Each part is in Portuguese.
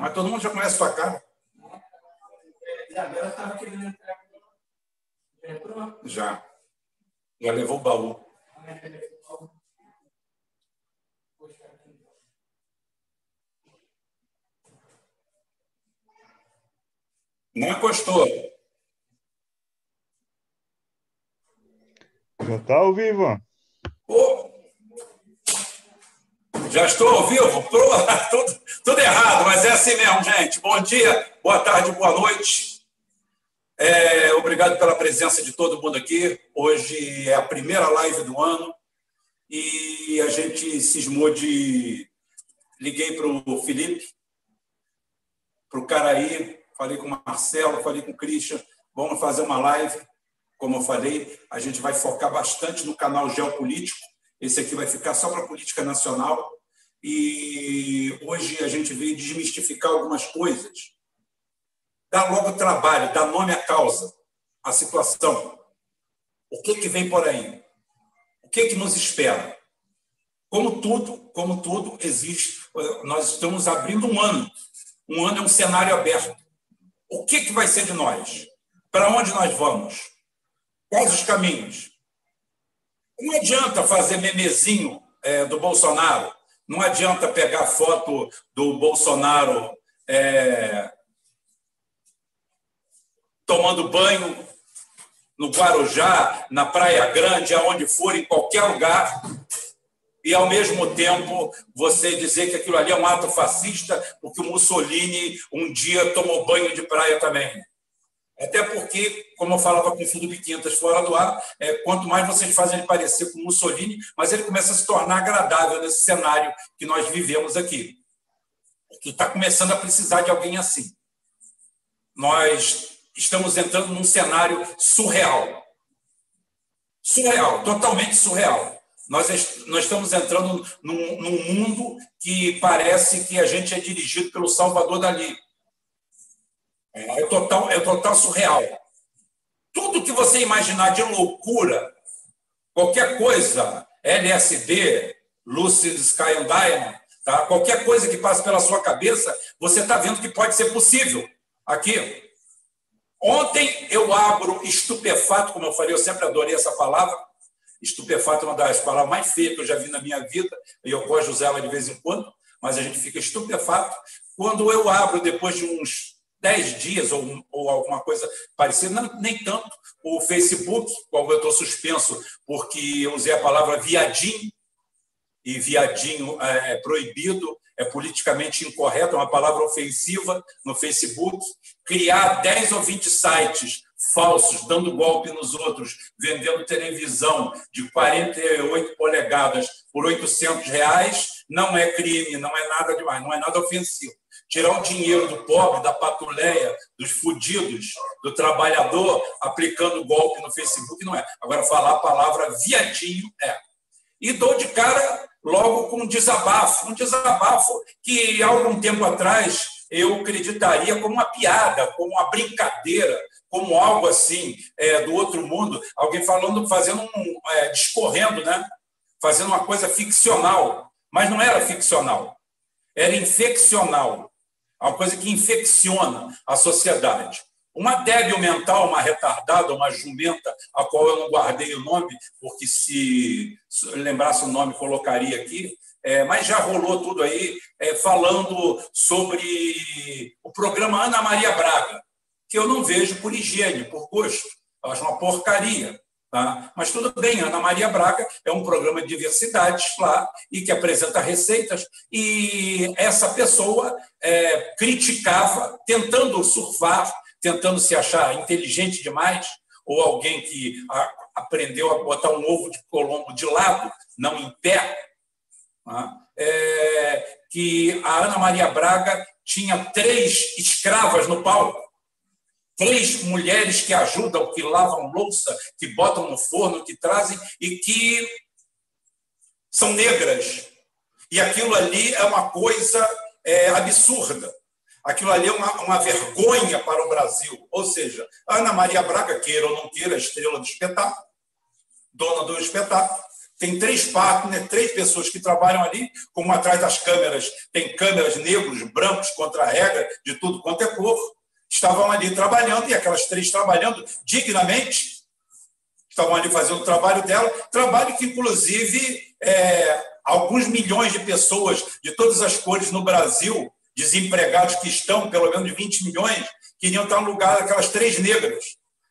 Mas todo mundo já conhece a sua cara. Já. Já levou o baú. Não encostou. Já está ao vivo. Oh. Já estou ao vivo? Tudo, tudo, errado, mas é assim mesmo, gente. Bom dia, boa tarde, boa noite. É, obrigado pela presença de todo mundo aqui. Hoje é a primeira live do ano e a gente cismou de. Liguei para o Felipe, para o Caraí, falei com o Marcelo, falei com o Christian, vamos fazer uma live. Como eu falei, a gente vai focar bastante no canal geopolítico. Esse aqui vai ficar só para política nacional. E hoje a gente veio desmistificar algumas coisas. Dá logo trabalho, dá nome à causa, à situação. O que, que vem por aí? O que, que nos espera? Como tudo, como tudo existe, nós estamos abrindo um ano. Um ano é um cenário aberto. O que, que vai ser de nós? Para onde nós vamos? Quais os caminhos? Não adianta fazer memezinho é, do Bolsonaro, não adianta pegar foto do Bolsonaro é, tomando banho no Guarujá, na Praia Grande, aonde for, em qualquer lugar, e, ao mesmo tempo, você dizer que aquilo ali é um ato fascista, porque o Mussolini um dia tomou banho de praia também. Até porque, como eu falava com o Felipe Quintas fora do ar, é, quanto mais vocês fazem ele parecer com Mussolini, mas ele começa a se tornar agradável nesse cenário que nós vivemos aqui. Que está começando a precisar de alguém assim. Nós estamos entrando num cenário surreal. Surreal, totalmente surreal. Nós, nós estamos entrando num, num mundo que parece que a gente é dirigido pelo Salvador Dali. É total, é total surreal. Tudo que você imaginar de loucura, qualquer coisa, LSD, Lucid Sky and Diamond, tá? qualquer coisa que passe pela sua cabeça, você está vendo que pode ser possível aqui. Ontem eu abro estupefato, como eu falei, eu sempre adorei essa palavra, Estupefato é uma das palavras mais feias que eu já vi na minha vida, e eu gosto de usar ela de vez em quando, mas a gente fica estupefato quando eu abro, depois de uns 10 dias ou, ou alguma coisa parecida, não, nem tanto, o Facebook, qual eu estou suspenso porque eu usei a palavra viadinho, e viadinho é, é proibido, é politicamente incorreto, é uma palavra ofensiva no Facebook. Criar 10 ou 20 sites falsos, dando golpe nos outros, vendendo televisão de 48 polegadas por 800 reais, não é crime, não é nada demais, não é nada ofensivo. Tirar o dinheiro do pobre, da patuleia, dos fudidos, do trabalhador, aplicando golpe no Facebook, não é. Agora, falar a palavra viadinho é. E dou de cara logo com um desabafo, um desabafo que, há algum tempo atrás, eu acreditaria como uma piada, como uma brincadeira, como algo assim é, do outro mundo, alguém falando, fazendo um, é, discorrendo, né? fazendo uma coisa ficcional, mas não era ficcional, era infeccional, uma coisa que infecciona a sociedade. Uma débil mental, uma retardada, uma jumenta, a qual eu não guardei o nome, porque se lembrasse o nome, colocaria aqui, é, mas já rolou tudo aí, é, falando sobre o programa Ana Maria Braga, que eu não vejo por higiene, por gosto. Eu acho uma porcaria. Tá? Mas tudo bem, Ana Maria Braga é um programa de diversidades lá e que apresenta receitas, e essa pessoa é, criticava, tentando surfar, tentando se achar inteligente demais, ou alguém que a, aprendeu a botar um ovo de colombo de lado, não em pé, tá? é, que a Ana Maria Braga tinha três escravas no palco três mulheres que ajudam, que lavam louça, que botam no forno, que trazem e que são negras. E aquilo ali é uma coisa é, absurda. Aquilo ali é uma, uma vergonha para o Brasil. Ou seja, Ana Maria Braga, queira ou não queira, estrela do espetáculo, dona do espetáculo, tem três partners, três pessoas que trabalham ali, como atrás das câmeras tem câmeras negros, brancos, contra a regra, de tudo quanto é cor, estavam ali trabalhando, e aquelas três trabalhando dignamente, estavam ali fazendo o trabalho dela, trabalho que, inclusive, é, alguns milhões de pessoas de todas as cores no Brasil, desempregados que estão, pelo menos 20 milhões, queriam estar no lugar daquelas três negras,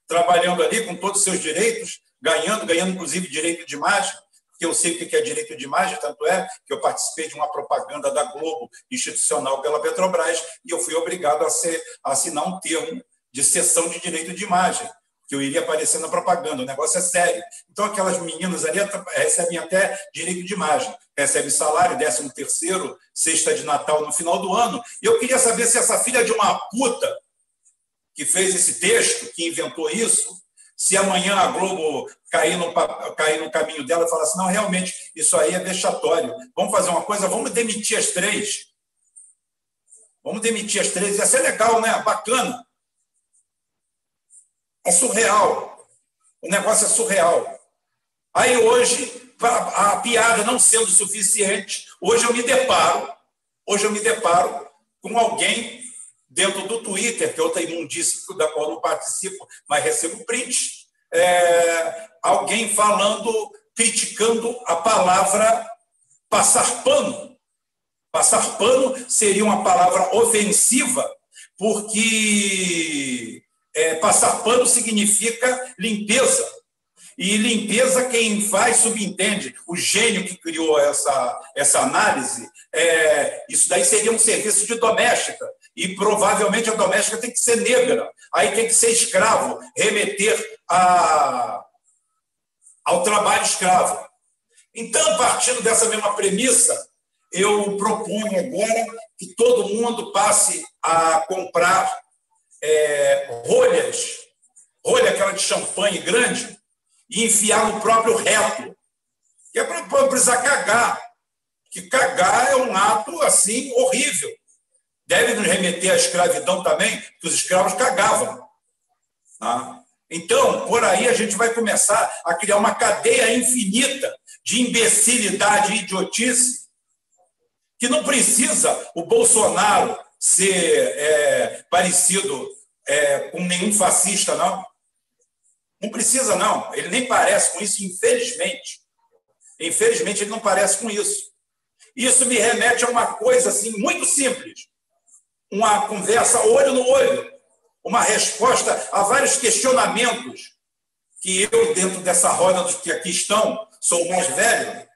trabalhando ali com todos os seus direitos, ganhando, ganhando inclusive direito de imagem, que eu sei o que é direito de imagem, tanto é que eu participei de uma propaganda da Globo institucional pela Petrobras e eu fui obrigado a, ser, a assinar um termo de cessão de direito de imagem, que eu iria aparecer na propaganda. O negócio é sério. Então, aquelas meninas ali recebem até direito de imagem, recebem salário, décimo terceiro, sexta de Natal no final do ano. E eu queria saber se essa filha de uma puta que fez esse texto, que inventou isso, se amanhã a Globo cair no, cair no caminho dela e falar assim, não, realmente, isso aí é vexatório. Vamos fazer uma coisa, vamos demitir as três. Vamos demitir as três. Ia ser legal, né? Bacana. É surreal. O negócio é surreal. Aí hoje, a piada não sendo suficiente, hoje eu me deparo, hoje eu me deparo com alguém dentro do Twitter, que é outra imundícia da qual não participo, mas recebo print, é, alguém falando, criticando a palavra passar pano. Passar pano seria uma palavra ofensiva, porque é, passar pano significa limpeza. E limpeza, quem faz subentende. O gênio que criou essa, essa análise, é, isso daí seria um serviço de doméstica e provavelmente a doméstica tem que ser negra, aí tem que ser escravo, remeter a, ao trabalho escravo. Então, partindo dessa mesma premissa, eu proponho agora que todo mundo passe a comprar é, rolhas, rolha aquela de champanhe grande, e enfiar no próprio reto, que é para precisar cagar. Que cagar é um ato assim horrível deve nos remeter à escravidão também, que os escravos cagavam. Tá? Então, por aí a gente vai começar a criar uma cadeia infinita de imbecilidade e idiotice, que não precisa o Bolsonaro ser é, parecido é, com nenhum fascista, não. Não precisa, não. Ele nem parece com isso, infelizmente. Infelizmente, ele não parece com isso. Isso me remete a uma coisa assim muito simples uma conversa olho no olho, uma resposta a vários questionamentos que eu, dentro dessa roda dos que aqui estão, sou mais velho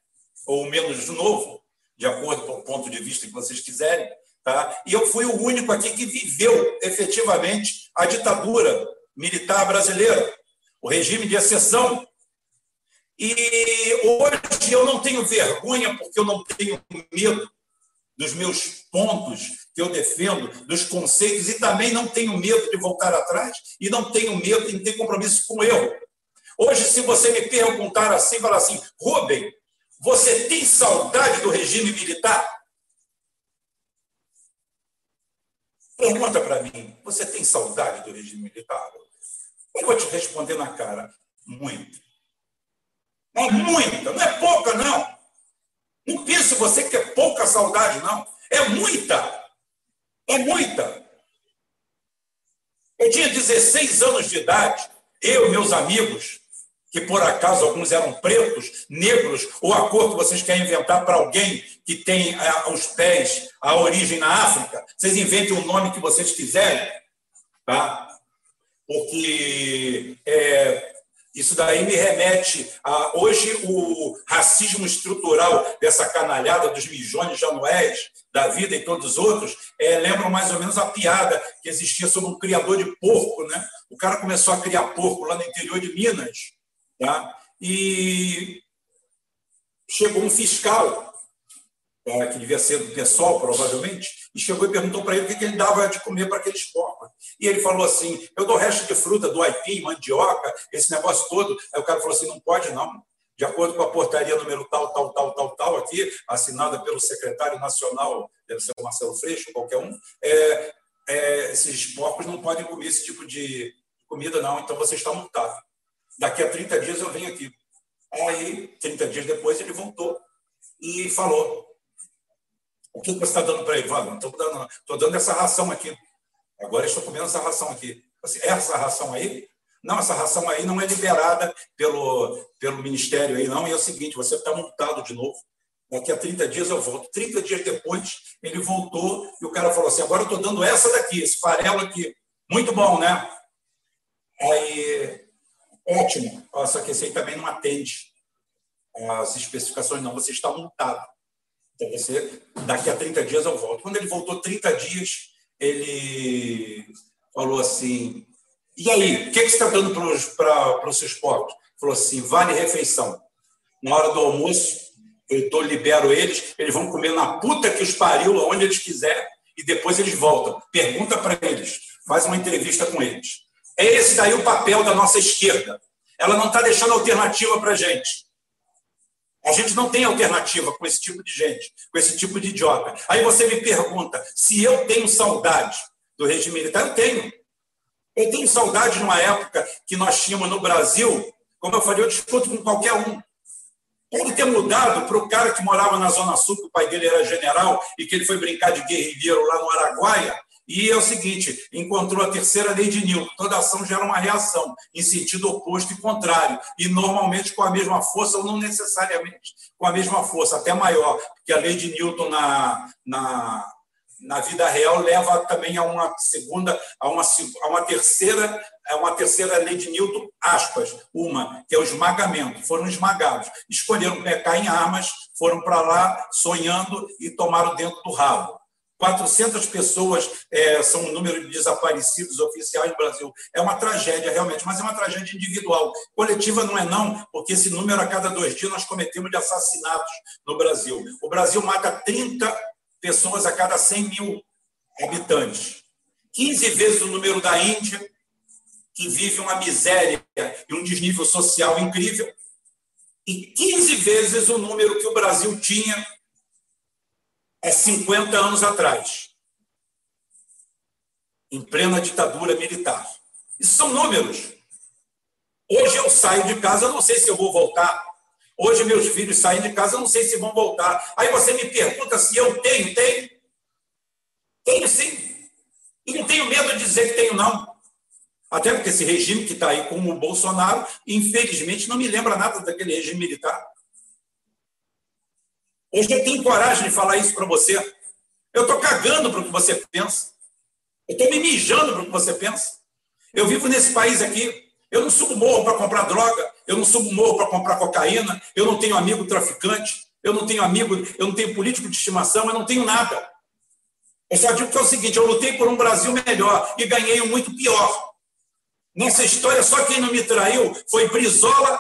ou menos novo, de acordo com o ponto de vista que vocês quiserem, tá? e eu fui o único aqui que viveu efetivamente a ditadura militar brasileira, o regime de exceção. E hoje eu não tenho vergonha, porque eu não tenho medo dos meus pontos que eu defendo, dos conceitos, e também não tenho medo de voltar atrás e não tenho medo de ter compromisso com erro. Hoje, se você me perguntar assim, falar assim, Rubem, você tem saudade do regime militar? Pergunta para mim, você tem saudade do regime militar? Eu vou te responder na cara, muito. É muita, não é pouca, não. Não pense você que é pouca saudade, não. É muita. É muita. Eu tinha 16 anos de idade, eu e meus amigos, que por acaso alguns eram pretos, negros, ou a cor que vocês querem inventar para alguém que tem eh, os pés, a origem na África, vocês inventem o nome que vocês quiserem, tá? Porque é, isso daí me remete a. Hoje, o racismo estrutural dessa canalhada dos milhões de anuéis da vida e todos os outros é, lembram mais ou menos a piada que existia sobre um criador de porco. Né? O cara começou a criar porco lá no interior de Minas tá? e chegou um fiscal, tá? que devia ser do pessoal, provavelmente, e chegou e perguntou para ele o que ele dava de comer para aqueles porcos. E ele falou assim: eu dou resto de fruta do aipim, mandioca, esse negócio todo. Aí o cara falou assim: não pode não. De acordo com a portaria número tal, tal, tal, tal, tal, aqui, assinada pelo secretário nacional, deve ser o Marcelo Freixo, qualquer um, é, é, esses porcos não podem comer esse tipo de comida, não, então você está multado. Daqui a 30 dias eu venho aqui. Aí, 30 dias depois, ele voltou e falou: O que você está dando para ele? Não estou dando, dando essa ração aqui. Agora estou comendo essa ração aqui. Assim, essa ração aí? Não, essa ração aí não é liberada pelo, pelo ministério aí, não. E é o seguinte: você está multado de novo. Daqui a 30 dias eu volto. 30 dias depois, ele voltou e o cara falou assim: agora eu estou dando essa daqui, esse farelo aqui. Muito bom, né? Aí, ótimo. Só que esse aí também não atende as especificações, não. Você está multado. Então, você, daqui a 30 dias eu volto. Quando ele voltou 30 dias, ele falou assim: e aí, o que, que você está dando para os seus pobres? Falou assim: vale refeição. Na hora do almoço, eu tô, libero eles, eles vão comer na puta que os pariu, onde eles quiserem, e depois eles voltam. Pergunta para eles, faz uma entrevista com eles. É esse daí o papel da nossa esquerda. Ela não está deixando alternativa para a gente. A gente não tem alternativa com esse tipo de gente, com esse tipo de idiota. Aí você me pergunta se eu tenho saudade do regime militar. Eu tenho. Eu tenho saudade de uma época que nós tínhamos no Brasil, como eu falei, eu discuto com qualquer um. Pode ter mudado para o cara que morava na Zona Sul, que o pai dele era general e que ele foi brincar de guerrilheiro lá no Araguaia. E é o seguinte: encontrou a terceira lei de Newton. Toda ação gera uma reação em sentido oposto e contrário. E normalmente com a mesma força, ou não necessariamente com a mesma força, até maior, porque a lei de Newton na, na, na vida real leva também a uma segunda, a uma, a uma terceira, a uma terceira lei de Newton, aspas, uma, que é o esmagamento. Foram esmagados, escolheram pecar em armas, foram para lá sonhando e tomaram dentro do rabo. 400 pessoas é, são o número de desaparecidos oficiais no Brasil. É uma tragédia, realmente, mas é uma tragédia individual. Coletiva não é não, porque esse número a cada dois dias nós cometemos de assassinatos no Brasil. O Brasil mata 30 pessoas a cada 100 mil habitantes. 15 vezes o número da Índia, que vive uma miséria e um desnível social incrível, e 15 vezes o número que o Brasil tinha há 50 anos atrás, em plena ditadura militar. Isso são números. Hoje eu saio de casa, não sei se eu vou voltar Hoje meus filhos saem de casa, não sei se vão voltar. Aí você me pergunta se eu tenho, tenho. Tenho sim. E não tenho medo de dizer que tenho, não. Até porque esse regime que está aí com o Bolsonaro, infelizmente, não me lembra nada daquele regime militar. Hoje eu tenho coragem de falar isso para você. Eu estou cagando para o que você pensa. Eu estou me mijando para o que você pensa. Eu vivo nesse país aqui. Eu não subo morro para comprar droga, eu não subo morro para comprar cocaína, eu não tenho amigo traficante, eu não tenho amigo, eu não tenho político de estimação, eu não tenho nada. Eu só digo que é o seguinte: eu lutei por um Brasil melhor e ganhei um muito pior. Nessa história, só quem não me traiu foi Brizola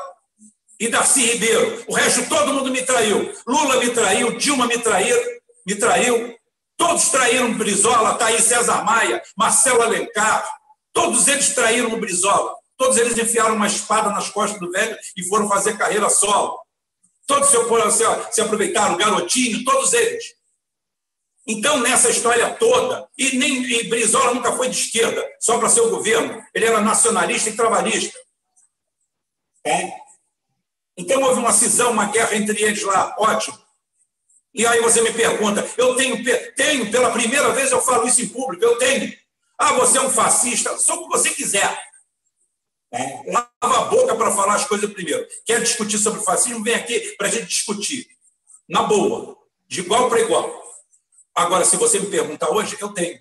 e Darcy Ribeiro. O resto, todo mundo me traiu. Lula me traiu, Dilma me traiu, me traiu. Todos traíram Brizola, Thaís César Maia, Marcelo Alencar. Todos eles traíram o Brizola. Todos eles enfiaram uma espada nas costas do velho e foram fazer carreira solo. Todos se, se aproveitaram, garotinho, todos eles. Então, nessa história toda, e nem e Brizola nunca foi de esquerda, só para seu governo, ele era nacionalista e trabalhista. É. Então, houve uma cisão, uma guerra entre eles lá, ótimo. E aí você me pergunta, eu tenho, tenho, pela primeira vez eu falo isso em público, eu tenho. Ah, você é um fascista, sou o que você quiser. É, lava a boca para falar as coisas primeiro. Quer discutir sobre fascismo? Vem aqui para a gente discutir. Na boa, de igual para igual. Agora, se você me perguntar hoje, eu tenho.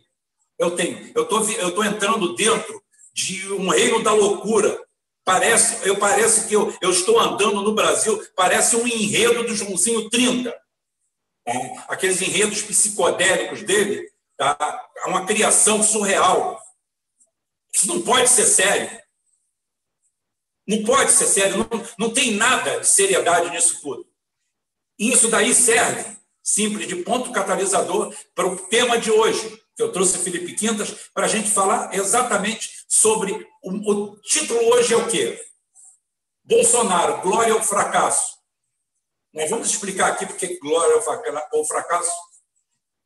Eu tenho. Eu tô, estou entrando dentro de um reino da loucura. Parece, eu parece que eu, eu estou andando no Brasil, parece um enredo do Joãozinho 30. É, aqueles enredos psicodélicos dele, tá? É uma criação surreal. Isso não pode ser sério. Não pode ser sério, não, não tem nada de seriedade nisso tudo. Isso daí serve, simples, de ponto catalisador para o tema de hoje, eu trouxe Felipe Quintas, para a gente falar exatamente sobre. O, o título hoje é o quê? Bolsonaro, glória ou fracasso? Nós vamos explicar aqui porque glória ou fracasso.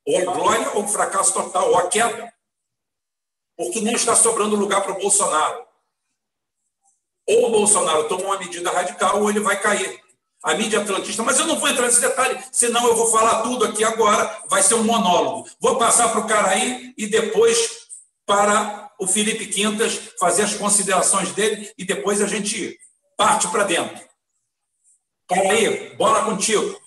Ou glória ou fracasso total, ou a queda. Porque nem está sobrando lugar para o Bolsonaro. Ou o Bolsonaro toma uma medida radical ou ele vai cair. A mídia atlantista, mas eu não vou entrar nesse detalhe, senão eu vou falar tudo aqui agora, vai ser um monólogo. Vou passar para o cara aí e depois para o Felipe Quintas fazer as considerações dele e depois a gente parte para dentro. Cara aí, bola contigo.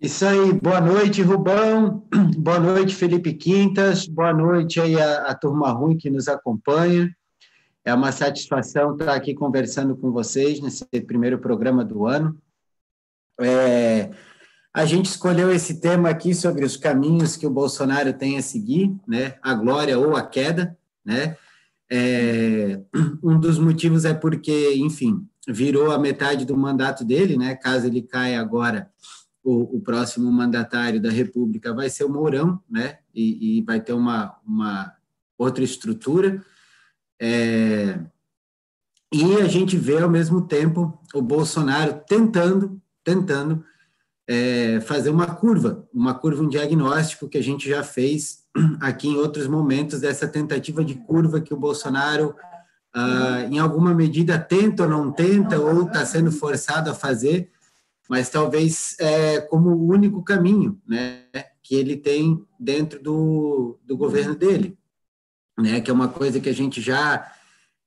Isso aí, boa noite, Rubão, boa noite, Felipe Quintas, boa noite aí a, a turma ruim que nos acompanha. É uma satisfação estar aqui conversando com vocês nesse primeiro programa do ano. É, a gente escolheu esse tema aqui sobre os caminhos que o Bolsonaro tem a seguir, né? A glória ou a queda, né? É, um dos motivos é porque, enfim, virou a metade do mandato dele, né? Caso ele caia agora o, o, próximo mandatário da República vai ser o Mourão, né? E, e vai ter uma, uma outra estrutura. É, e a gente vê ao mesmo tempo o Bolsonaro tentando, tentando é, fazer uma curva, uma curva, um diagnóstico que a gente já fez aqui em outros momentos dessa tentativa de curva que o Bolsonaro, ah, em alguma medida, tenta ou não tenta, ou está sendo forçado a fazer, mas talvez é, como o único caminho né, que ele tem dentro do, do governo dele, né, que é uma coisa que a gente já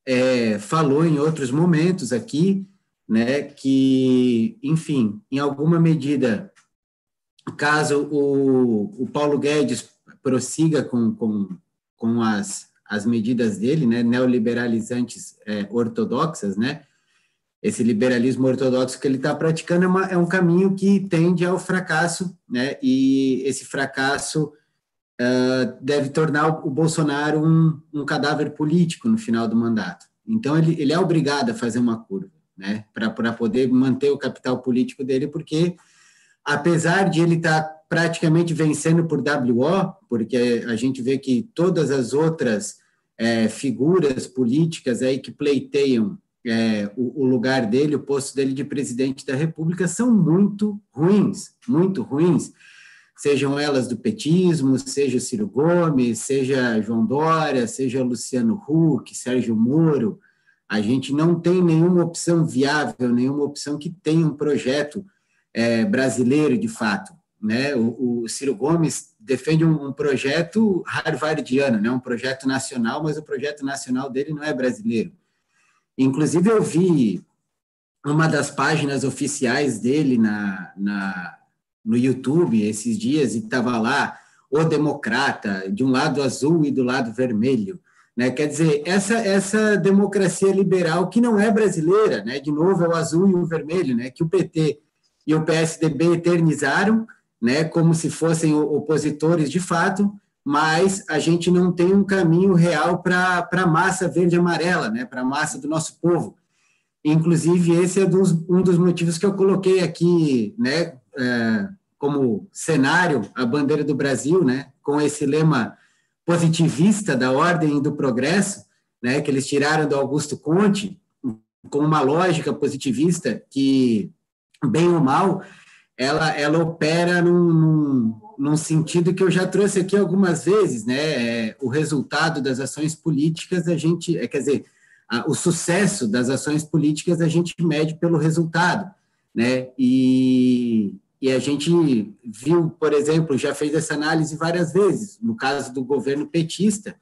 é, falou em outros momentos aqui, né, que, enfim, em alguma medida, caso o, o Paulo Guedes prossiga com, com, com as, as medidas dele, né, neoliberalizantes é, ortodoxas, né, esse liberalismo ortodoxo que ele está praticando é, uma, é, um caminho que tende ao fracasso, né? E esse fracasso deve tornar o Bolsonaro um, um, cadáver político no final do mandato. Então ele, ele é obrigado a fazer uma curva, né? Para poder manter o capital político dele, porque apesar de ele estar tá praticamente vencendo por WO, porque a gente vê que todas as outras é, figuras políticas aí que pleiteiam é, o, o, lugar dele, o posto dele de presidente da República, são muito ruins, muito ruins. Sejam elas do petismo, seja Ciro Gomes, seja João Dória, seja Luciano Huck, Sérgio Moro. A gente não tem nenhuma opção viável, nenhuma opção que tenha um projeto é, brasileiro de fato. Né? O, o Ciro Gomes defende um, um, projeto harvardiano, né? um projeto nacional, mas o projeto nacional dele não é brasileiro. Inclusive, eu vi uma das páginas oficiais dele na, na, no YouTube esses dias, e estava lá o democrata, de um lado azul e do lado vermelho. Né? Quer dizer, essa, essa democracia liberal que não é brasileira, né? de novo é o azul e o vermelho, né? que o PT e o PSDB eternizaram né? como se fossem opositores de fato, mas a gente não tem um caminho real para a massa verde amarela, né, para a massa do nosso povo. Inclusive, esse é dos, um dos motivos que eu coloquei aqui, né, é, como cenário, a bandeira do Brasil, né, com esse lema positivista da ordem e do progresso, né, que eles tiraram do Augusto Conte, com uma lógica positivista que, bem ou mal, ela, ela opera num, num num sentido que eu já trouxe aqui algumas vezes, né? É, o resultado das ações políticas, a gente, é, quer dizer, a, o sucesso das ações políticas a gente mede pelo resultado, né? E, e a gente viu, por exemplo, já fez essa análise várias vezes, no caso do governo petista,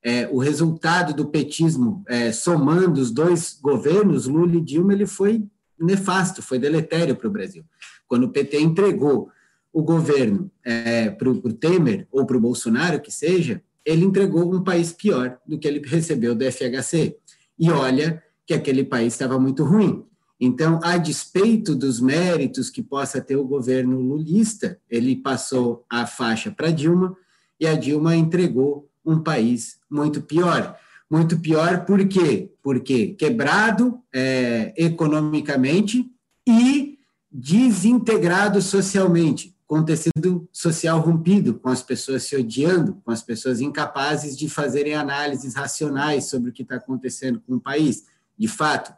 é, o resultado do petismo, é, somando os dois governos, Lula e Dilma, ele foi nefasto, foi deletério para o Brasil. Quando o PT entregou o governo é, para o Temer ou para o Bolsonaro, que seja, ele entregou um país pior do que ele recebeu do FHC. E olha que aquele país estava muito ruim. Então, a despeito dos méritos que possa ter o governo lulista, ele passou a faixa para Dilma e a Dilma entregou um país muito pior. Muito pior por quê? Porque quebrado é, economicamente e desintegrado socialmente com tecido social rompido, com as pessoas se odiando, com as pessoas incapazes de fazerem análises racionais sobre o que está acontecendo com o país, de fato.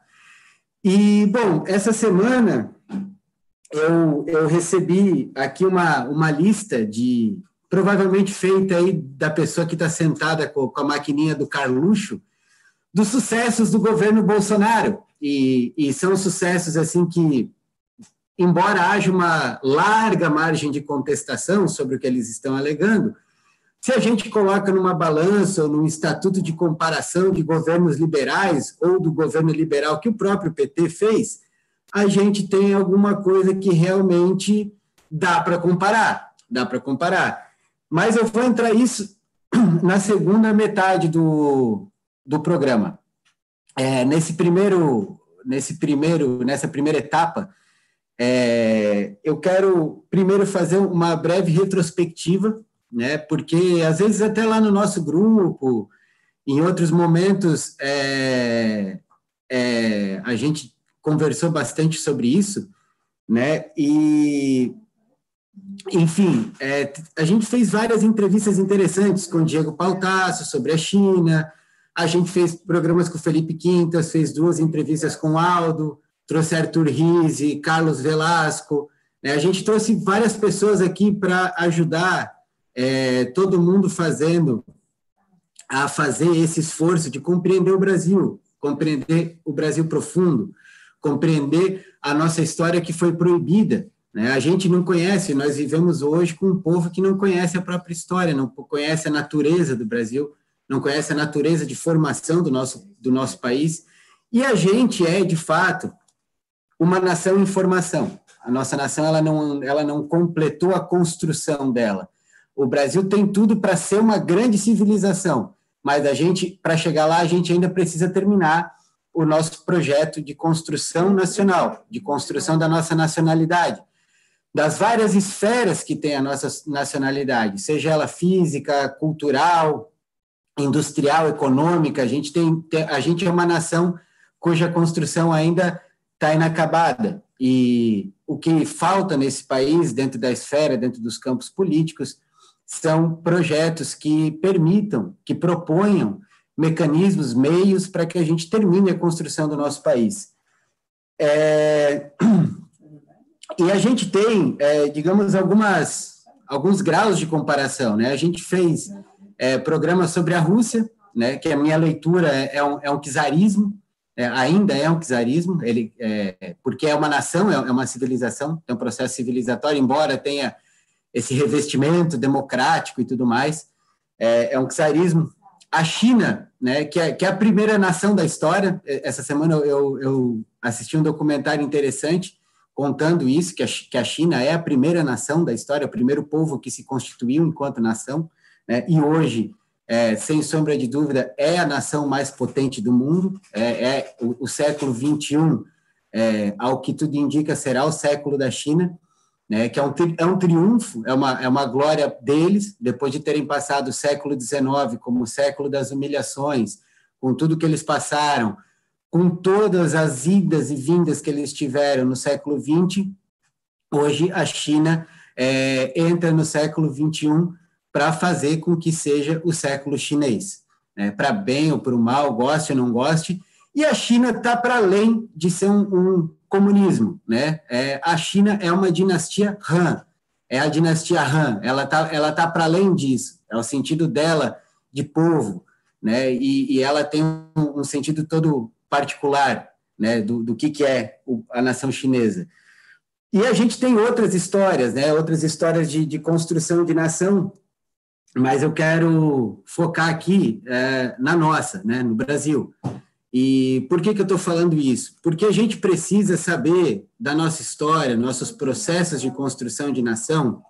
E, bom, essa semana eu, eu recebi aqui uma, uma lista de, provavelmente feita aí da pessoa que está sentada com, com a maquininha do Carluxo, dos sucessos do governo Bolsonaro. E, e são sucessos assim que, embora haja uma larga margem de contestação sobre o que eles estão alegando, se a gente coloca numa balança ou num estatuto de comparação de governos liberais ou do governo liberal que o próprio PT fez, a gente tem alguma coisa que realmente dá para comparar, dá para comparar. Mas eu vou entrar isso na segunda metade do, do programa. É, nesse primeiro, nesse primeiro, nessa primeira etapa, é, eu quero primeiro fazer uma breve retrospectiva, né? Porque às vezes até lá no nosso grupo, em outros momentos, é, é a gente conversou bastante sobre isso, né? E enfim, é, a gente fez várias entrevistas interessantes com o Diego Pautasso sobre a China, a gente fez programas com o Felipe Quintas, fez duas entrevistas com o Aldo, trouxe Arthur Rizzi, Carlos Velasco. Né? A gente trouxe várias pessoas aqui para ajudar é, todo mundo fazendo a fazer esse esforço de compreender o Brasil, compreender o Brasil profundo, compreender a nossa história que foi proibida. Né? A gente não conhece, nós vivemos hoje com um povo que não conhece a própria história, não conhece a natureza do Brasil, não conhece a natureza de formação do nosso, do nosso país, e a gente é, de fato, uma nação em formação. A nossa nação ela não, ela não completou a construção dela. O Brasil tem tudo para ser uma grande civilização, mas a gente, para chegar lá, a gente ainda precisa terminar o nosso projeto de construção nacional, de construção da nossa nacionalidade, das várias esferas que tem a nossa nacionalidade, seja ela física, cultural, industrial, econômica, a gente tem, a gente é uma nação cuja construção ainda está inacabada. E o que falta nesse país, dentro da esfera, dentro dos campos políticos, são projetos que permitam, que proponham mecanismos, meios para que a gente termine a construção do nosso país. É, e a gente tem, é, digamos, algumas, alguns graus de comparação. Né? A gente fez é, programa sobre a Rússia, né, que a minha leitura é, é um, é um czarismo, é, ainda é um czarismo, ele, é, porque é uma nação, é, é uma civilização, é um processo civilizatório, embora tenha esse revestimento democrático e tudo mais, é, é um czarismo. A China, né, que, é, que é a primeira nação da história, essa semana eu, eu assisti um documentário interessante contando isso, que a, que a China é a primeira nação da história, o primeiro povo que se constituiu enquanto nação, né? e hoje, é, sem sombra de dúvida, é a nação mais potente do mundo, é, é o, o, século XXI, é, ao que tudo indica, será o século da China, né? que é um, é um triunfo, é uma, é uma glória deles, depois de terem passado o século XIX como o século das humilhações, com tudo que eles passaram, com todas as idas e vindas que eles tiveram no século XX, hoje a China é, entra no século XXI para fazer com que seja o século chinês, né? para bem ou para mal, goste ou não goste. E a China está para além de ser um, um comunismo. Né? É, a China é uma dinastia Han, é a dinastia Han, ela está ela tá para além disso, é o sentido dela de povo, né? e, e ela tem um, um, sentido todo particular né? do, do que, que é a nação chinesa. E a gente tem outras histórias, né? outras histórias de, de construção de nação mas eu quero focar aqui é, na nossa, né, no Brasil. E por que, que eu estou falando isso? Porque a gente precisa saber da nossa história, nossos processos de construção de nação,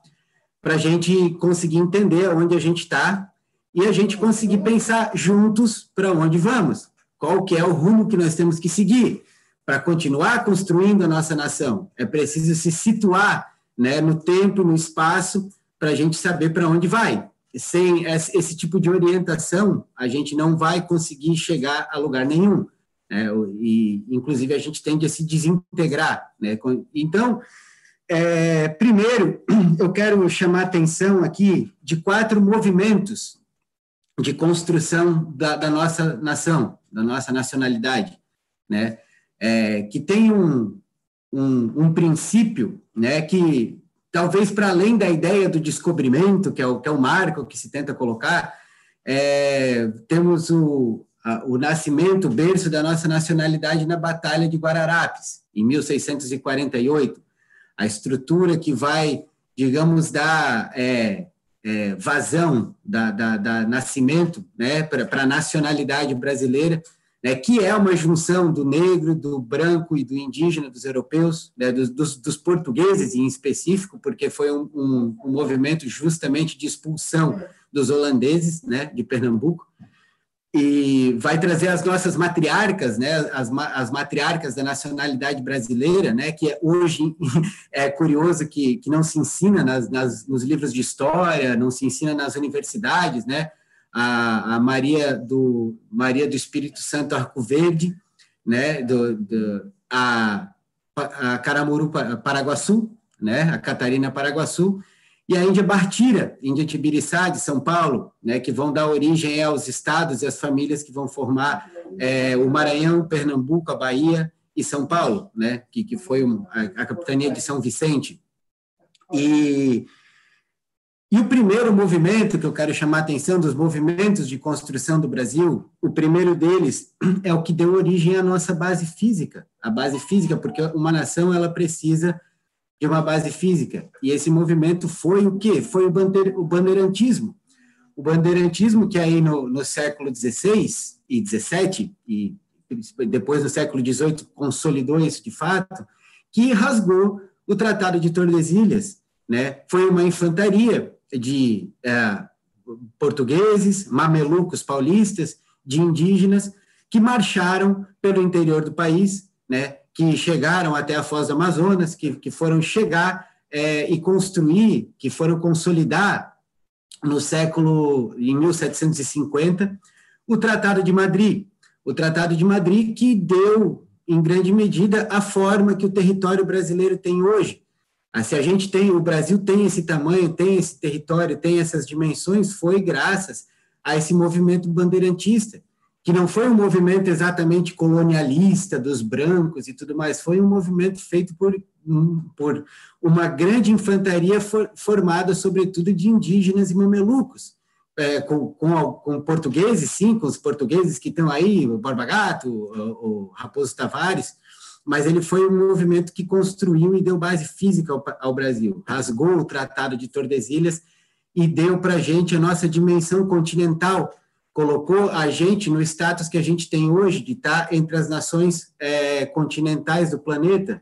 para a gente conseguir entender onde a gente está e a gente conseguir pensar juntos para onde vamos. Qual que é o rumo que nós temos que seguir para continuar construindo a nossa nação? É preciso se situar né, no tempo, no espaço, para a gente saber para onde vai sem esse tipo de orientação, a gente não vai conseguir chegar a lugar nenhum. Né? E, inclusive, a gente tende a se desintegrar. Né? Então, é, primeiro, eu quero chamar atenção aqui de quatro movimentos de construção da, da nossa nação, da nossa nacionalidade, né? É, que tem um, um, um princípio né, que talvez para além da ideia do descobrimento, que é o, que é o marco que se tenta colocar, é, temos o, o nascimento, o berço da nossa nacionalidade na Batalha de Guararapes, em 1648. A estrutura que vai, digamos, dar é, é, vazão, da, da, da, nascimento né, para a nacionalidade brasileira, né, que é uma junção do negro, do branco e do indígena, dos europeus, né, dos, dos, dos, portugueses em específico, porque foi um, um, um movimento justamente de expulsão dos holandeses né, de Pernambuco. E vai trazer as nossas matriarcas, né, as, as matriarcas da nacionalidade brasileira, né, que é, hoje é curioso que, que não se ensina nas, nas, nos livros de história, não se ensina nas universidades, né, a, a Maria do Maria do Espírito Santo Arco Verde, né, do, do a, a Caramuru Paraguaçu, né, a Catarina Paraguaçu, e a Índia Bartira, Índia Tibiriçá, de São Paulo, né, que vão dar origem aos estados e às famílias que vão formar é, o Maranhão, Pernambuco, a Bahia e São Paulo, né, que, que foi um, a, a, capitania de São Vicente. E, e o primeiro movimento que eu quero chamar a atenção dos movimentos de construção do Brasil, o primeiro deles é o que deu origem à nossa base física, a base física, porque uma nação ela precisa de uma base física. E esse movimento foi o quê? Foi o, bandeir, o bandeirantismo. O bandeirantismo que aí no, no século XVI e XVII, e depois do século XVIII consolidou isso de fato, que rasgou o Tratado de Tordesilhas. Né? Foi uma infantaria de é, portugueses, mamelucos paulistas, de indígenas, que marcharam pelo interior do país, né, que chegaram até a Foz do Amazonas, que, que foram chegar é, e construir, que foram consolidar no século, em 1750, o Tratado de Madrid. O Tratado de Madrid que deu, em grande medida, a forma que o território brasileiro tem hoje. Ah, se a gente tem, o Brasil tem esse tamanho, tem esse território, tem essas dimensões, foi graças a esse movimento bandeirantista, que não foi um movimento exatamente colonialista dos brancos e tudo mais, foi um movimento feito por, por uma grande infantaria for, formada, sobretudo, de indígenas e mamelucos, é, com, com, com, portugueses, sim, com os portugueses que estão aí, o Borba Gato, o, o, Raposo Tavares, mas ele foi um movimento que construiu e deu base física ao, ao Brasil, rasgou o Tratado de Tordesilhas e deu para a gente a nossa dimensão continental, colocou a gente no status que a gente tem hoje, de estar entre as nações é, continentais do planeta.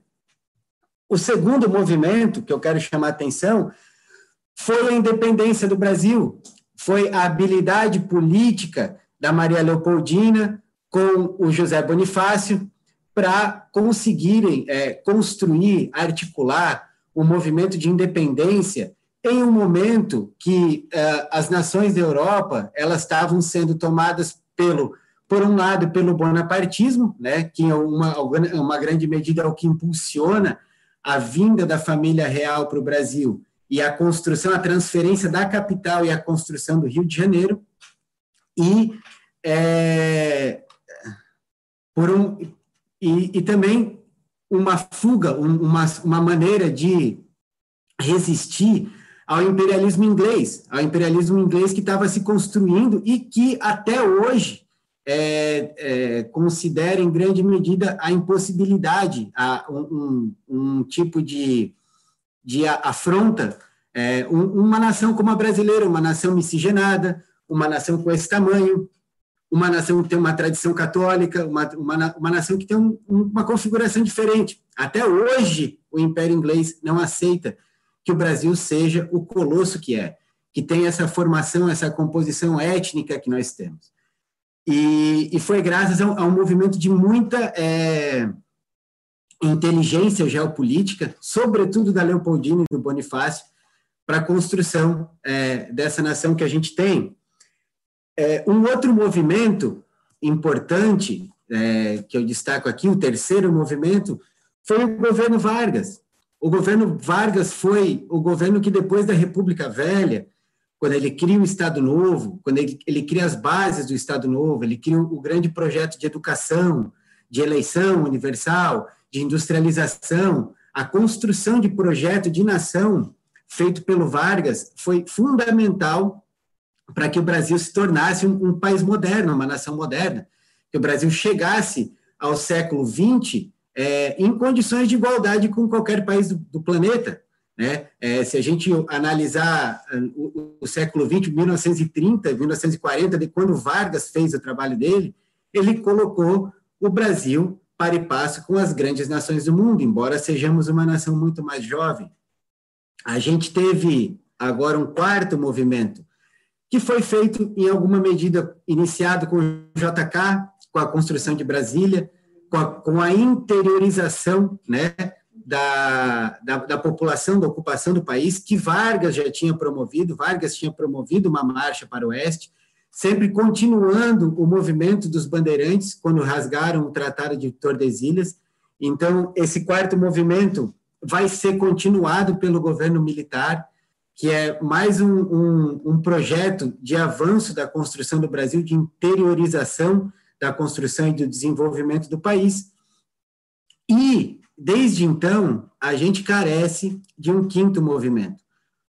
O segundo movimento que eu quero chamar a atenção foi a independência do Brasil, foi a habilidade política da Maria Leopoldina com o José Bonifácio para conseguirem é, construir, articular o um movimento de independência em um momento que uh, as nações da Europa elas estavam sendo tomadas pelo por um lado pelo bonapartismo, né, que é uma, uma grande medida é o que impulsiona a vinda da família real para o Brasil e a construção, a transferência da capital e a construção do Rio de Janeiro, e é, por um e, e também uma fuga, uma, uma maneira de resistir ao imperialismo inglês, ao imperialismo inglês que estava se construindo e que até hoje é, é, considera em grande medida a impossibilidade, a, um, um, um tipo de, de afronta, é, um, uma nação como a brasileira, uma nação miscigenada, uma nação com esse tamanho, uma nação que tem uma tradição católica, uma, uma, uma nação que tem uma configuração diferente. Até hoje, o Império Inglês não aceita que o Brasil seja o colosso que é, que tem essa formação, essa composição étnica que nós temos. E, e foi graças a um, a um, movimento de muita é, inteligência geopolítica, sobretudo da Leopoldina e do Bonifácio, para a construção é, dessa nação que a gente tem. É, um outro movimento importante é, que eu destaco aqui, o terceiro movimento, foi o governo Vargas, o governo Vargas foi o governo que, depois da República Velha, quando ele cria o Estado Novo, quando ele, ele cria as bases do Estado Novo, ele cria o, o grande projeto de educação, de eleição universal, de industrialização, a construção de projeto de nação feito pelo Vargas foi fundamental para que o Brasil se tornasse um, um, país moderno, uma nação moderna, que o Brasil chegasse ao século XX é, em condições de igualdade com qualquer país do, do planeta. Né? É, se a gente analisar uh, o, o, século XX, 1930, 1940, de quando Vargas fez o trabalho dele, ele colocou o Brasil para e passo com as grandes nações do mundo, embora sejamos uma nação muito mais jovem. A gente teve agora um quarto movimento, que foi feito em alguma medida iniciado com o JK, com a construção de Brasília, com a, com a interiorização né, da, da, da, população, da ocupação do país, que Vargas já tinha promovido, Vargas tinha promovido uma marcha para o oeste, sempre continuando o movimento dos bandeirantes, quando rasgaram o Tratado de Tordesilhas. Então, esse quarto movimento vai ser continuado pelo governo militar, que é mais um, um, um projeto de avanço da construção do Brasil, de interiorização da construção e do desenvolvimento do país. E, desde então, a gente carece de um quinto movimento.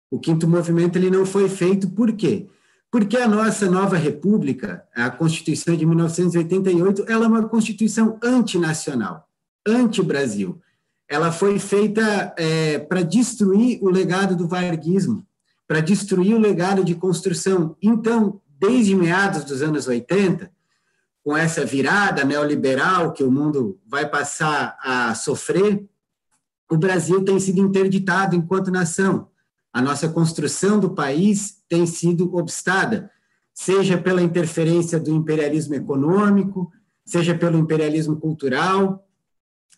O quinto movimento ele não foi feito por quê? Porque a nossa nova república, a Constituição de 1988, ela é uma Constituição antinacional, anti-Brasil ela foi feita é, para destruir o legado do varguismo, para destruir o legado de construção. Então, desde meados dos anos 80, com essa virada neoliberal que o mundo vai passar a sofrer, o Brasil tem sido interditado enquanto nação. A nossa construção do país tem sido obstada, seja pela interferência do imperialismo econômico, seja pelo imperialismo cultural,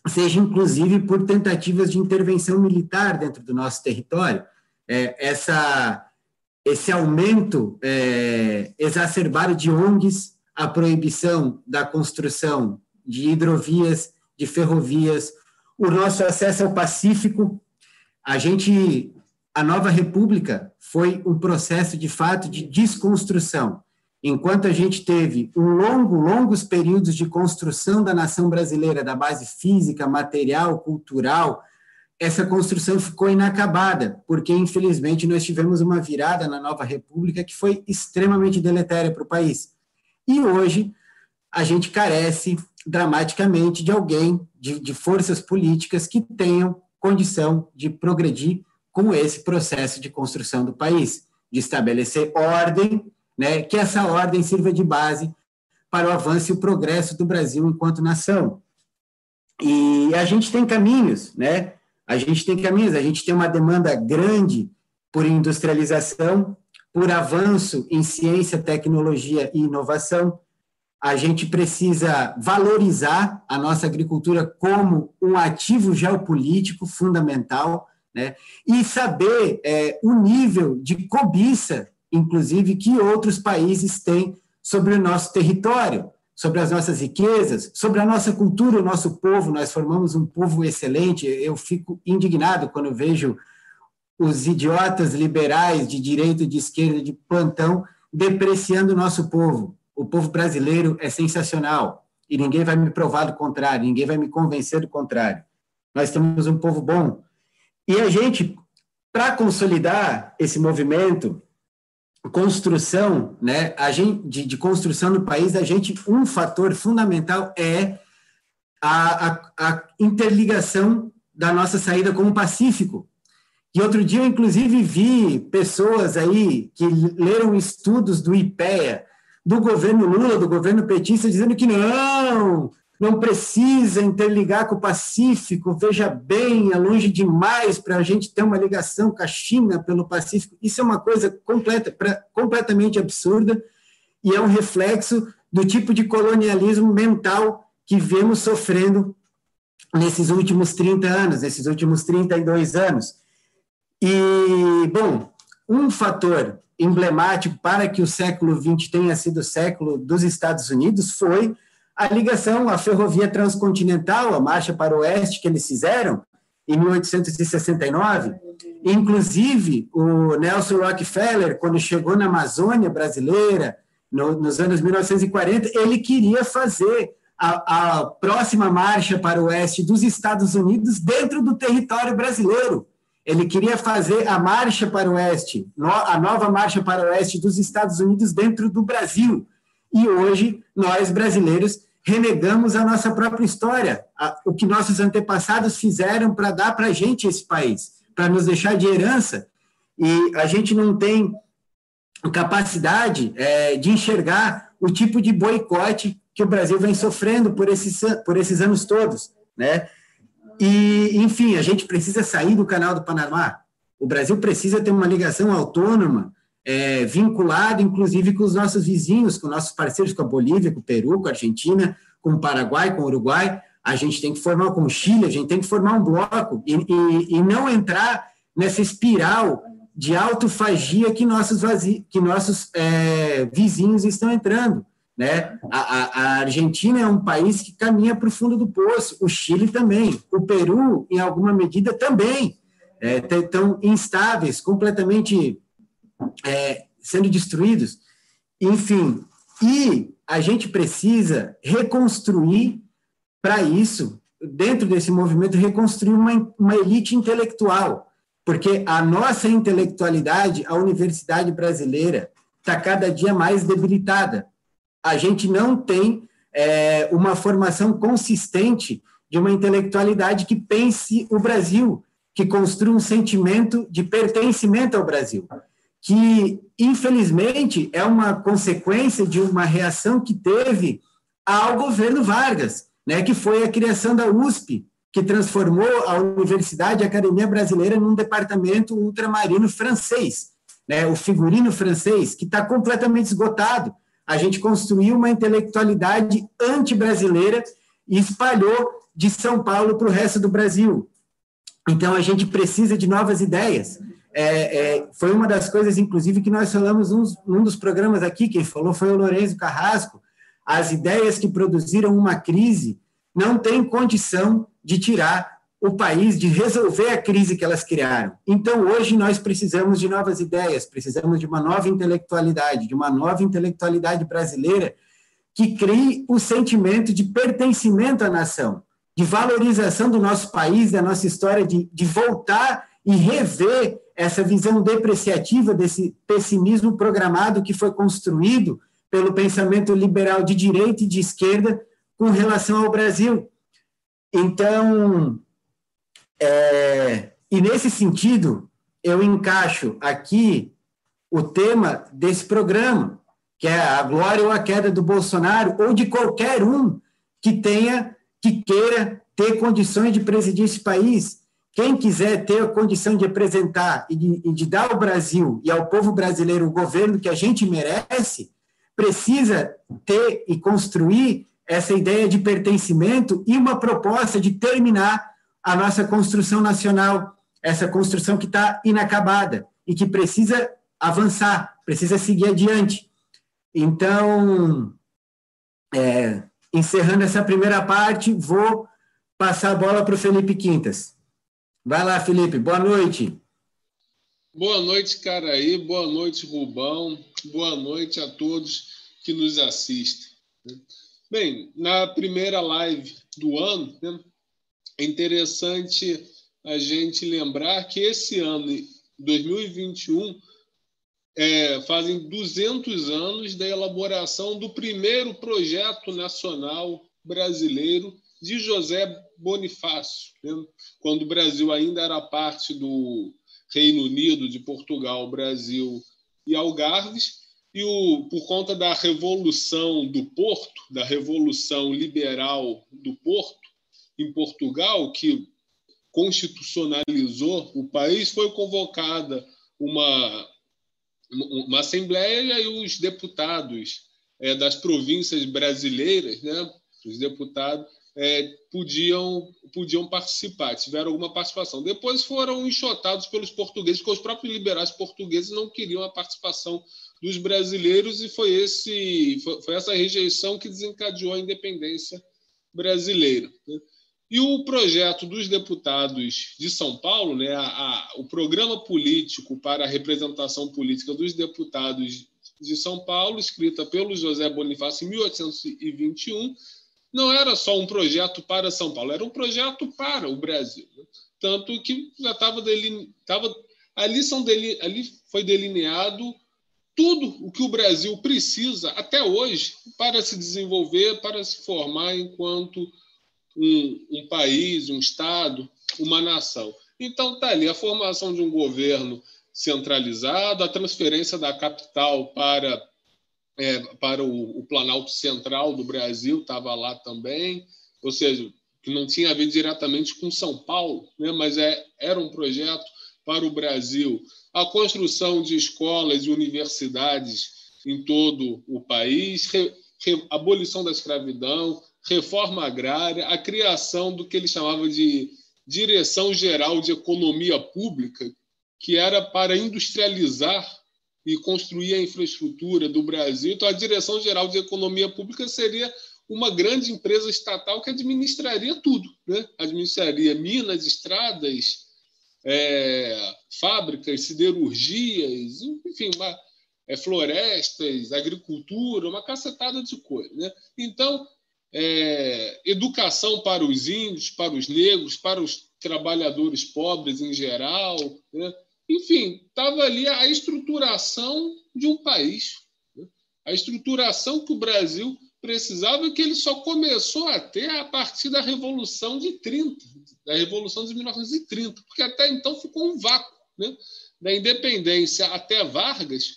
seja inclusive por tentativas de intervenção militar dentro do nosso território. É, essa, esse aumento é, exacerbado de ONGs, a proibição da construção de hidrovias, de ferrovias, o nosso acesso ao Pacífico. A gente, a nova república foi um processo de fato de desconstrução enquanto a gente teve um longo, longos períodos de construção da nação brasileira, da base física, material, cultural, essa construção ficou inacabada, porque infelizmente nós tivemos uma virada na nova república que foi extremamente deletéria para o país. E hoje a gente carece dramaticamente de alguém, de, de forças políticas que tenham condição de progredir com esse processo de construção do país, de estabelecer ordem né, que essa ordem sirva de base para o avanço e o progresso do Brasil enquanto nação. E a gente tem caminhos, né? A gente tem caminhos, a gente tem uma demanda grande por industrialização, por avanço em ciência, tecnologia e inovação. A gente precisa valorizar a nossa agricultura como um ativo geopolítico fundamental, né? E saber é, o nível de cobiça inclusive, que outros países têm sobre o nosso território, sobre as nossas riquezas, sobre a nossa cultura, o nosso povo. Nós formamos um povo excelente. Eu fico indignado quando vejo os idiotas liberais de direita de esquerda de plantão depreciando o nosso povo. O povo brasileiro é sensacional e ninguém vai me provar do contrário, ninguém vai me convencer do contrário. Nós temos um povo bom. E a gente, para consolidar esse movimento, construção, né, a gente, de, de, construção do país, a gente, um fator fundamental é a, a, a, interligação da nossa saída com o Pacífico. E outro dia, eu, inclusive, vi pessoas aí que leram estudos do IPEA, do governo Lula, do governo petista, dizendo que não, não precisa interligar com o Pacífico, veja bem, é longe demais para a gente ter uma ligação com a China pelo Pacífico. Isso é uma coisa completa, pra, completamente absurda e é um reflexo do tipo de colonialismo mental que vemos sofrendo nesses últimos 30 anos, nesses últimos 32 anos. E, bom, um fator emblemático para que o século XX tenha sido o século dos Estados Unidos foi a ligação, a ferrovia transcontinental, a marcha para o oeste que eles fizeram em 1869. Inclusive, o Nelson Rockefeller, quando chegou na Amazônia brasileira, no, nos anos 1940, ele queria fazer a, a próxima marcha para o oeste dos Estados Unidos dentro do território brasileiro. Ele queria fazer a marcha para o oeste, a nova marcha para o oeste dos Estados Unidos dentro do Brasil. E hoje, nós brasileiros renegamos a nossa própria história, o que nossos antepassados fizeram para dar para a gente esse país, para nos deixar de herança. E a gente não tem capacidade é, de enxergar o tipo de boicote que o Brasil vem sofrendo por esses, por esses anos todos, né? E, enfim, a gente precisa sair do canal do Panamá. O Brasil precisa ter uma ligação autônoma, é, vinculada, inclusive, com os nossos vizinhos, com nossos parceiros, com a Bolívia, com o Peru, com a Argentina, com o Paraguai, com o Uruguai. A gente tem que formar, com o Chile, a gente tem que formar um bloco e, e, e não entrar nessa espiral de autofagia que nossos, que nossos é, vizinhos estão entrando. Né? A, a, a, Argentina é um país que caminha para o fundo do poço, o Chile também, o Peru, em alguma medida, também. É, estão instáveis, completamente é, sendo destruídos. Enfim, e a gente precisa reconstruir, para isso, dentro desse movimento, reconstruir uma, uma elite intelectual porque a nossa intelectualidade, a universidade brasileira, está cada dia mais debilitada. A gente não tem é, uma formação consistente de uma intelectualidade que pense o Brasil, que construa um sentimento de pertencimento ao Brasil, que, infelizmente, é uma consequência de uma reação que teve ao governo Vargas, né, que foi a criação da USP, que transformou a Universidade a Academia Brasileira num departamento ultramarino francês, né, o figurino francês, que está completamente esgotado. A gente construiu uma intelectualidade anti-brasileira e espalhou de São Paulo para o resto do Brasil. Então, a gente precisa de novas ideias. É, é, foi uma das coisas, inclusive, que nós falamos num, num dos programas aqui, quem falou foi o Lourenço Carrasco. As ideias que produziram uma crise não têm condição de tirar o país, de resolver a crise que elas criaram. Então, hoje, nós precisamos de novas ideias, precisamos de uma nova intelectualidade, de uma nova intelectualidade brasileira que crie o sentimento de pertencimento à nação, de valorização do nosso país, da nossa história, de, de voltar e rever essa visão depreciativa desse pessimismo programado que foi construído pelo pensamento liberal de direita e de esquerda com relação ao Brasil. Então, é, e nesse sentido, eu encaixo aqui o tema desse programa, que é a glória ou a queda do Bolsonaro, ou de qualquer um que tenha, que queira ter condições de presidir esse país. Quem quiser ter a condição de apresentar e de, e de dar ao Brasil e ao povo brasileiro o governo que a gente merece, precisa ter e construir essa ideia de pertencimento e uma proposta de terminar a nossa construção nacional, essa construção que está inacabada e que precisa avançar, precisa seguir adiante. Então, é, encerrando essa primeira parte, vou passar a bola para o Felipe Quintas. Vai lá, Felipe, boa noite. Boa noite, Caraí, boa noite, Rubão, boa noite a todos que nos assistem. Bem, na primeira live do ano, né, é interessante a gente lembrar que esse ano, 2021, é, fazem 200 anos da elaboração do primeiro projeto nacional brasileiro de José Bonifácio, né? quando o Brasil ainda era parte do Reino Unido, de Portugal, Brasil e Algarves, e o, por conta da revolução do Porto, da revolução liberal do Porto, em Portugal, que constitucionalizou o país, foi convocada uma, uma assembleia e aí os deputados é, das províncias brasileiras, né, os deputados, é, podiam, podiam participar, tiveram alguma participação. Depois foram enxotados pelos portugueses, porque os próprios liberais portugueses não queriam a participação dos brasileiros e foi, esse, foi, essa rejeição que desencadeou a independência brasileira. Né? E o projeto dos deputados de São Paulo, né, a, a, o programa político para a representação política dos deputados de São Paulo, escrita pelo José Bonifácio em 1821, não era só um projeto para São Paulo, era um projeto para o Brasil. Tanto que já estava delineado. Ali, ali foi delineado tudo o que o Brasil precisa até hoje para se desenvolver, para se formar enquanto um, um país, um Estado, uma nação. Então, está ali a formação de um governo centralizado, a transferência da capital para, é, para o, o Planalto Central do Brasil, estava lá também, ou seja, que não tinha a ver diretamente com São Paulo, né, mas é, era um projeto para o Brasil. A construção de escolas e universidades em todo o país, re, re, abolição da escravidão, reforma agrária, a criação do que ele chamava de Direção Geral de Economia Pública, que era para industrializar e construir a infraestrutura do Brasil. Então, a Direção Geral de Economia Pública seria uma grande empresa estatal que administraria tudo, né? administraria minas, estradas, é, fábricas, siderurgias, enfim, uma, é, florestas, agricultura, uma cacetada de coisa. Né? Então, é, educação para os índios, para os negros, para os trabalhadores pobres em geral. Né? Enfim, estava ali a estruturação de um país. Né? A estruturação que o Brasil precisava que ele só começou a ter a partir da Revolução de 30, da Revolução de 1930, porque até então ficou um vácuo. Né? Da independência até Vargas,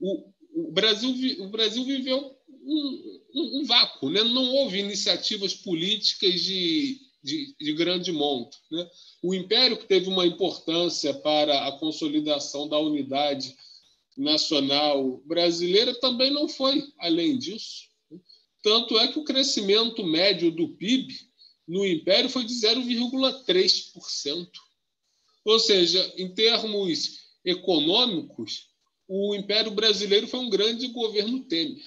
o, o, Brasil, o Brasil viveu um, um, um vácuo, né? não houve iniciativas políticas de, de, de grande monta. Né? O Império, que teve uma importância para a consolidação da unidade nacional brasileira, também não foi além disso. Tanto é que o crescimento médio do PIB no Império foi de 0,3%. Ou seja, em termos econômicos, o Império Brasileiro foi um grande governo Temer.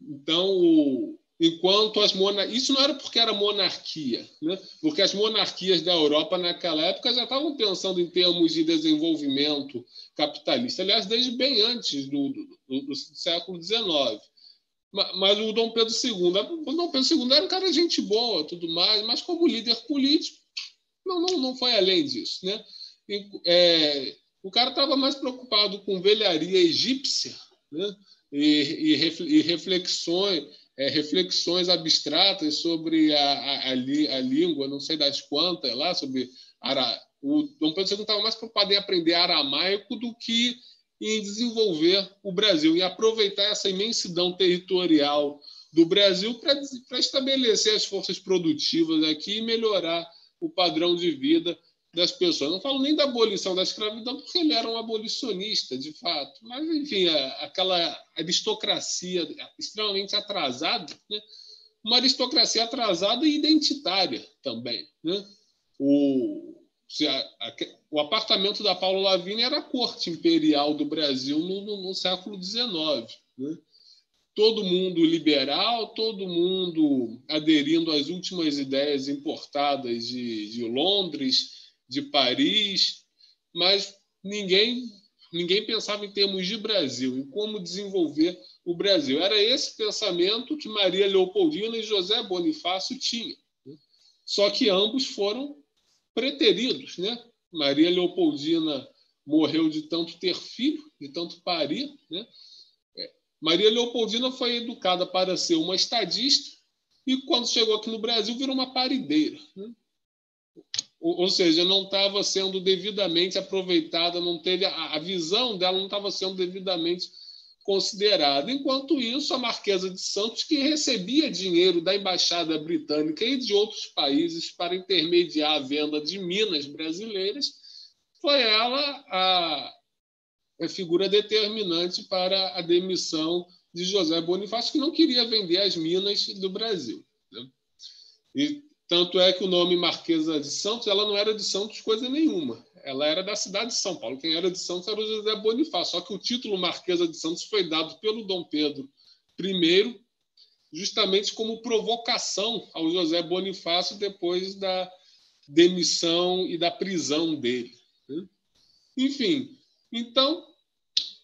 Então, enquanto as monarquias. Isso não era porque era monarquia, né? porque as monarquias da Europa naquela época já estavam pensando em termos de desenvolvimento capitalista, aliás, desde bem antes do, do, do século XIX. Mas o Dom Pedro II, o Dom Pedro II era um cara de gente boa, tudo mais, mas como líder político, não, não, não foi além disso, né? É, o cara estava mais preocupado com velharia egípcia, né? e, e, reflexões, é, reflexões abstratas sobre a, a, a, a, língua, não sei das quantas lá, sobre ara, o Dom Pedro II estava mais preocupado em aprender aramaico do que em desenvolver o Brasil e aproveitar essa imensidão territorial do Brasil para estabelecer as forças produtivas aqui e melhorar o padrão de vida das pessoas. Não falo nem da abolição da escravidão, porque ele era um abolicionista, de fato. Mas, enfim, aquela aristocracia extremamente atrasada, né? uma aristocracia atrasada e identitária também. Né? O, o apartamento da Paula Lavigne era a corte imperial do Brasil no, no, no século XIX. Né? Todo mundo liberal, todo mundo aderindo às últimas ideias importadas de, de Londres, de Paris, mas ninguém ninguém pensava em termos de Brasil, em como desenvolver o Brasil. Era esse pensamento que Maria Leopoldina e José Bonifácio tinham. Né? Só que ambos foram preteridos. Né? Maria Leopoldina morreu de tanto ter filho, de tanto parir. Né? É, Maria Leopoldina foi educada para ser uma estadista e, quando chegou aqui no Brasil, virou uma parideira. Né? Ou seja, não estava sendo devidamente aproveitada, não teve a, visão dela não estava sendo devidamente considerada. Enquanto isso, a Marquesa de Santos, que recebia dinheiro da embaixada britânica e de outros países para intermediar a venda de minas brasileiras, foi ela a, a figura determinante para a demissão de José Bonifácio, que não queria vender as minas do Brasil. Né? E tanto é que o nome Marquesa de Santos, ela não era de Santos coisa nenhuma. Ela era da cidade de São Paulo. Quem era de Santos era o José Bonifácio. Só que o título Marquesa de Santos foi dado pelo Dom Pedro I, justamente como provocação ao José Bonifácio depois da demissão e da prisão dele. Né? Enfim, então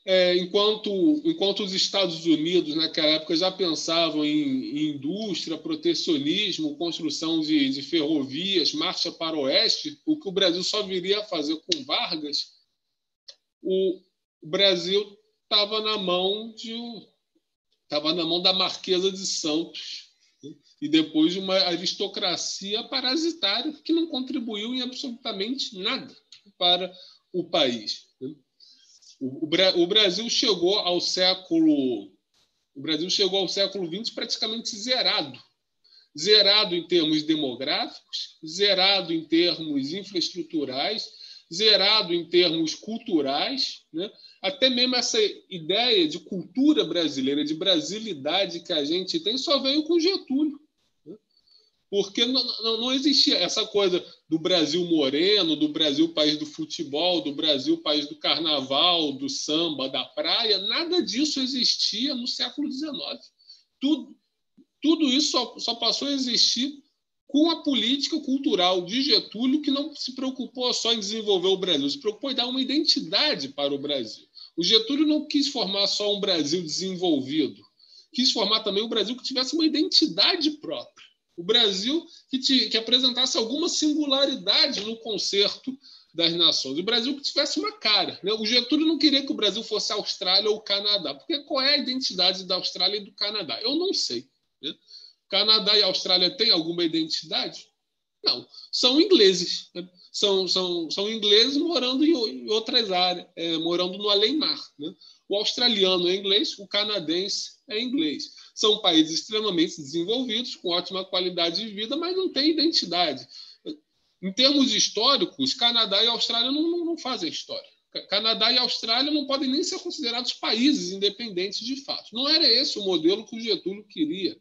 é, enquanto, enquanto os Estados Unidos, naquela época, já pensavam em, em indústria, protecionismo, construção de, de, ferrovias, marcha para o oeste, o que o Brasil só viria a fazer com Vargas, o, Brasil estava na mão de estava na mão da Marquesa de Santos né? e depois de uma aristocracia parasitária que não contribuiu em absolutamente nada para o país. O, o, o Brasil chegou ao século o Brasil chegou ao século XX praticamente zerado. Zerado em termos demográficos, zerado em termos infraestruturais, zerado em termos culturais. Né? Até mesmo essa ideia de cultura brasileira, de brasilidade que a gente tem, só veio com Getúlio porque não, não, não, existia essa coisa do Brasil moreno, do Brasil país do futebol, do Brasil país do carnaval, do samba, da praia, nada disso existia no século XIX. Tudo, tudo isso só, só passou a existir com a política cultural de Getúlio, que não se preocupou só em desenvolver o Brasil, se preocupou em dar uma identidade para o Brasil. O Getúlio não quis formar só um Brasil desenvolvido, quis formar também um Brasil que tivesse uma identidade própria o Brasil que, te, que apresentasse alguma singularidade no concerto das nações. O Brasil que tivesse uma cara. Né? O Getúlio não queria que o Brasil fosse Austrália ou Canadá, porque qual é a identidade da Austrália e do Canadá? Eu não sei. Né? Canadá e Austrália têm alguma identidade? Não, são ingleses. Né? São, são, são ingleses morando em, em outras áreas, é, morando no além-mar. Né? O australiano é inglês, o canadense é inglês. São países extremamente desenvolvidos, com ótima qualidade de vida, mas não têm identidade. Em termos históricos, Canadá e Austrália não, não, não fazem história. Canadá e Austrália não podem nem ser considerados países independentes de fato. Não era esse o modelo que o Getúlio queria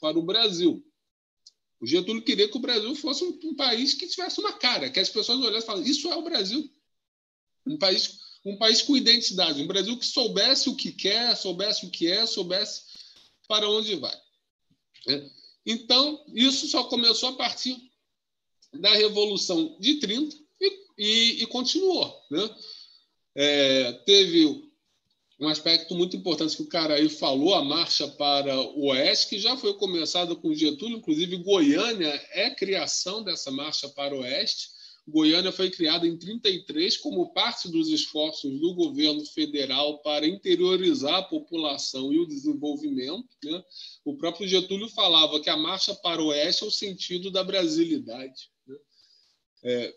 para o Brasil. O Getúlio queria que o Brasil fosse um, um país que tivesse uma cara, que as pessoas olhassem e falassem: Isso é o Brasil. Um país, um país com identidade. Um Brasil que soubesse o que quer, soubesse o que é, soubesse para onde vai. Né? Então, isso só começou a partir da Revolução de 30 e, e, e continuou. Né? É, teve um aspecto muito importante que o cara aí falou, a marcha para o Oeste, que já foi começada com Getúlio, inclusive Goiânia é criação dessa marcha para o Oeste. Goiânia foi criada em 33 como parte dos esforços do governo federal para interiorizar a população e o desenvolvimento. Né? O próprio Getúlio falava que a marcha para o oeste é o sentido da brasilidade. Né? É,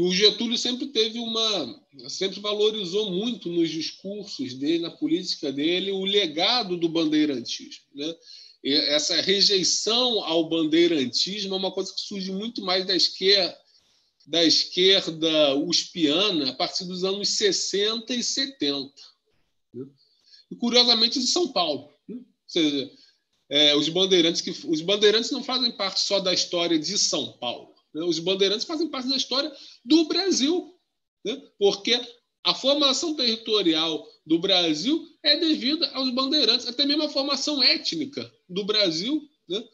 o Getúlio sempre teve uma, sempre valorizou muito nos discursos dele, na política dele, o legado do bandeirantismo. Né? essa rejeição ao bandeirantismo é uma coisa que surge muito mais da esquerda da esquerda uspiana a partir dos anos 60 e 70. Né? E, curiosamente, de São Paulo. Né? Ou seja, é, os, bandeirantes que, os bandeirantes não fazem parte só da história de São Paulo. Né? Os bandeirantes fazem parte da história do Brasil. Né? Porque a formação territorial do Brasil é devida aos bandeirantes, até mesmo a formação étnica do Brasil. Né?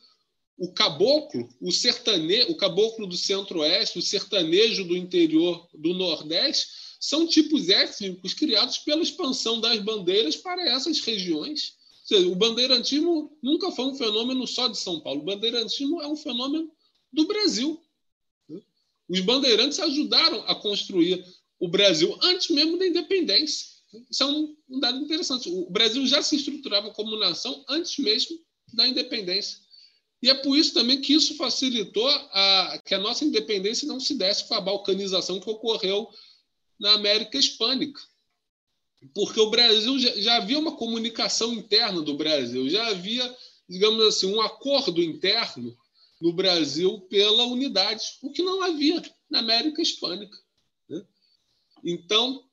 o caboclo, o sertanejo, o caboclo do centro-oeste, o sertanejo do interior do nordeste, são tipos étnicos criados pela expansão das bandeiras para essas regiões. Seja, o bandeirantismo nunca foi um fenômeno só de São Paulo. O bandeirantismo é um fenômeno do Brasil. Os bandeirantes ajudaram a construir o Brasil antes mesmo da independência. Isso é um dado interessante. O Brasil já se estruturava como nação antes mesmo da independência. E é por isso também que isso facilitou a, que a nossa independência não se desse com a balcanização que ocorreu na América Hispânica. Porque o Brasil já, já havia uma comunicação interna do Brasil, já havia, digamos assim, um acordo interno no Brasil pela unidade, o que não havia na América Hispânica. Né? Então,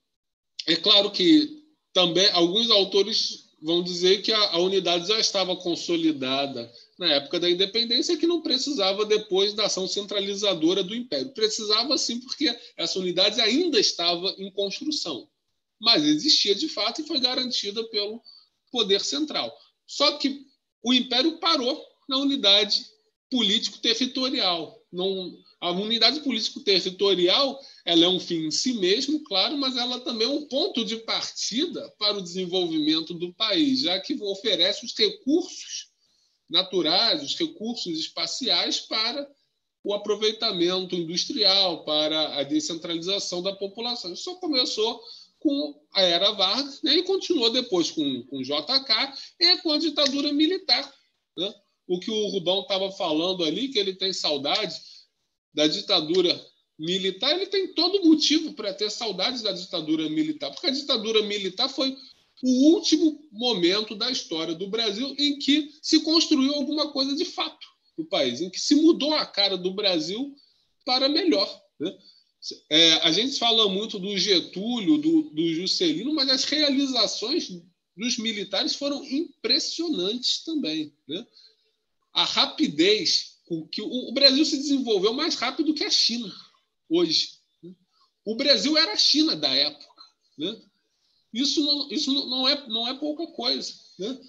é claro que também alguns autores vão dizer que a, a unidade já estava consolidada na época da independência que não precisava depois da ação centralizadora do império. Precisava sim, porque essa unidade ainda estava em construção, mas existia de fato e foi garantida pelo poder central. Só que o império parou na unidade político-territorial. Não, a unidade político-territorial ela é um fim em si mesmo, claro, mas ela também é um ponto de partida para o desenvolvimento do país, já que oferece os recursos naturais, os recursos espaciais para o aproveitamento industrial, para a descentralização da população. Isso só começou com a era Vargas né, e continuou depois com, com JK e com a ditadura militar. Né? O que o Rubão estava falando ali, que ele tem saudade da ditadura militar, ele tem todo motivo para ter saudades da ditadura militar, porque a ditadura militar foi o último momento da história do Brasil em que se construiu alguma coisa de fato no país, em que se mudou a cara do Brasil para melhor. Né? É, a gente fala muito do Getúlio, do, do Juscelino, mas as realizações dos militares foram impressionantes também. Né? A rapidez com que o, o Brasil se desenvolveu mais rápido que a China hoje. Né? O Brasil era a China da época. Né? Isso, não, isso não, é, não é pouca coisa. Né?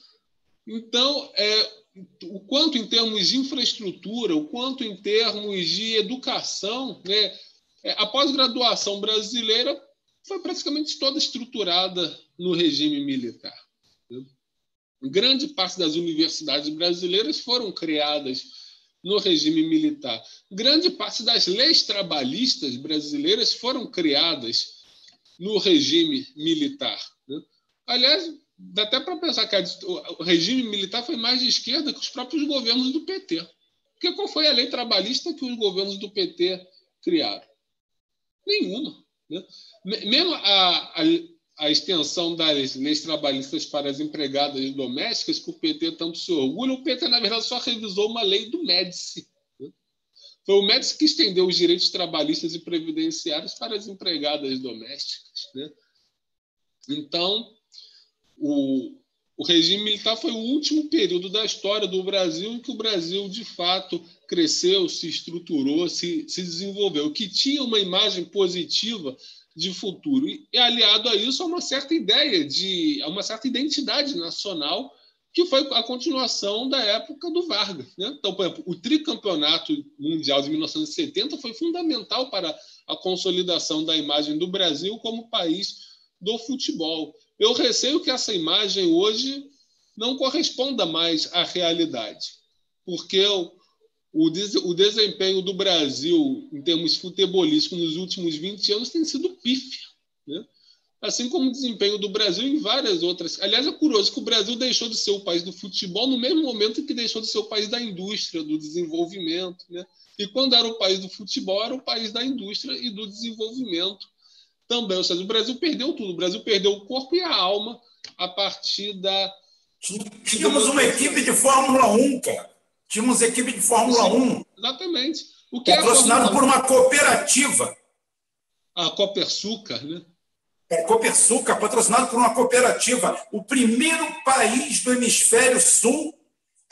Então, é, o quanto em termos de infraestrutura, o quanto em termos de educação, né? É, a pós-graduação brasileira foi praticamente toda estruturada no regime militar. Grande parte das universidades brasileiras foram criadas no regime militar. Grande parte das leis trabalhistas brasileiras foram criadas no regime militar. Né? Aliás, dá até para pensar que o regime militar foi mais de esquerda que os próprios governos do PT. Porque qual foi a lei trabalhista que os governos do PT criaram? Nenhuma. Né? Mesmo a, a, a, extensão das leis trabalhistas para as empregadas domésticas, que o PT tanto se orgulha, o PT, na verdade, só revisou uma lei do Médici. Né? Foi o Médici que estendeu os direitos trabalhistas e previdenciários para as empregadas domésticas. Né? Então, o, o regime militar foi o último período da história do Brasil em que o Brasil, de fato, cresceu, se estruturou, se, se desenvolveu, que tinha uma imagem positiva de futuro. E, aliado a isso, a uma certa ideia, de a uma certa identidade nacional, que foi a continuação da época do Vargas. Né? Então, por exemplo, o tricampeonato mundial de 1970 foi fundamental para a consolidação da imagem do Brasil como país do futebol. Eu receio que essa imagem hoje não corresponda mais à realidade, porque o desempenho do Brasil em termos futebolísticos nos últimos 20 anos tem sido pífio. Né? Assim como o desempenho do Brasil em várias outras. Aliás, é curioso que o Brasil deixou de ser o país do futebol no mesmo momento que deixou de ser o país da indústria, do desenvolvimento. Né? E quando era o país do futebol, era o país da indústria e do desenvolvimento também. Ou seja, o Brasil perdeu tudo. O Brasil perdeu o corpo e a alma a partir da. Tínhamos uma equipe de Fórmula 1, cara. Tínhamos equipe de Fórmula Sim, 1. Exatamente. O que patrocinado é por uma cooperativa. A Copersucar, né? É, Copersucar, patrocinado por uma cooperativa. O primeiro país do hemisfério sul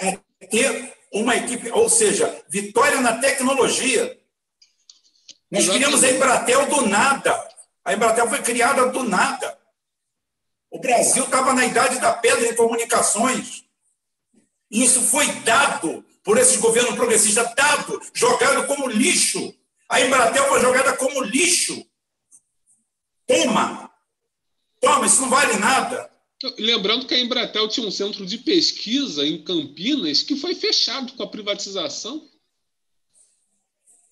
a ter uma equipe, ou seja, vitória na tecnologia. Nós queríamos a Embratel do nada. A Embratel foi criada do nada. O Brasil estava na idade da pedra em comunicações. Isso foi dado por esses governos progressistas, dado, jogado como lixo. A Embratel foi jogada como lixo. Toma. Toma, isso não vale nada. Lembrando que a Embratel tinha um centro de pesquisa em Campinas que foi fechado com a privatização.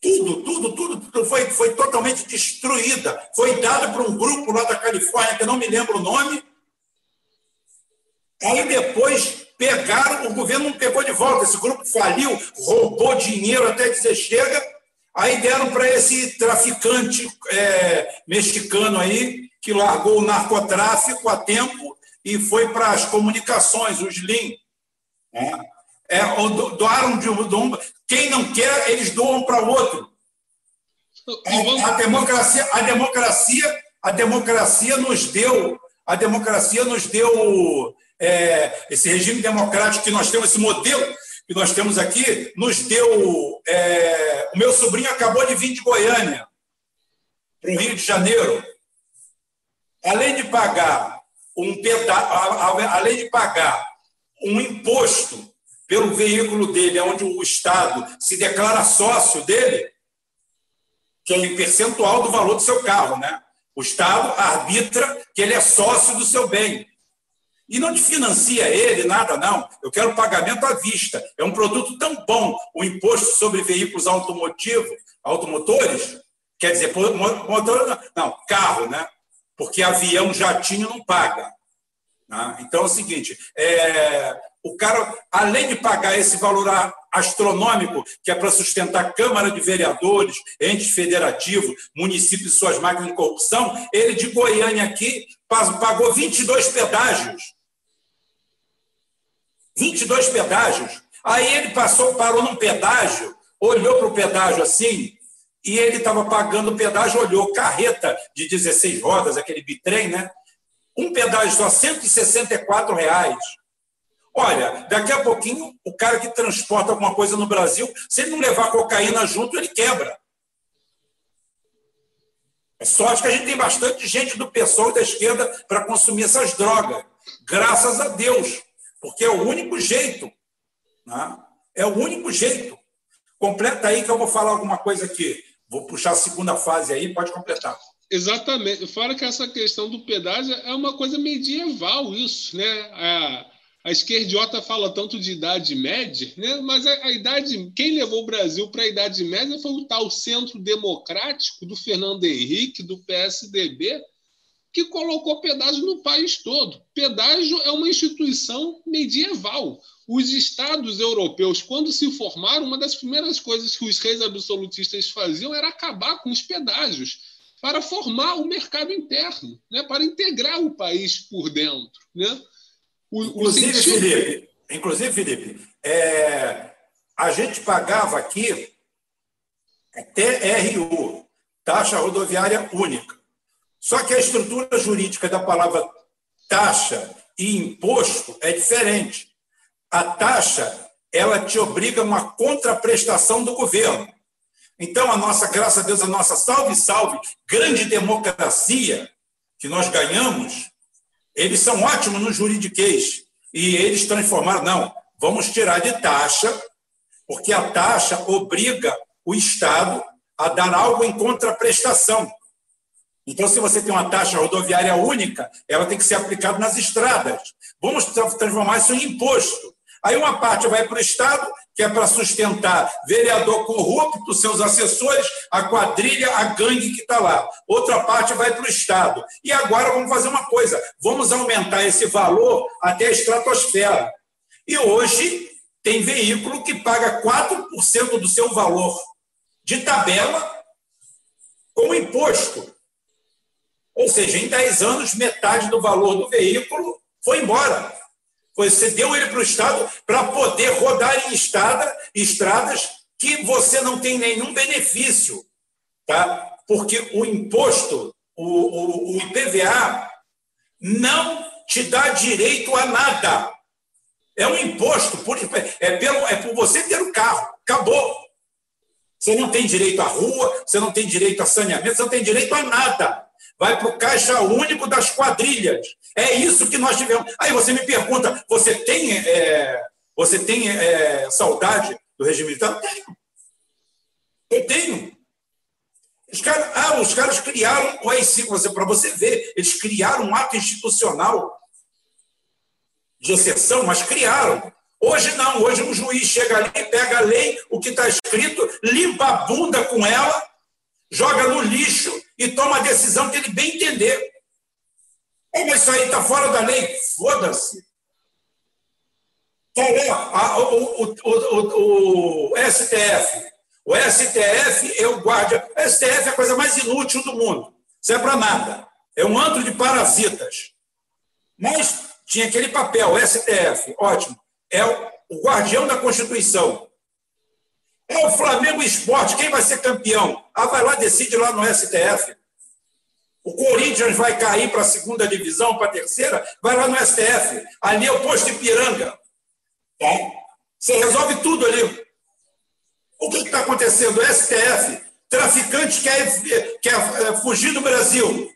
Tudo, tudo, tudo, tudo foi, foi totalmente destruída. Foi dada para um grupo lá da Califórnia, que eu não me lembro o nome. Aí depois pegaram, o governo não pegou de volta. Esse grupo faliu, roubou dinheiro até dizer chega. Aí deram para esse traficante é, mexicano aí, que largou o narcotráfico a tempo e foi para as comunicações, os Slim. É, é, doaram de, um, quem não quer, eles doam para o outro. A, a, democracia, a democracia, a democracia nos deu, a democracia nos deu é, esse regime democrático que nós temos, esse modelo que nós temos aqui, nos deu. É, o meu sobrinho acabou de vir de Goiânia para o Rio de Janeiro. Além de pagar um peda além de pagar um imposto pelo veículo dele, onde o Estado se declara sócio dele, que é em percentual do valor do seu carro, né? O Estado arbitra que ele é sócio do seu bem. E não te financia ele, nada, não. Eu quero pagamento à vista. É um produto tão bom, o imposto sobre veículos automotivos, automotores, quer dizer, motor, não, carro, né? Porque avião, jatinho não paga. Né? Então é o seguinte: é, o cara, além de pagar esse valor astronômico, que é para sustentar Câmara de Vereadores, entes federativos, municípios e suas máquinas de corrupção, ele de Goiânia aqui pagou 22 pedágios. 22 pedágios. Aí ele passou, parou num pedágio, olhou para o pedágio assim, e ele estava pagando o pedágio, olhou, carreta de 16 rodas, aquele bitrem, né? Um pedágio só, 164 reais. Olha, daqui a pouquinho, o cara que transporta alguma coisa no Brasil, se ele não levar cocaína junto, ele quebra. É sorte que a gente tem bastante gente do pessoal da esquerda para consumir essas drogas. Graças a Deus. Porque é o único jeito. Né? É o único jeito. Completa aí que eu vou falar alguma coisa aqui. Vou puxar a segunda fase aí, pode completar. Exatamente. Fora que essa questão do pedágio é uma coisa medieval, isso, né? A, a esquerdiota fala tanto de idade média, né? mas a, a idade. Quem levou o Brasil para a Idade Média foi o tal centro democrático do Fernando Henrique, do PSDB, que colocou pedágio no país todo. Pedágio é uma instituição medieval. Os estados europeus, quando se formaram, uma das primeiras coisas que os reis absolutistas faziam era acabar com os pedágios para formar o mercado interno, né? para integrar o país por dentro. Né? O, inclusive, o sentido... Felipe, inclusive, Felipe, é, a gente pagava aqui TRU, taxa rodoviária única. Só que a estrutura jurídica da palavra taxa e imposto é diferente. A taxa, ela te obriga a uma contraprestação do governo. Então, a nossa, graças a Deus, a nossa salve, salve, grande democracia que nós ganhamos, eles são ótimos no juridiquês. E eles transformaram, não, vamos tirar de taxa, porque a taxa obriga o Estado a dar algo em contraprestação. Então, se você tem uma taxa rodoviária única, ela tem que ser aplicada nas estradas. Vamos transformar isso em imposto. Aí uma parte vai para o Estado, que é para sustentar vereador corrupto, seus assessores, a quadrilha, a gangue que está lá. Outra parte vai para o Estado. E agora vamos fazer uma coisa: vamos aumentar esse valor até a estratosfera. E hoje tem veículo que paga 4% do seu valor de tabela como imposto. Ou seja, em 10 anos, metade do valor do veículo foi embora. Você deu ele para o Estado para poder rodar em estrada, estradas que você não tem nenhum benefício. Tá? Porque o imposto, o, o, o IPVA, não te dá direito a nada. É um imposto, por, é, pelo, é por você ter o um carro. Acabou. Você não tem direito à rua, você não tem direito a saneamento, você não tem direito a nada vai para o caixa único das quadrilhas. É isso que nós tivemos. Aí você me pergunta: você tem, é, você tem é, saudade do regime militar? Eu tenho. Eu tenho. Os caras, ah, os caras criaram o AI-5, para você ver, eles criaram um ato institucional de exceção, mas criaram. Hoje não, hoje um juiz chega ali, pega a lei, o que está escrito, limpa a bunda com ela joga no lixo e toma a decisão que ele bem entender. Mas isso aí está fora da lei. Foda-se. Tá o, o, STF. O STF é o guarda. O STF é a coisa mais inútil do mundo. Isso é para nada. É um antro de parasitas. Mas tinha aquele papel, o STF, ótimo. É o guardião da Constituição. É o Flamengo Esporte, quem vai ser campeão? Ah, vai lá, decide lá no STF. O Corinthians vai cair para a segunda divisão, para a terceira, vai lá no STF. Ali é o posto Ipiranga. Tá? Você resolve tudo ali. O que está acontecendo? O STF, traficante quer, quer eh, fugir do Brasil.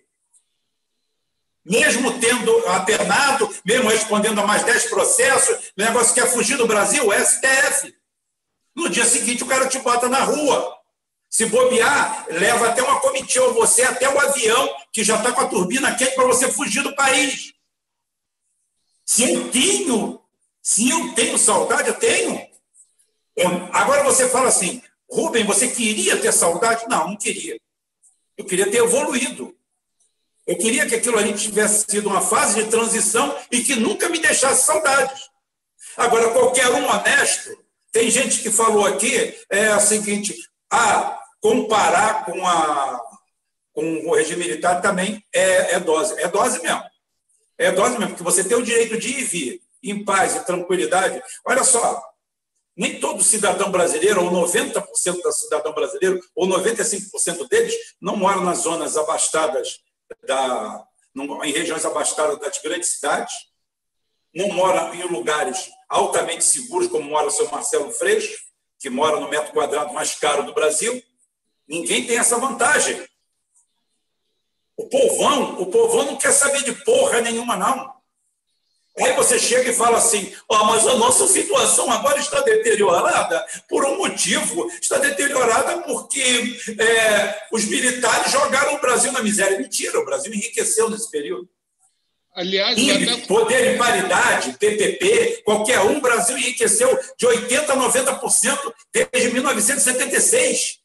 mesmo tendo apenado, mesmo respondendo a mais 10 processos, o negócio quer fugir do Brasil, o STF. No dia seguinte, o cara te bota na rua. Se bobear, leva até uma comitiva, você até o avião, que já está com a turbina quente para você fugir do país. Se eu tenho, se eu tenho saudade, eu tenho. Agora você fala assim, Rubem, você queria ter saudade? Não, não queria. Eu queria ter evoluído. Eu queria que aquilo ali tivesse sido uma fase de transição e que nunca me deixasse saudades. Agora, qualquer um honesto, tem gente que falou aqui é o seguinte: ah, comparar com, a, com o regime militar também é, é dose. É dose mesmo. É dose mesmo, porque você tem o direito de ir e vir em paz e tranquilidade. Olha só, nem todo cidadão brasileiro, ou 90% do cidadão brasileiro, ou 95% deles, não moram nas zonas abastadas, da, em regiões abastadas das grandes cidades, não moram em lugares altamente seguros, como mora o seu Marcelo Freixo, que mora no metro quadrado mais caro do Brasil. Ninguém tem essa vantagem. O povão, o povão não quer saber de porra nenhuma, não. Aí você chega e fala assim: oh, mas a nossa situação agora está deteriorada por um motivo. Está deteriorada porque é, os militares jogaram o Brasil na miséria. Mentira, o Brasil enriqueceu nesse período. Aliás, até... poder e paridade, PPP, qualquer um, o Brasil enriqueceu de 80% a 90% desde 1976.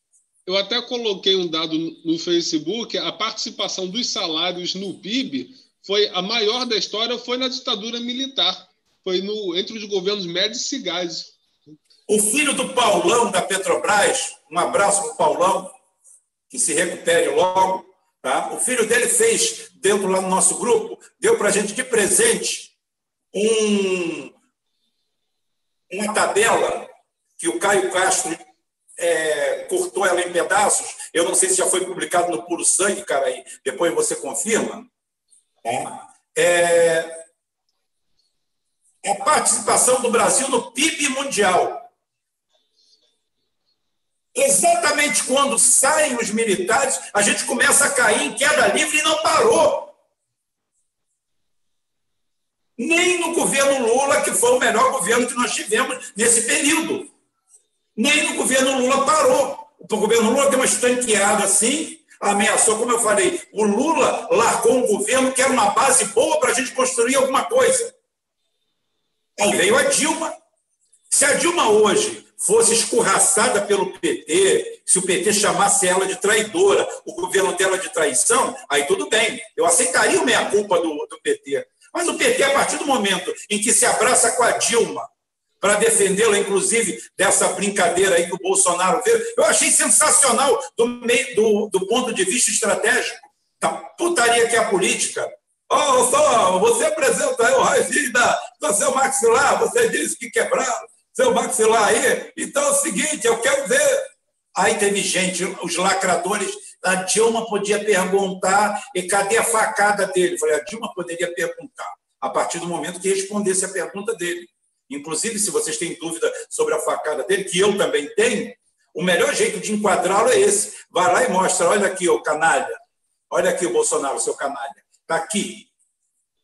Eu até coloquei um dado no Facebook: a participação dos salários no PIB foi a maior da história foi na ditadura militar, foi no entre os governos médios e cigais. O filho do Paulão da Petrobras, um abraço para o Paulão, que se recupere logo. Tá? O filho dele fez, dentro lá no nosso grupo, deu para a gente de presente um, uma tabela que o Caio Castro é, cortou ela em pedaços. Eu não sei se já foi publicado no Puro Sangue, cara, aí. depois você confirma. É, a participação do Brasil no PIB mundial. Exatamente quando saem os militares, a gente começa a cair em queda livre e não parou. Nem no governo Lula, que foi o melhor governo que nós tivemos nesse período. Nem no governo Lula parou. O governo Lula deu uma estanqueada assim, ameaçou, como eu falei, o Lula largou um governo que era uma base boa para a gente construir alguma coisa. Aí veio a Dilma. Se a Dilma hoje fosse escorraçada pelo PT, se o PT chamasse ela de traidora, o governo dela de traição, aí tudo bem, eu aceitaria o meia-culpa do, do PT. Mas o PT, a partir do momento em que se abraça com a Dilma, para defendê-la, inclusive, dessa brincadeira aí que o Bolsonaro fez. Eu achei sensacional do, meio, do, do ponto de vista estratégico da putaria que é a política. Oh, só, você apresenta aí o raio da, do seu maxilar, você disse que quebraram seu maxilar aí, então é o seguinte, eu quero ver. Aí teve gente, os lacradores, a Dilma podia perguntar, e cadê a facada dele? Falei, a Dilma poderia perguntar, a partir do momento que respondesse a pergunta dele. Inclusive, se vocês têm dúvida sobre a facada dele, que eu também tenho, o melhor jeito de enquadrá-lo é esse. Vai lá e mostra, olha aqui, o canalha. Olha aqui o Bolsonaro, seu canalha. Está aqui.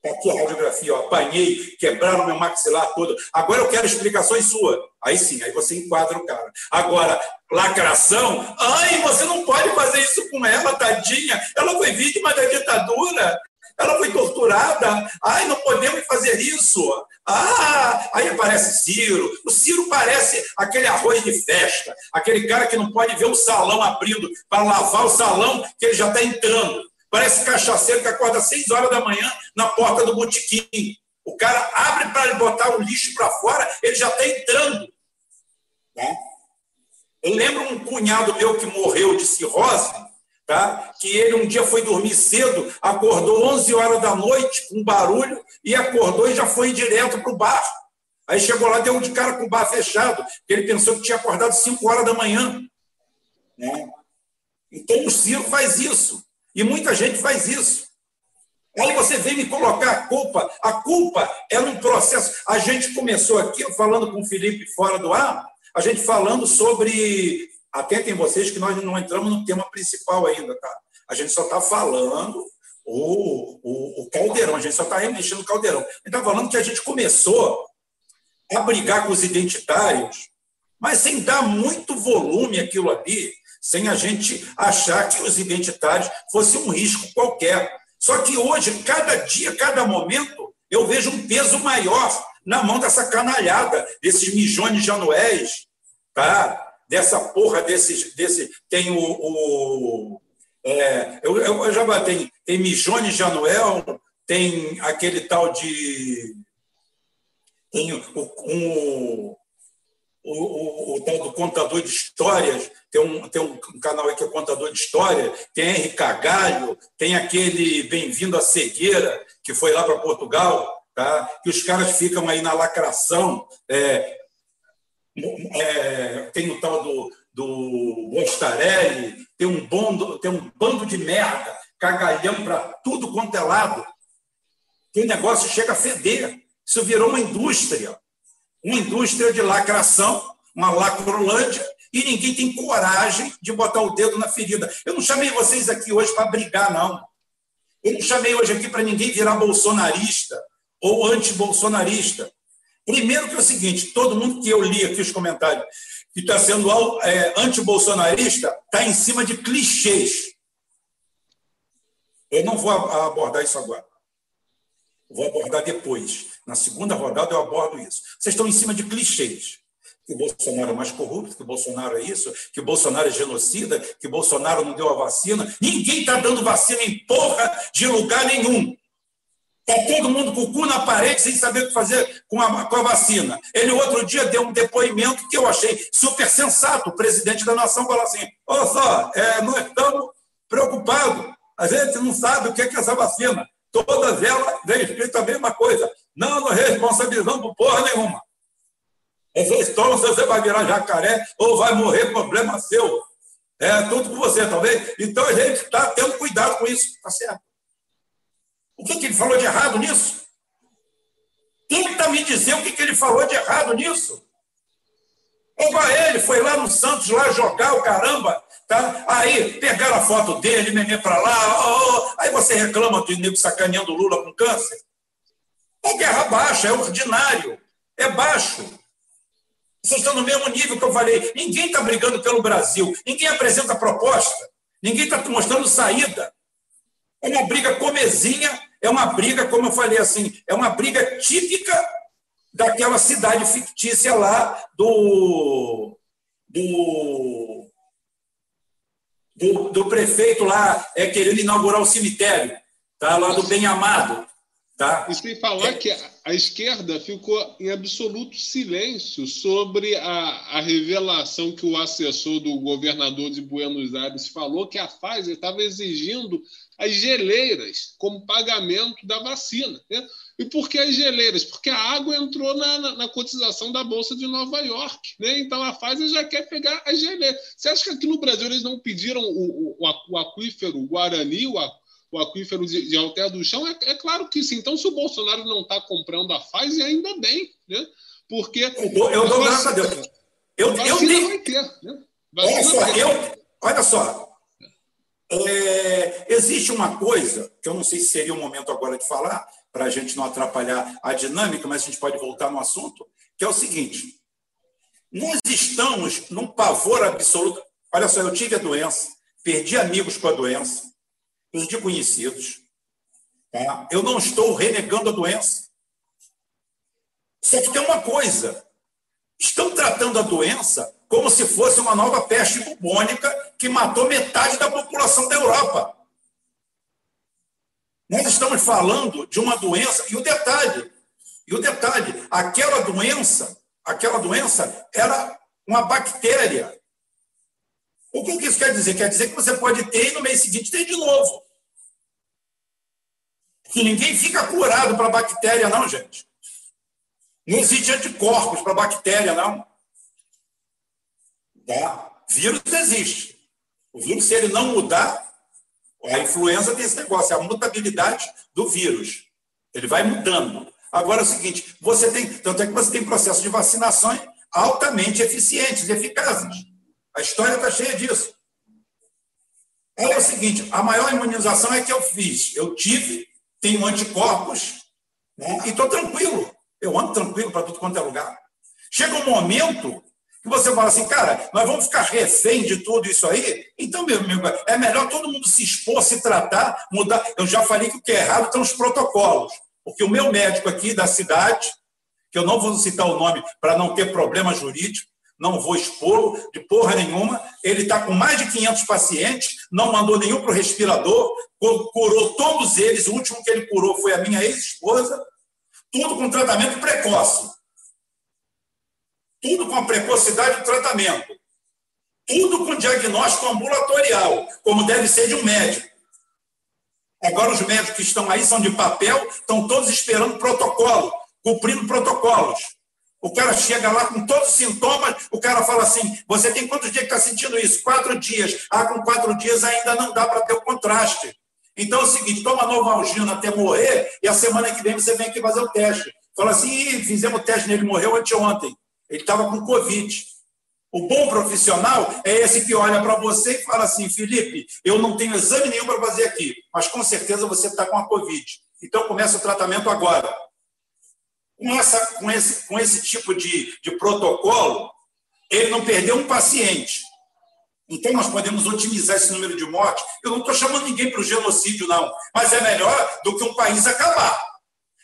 Aqui a radiografia. Eu apanhei, quebraram meu maxilar todo. Agora eu quero explicações suas. Aí sim, aí você enquadra o cara. Agora, lacração, ai, você não pode fazer isso com ela, tadinha. Ela foi vítima da ditadura. Ela foi torturada. Ai, não podemos fazer isso. Ah, aí aparece Ciro. O Ciro parece aquele arroz de festa, aquele cara que não pode ver o salão abrindo para lavar o salão que ele já está entrando. Parece cachaceiro que acorda às seis horas da manhã na porta do botequim. O cara abre para botar o lixo para fora, ele já está entrando. Né? Eu lembro um cunhado meu que morreu de cirrose, tá? que ele um dia foi dormir cedo, acordou 11 horas da noite com barulho e acordou e já foi direto para o bar. Aí chegou lá, deu de cara com o bar fechado, porque ele pensou que tinha acordado 5 horas da manhã. Né? Então o Ciro faz isso. E muita gente faz isso. Aí você vem me colocar a culpa. A culpa é um processo. A gente começou aqui falando com o Felipe fora do ar, a gente falando sobre Atentem vocês que nós não entramos no tema principal ainda, tá? A gente só está falando o, o, o caldeirão, a gente só está remexendo o caldeirão. A gente está falando que a gente começou a brigar com os identitários, mas sem dar muito volume aquilo ali, sem a gente achar que os identitários fossem um risco qualquer. Só que hoje, cada dia, cada momento, eu vejo um peso maior na mão dessa canalhada, desses mijões de anuéis, tá? dessa porra desses. Desse, tem o. o é, eu, eu, já tem, tem Mijones de Anuel, tem aquele tal de. Tem o, um, o, o, o, tal do contador de histórias, tem um, tem um canal aí que é contador de história, tem Henrique Cagalho, tem aquele Bem-vindo à Cegueira, que foi lá para Portugal, tá? que os caras ficam aí na lacração. É, é, tem o tal do, do Bostarelli, tem um, bando, tem um bando de merda, cagalhão para tudo quanto é lado, que o negócio chega a feder. Isso virou uma indústria, uma indústria de lacração, uma lacrolândia, e ninguém tem coragem de botar o dedo na ferida. Eu não chamei vocês aqui hoje para brigar, não. Eu não chamei hoje aqui para ninguém virar bolsonarista ou anti-bolsonarista. Primeiro que é o seguinte, todo mundo que eu li aqui os comentários que está sendo é, anti-bolsonarista está em cima de clichês. Eu não vou abordar isso agora. Vou abordar depois. Na segunda rodada eu abordo isso. Vocês estão em cima de clichês. Que o Bolsonaro é mais corrupto, que o Bolsonaro é isso, que o Bolsonaro é genocida, que o Bolsonaro não deu a vacina. Ninguém está dando vacina em porra de lugar nenhum. Está todo mundo com o cu na parede sem saber o que fazer com a, com a vacina. Ele, outro dia, deu um depoimento que eu achei super sensato. O presidente da nação falou assim: olha só, é, nós estamos preocupados. A gente não sabe o que é essa vacina. Todas elas vêm escrito a mesma coisa. Não nos responsabilizamos por porra nenhuma. Vocês tomam, você vai virar jacaré ou vai morrer, problema seu. É tudo com você, talvez. Então a gente está tendo cuidado com isso. Está certo. O que, que ele falou de errado nisso? Tenta me dizer o que, que ele falou de errado nisso. Opa, ele foi lá no Santos lá jogar o caramba, tá? Aí pegaram a foto dele, meme para lá, oh, oh. aí você reclama do nego sacaneando Lula com câncer. É guerra baixa, é ordinário, é baixo. Vocês estão no mesmo nível que eu falei. Ninguém está brigando pelo Brasil, ninguém apresenta proposta, ninguém está mostrando saída. É uma briga comezinha é uma briga, como eu falei assim, é uma briga típica daquela cidade fictícia lá do, do, do, do prefeito lá é, querendo inaugurar o cemitério, tá? lá do Bem Amado. Tá? E sem falar é. que a esquerda ficou em absoluto silêncio sobre a, a revelação que o assessor do governador de Buenos Aires falou que a Pfizer estava exigindo as geleiras como pagamento da vacina. Né? E por que as geleiras? Porque a água entrou na, na, na, cotização da Bolsa de Nova York. Né? Então a Pfizer já quer pegar as geleiras. Você acha que aqui no Brasil eles não pediram o, o, o aquífero Guarani, o, o aquífero de, Alter do Chão? É, é, claro que sim. Então, se o Bolsonaro não está comprando a Pfizer, ainda bem. Né? Porque. Eu dou, eu dou graças a Deus. Eu, eu, eu vai ter. Né? Olha só, eu, olha só, é, existe uma coisa, que eu não sei se seria o momento agora de falar, para a gente não atrapalhar a dinâmica, mas a gente pode voltar no assunto, que é o seguinte: nós estamos num pavor absoluto. Olha só, eu tive a doença, perdi amigos com a doença, perdi conhecidos. Tá? Eu não estou renegando a doença. Só que tem uma coisa: estão tratando a doença como se fosse uma nova peste bubônica que matou metade da população da Europa. Nós estamos falando de uma doença, e o detalhe, e o detalhe, aquela doença, aquela doença era uma bactéria. O que isso quer dizer? Quer dizer que você pode ter e no mês seguinte ter de novo. Que ninguém fica curado para bactéria, não, gente. Não existe anticorpos para bactéria, não. Tá? Vírus existe. O vírus, se ele não mudar, a influenza tem esse negócio, é a mutabilidade do vírus. Ele vai mudando. Agora é o seguinte: você tem. Tanto é que você tem processos de vacinação altamente eficientes eficazes. A história está cheia disso. Aí é o seguinte: a maior imunização é que eu fiz. Eu tive, tenho anticorpos né, e estou tranquilo. Eu ando tranquilo para tudo quanto é lugar. Chega um momento que você fala assim, cara, nós vamos ficar refém de tudo isso aí? Então, meu amigo, é melhor todo mundo se expor, se tratar, mudar. Eu já falei que o que é errado estão os protocolos. Porque o meu médico aqui da cidade, que eu não vou citar o nome para não ter problema jurídico, não vou expô-lo de porra nenhuma. Ele está com mais de 500 pacientes, não mandou nenhum para o respirador, curou todos eles. O último que ele curou foi a minha ex-esposa, tudo com tratamento precoce. Tudo com a precocidade do tratamento. Tudo com diagnóstico ambulatorial, como deve ser de um médico. Agora, os médicos que estão aí são de papel, estão todos esperando protocolo, cumprindo protocolos. O cara chega lá com todos os sintomas, o cara fala assim: você tem quantos dias que está sentindo isso? Quatro dias. Ah, com quatro dias ainda não dá para ter o contraste. Então é o seguinte: toma Novalgina até morrer e a semana que vem você vem aqui fazer o teste. Fala assim: fizemos o teste nele, morreu anteontem. Ele estava com Covid. O bom profissional é esse que olha para você e fala assim: Felipe, eu não tenho exame nenhum para fazer aqui, mas com certeza você está com a Covid. Então começa o tratamento agora com, essa, com, esse, com esse tipo de, de protocolo, ele não perdeu um paciente. Então, nós podemos otimizar esse número de mortes. Eu não estou chamando ninguém para o genocídio, não, mas é melhor do que um país acabar.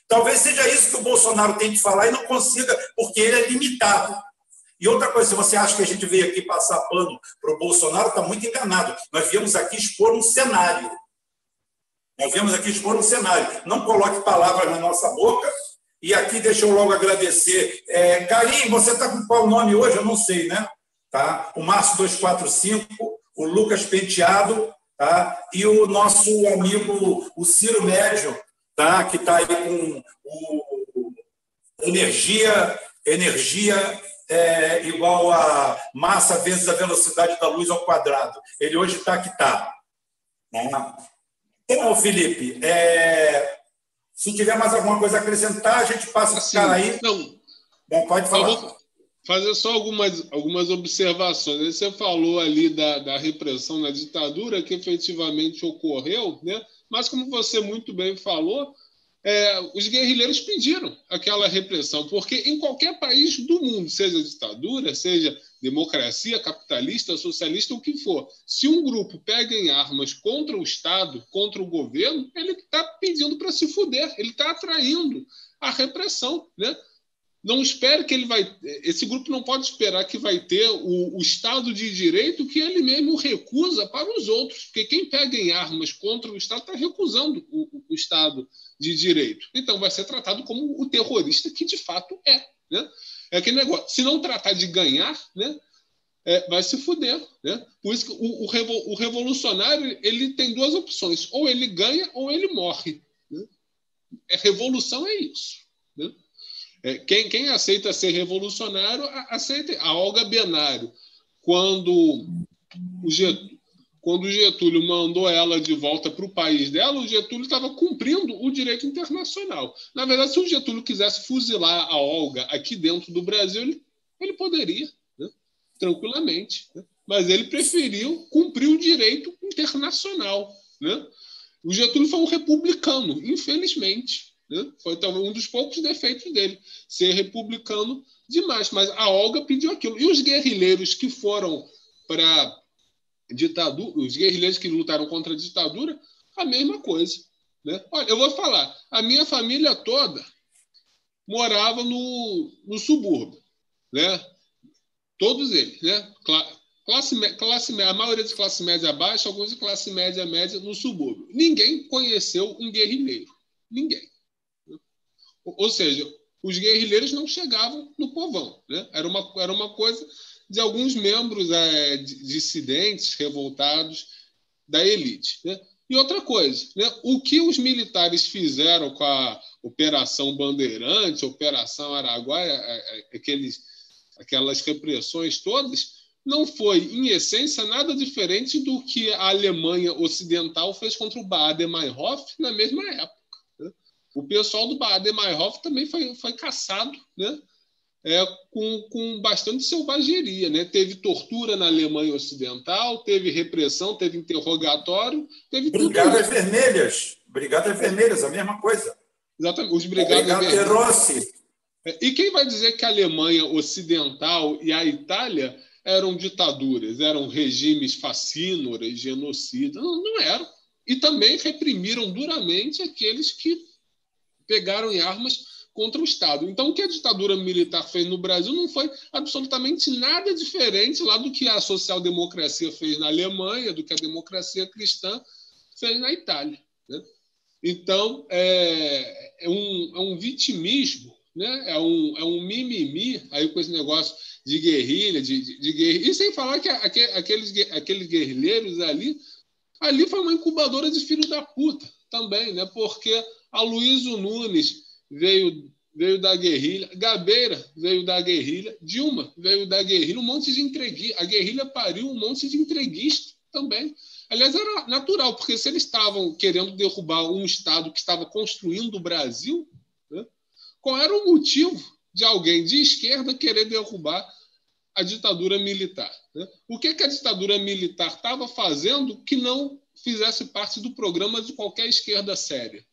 Talvez seja isso que o Bolsonaro tem que falar e não consiga, porque ele é limitado. E outra coisa, se você acha que a gente veio aqui passar pano para o Bolsonaro, está muito enganado. Nós viemos aqui expor um cenário. Nós viemos aqui expor um cenário. Não coloque palavras na nossa boca e aqui deixa eu logo agradecer. É, Karim, você está com qual nome hoje? Eu não sei, né? Tá? O Márcio 245, o Lucas Penteado, tá? e o nosso amigo, o Ciro Médio, tá? que está aí com o energia, energia é, igual a massa vezes a velocidade da luz ao quadrado. Ele hoje está que está. Né? Então, Felipe, é, se tiver mais alguma coisa a acrescentar, a gente passa assim, aí. Não. Bom, pode falar. vou fazer só algumas, algumas observações. Você falou ali da, da repressão na ditadura, que efetivamente ocorreu, né? mas como você muito bem falou, é, os guerrilheiros pediram aquela repressão, porque em qualquer país do mundo, seja ditadura, seja democracia, capitalista, socialista, o que for, se um grupo pega em armas contra o Estado, contra o governo, ele está pedindo para se fuder, ele está atraindo a repressão, né? Não espere que ele vai. Esse grupo não pode esperar que vai ter o, o, Estado de Direito que ele mesmo recusa para os outros, porque quem pega em armas contra o Estado está recusando o, o Estado de Direito. Então vai ser tratado como o terrorista que de fato é. Né? É aquele negócio, se não tratar de ganhar, né, é, vai se fuder. Né? Por isso que o, o, revo, o, revolucionário ele tem duas opções: ou ele ganha ou ele morre. Né? É, revolução é isso. Né? É, quem, quem aceita ser revolucionário, aceita. A Olga Benário, quando o Getúlio, quando o Getúlio mandou ela de volta para o país dela, o Getúlio estava cumprindo o direito internacional. Na verdade, se o Getúlio quisesse fuzilar a Olga aqui dentro do Brasil, ele, ele poderia, né? tranquilamente. Né? Mas ele preferiu cumprir o direito internacional. Né? O Getúlio foi um republicano, infelizmente. Né? Foi talvez um dos poucos defeitos dele, ser republicano demais. Mas a Olga pediu aquilo. E os guerrilheiros que foram para ditadura, os guerrilheiros que lutaram contra a ditadura, a mesma coisa. Né? Olha, eu vou falar, a minha família toda morava no, no subúrbio, né? Todos eles, né? Classe, classe, a maioria de classe média baixa, alguns de classe média média no subúrbio. Ninguém conheceu um guerrilheiro. Ninguém. Ou seja, os guerrilheiros não chegavam no povão. Né? Era, uma, era uma coisa de alguns membros é, dissidentes, revoltados da elite. Né? E outra coisa, né? o que os militares fizeram com a Operação Bandeirante, Operação Araguaia, é, é, aqueles, aquelas repressões todas, não foi, em essência, nada diferente do que a Alemanha Ocidental fez contra o Baden-Meinhof na mesma época. O pessoal do Baden-Meinhof também foi, foi caçado né? é, com, com bastante selvageria. Né? Teve tortura na Alemanha Ocidental, teve repressão, teve interrogatório, teve Brigadas Vermelhas. Brigadas Vermelhas, a mesma coisa. Exatamente, os Brigadas Vermelhas. Rossi. É, e quem vai dizer que a Alemanha Ocidental e a Itália eram ditaduras, eram regimes fascínoras, genocidas? Não, não eram. E também reprimiram duramente aqueles que pegaram em armas contra o Estado. Então, o que a ditadura militar fez no Brasil não foi absolutamente nada diferente lá do que a social-democracia fez na Alemanha, do que a democracia cristã fez na Itália. Né? Então, é, é, um, é um vitimismo, né? é, um, é um mimimi aí com esse negócio de guerrilha, de, de, de guerrilha. E sem falar que aqueles, aqueles guerrilheiros ali, ali foi uma incubadora de filho da puta também, né? porque a Luísio Nunes veio, veio da guerrilha, Gabeira veio da guerrilha, Dilma veio da guerrilha, um monte de entreguista. A guerrilha pariu um monte de entreguista também. Aliás, era natural, porque se eles estavam querendo derrubar um Estado que estava construindo o Brasil, né, qual era o motivo de alguém de esquerda querer derrubar a ditadura militar? Né? O que, que a ditadura militar estava fazendo que não fizesse parte do programa de qualquer esquerda séria?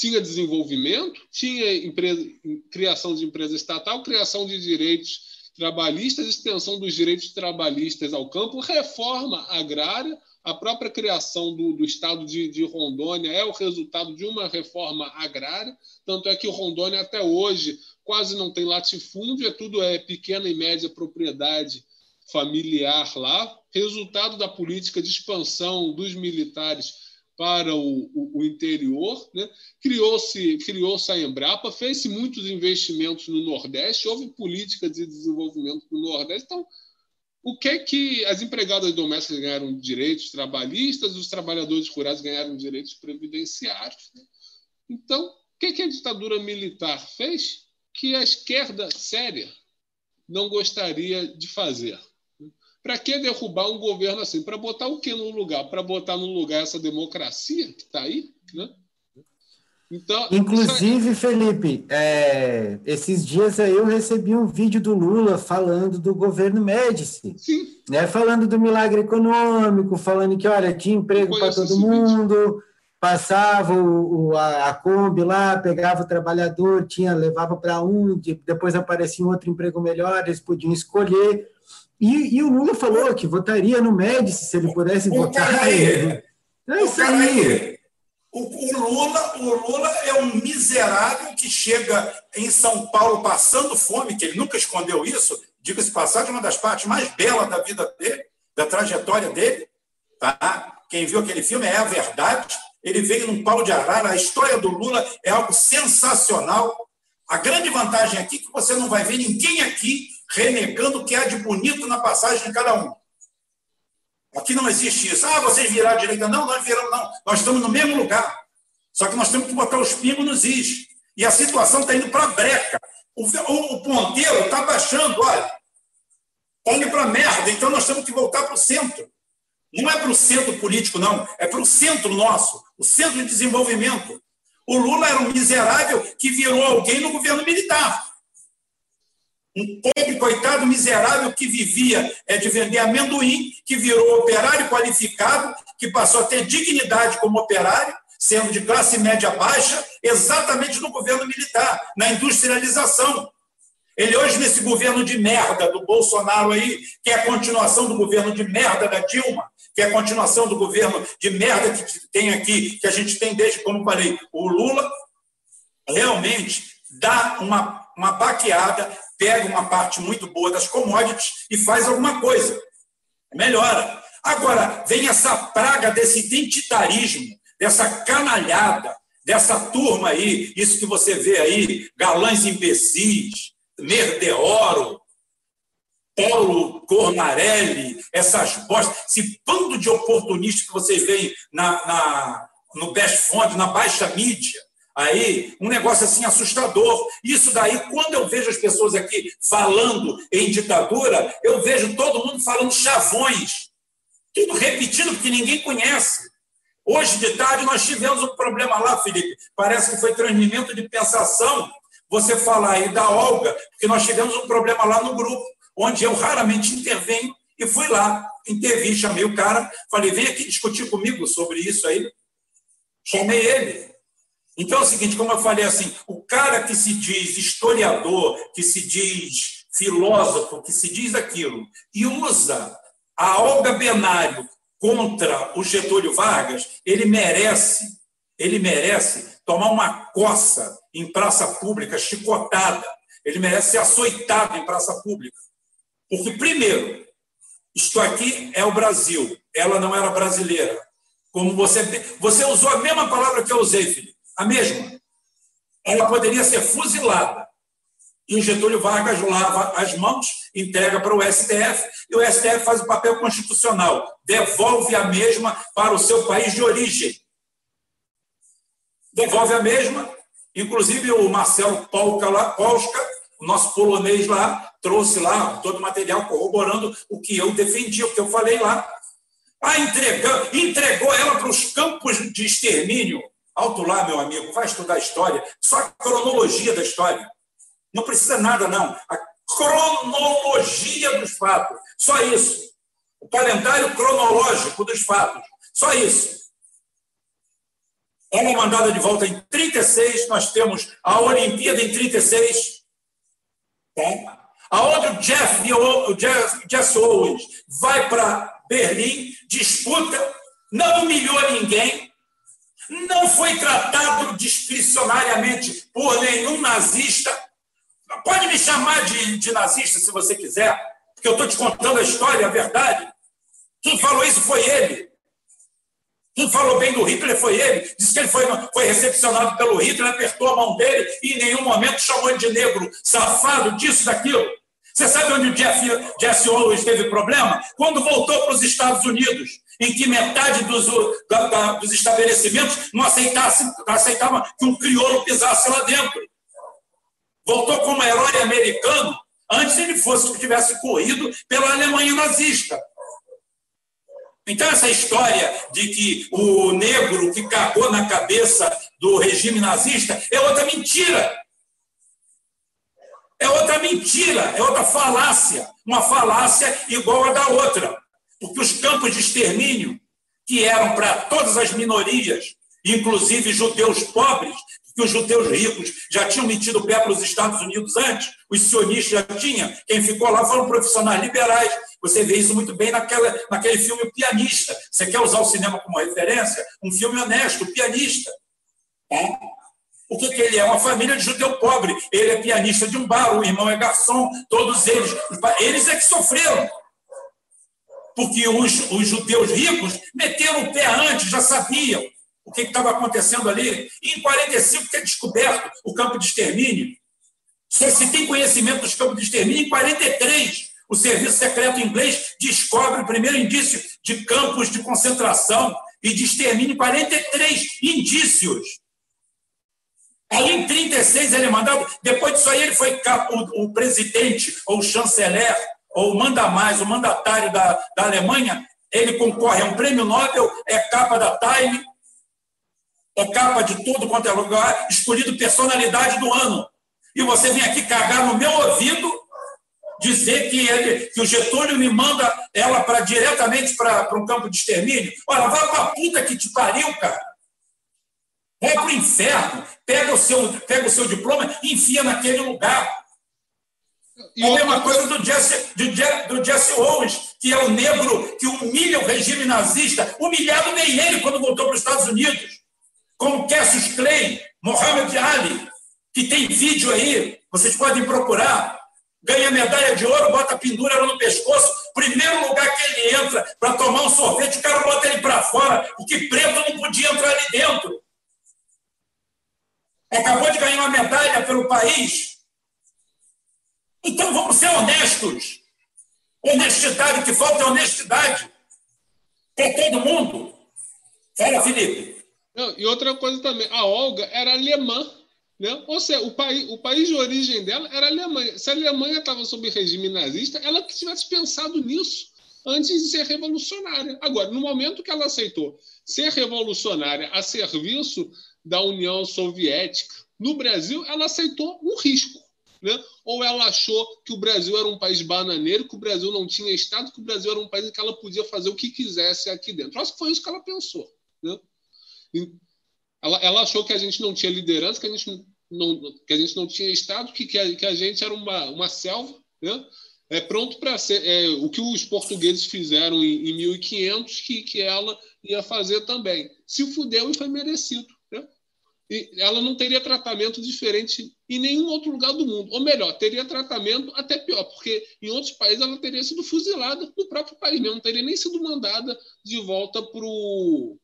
Tinha desenvolvimento, tinha empresa, criação de empresa estatal, criação de direitos trabalhistas, extensão dos direitos trabalhistas ao campo, reforma agrária, a própria criação do, do estado de, de, Rondônia é o resultado de uma reforma agrária, tanto é que Rondônia até hoje quase não tem latifúndio, é tudo é pequena e média propriedade familiar lá, resultado da política de expansão dos militares para o, o, o interior, né? criou-se criou a Embrapa, fez-se muitos investimentos no Nordeste, houve políticas de desenvolvimento no Nordeste. Então, o que é que as empregadas domésticas ganharam direitos trabalhistas, os trabalhadores rurais ganharam direitos previdenciários. Né? Então, o que, é que a ditadura militar fez que a esquerda séria não gostaria de fazer? Para que derrubar um governo assim? Para botar o que no lugar? Para botar no lugar essa democracia que está aí? Né? Então, Inclusive. Felipe, é, esses dias aí eu recebi um vídeo do Lula falando do governo Médici, Sim. Né, falando do milagre econômico, falando que, olha, tinha emprego para todo mundo, vídeo. passava o, o, a, a Kombi lá, pegava o trabalhador, tinha levava para um, depois aparecia um outro emprego melhor, eles podiam escolher. E, e, o Lula falou que votaria no Médici se ele pudesse o votar. É isso aí. O, o, Lula, o Lula é um miserável que chega em São Paulo passando fome, que ele nunca escondeu isso. Diga-se passagem, uma das partes mais belas da vida dele, da trajetória dele. Tá? Quem viu aquele filme é a verdade. Ele veio num pau de arara. A história do Lula é algo sensacional. A grande vantagem aqui é que você não vai ver ninguém aqui renegando o que há de bonito na passagem de cada um. Aqui não existe isso. Ah, vocês viraram a direita. Não, nós viramos, não. Nós estamos no mesmo lugar. Só que nós temos que botar os pingos nos is. E a situação está indo para a breca. O, o, o ponteiro está baixando, olha. Está indo para merda. Então nós temos que voltar para o centro. Não é para o centro político, não. É para o centro nosso. O centro de desenvolvimento. O Lula era um miserável que virou alguém no governo militar. Um pobre, coitado, miserável que vivia é, de vender amendoim, que virou operário qualificado, que passou a ter dignidade como operário, sendo de classe média baixa, exatamente no governo militar, na industrialização. Ele hoje, nesse governo de merda do Bolsonaro aí, que é a continuação do governo de merda da Dilma, que é a continuação do governo de merda que tem aqui, que a gente tem desde, como falei, o Lula, realmente dá uma, uma baqueada pega uma parte muito boa das commodities e faz alguma coisa. Melhora. Agora, vem essa praga desse identitarismo, dessa canalhada, dessa turma aí, isso que você vê aí, galãs imbecis, Merdeoro, Paulo Cornarelli, essas bostas, esse bando de oportunistas que vocês veem na, na, no Best Fund, na baixa mídia, aí um negócio assim assustador. Isso daí, quando eu vejo as pessoas aqui falando em ditadura, eu vejo todo mundo falando chavões, tudo repetido porque ninguém conhece. Hoje de tarde nós tivemos um problema lá, Felipe. Parece que foi transmimento de pensação você falar aí da Olga, porque nós tivemos um problema lá no grupo, onde eu raramente intervenho, e fui lá, intervi, chamei o cara, falei, vem aqui discutir comigo sobre isso aí. Chamei ele. Então é o seguinte, como eu falei assim, o cara que se diz historiador, que se diz filósofo, que se diz aquilo, e usa a Olga Benário contra o Getúlio Vargas, ele merece, ele merece tomar uma coça em praça pública, chicotada. Ele merece ser açoitado em praça pública. Porque, primeiro, isto aqui é o Brasil, ela não era brasileira. Como você, você usou a mesma palavra que eu usei, Felipe, a mesma. Ela poderia ser fuzilada. E o Getúlio Vargas lava as mãos, entrega para o STF, e o STF faz o papel constitucional, devolve a mesma para o seu país de origem. Devolve a mesma, inclusive o Marcelo Polska, o nosso polonês lá, trouxe lá todo o material corroborando o que eu defendi, o que eu falei lá. Ah, entregou, entregou ela para os campos de extermínio. Alto lá, meu amigo, vai estudar história, só a cronologia da história. Não precisa nada, não. A cronologia dos fatos. Só isso. O calendário cronológico dos fatos. Só isso. É mandada de volta em 36, nós temos a Olimpíada em 36. Tá? Aonde o Jeff, o Jeff, Jeff Owens vai para Berlim, disputa, não humilhou ninguém, não foi tratado discricionariamente por nenhum nazista, Pode me chamar de, de nazista se você quiser, porque eu estou te contando a história, a verdade. Quem falou isso foi ele. Quem falou bem do Hitler foi ele. Disse que ele foi, foi recepcionado pelo Hitler, apertou a mão dele e em nenhum momento chamou ele de negro, safado, disso, daquilo. Você sabe onde o Jesse Owens teve problema? Quando voltou para os Estados Unidos, em que metade dos, da, da, dos estabelecimentos não aceitasse, aceitava que um crioulo pisasse lá dentro voltou como herói americano, antes ele fosse que tivesse corrido pela Alemanha nazista. Então, essa história de que o negro que cagou na cabeça do regime nazista é outra mentira. É outra mentira, é outra falácia. Uma falácia igual a da outra. Porque os campos de extermínio, que eram para todas as minorias, inclusive judeus pobres, que os judeus ricos já tinham metido o pé para os Estados Unidos antes, os sionistas já tinham, quem ficou lá foram profissionais liberais. Você vê isso muito bem naquela, naquele filme O Pianista. Você quer usar o cinema como referência? Um filme honesto, O Pianista. É? O que, que ele é? Uma família de judeu pobre. Ele é pianista de um bar, o irmão é garçom, todos eles. Eles é que sofreram. Porque os, os judeus ricos meteram o pé antes, já sabiam o que estava acontecendo ali. E em 45 que é descoberto o campo de extermínio. Só se tem conhecimento dos campos de extermínio em 43. O serviço secreto inglês descobre o primeiro indício de campos de concentração e de extermínio em 43 indícios. Aí em 36 ele é mandado, depois disso aí ele foi o, o presidente, ou chanceler, ou manda mais, o mandatário da, da Alemanha, ele concorre a um prêmio Nobel, é capa da Time, é capa de tudo quanto é lugar, escolhido personalidade do ano. E você vem aqui cagar no meu ouvido, dizer que, ele, que o Getúlio me manda ela para diretamente para um campo de extermínio. Olha, vai para a puta que te pariu, cara. Vai para o inferno, pega o, seu, pega o seu diploma e enfia naquele lugar. E a mesma coisa do Jesse, do, do Jesse Owens, que é o negro que humilha o regime nazista, humilhado nem ele quando voltou para os Estados Unidos como Cassius Clay, Mohamed Ali, que tem vídeo aí, vocês podem procurar, ganha medalha de ouro, bota pendura no pescoço, primeiro lugar que ele entra para tomar um sorvete, o cara bota ele para fora, porque preto não podia entrar ali dentro. Acabou de ganhar uma medalha pelo país. Então vamos ser honestos. Honestidade, que falta é honestidade. Para todo mundo. Fala, Felipe. Não, e outra coisa também, a Olga era alemã. Né? Ou seja, o, país, o país de origem dela era a Alemanha. Se a Alemanha estava sob regime nazista, ela que tivesse pensado nisso antes de ser revolucionária. Agora, no momento que ela aceitou ser revolucionária a serviço da União Soviética, No Brasil, ela aceitou um risco. Né? Ou ela achou que o Brasil era um país bananeiro, que o Brasil não tinha Estado, que o Brasil era um país em que ela podia fazer o que quisesse aqui dentro. Acho que foi isso que ela pensou. Né? Ela, ela, achou que a gente não tinha liderança, que a gente não, que a gente não tinha Estado, que, que, a, que a gente era uma, uma selva, né? é pronto para ser é, o que os portugueses fizeram em, em 1500, que, que ela ia fazer também. Se fudeu e foi merecido. Né? Ela não teria tratamento diferente em nenhum outro lugar do mundo. Ou melhor, teria tratamento até pior, porque em outros países ela teria sido fuzilada no próprio país mesmo, não teria nem sido mandada de volta para o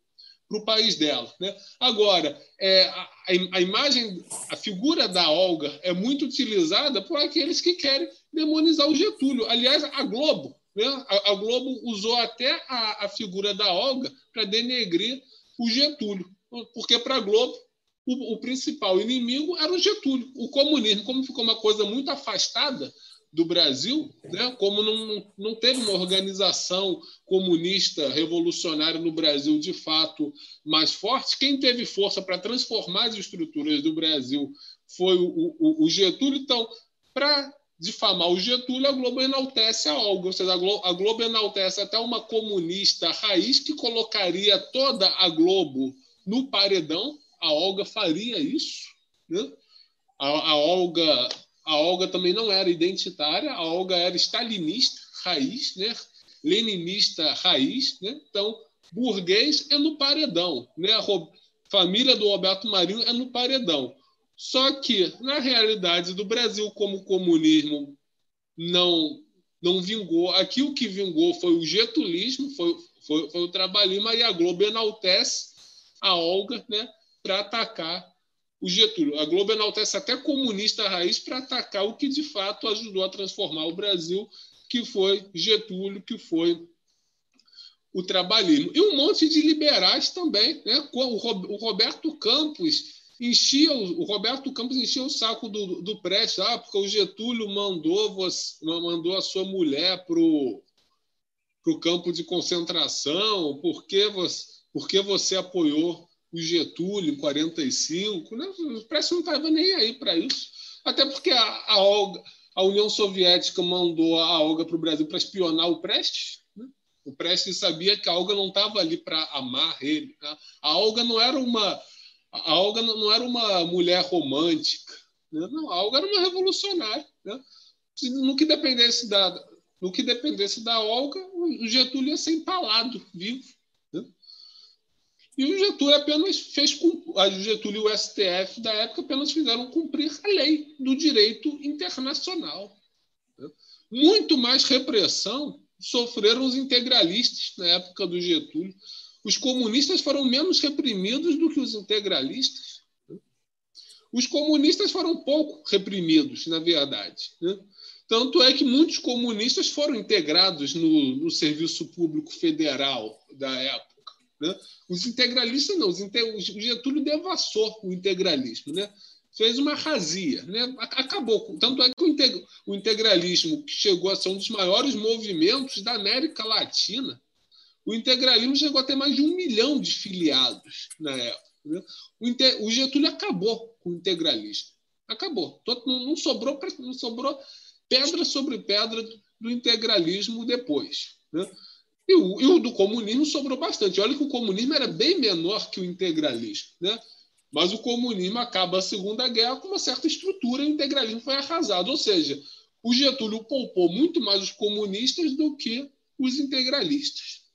país dela. Né? Agora, é, a, a, imagem, a figura da Olga é muito utilizada por aqueles que querem demonizar o Getúlio. Aliás, a Globo, né? a, a Globo usou até a, a figura da Olga para denegrir o Getúlio, porque para a Globo o, o principal inimigo era o Getúlio. O comunismo, como ficou uma coisa muito afastada do Brasil, né? como não, não teve uma organização comunista revolucionária no Brasil de fato mais forte, quem teve força para transformar as estruturas do Brasil foi o, o, o Getúlio. Então, para difamar o Getúlio, a Globo enaltece a Olga, ou seja, a Globo, a Globo enaltece até uma comunista raiz que colocaria toda a Globo no paredão. A Olga faria isso. Né? A, a Olga a Olga também não era identitária, a Olga era stalinista raiz, né? leninista raiz. Né? Então, burguês é no paredão. Né? A família do Roberto Marinho é no paredão. Só que, na realidade do Brasil, como o comunismo não, não vingou, aqui o que vingou foi o getulismo, foi, foi, foi o trabalhismo, e a Globo enaltece a Olga né, para atacar o Getúlio. A Globo enaltece até comunista raiz para atacar o que de fato ajudou a transformar o Brasil, que foi Getúlio, que foi o trabalhismo. E um monte de liberais também. Né? O Roberto Campos enchia o Roberto Campos enchia o saco do, do Prestes, ah, porque o Getúlio mandou, você, mandou a sua mulher para o campo de concentração, por que você, por que você apoiou o Getúlio em 45, né? o Prestes não estava nem aí para isso. Até porque a, a, Olga, a União Soviética mandou a Olga para o Brasil para espionar o Prestes. Né? O Prestes sabia que a Olga não estava ali para amar ele. Né? A Olga não era uma a Olga não era uma mulher romântica. Né? Não, a Olga era uma revolucionária. Né? No que dependesse da no que dependesse da Olga, o Getúlio ia ser empalado vivo. E o Getúlio apenas fez a Getúlio e o STF da época apenas fizeram cumprir a lei do direito internacional. Muito mais repressão sofreram os integralistas na época do Getúlio. Os comunistas foram menos reprimidos do que os integralistas. Os comunistas foram pouco reprimidos, na verdade. Tanto é que muitos comunistas foram integrados no, no serviço público federal da época. Né? Os integralistas não, os o Getúlio devassou o integralismo, né? fez uma razia, né? acabou. Tanto é que o integralismo, que chegou a ser um dos maiores movimentos da América Latina, o integralismo chegou a ter mais de um milhão de filiados na época. Né? O, Getúlio acabou com o integralismo. Acabou. Não sobrou, não sobrou pedra sobre pedra do integralismo depois. Né? E o, e o, do comunismo sobrou bastante. Olha que o comunismo era bem menor que o integralismo. Né? Mas o comunismo acaba a Segunda Guerra com uma certa estrutura e o integralismo foi arrasado. Ou seja, o Getúlio poupou muito mais os comunistas do que os integralistas.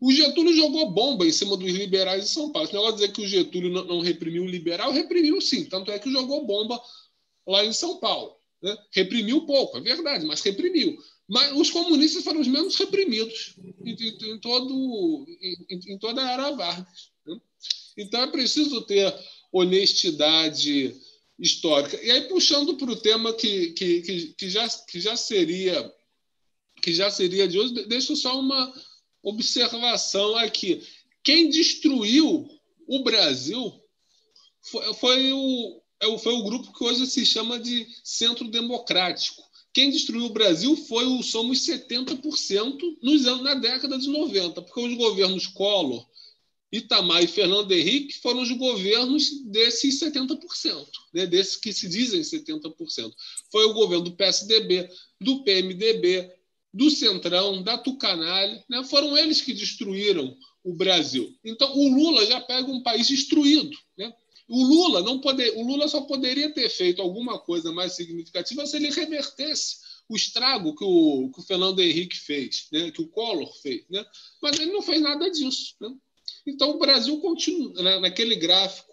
O Getúlio jogou bomba em cima dos liberais de São Paulo. Negócio de dizer que o Getúlio não, não reprimiu o liberal, reprimiu sim. Tanto é que jogou bomba lá em São Paulo. Né? Reprimiu pouco, é verdade, mas reprimiu. Mas os comunistas foram os menos reprimidos em, em todo, em, em, toda a era Vargas. Né? Então é preciso ter honestidade histórica. E aí, puxando para o tema que, que, que, que, já, que, já seria, que já seria de hoje, deixo só uma observação aqui. Quem destruiu o Brasil foi, foi o, é foi o grupo que hoje se chama de Centro Democrático quem destruiu o Brasil foi o Somos 70% nos anos, na década de 90, porque os governos Collor Itamar e Fernando Henrique foram os governos desses 70%, né, desses que se dizem 70%. Foi o governo do PSDB, do PMDB, do Centrão, da Tucanalha, né, foram eles que destruíram o Brasil. Então, o Lula já pega um país destruído. Né? O Lula não poder, o Lula só poderia ter feito alguma coisa mais significativa se ele revertesse o estrago que o, que o Fernando Henrique fez, né? que o Collor fez. Né? Mas ele não fez nada disso. Né? Então o Brasil continua né? naquele gráfico.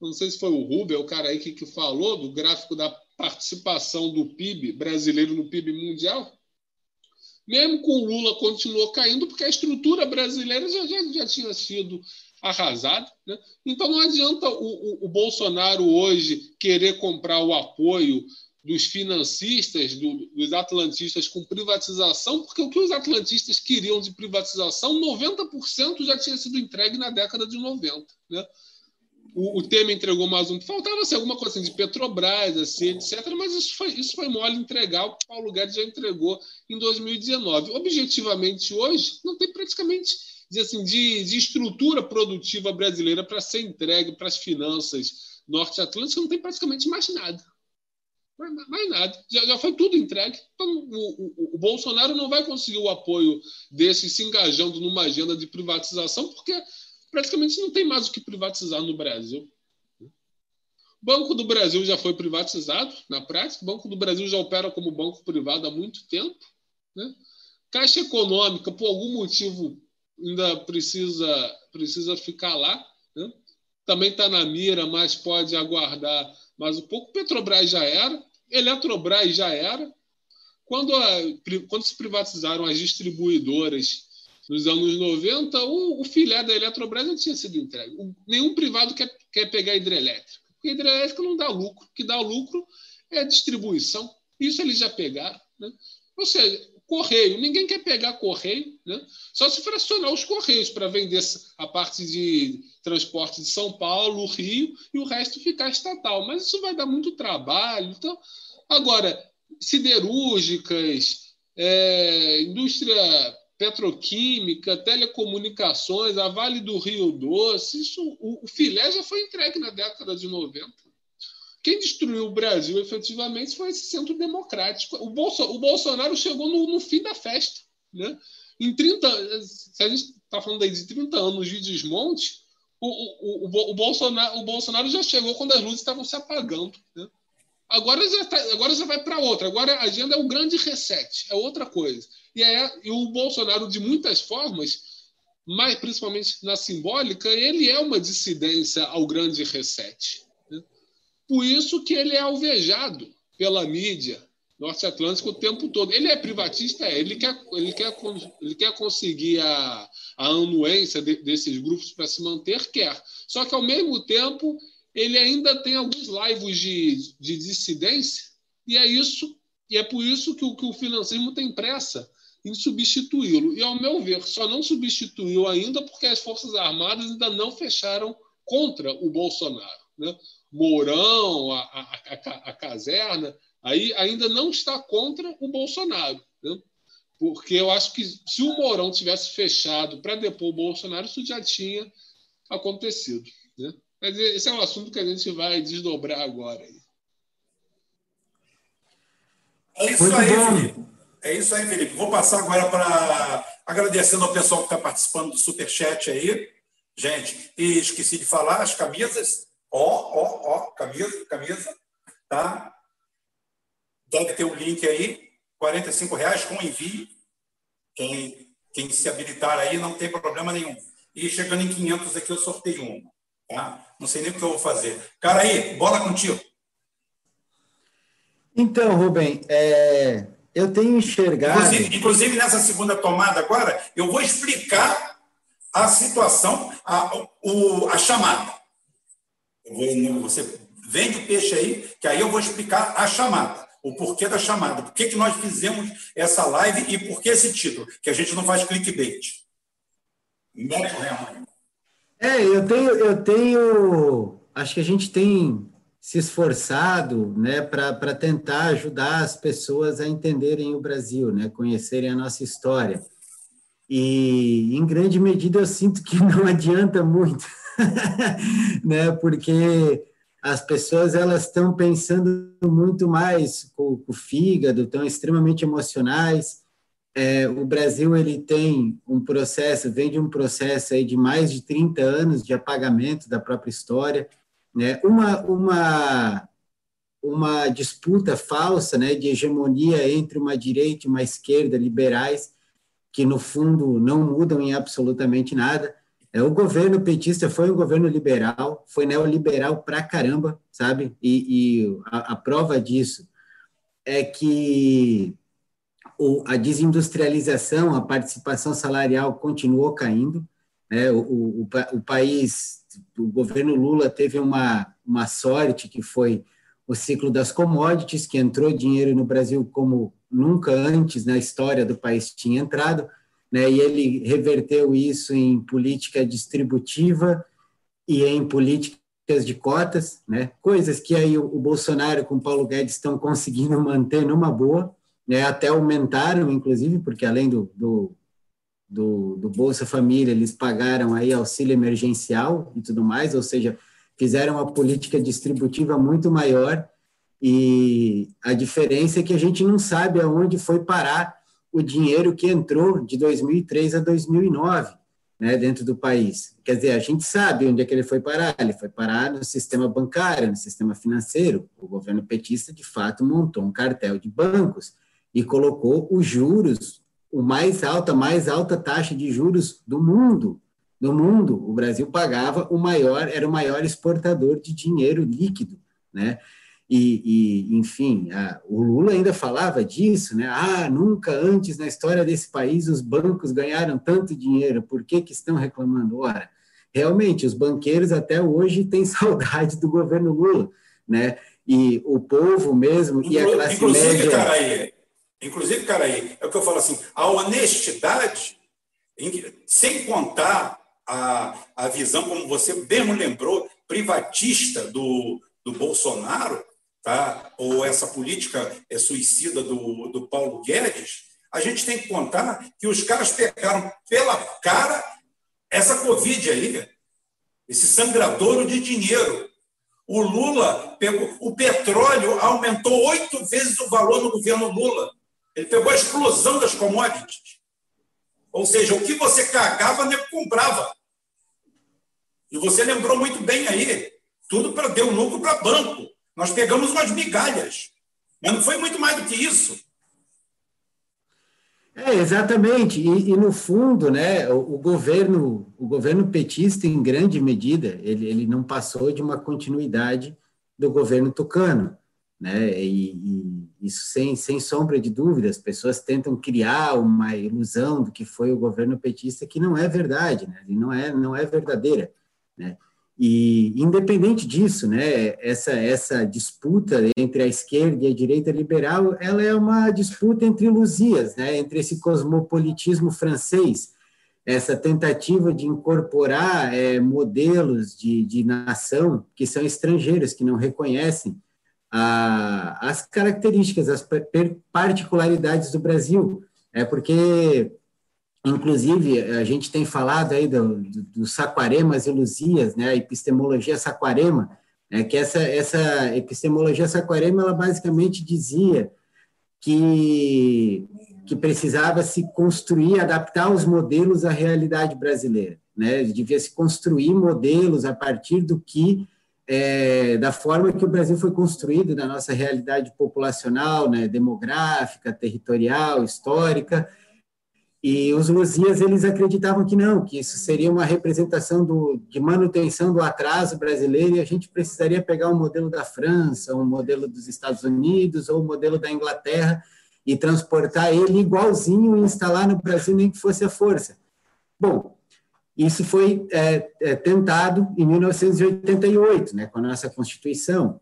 Não sei se foi o Rubel, o cara aí que, que falou do gráfico da participação do PIB brasileiro no PIB mundial. Mesmo com o Lula continuou caindo, porque a estrutura brasileira já, já, já tinha sido arrasada. Né? Então não adianta o, o, o Bolsonaro hoje querer comprar o apoio dos financistas, do, dos atlantistas com privatização, porque o que os atlantistas queriam de privatização, 90% já tinha sido entregue na década de 90. Né? O, o Temer entregou mais um. Faltava assim, alguma coisa assim, de Petrobras, assim, etc. Mas isso foi, isso foi mole entregar, o que Paulo Guedes já entregou em 2019. Objetivamente, hoje, não tem praticamente assim, de, de estrutura produtiva brasileira para ser entregue para as finanças norte-atlânticas, não tem praticamente mais nada. Mais, mais nada. Já, já, foi tudo entregue. Então, o, o, o, Bolsonaro não vai conseguir o apoio desses se engajando numa agenda de privatização, porque praticamente não tem mais o que privatizar no Brasil. Banco do Brasil já foi privatizado, na prática. O Banco do Brasil já opera como banco privado há muito tempo. Né? Caixa Econômica, por algum motivo, ainda precisa, precisa ficar lá. Né? Também está na mira, mas pode aguardar mais um pouco. Petrobras já era. Eletrobras já era. Quando, a, quando se privatizaram as distribuidoras nos anos 90, o, o filé da Eletrobras não tinha sido entregue. O, nenhum privado quer, quer pegar hidrelétrica, porque hidrelétrica não dá lucro. O que dá lucro é distribuição. Isso eles já pegaram. Né? Ou seja, correio. Ninguém quer pegar correio, né? só se fracionar os correios para vender a parte de transporte de São Paulo, Rio, e o resto ficar estatal. Mas isso vai dar muito trabalho. Então, agora, siderúrgicas, é, indústria petroquímica, telecomunicações, a Vale do Rio Doce, isso, o, o filé já foi entregue na década de 90. Quem destruiu o Brasil efetivamente foi esse centro democrático. O, Bolso, o Bolsonaro chegou no, no, fim da festa. Né? Em 30, se a gente está falando aí de 30 anos de desmonte, o, o, o, o, Bolsonaro, o Bolsonaro já chegou quando as luzes estavam se apagando. Né? Agora, já tá, agora já vai para outra. Agora a agenda é o grande reset, é outra coisa. E, é, e o Bolsonaro, de muitas formas, mas principalmente na simbólica, ele é uma dissidência ao grande reset. Por isso que ele é alvejado pela mídia norte-atlântica o tempo todo. Ele é privatista, é. Ele quer, ele quer, ele quer conseguir a, a anuência de, desses grupos para se manter, quer. Só que, ao mesmo tempo, ele ainda tem alguns laivos de, de dissidência, e é isso, e é por isso que o, que o financismo tem pressa em substituí-lo. E, ao meu ver, só não substituiu ainda porque as Forças Armadas ainda não fecharam contra o Bolsonaro. Né? Mourão, a, a, a, a caserna, aí ainda não está contra o Bolsonaro. Né? Porque eu acho que se o Mourão tivesse fechado para depor o Bolsonaro, isso já tinha acontecido. Né? Mas esse é um assunto que a gente vai desdobrar agora. É isso aí, Felipe. É isso aí, Felipe. Vou passar agora para agradecendo ao pessoal que está participando do Superchat aí. Gente, e esqueci de falar, as camisas Ó, ó, ó, camisa, camisa, tá? Deve ter um link aí, 45 reais com envio. Quem, quem se habilitar aí não tem problema nenhum. E chegando em 500 aqui eu sorteio uma, tá? Não sei nem o que eu vou fazer. Cara aí, bola contigo. Então, Rubem, é, eu tenho enxergado. Inclusive, inclusive, nessa segunda tomada agora, eu vou explicar a situação, a, o, a chamada. Você vende o peixe aí, que aí eu vou explicar a chamada, o porquê da chamada, por que, nós fizemos essa live e por que esse título, que a gente não faz clickbait. É, eu tenho, eu tenho. Acho que a gente tem se esforçado né, para tentar ajudar as pessoas a entenderem o Brasil, né, conhecerem a nossa história. E, em grande medida, eu sinto que não adianta muito, né? Porque as pessoas elas estão pensando muito mais com, com o fígado, estão extremamente emocionais. É, o Brasil ele tem um processo, vem de um processo aí de mais de 30 anos de apagamento da própria história, né? Uma uma uma disputa falsa, né, de hegemonia entre uma direita e uma esquerda liberais, que no fundo não mudam em absolutamente nada. É, o governo petista foi um governo liberal, foi neoliberal pra caramba, sabe? E, e a, a, prova disso é que o, a desindustrialização, a participação salarial continuou caindo. Né? O, o, o, país, o governo Lula teve uma, uma sorte que foi o ciclo das commodities, que entrou dinheiro no Brasil como nunca antes na história do país tinha entrado né, e ele reverteu isso em política distributiva e em políticas de cotas, né, coisas que aí o, Bolsonaro com o Paulo Guedes estão conseguindo manter numa boa, né, até aumentaram, inclusive, porque além do, do, do, do Bolsa Família, eles pagaram aí auxílio emergencial e tudo mais, ou seja, fizeram uma política distributiva muito maior, e a diferença é que a gente não sabe aonde foi parar o dinheiro que entrou de 2003 a 2009 né, dentro do país. Quer dizer, a gente sabe onde é que ele foi parar. Ele foi parar no sistema bancário, no sistema financeiro. O governo petista, de fato, montou um cartel de bancos e colocou os juros, o mais alta, mais alta taxa de juros do mundo. Do mundo, o Brasil pagava o maior, era o maior exportador de dinheiro líquido, né? E, e, enfim, a, o Lula ainda falava disso, né? Ah, nunca antes na história desse país os bancos ganharam tanto dinheiro, por que, que estão reclamando? Ora, realmente, os banqueiros até hoje têm saudade do governo Lula, né? E o povo mesmo e a classe inclusive, média... Cara aí, inclusive, cara aí, é o que eu falo assim, a honestidade, sem contar a, a visão, como você mesmo lembrou, privatista do, do Bolsonaro, tá? ou essa política é suicida do, do Paulo Guedes, a gente tem que contar que os caras pegaram pela cara essa Covid aí, esse sangradouro de dinheiro. O Lula pegou. O petróleo aumentou oito vezes o valor no governo Lula. Ele pegou a explosão das commodities. Ou seja, o que você cagava, nem comprava. E você lembrou muito bem aí. Tudo para deu lucro para banco. Nós pegamos umas migalhas, mas não foi muito mais do que isso. É, exatamente. E, e, no fundo, né, o, o, governo, o governo petista, em grande medida, ele, ele não passou de uma continuidade do governo tucano. Né? E, e, isso sem, sem sombra de dúvida, as pessoas tentam criar uma ilusão do que foi o governo petista que não é verdade, né? E não é não é verdadeira, né? E, independente disso, né, essa, essa disputa entre a esquerda e a direita liberal, ela é uma disputa entre luzias, né, entre esse cosmopolitismo francês, essa tentativa de incorporar é, modelos de, de nação que são estrangeiros, que não reconhecem a, as características, as particularidades do Brasil. É porque Inclusive, a gente tem falado aí do, do, do Saquaremas e Luzias, né, a epistemologia Saquarema, né, que essa, essa epistemologia Saquarema, ela basicamente dizia que, que precisava se construir, adaptar os modelos à realidade brasileira, né, devia se construir modelos a partir do que, é, da forma que o Brasil foi construído, da nossa realidade populacional, né, demográfica, territorial, histórica, e os Luzias, eles acreditavam que não, que isso seria uma representação do, de manutenção do atraso brasileiro e a gente precisaria pegar um modelo da França, um modelo dos Estados Unidos ou um modelo da Inglaterra e transportar ele igualzinho e instalar no Brasil, nem que fosse a força. Bom, isso foi é, é, tentado em 1988, né, com a nossa Constituição,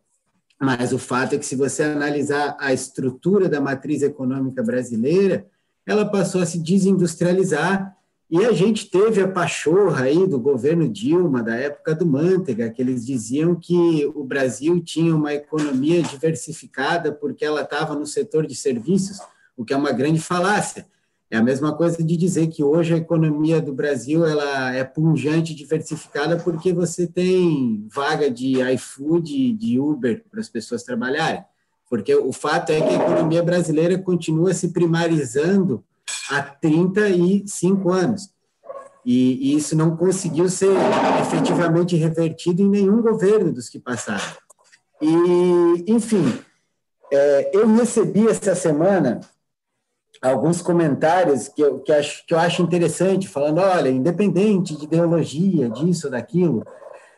mas o fato é que, se você analisar a estrutura da matriz econômica brasileira, ela passou a se desindustrializar e a gente teve a pachorra aí do governo Dilma, da época do Manteiga, que eles diziam que o Brasil tinha uma economia diversificada porque ela estava no setor de serviços, o que é uma grande falácia. É a mesma coisa de dizer que hoje a economia do Brasil ela é pungente, diversificada, porque você tem vaga de iFood, de Uber para as pessoas trabalharem. Porque o fato é que a economia brasileira continua se primarizando há 35 anos. E, e isso não conseguiu ser efetivamente revertido em nenhum governo dos que passaram. E, enfim, é, eu recebi essa semana alguns comentários que eu, que, acho, que eu acho interessante, falando, olha, independente de ideologia, disso, daquilo,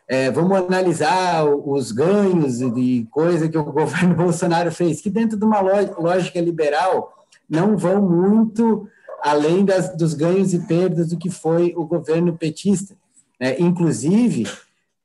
é, vamos analisar os ganhos de coisa que o governo Bolsonaro fez, que dentro de uma lógica liberal não vão muito além das, dos ganhos e perdas do que foi o governo petista. É, inclusive,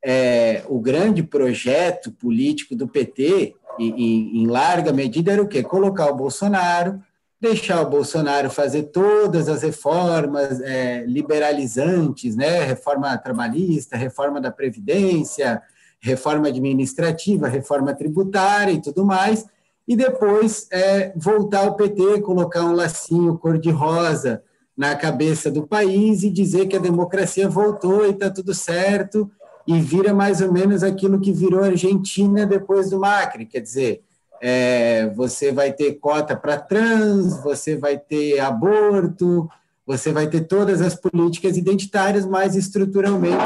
é, o grande projeto político do PT, em, em larga medida, era o quê? Colocar o Bolsonaro deixar o Bolsonaro fazer todas as reformas é, liberalizantes, né? reforma trabalhista, reforma da Previdência, reforma administrativa, reforma tributária e tudo mais, e depois é, voltar ao PT, colocar um lacinho cor-de-rosa na cabeça do país e dizer que a democracia voltou e está tudo certo, e vira mais ou menos aquilo que virou a Argentina depois do Macri, quer dizer, é, você vai ter cota para trans, você vai ter aborto, você vai ter todas as políticas identitárias, mas estruturalmente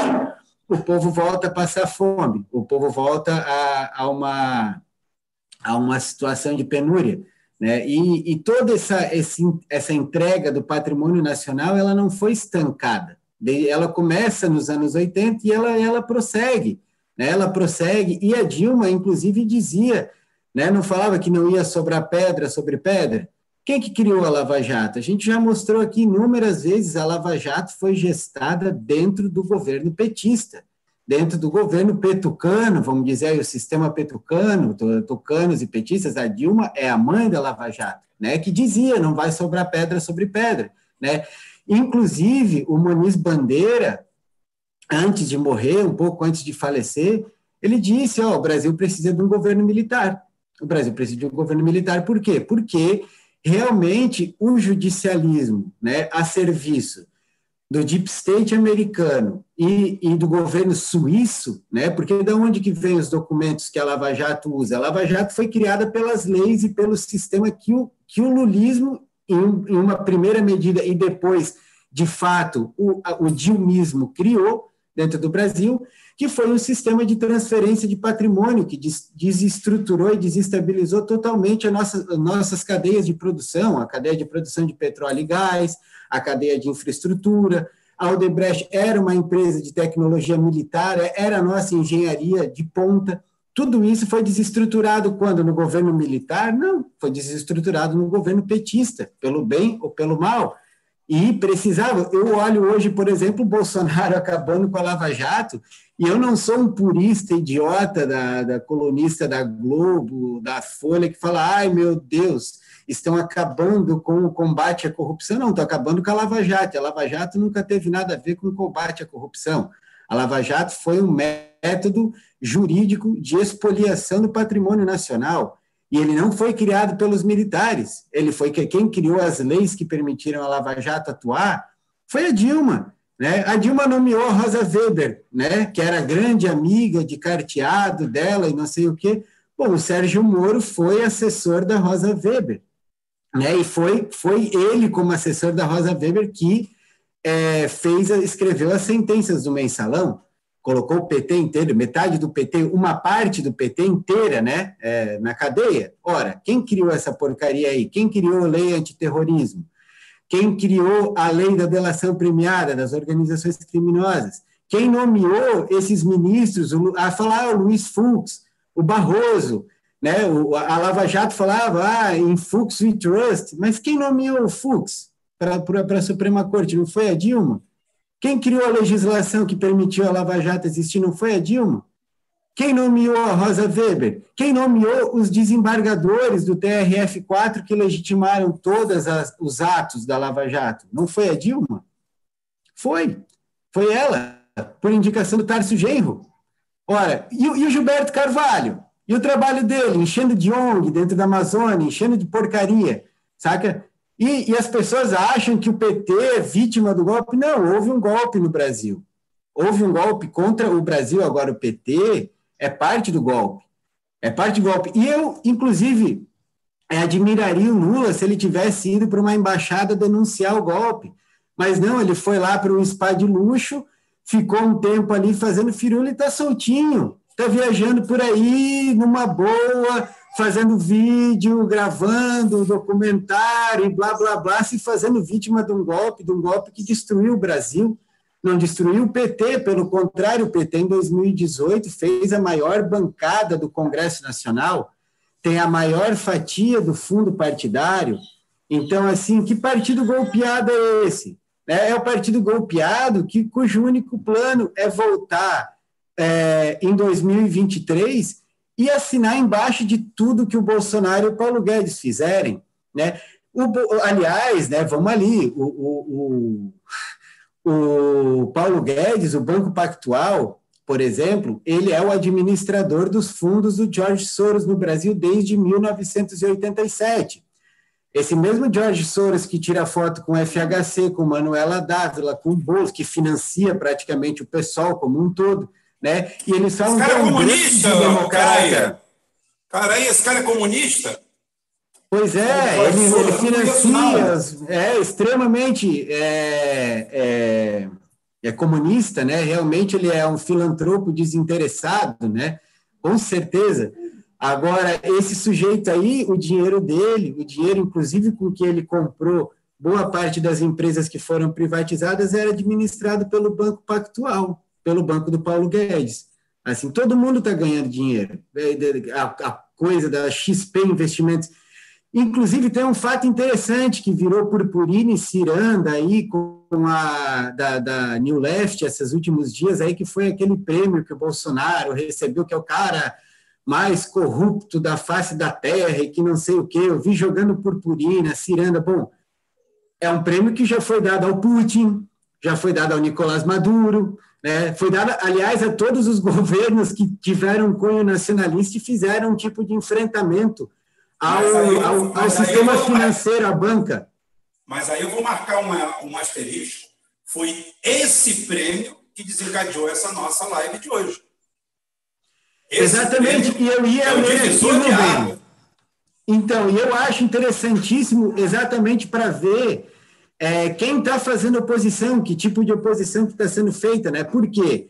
o povo volta a passar fome, o povo volta a, a uma, a uma situação de penúria. Né? E, e toda essa, esse, essa entrega do patrimônio nacional ela não foi estancada. Ela começa nos anos 80 e ela, ela prossegue. Né? Ela prossegue, e a Dilma, inclusive, dizia né? Não falava que não ia sobrar pedra sobre pedra? Quem que criou a Lava Jato? A gente já mostrou aqui inúmeras vezes a Lava Jato foi gestada dentro do governo petista, dentro do governo petucano, vamos dizer, o sistema petucano, tucanos e petistas, a Dilma é a mãe da Lava Jato, né? Que dizia, não vai sobrar pedra sobre pedra, né? Inclusive, o Muniz Bandeira, antes de morrer, um pouco antes de falecer, ele disse, ó, oh, o Brasil precisa de um governo militar o Brasil precisa de um governo militar. Por quê? Porque realmente o judicialismo, né, a serviço do deep state americano e, e, do governo suíço, né, porque de onde que vem os documentos que a Lava Jato usa? A Lava Jato foi criada pelas leis e pelo sistema que o, que o lulismo, em, em uma primeira medida, e depois, de fato, o, o dilmismo criou dentro do Brasil, que foi um sistema de transferência de patrimônio que desestruturou e desestabilizou totalmente as nossas, as nossas cadeias de produção, a cadeia de produção de petróleo e gás, a cadeia de infraestrutura. A Odebrecht era uma empresa de tecnologia militar, era a nossa engenharia de ponta. Tudo isso foi desestruturado quando? No governo militar? Não, foi desestruturado no governo petista, pelo bem ou pelo mal. E precisava. Eu olho hoje, por exemplo, Bolsonaro acabando com a Lava Jato, e eu não sou um purista idiota da, da colunista da Globo, da Folha, que fala: ai meu Deus, estão acabando com o combate à corrupção. Não, estão acabando com a Lava Jato. A Lava Jato nunca teve nada a ver com o combate à corrupção. A Lava Jato foi um método jurídico de expoliação do patrimônio nacional. E ele não foi criado pelos militares. Ele foi que quem criou as leis que permitiram a Lava Jato atuar foi a Dilma. Né? A Dilma nomeou a Rosa Weber, né? que era grande amiga de carteado dela e não sei o quê. Bom, o Sérgio Moro foi assessor da Rosa Weber. Né? E foi, foi ele, como assessor da Rosa Weber, que é, fez, escreveu as sentenças do mensalão colocou o PT inteiro, metade do PT, uma parte do PT inteira, né, é, na cadeia. Ora, quem criou essa porcaria aí? Quem criou a lei antiterrorismo? Quem criou a lei da delação premiada das organizações criminosas? Quem nomeou esses ministros? A falar o Luiz Fux, o Barroso, né? a Lava Jato falava ah, em Fux we trust, mas quem nomeou o Fux para a Suprema Corte? Não foi a Dilma? Quem criou a legislação que permitiu a Lava Jato existir não foi a Dilma? Quem nomeou a Rosa Weber? Quem nomeou os desembargadores do TRF4 que legitimaram todos os atos da Lava Jato? Não foi a Dilma? Foi. Foi ela, por indicação do Tarso Genro. Ora, e, e o Gilberto Carvalho? E o trabalho dele, enchendo de ONG dentro da Amazônia, enchendo de porcaria, saca? E, e, as pessoas acham que o PT é vítima do golpe. Não, houve um golpe no Brasil. Houve um golpe contra o Brasil, agora o PT é parte do golpe. É parte do golpe. E eu, inclusive, admiraria o Lula se ele tivesse ido para uma embaixada denunciar o golpe. Mas não, ele foi lá para um spa de luxo, ficou um tempo ali fazendo firula e está soltinho. Está viajando por aí numa boa, fazendo vídeo, gravando documentário blá, blá, blá, se fazendo vítima de um golpe, de um golpe que destruiu o Brasil. Não destruiu o PT, pelo contrário, o PT em 2018 fez a maior bancada do Congresso Nacional, tem a maior fatia do fundo partidário. Então, assim, que partido golpeado é esse? É, é o partido golpeado que, cujo único plano é voltar é, em 2023 e assinar embaixo de tudo que o Bolsonaro e o Paulo Guedes fizerem. Né? O, aliás, né, vamos ali, o, o, o, Paulo Guedes, o Banco Pactual, por exemplo, ele é o administrador dos fundos do George Soros no Brasil desde 1987. Esse mesmo George Soros que tira foto com FHC, com Manuela Dávila, com Bolsa, que financia praticamente o pessoal como um todo, né? E eles falam esse cara é um comunista, democrata. Cara, aí, esse cara é comunista? Pois é, ele, ele financia, é extremamente é, é, é, comunista, né? Realmente ele é um filantropo desinteressado, né? Com certeza. Agora, esse sujeito aí, o dinheiro dele, o dinheiro, inclusive, com que ele comprou boa parte das empresas que foram privatizadas, era administrado pelo Banco Pactual pelo banco do Paulo Guedes. Assim, todo mundo está ganhando dinheiro. É, a, a, coisa da XP Investimentos. Inclusive, tem um fato interessante que virou purpurina e ciranda aí com a da, da New Left esses últimos dias aí, que foi aquele prêmio que o Bolsonaro recebeu, que é o cara mais corrupto da face da terra e que não sei o quê. Eu vi jogando purpurina, ciranda. Bom, é um prêmio que já foi dado ao Putin, já foi dado ao Nicolás Maduro, né? Foi dada, aliás, a todos os governos que tiveram cunho nacionalista e fizeram um tipo de enfrentamento ao, ao, ao sistema financeiro, à banca. Mas aí eu vou marcar uma, um asterisco. Foi esse prêmio que desencadeou essa nossa live de hoje. Esse Exatamente, e eu ia é ler aqui, Então, eu acho interessantíssimo exatamente para ver é, quem está fazendo oposição, que tipo de oposição que está sendo feita, né? Por quê?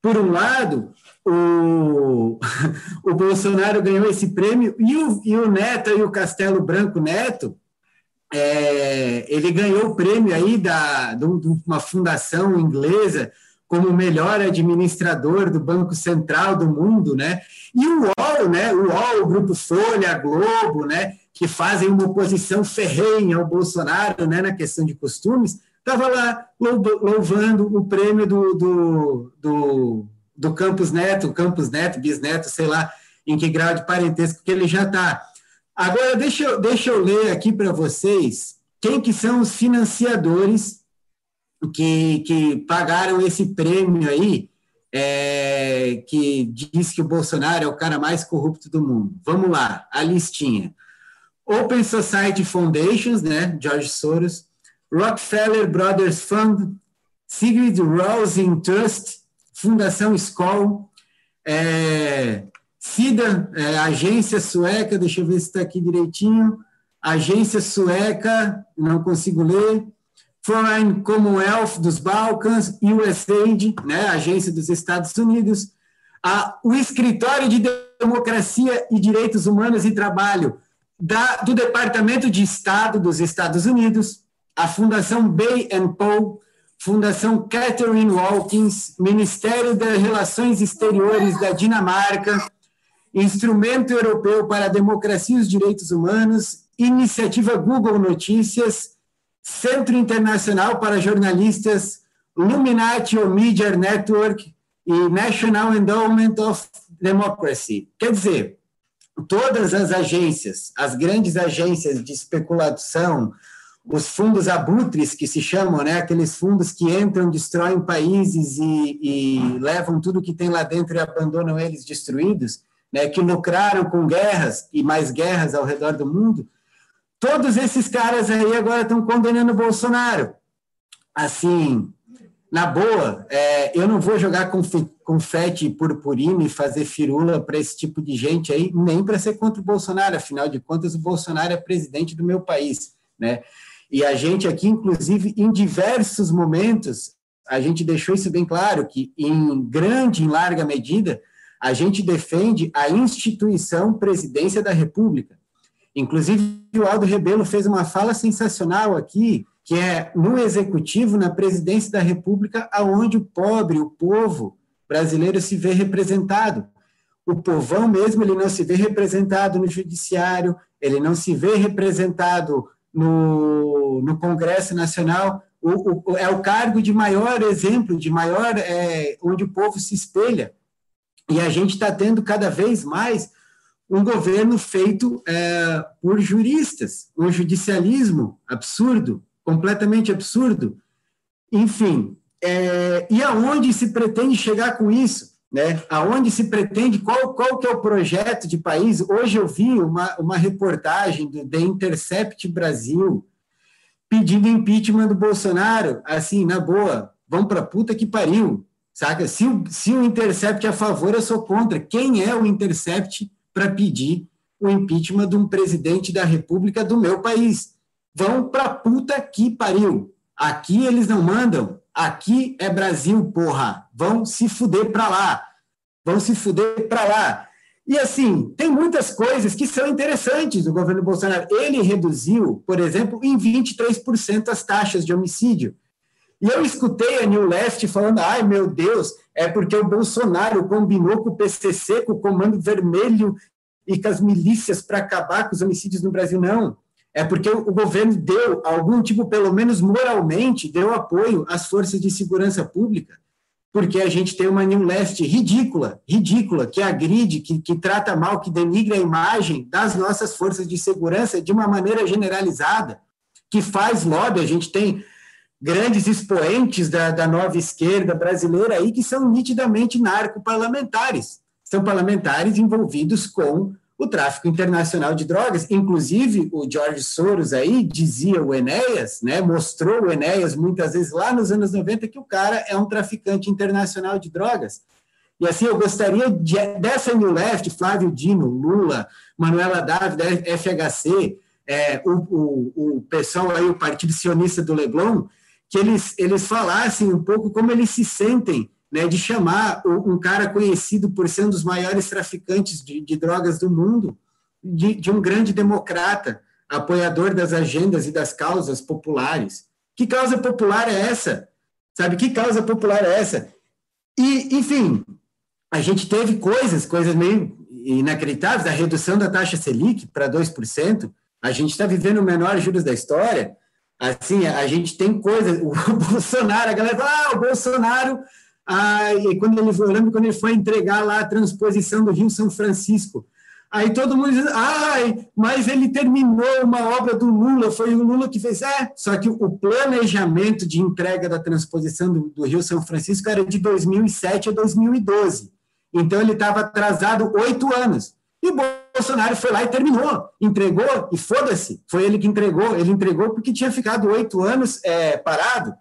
Por um lado, o, o Bolsonaro ganhou esse prêmio e o, e o Neto e o Castelo Branco Neto, é, ele ganhou o prêmio aí da, de uma fundação inglesa como melhor administrador do Banco Central do mundo, né? E o UOL, né? O UOL, o Grupo Folha, a Globo, né? que fazem uma oposição ferrenha ao Bolsonaro né, na questão de costumes, estava lá louvando o prêmio do, do, do, do Campos Neto, Campos Neto, bisneto, sei lá em que grau de parentesco que ele já está. Agora, deixa eu, deixa eu ler aqui para vocês quem que são os financiadores que, que pagaram esse prêmio aí, é, que diz que o Bolsonaro é o cara mais corrupto do mundo. Vamos lá, a listinha. Open Society Foundations, né, George Soros, Rockefeller Brothers Fund, Sigrid Rousing Trust, Fundação Skoll, é, é, agência sueca, deixa eu ver se está aqui direitinho, agência sueca, não consigo ler, Foreign Commonwealth dos Balcãs, USAID, né, agência dos Estados Unidos, a, o Escritório de Democracia e Direitos Humanos e Trabalho, da, do Departamento de Estado dos Estados Unidos, a Fundação Bay and Paul, Fundação Catherine Walkins, Ministério das Relações Exteriores da Dinamarca, Instrumento Europeu para a Democracia e os Direitos Humanos, Iniciativa Google Notícias, Centro Internacional para Jornalistas, Luminati Media Network e National Endowment of Democracy. Quer dizer, todas as agências, as grandes agências de especulação, os fundos abutres que se chamam, né, aqueles fundos que entram, destroem países e, e levam tudo que tem lá dentro e abandonam eles destruídos, né, que lucraram com guerras e mais guerras ao redor do mundo, todos esses caras aí agora estão condenando o Bolsonaro. Assim, na boa, é, eu não vou jogar confete purpurina e fazer firula para esse tipo de gente aí, nem para ser contra o Bolsonaro, afinal de contas, o Bolsonaro é presidente do meu país, né? E a gente aqui, inclusive, em diversos momentos, a gente deixou isso bem claro, que em grande, em larga medida, a gente defende a instituição presidência da República. Inclusive, o Aldo Rebelo fez uma fala sensacional aqui, que é no executivo, na presidência da República, aonde o pobre, o povo brasileiro se vê representado. O povão mesmo, ele não se vê representado no judiciário, ele não se vê representado no, no Congresso Nacional, o, o, é o cargo de maior exemplo, de maior, é, onde o povo se espelha. E a gente está tendo cada vez mais um governo feito é, por juristas, um judicialismo absurdo, completamente absurdo. Enfim, é, e aonde se pretende chegar com isso? Né? Aonde se pretende, qual, qual que é o projeto de país? Hoje eu vi uma, uma reportagem do The Intercept Brasil pedindo impeachment do Bolsonaro, assim, na boa, vão para puta que pariu, saca? Se o, se o Intercept é a favor, eu sou contra. Quem é o Intercept para pedir o impeachment de um presidente da República do meu país? Vão para puta que pariu. Aqui eles não mandam, aqui é Brasil, porra. Vão se fuder para lá. Vão se fuder para lá. E assim, tem muitas coisas que são interessantes do governo Bolsonaro. Ele reduziu, por exemplo, em 23% as taxas de homicídio. E eu escutei a New Left falando: ai meu Deus, é porque o Bolsonaro combinou com o PCC, com o Comando Vermelho e com as milícias para acabar com os homicídios no Brasil. Não. É porque o governo deu algum tipo, pelo menos moralmente, deu apoio às forças de segurança pública porque a gente tem uma New Left ridícula, ridícula, que agride, que, que trata mal, que denigra a imagem das nossas forças de segurança de uma maneira generalizada, que faz lobby. A gente tem grandes expoentes da, da nova esquerda brasileira aí que são nitidamente narco-parlamentares. São parlamentares envolvidos com o tráfico internacional de drogas. Inclusive, o George Soros aí dizia o Enéas, né, mostrou o Enéas muitas vezes lá nos anos 90 que o cara é um traficante internacional de drogas. E assim, eu gostaria de, dessa New Left, Flávio Dino, Lula, Manuela Dávila, FHC, é, o, o, o pessoal aí, o Partido Sionista do Leblon, que eles, eles falassem um pouco como eles se sentem né, de chamar um cara conhecido por ser um dos maiores traficantes de, de drogas do mundo, de, de, um grande democrata, apoiador das agendas e das causas populares. Que causa popular é essa? Sabe, que causa popular é essa? E, enfim, a gente teve coisas, coisas meio inacreditáveis, a redução da taxa Selic para 2%, a gente está vivendo o menor juros da história, assim, a gente tem coisas, o Bolsonaro, a galera fala, ah, o Bolsonaro Aí, quando ele foi, eu lembro quando ele foi entregar lá a transposição do Rio São Francisco. Aí todo mundo diz, ai, mas ele terminou uma obra do Lula, foi o Lula que fez. É, só que o planejamento de entrega da transposição do, do Rio São Francisco era de 2007 a 2012. Então ele estava atrasado oito anos. E Bolsonaro foi lá e terminou, entregou, e foda-se, foi ele que entregou. Ele entregou porque tinha ficado oito anos é, parado.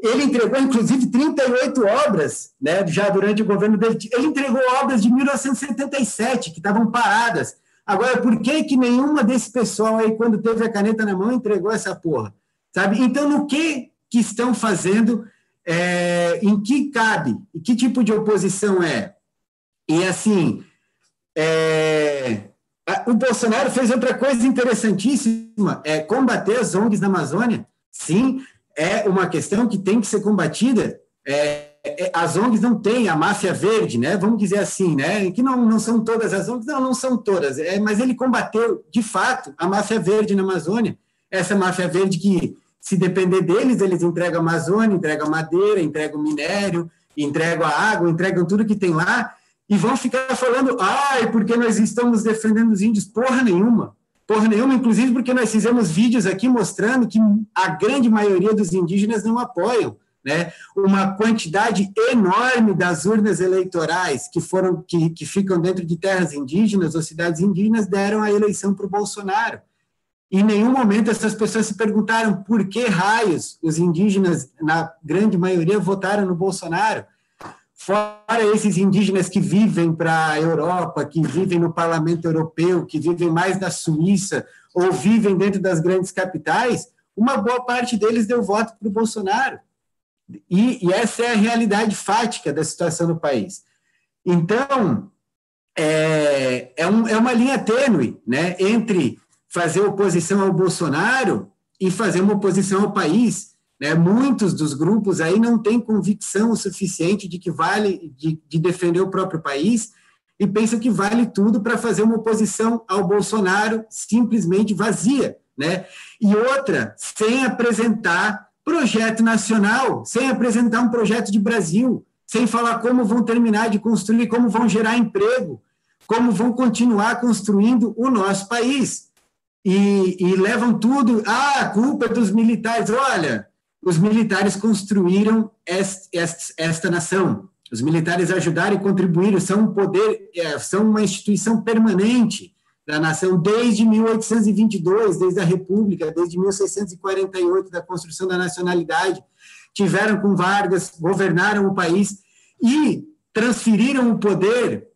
Ele entregou, inclusive, 38 obras, né, já durante o governo dele. Ele entregou obras de 1977, que estavam paradas. Agora, por que, que nenhuma desse pessoal aí, quando teve a caneta na mão, entregou essa porra? Sabe? Então, no que, que estão fazendo, é, em que cabe, e que tipo de oposição é? E, assim, é, o Bolsonaro fez outra coisa interessantíssima, é combater as ONGs na Amazônia. Sim, é uma questão que tem que ser combatida. É, é, as ONGs não têm a máfia verde, né? Vamos dizer assim, né? Que não, não são todas as ONGs, não, não são todas. É, mas ele combateu, de fato, a máfia verde na Amazônia. Essa máfia verde que, se depender deles, eles entregam a Amazônia, entregam madeira, entregam minério, entregam a água, entregam tudo que tem lá, e vão ficar falando, ai, porque nós estamos defendendo os índios? Porra nenhuma porra nenhuma, inclusive porque nós fizemos vídeos aqui mostrando que a grande maioria dos indígenas não apoiam. Né? Uma quantidade enorme das urnas eleitorais que foram que, que ficam dentro de terras indígenas ou cidades indígenas deram a eleição para o Bolsonaro. Em nenhum momento essas pessoas se perguntaram por que raios os indígenas, na grande maioria, votaram no Bolsonaro. Fora esses indígenas que vivem para a Europa, que vivem no parlamento europeu, que vivem mais na Suíça, ou vivem dentro das grandes capitais, uma boa parte deles deu voto para o Bolsonaro. E, e, essa é a realidade fática da situação do país. Então, é, é, um, é uma linha tênue né, entre fazer oposição ao Bolsonaro e fazer uma oposição ao país. Né? Muitos dos grupos aí não têm convicção suficiente de que vale de, de defender o próprio país e pensam que vale tudo para fazer uma oposição ao Bolsonaro simplesmente vazia. Né? E outra, sem apresentar projeto nacional, sem apresentar um projeto de Brasil, sem falar como vão terminar de construir, como vão gerar emprego, como vão continuar construindo o nosso país. E, e levam tudo, ah, a culpa dos militares. Olha, os militares construíram esta, esta, esta nação. Os militares ajudaram e contribuíram, são um poder, é, são uma instituição permanente da nação desde 1822, desde a República, desde 1648, da construção da nacionalidade. Tiveram com Vargas, governaram o país e transferiram o poder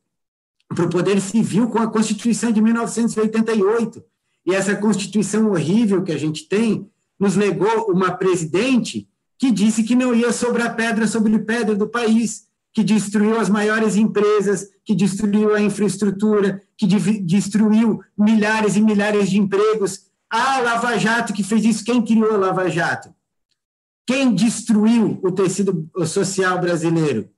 para o poder civil com a Constituição de 1988. E essa Constituição horrível que a gente tem nos legou uma presidente que disse que não ia sobrar pedra sobre pedra do país, que destruiu as maiores empresas, que destruiu a infraestrutura, que destruiu milhares e milhares de empregos. Ah, Lava Jato que fez isso. Quem criou a Lava Jato? Quem destruiu o tecido social brasileiro?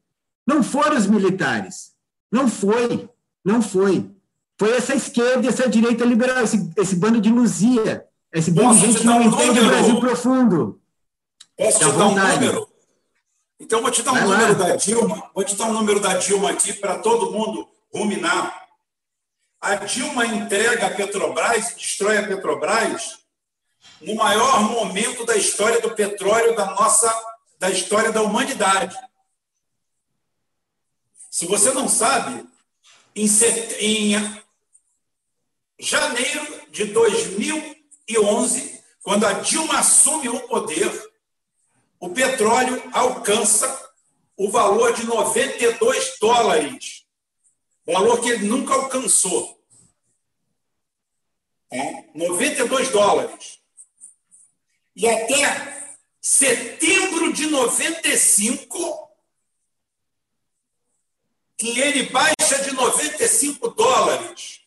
Não foram os militares. Não foi. Não foi. Foi essa esquerda, essa direita liberal, esse, esse bando de luzia, esse de gente que não um entende número? o Brasil profundo. Posso te dar um número? Então, vou te dar um Vai número lá. da Dilma, vou te dar um número da Dilma aqui para todo mundo ruminar. A Dilma entrega a Petrobras e destrói a Petrobras no maior momento da história do petróleo da nossa da história da humanidade. Se você não sabe, em, set... em janeiro de 2011, quando a Dilma assume o poder, o petróleo alcança o valor de 92 dólares, valor que ele nunca alcançou. É, 92 dólares. E até setembro de 95, que ele baixa de 95 dólares.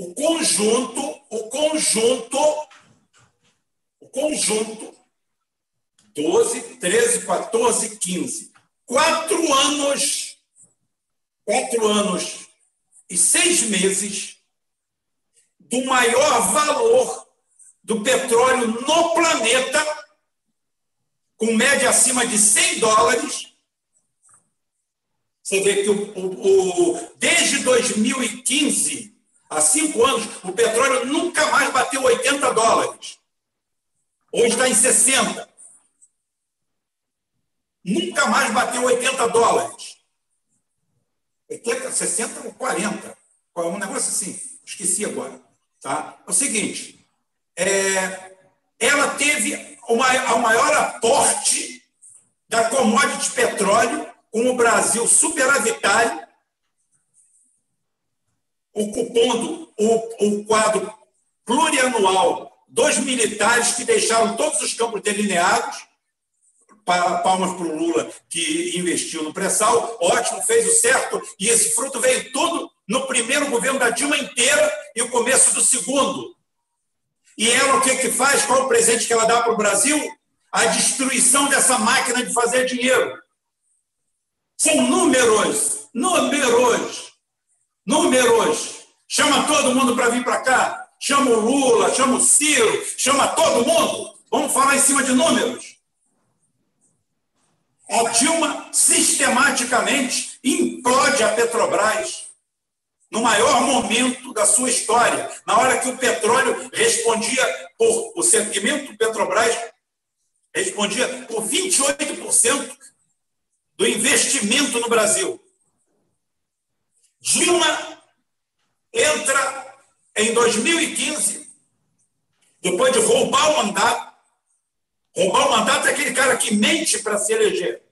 O conjunto, o conjunto conjunto 12, 13, 14, 15. Quatro anos, quatro anos e seis meses do maior valor do petróleo no planeta, com média acima de 100 dólares. Você vê que o, o, o, desde 2015, há cinco anos, o petróleo nunca mais bateu 80 dólares. Hoje está em 60. Nunca mais bateu 80 dólares. 80, 60 ou 40. Um negócio assim. Esqueci agora. Tá? É o seguinte. É, ela teve maior, o maior aporte da commodity petróleo com o Brasil superavitário, ocupando o, o quadro plurianual dois militares que deixaram todos os campos delineados. Palmas para o Lula, que investiu no pré-sal, ótimo, fez o certo, e esse fruto veio tudo no primeiro governo da Dilma inteira e o começo do segundo. E ela o que, que faz? Qual o presente que ela dá para o Brasil? A destruição dessa máquina de fazer dinheiro. São números, números, números. Chama todo mundo para vir para cá chama o Lula, chama o Ciro, chama todo mundo. Vamos falar em cima de números. A Dilma sistematicamente implode a Petrobras no maior momento da sua história, na hora que o petróleo respondia por o segmento Petrobras respondia por 28% do investimento no Brasil. Dilma entra em 2015, depois de roubar o mandato, roubar o mandato é aquele cara que mente para se eleger.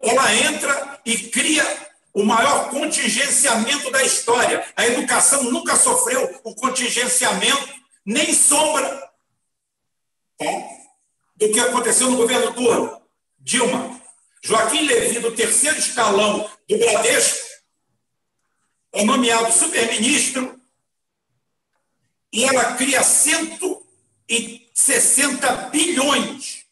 Ela entra e cria o maior contingenciamento da história. A educação nunca sofreu o contingenciamento, nem sombra do que aconteceu no governo Turno. Dilma, Joaquim Levi, do terceiro escalão do Bradesco, é nomeado superministro e ela cria 160 bilhões.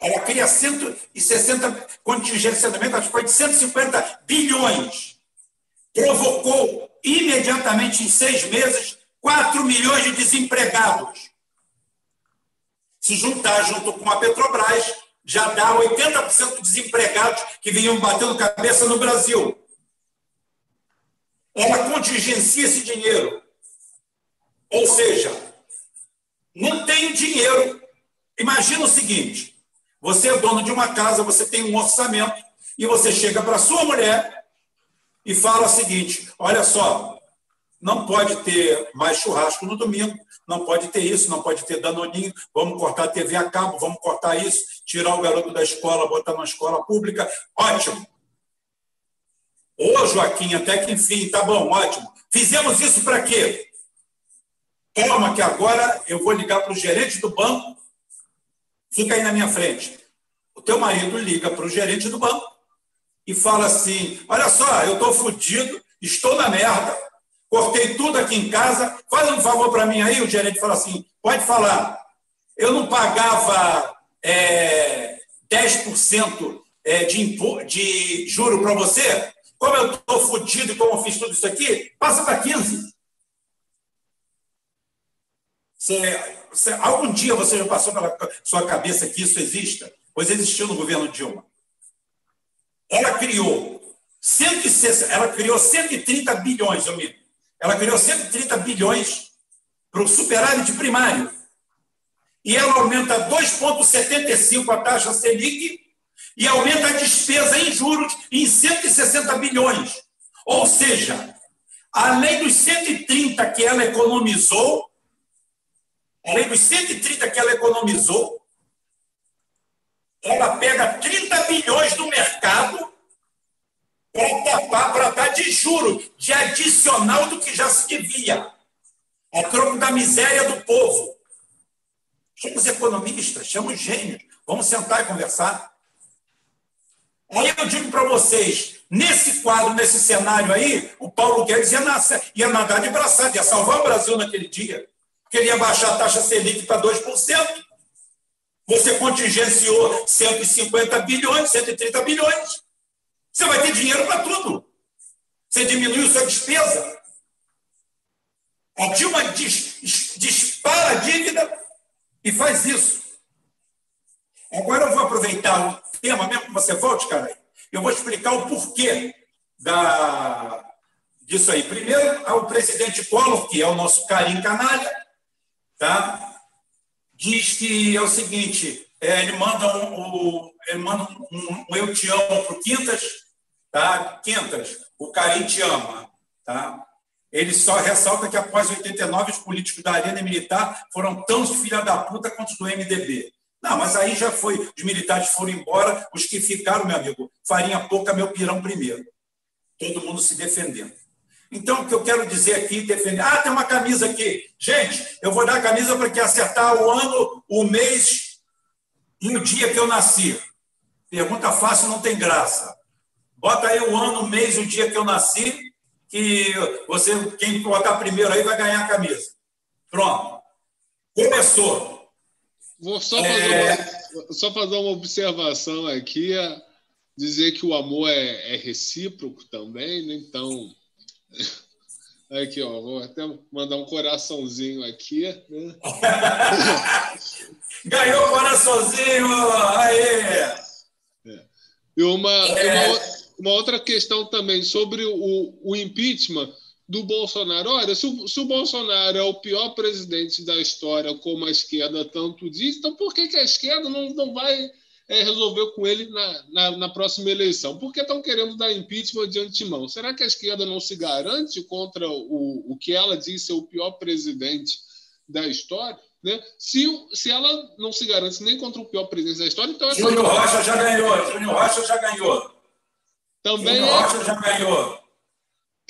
Ela cria 160 contingenciamento, acho que foi de 150 bilhões. Provocou imediatamente em seis meses 4 milhões de desempregados. Se juntar junto com a Petrobras, já dá 80% de desempregados que vinham batendo cabeça no Brasil. Ela contingencia esse dinheiro. Ou seja, não tem dinheiro. Imagina o seguinte: você é dono de uma casa, você tem um orçamento, e você chega para sua mulher e fala o seguinte: olha só, não pode ter mais churrasco no domingo, não pode ter isso, não pode ter danoninho, vamos cortar a TV a cabo, vamos cortar isso, tirar o garoto da escola, botar na escola pública. Ótimo. Ô, Joaquim, até que enfim, tá bom, ótimo. Fizemos isso para quê? Toma, que agora eu vou ligar para o gerente do banco, fica aí na minha frente. O teu marido liga para o gerente do banco e fala assim: olha só, eu estou fodido, estou na merda cortei tudo aqui em casa, faz um favor para mim aí, o gerente fala assim, pode falar, eu não pagava é, 10% é, de, de juro para você, como eu estou fodido e como eu fiz tudo isso aqui, passa para 15%. Você, você, algum dia você já passou pela sua cabeça que isso exista? Pois existiu no governo Dilma. Ela criou 160, ela criou 130 bilhões, eu me ela criou 130 bilhões para o superávit primário. E ela aumenta 2,75 a taxa Selic e aumenta a despesa em juros em 160 bilhões. Ou seja, além dos 130 que ela economizou, além dos 130 que ela economizou, ela pega 30 bilhões do mercado para tapar, para dar de juro, de adicional do que já se devia. É troco da miséria do povo. Chama os economistas, chama os gênios. Vamos sentar e conversar. Aí eu digo para vocês, nesse quadro, nesse cenário aí, o Paulo Guedes ia, nascer, ia nadar de braçada, ia salvar o Brasil naquele dia. Porque ele ia baixar a taxa Selic para 2%. Você contingenciou 150 bilhões, 130 bilhões. Você vai ter dinheiro para tudo. Você diminuiu sua despesa. A Dilma dis, dispara a dívida e faz isso. Agora eu vou aproveitar tema, mesmo que você volte, cara. Eu vou explicar o porquê da, disso aí. Primeiro, o presidente Collor, que é o nosso carinho canalha, tá? diz que é o seguinte: é, ele manda um, ele manda um, um Eu Te Amo para o Quintas, tá? Quintas, o Carim te ama, tá? Ele só ressalta que após 89 os políticos da arena militar foram tão filha da puta quanto do MDB. Não, mas aí já foi, os militares foram embora, os que ficaram, meu amigo, farinha pouca, meu pirão primeiro. Todo mundo se defendendo. Então, o que eu quero dizer aqui, defender. Ah, tem uma camisa aqui. Gente, eu vou dar a camisa para que acertar o ano, o mês e o dia que eu nasci? Pergunta fácil não tem graça. Bota aí o ano, o mês, o dia que eu nasci, que você, quem botar primeiro aí vai ganhar a camisa. Pronto. Começou. Vou só fazer, é... uma, só fazer uma observação aqui, é dizer que o amor é, é recíproco também, né? Então. Aqui, ó, vou até mandar um coraçãozinho aqui. Né? Ganhou o coraçãozinho! Aê! É. E uma, é. uma, uma, outra questão também sobre o, o impeachment do Bolsonaro. Olha, se o, se o, Bolsonaro é o pior presidente da história, como a esquerda tanto diz, então por que, que a esquerda não, não vai é resolver com ele na, na, na próxima eleição. Por que estão querendo dar impeachment de antemão? Será que a esquerda não se garante contra o, o que ela diz ser o pior presidente da história? Né? Se, se ela não se garante nem contra o pior presidente da história, então... Júnior Rocha já ganhou, Júnior Rocha já ganhou. Também Júnior é... Rocha já ganhou.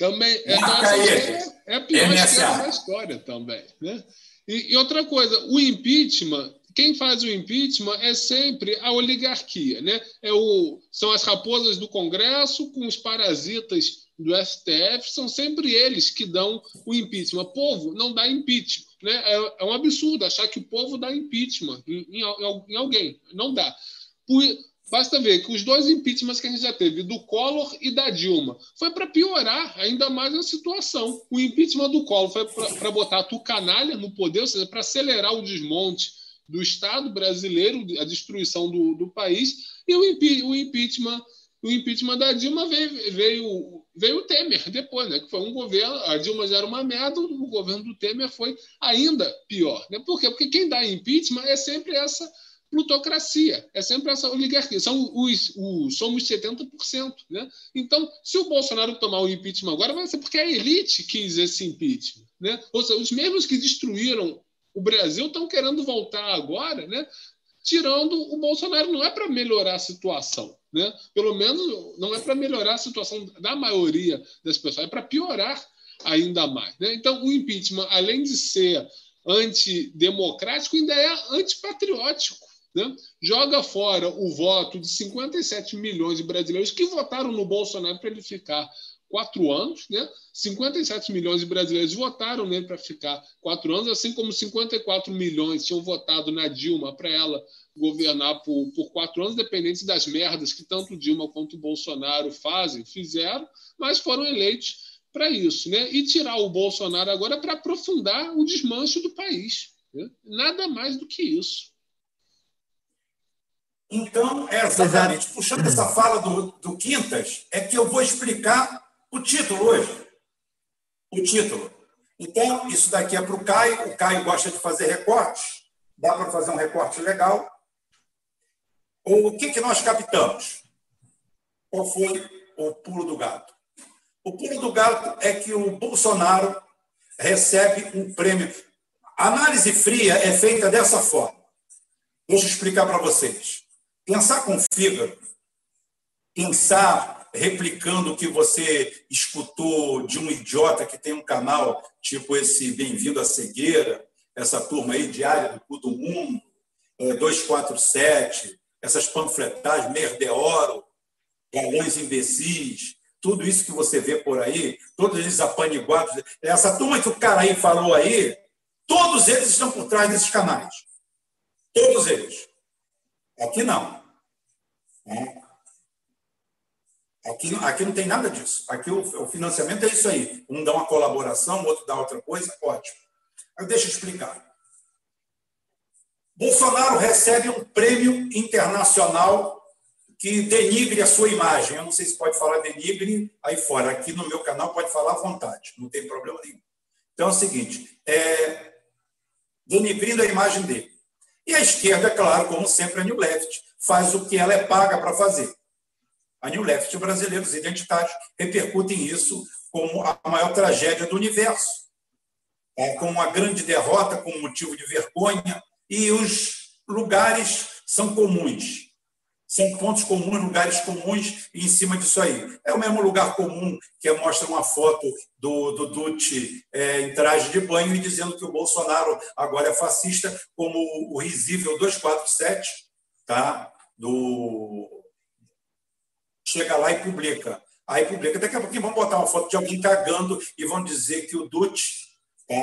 Também é, então, é, é a pior esquerda da história também. Né? E, e outra coisa, o impeachment quem faz o impeachment é sempre a oligarquia, né? É o, são as raposas do Congresso com os parasitas do STF, são sempre eles que dão o impeachment. O povo não dá impeachment, né? É, é um absurdo achar que o povo dá impeachment em, em, em alguém, não dá. Por, basta ver que os dois impeachments que a gente já teve, do Collor e da Dilma, foi para piorar ainda mais a situação. O impeachment do Collor foi para botar a tucanalha no poder, ou seja, para acelerar o desmonte do Estado brasileiro, a destruição do, do país, e o, impe, o, impeachment o impeachment da Dilma veio, veio, veio o Temer depois, né? Que foi um governo, a Dilma já era uma merda, o governo do Temer foi ainda pior. Né? Por quê? Porque quem dá impeachment é sempre essa plutocracia, é sempre essa oligarquia. São os, os, somos 70%. Né? Então, se o Bolsonaro tomar o impeachment agora, vai ser porque a elite quis esse impeachment. Né? Ou seja, os mesmos que destruíram o Brasil estão querendo voltar agora, né? tirando o Bolsonaro. Não é para melhorar a situação. Né? Pelo menos não é para melhorar a situação da maioria das pessoas, é para piorar ainda mais. Né? Então, o impeachment, além de ser antidemocrático, ainda é antipatriótico. Né? Joga fora o voto de 57 milhões de brasileiros que votaram no Bolsonaro para ele ficar quatro anos, né? 57 milhões de brasileiros votaram nele para ficar quatro anos, assim como 54 milhões tinham votado na Dilma para ela governar por, por quatro anos, dependentes das merdas que tanto Dilma quanto Bolsonaro fazem, fizeram, mas foram eleitos para isso, né? E tirar o Bolsonaro agora para aprofundar o desmanche do país. Né? Nada mais do que isso. Então, é exatamente, puxando essa fala do, do Quintas, é que eu vou explicar o título hoje. O título. Então, isso daqui é para o Caio. O Caio gosta de fazer recortes. Dá para fazer um recorte legal. O que, que nós captamos? Qual foi o pulo do gato? O pulo do gato é que o Bolsonaro recebe um prêmio. A análise fria é feita dessa forma. Deixa eu explicar para vocês. Pensar com fígado, pensar replicando o que você escutou de um idiota que tem um canal tipo esse Bem-vindo à Cegueira, essa turma aí, Diário do Cu do Mundo, 247, é, essas panfletagens, Merdeoro, Galões Imbecis, tudo isso que você vê por aí, todos eles apaniguados, essa turma que o cara aí falou aí, todos eles estão por trás desses canais. Todos eles. Aqui não. É. Aqui, aqui não tem nada disso. Aqui o, o financiamento é isso aí. Um dá uma colaboração, o outro dá outra coisa, ótimo. Mas deixa eu explicar. Bolsonaro recebe um prêmio internacional que denigre a sua imagem. Eu não sei se pode falar denigre aí fora. Aqui no meu canal pode falar à vontade, não tem problema nenhum. Então é o seguinte: é, denigrindo a imagem dele. E a esquerda, claro, como sempre, a New Left, faz o que ela é paga para fazer. A New Left brasileiros identitários repercutem isso como a maior tragédia do universo, é, como uma grande derrota, como motivo de vergonha, e os lugares são comuns. São pontos comuns, lugares comuns, e em cima disso aí. É o mesmo lugar comum que mostra uma foto do, do Dutti é, em traje de banho e dizendo que o Bolsonaro agora é fascista, como o risível 247, tá? do chega lá e publica. Aí publica. Daqui a pouquinho vão botar uma foto de alguém cagando e vão dizer que o Dutti, tá?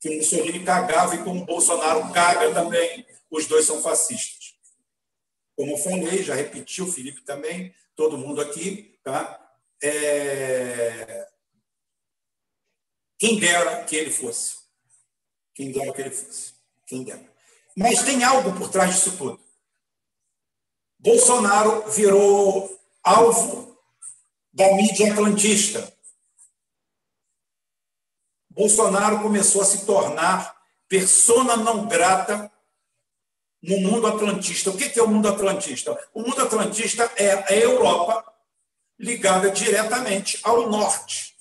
que o Mussolini cagava e como o Bolsonaro caga também, os dois são fascistas. Como falei, já repetiu, o Felipe também, todo mundo aqui, tá? É... Quem dera que ele fosse. Quem dera que ele fosse. Quem dera. Mas tem algo por trás disso tudo. Bolsonaro virou alvo da mídia atlantista. Bolsonaro começou a se tornar persona não grata no mundo atlantista. O que é o mundo atlantista? O mundo atlantista é a Europa ligada diretamente ao norte.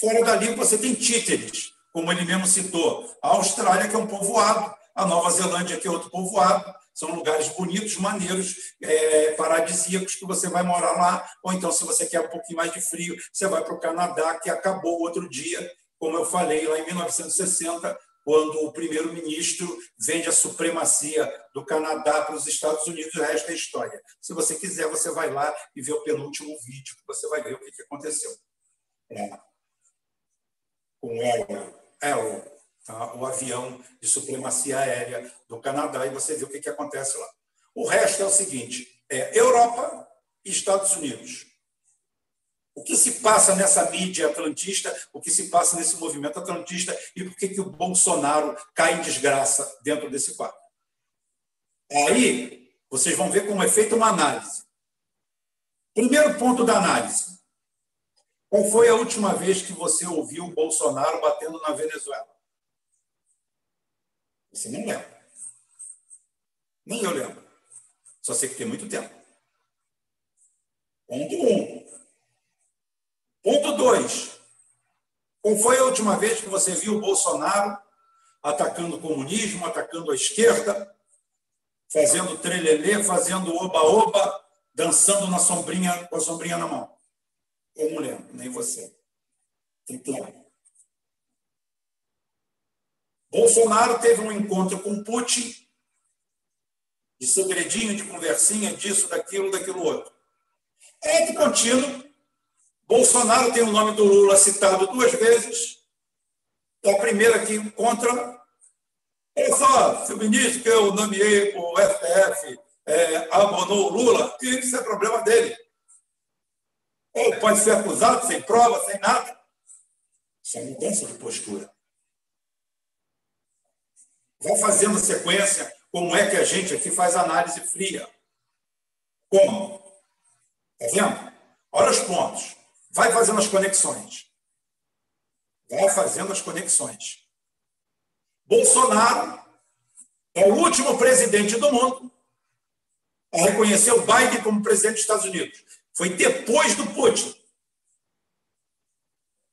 Fora dali você tem títeres, como ele mesmo citou. A Austrália, que é um povoado, a Nova Zelândia, que é outro povoado, são lugares bonitos, maneiros, é, paradisíacos, que você vai morar lá. Ou então, se você quer um pouquinho mais de frio, você vai para o Canadá, que acabou outro dia, como eu falei, lá em 1960, quando o primeiro-ministro vende a supremacia do Canadá para os Estados Unidos, o resto é história. Se você quiser, você vai lá e vê o penúltimo vídeo, que você vai ver o que, aconteceu. É. Com Arrow, Arrow tá? o avião de supremacia aérea do Canadá, e você vê o que, que acontece lá. O resto é o seguinte: é Europa e Estados Unidos. O que se passa nessa mídia atlantista, o que se passa nesse movimento atlantista e por que, que o Bolsonaro cai em desgraça dentro desse quadro. Aí, vocês vão ver como é feita uma análise. Primeiro ponto da análise. Qual foi a última vez que você ouviu o Bolsonaro batendo na Venezuela? Você não lembra. Nem eu lembro. Só sei que tem muito tempo. Ponto um. Ponto 2. Qual foi a última vez que você viu o Bolsonaro atacando o comunismo, atacando a esquerda, fazendo trelelê, fazendo oba-oba, dançando na sombrinha, com a sombrinha na mão? Eu não lembro, nem você. Tem tempo. Bolsonaro teve um encontro com Putin, de segredinho, de conversinha, disso, daquilo, daquilo outro. É de contínuo, Bolsonaro tem o nome do Lula citado duas vezes. A primeira aqui contra. Olha só, se o ministro que eu nomeei o STF é, abonou o Lula, isso é problema dele. Ou pode ser acusado sem prova, sem nada. Isso é mudança de postura. Vai fazendo sequência, como é que a gente aqui faz análise fria. Como? Está vendo? Olha os pontos. Vai fazendo as conexões. Vai fazendo as conexões. Bolsonaro é o último presidente do mundo a reconhecer o Biden como presidente dos Estados Unidos. Foi depois do Putin.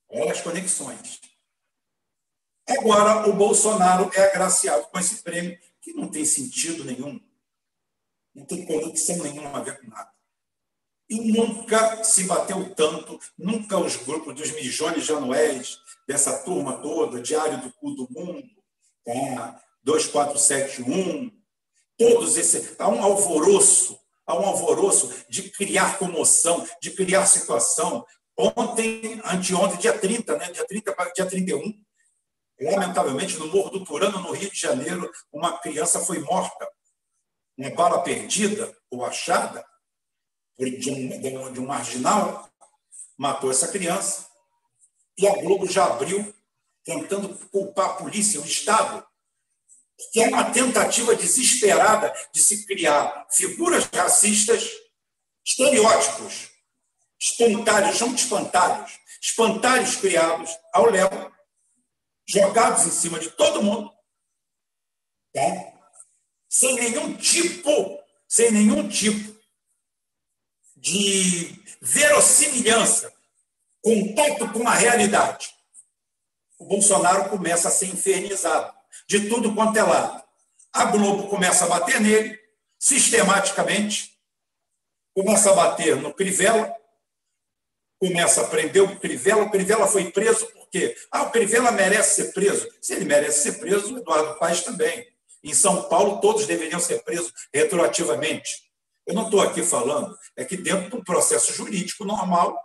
Olha as conexões. Agora, o Bolsonaro é agraciado com esse prêmio, que não tem sentido nenhum, não tem conexão nenhuma a ver com nada. E nunca se bateu tanto, nunca os grupos dos milhões de anuéis, dessa turma toda, Diário do Cu do Mundo, tá? 2471, todos esses. Há um alvoroço, há um alvoroço de criar comoção, de criar situação. Ontem, anteontem, dia 30, né? dia 30 para dia 31, lamentavelmente, no Morro do Turano, no Rio de Janeiro, uma criança foi morta. Uma bala perdida ou achada de um, de um marginal, matou essa criança. E a Globo já abriu tentando culpar a polícia, o Estado, que é uma tentativa desesperada de se criar figuras racistas, estereótipos, espantalhos, são espantalhos, espantalhos criados ao léu, jogados em cima de todo mundo, tá? sem nenhum tipo, sem nenhum tipo de verossimilhança, contato com a realidade, o Bolsonaro começa a ser infernizado de tudo quanto é lado. A Globo começa a bater nele, sistematicamente, começa a bater no Crivella, começa a prender o Crivella. O Crivella foi preso por quê? Ah, o Crivella merece ser preso. Se ele merece ser preso, o Eduardo Paes também. Em São Paulo, todos deveriam ser presos retroativamente. Eu não estou aqui falando, é que dentro do processo jurídico normal,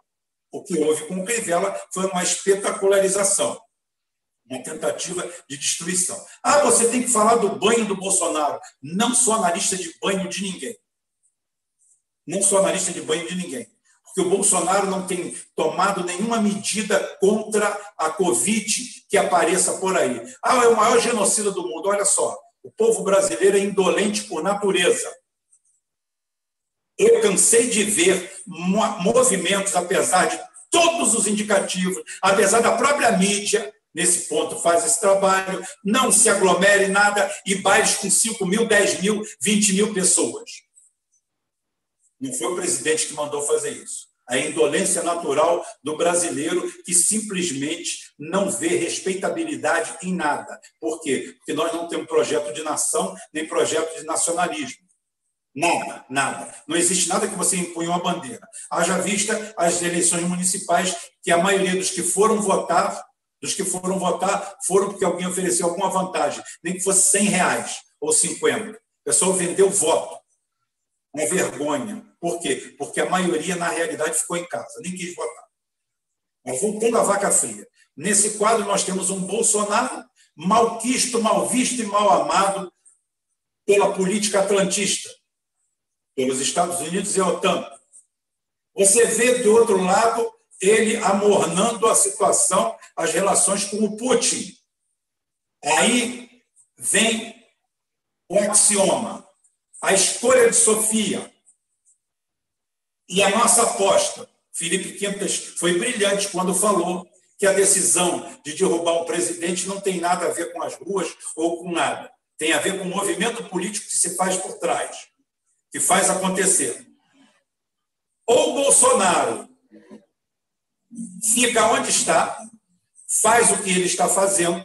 o que houve com o Crivella foi uma espetacularização, uma tentativa de destruição. Ah, você tem que falar do banho do Bolsonaro. Não sou analista de banho de ninguém. Não sou analista de banho de ninguém. Porque o Bolsonaro não tem tomado nenhuma medida contra a Covid que apareça por aí. Ah, é o maior genocida do mundo. Olha só, o povo brasileiro é indolente por natureza. Eu cansei de ver movimentos, apesar de todos os indicativos, apesar da própria mídia, nesse ponto faz esse trabalho, não se aglomere nada e bailes com 5 mil, 10 mil, 20 mil pessoas. Não foi o presidente que mandou fazer isso. A indolência natural do brasileiro que simplesmente não vê respeitabilidade em nada. Por quê? Porque nós não temos projeto de nação nem projeto de nacionalismo. Nada, nada. Não existe nada que você impunha uma bandeira. Haja vista as eleições municipais, que a maioria dos que foram votar, dos que foram votar, foram porque alguém ofereceu alguma vantagem, nem que fosse 100 reais ou 50. O pessoal vendeu voto. Uma vergonha. Por quê? Porque a maioria, na realidade, ficou em casa, nem quis votar. Mas voltando à vaca fria. Nesse quadro, nós temos um Bolsonaro malquisto, mal visto e mal amado pela política atlantista pelos Estados Unidos e a OTAN. Você vê, do outro lado, ele amornando a situação, as relações com o Putin. Aí vem o axioma, a escolha de Sofia. E a nossa aposta. Felipe Quintas foi brilhante quando falou que a decisão de derrubar o presidente não tem nada a ver com as ruas ou com nada. Tem a ver com o movimento político que se faz por trás que faz acontecer. Ou Bolsonaro fica onde está, faz o que ele está fazendo,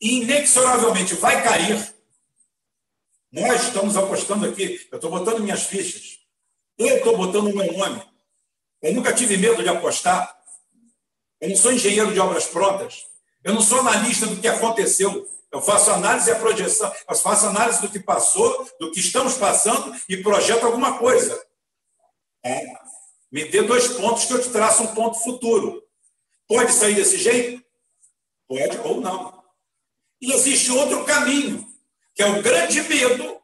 e inexoravelmente vai cair. Nós estamos apostando aqui, eu estou botando minhas fichas, eu estou botando o meu nome. Eu nunca tive medo de apostar. Eu não sou engenheiro de obras prontas. Eu não sou analista do que aconteceu. Eu faço análise e a projeção, eu faço análise do que passou, do que estamos passando e projeto alguma coisa. É. Me dê dois pontos que eu te traço um ponto futuro. Pode sair desse jeito? Pode ou não. E existe outro caminho, que é o grande medo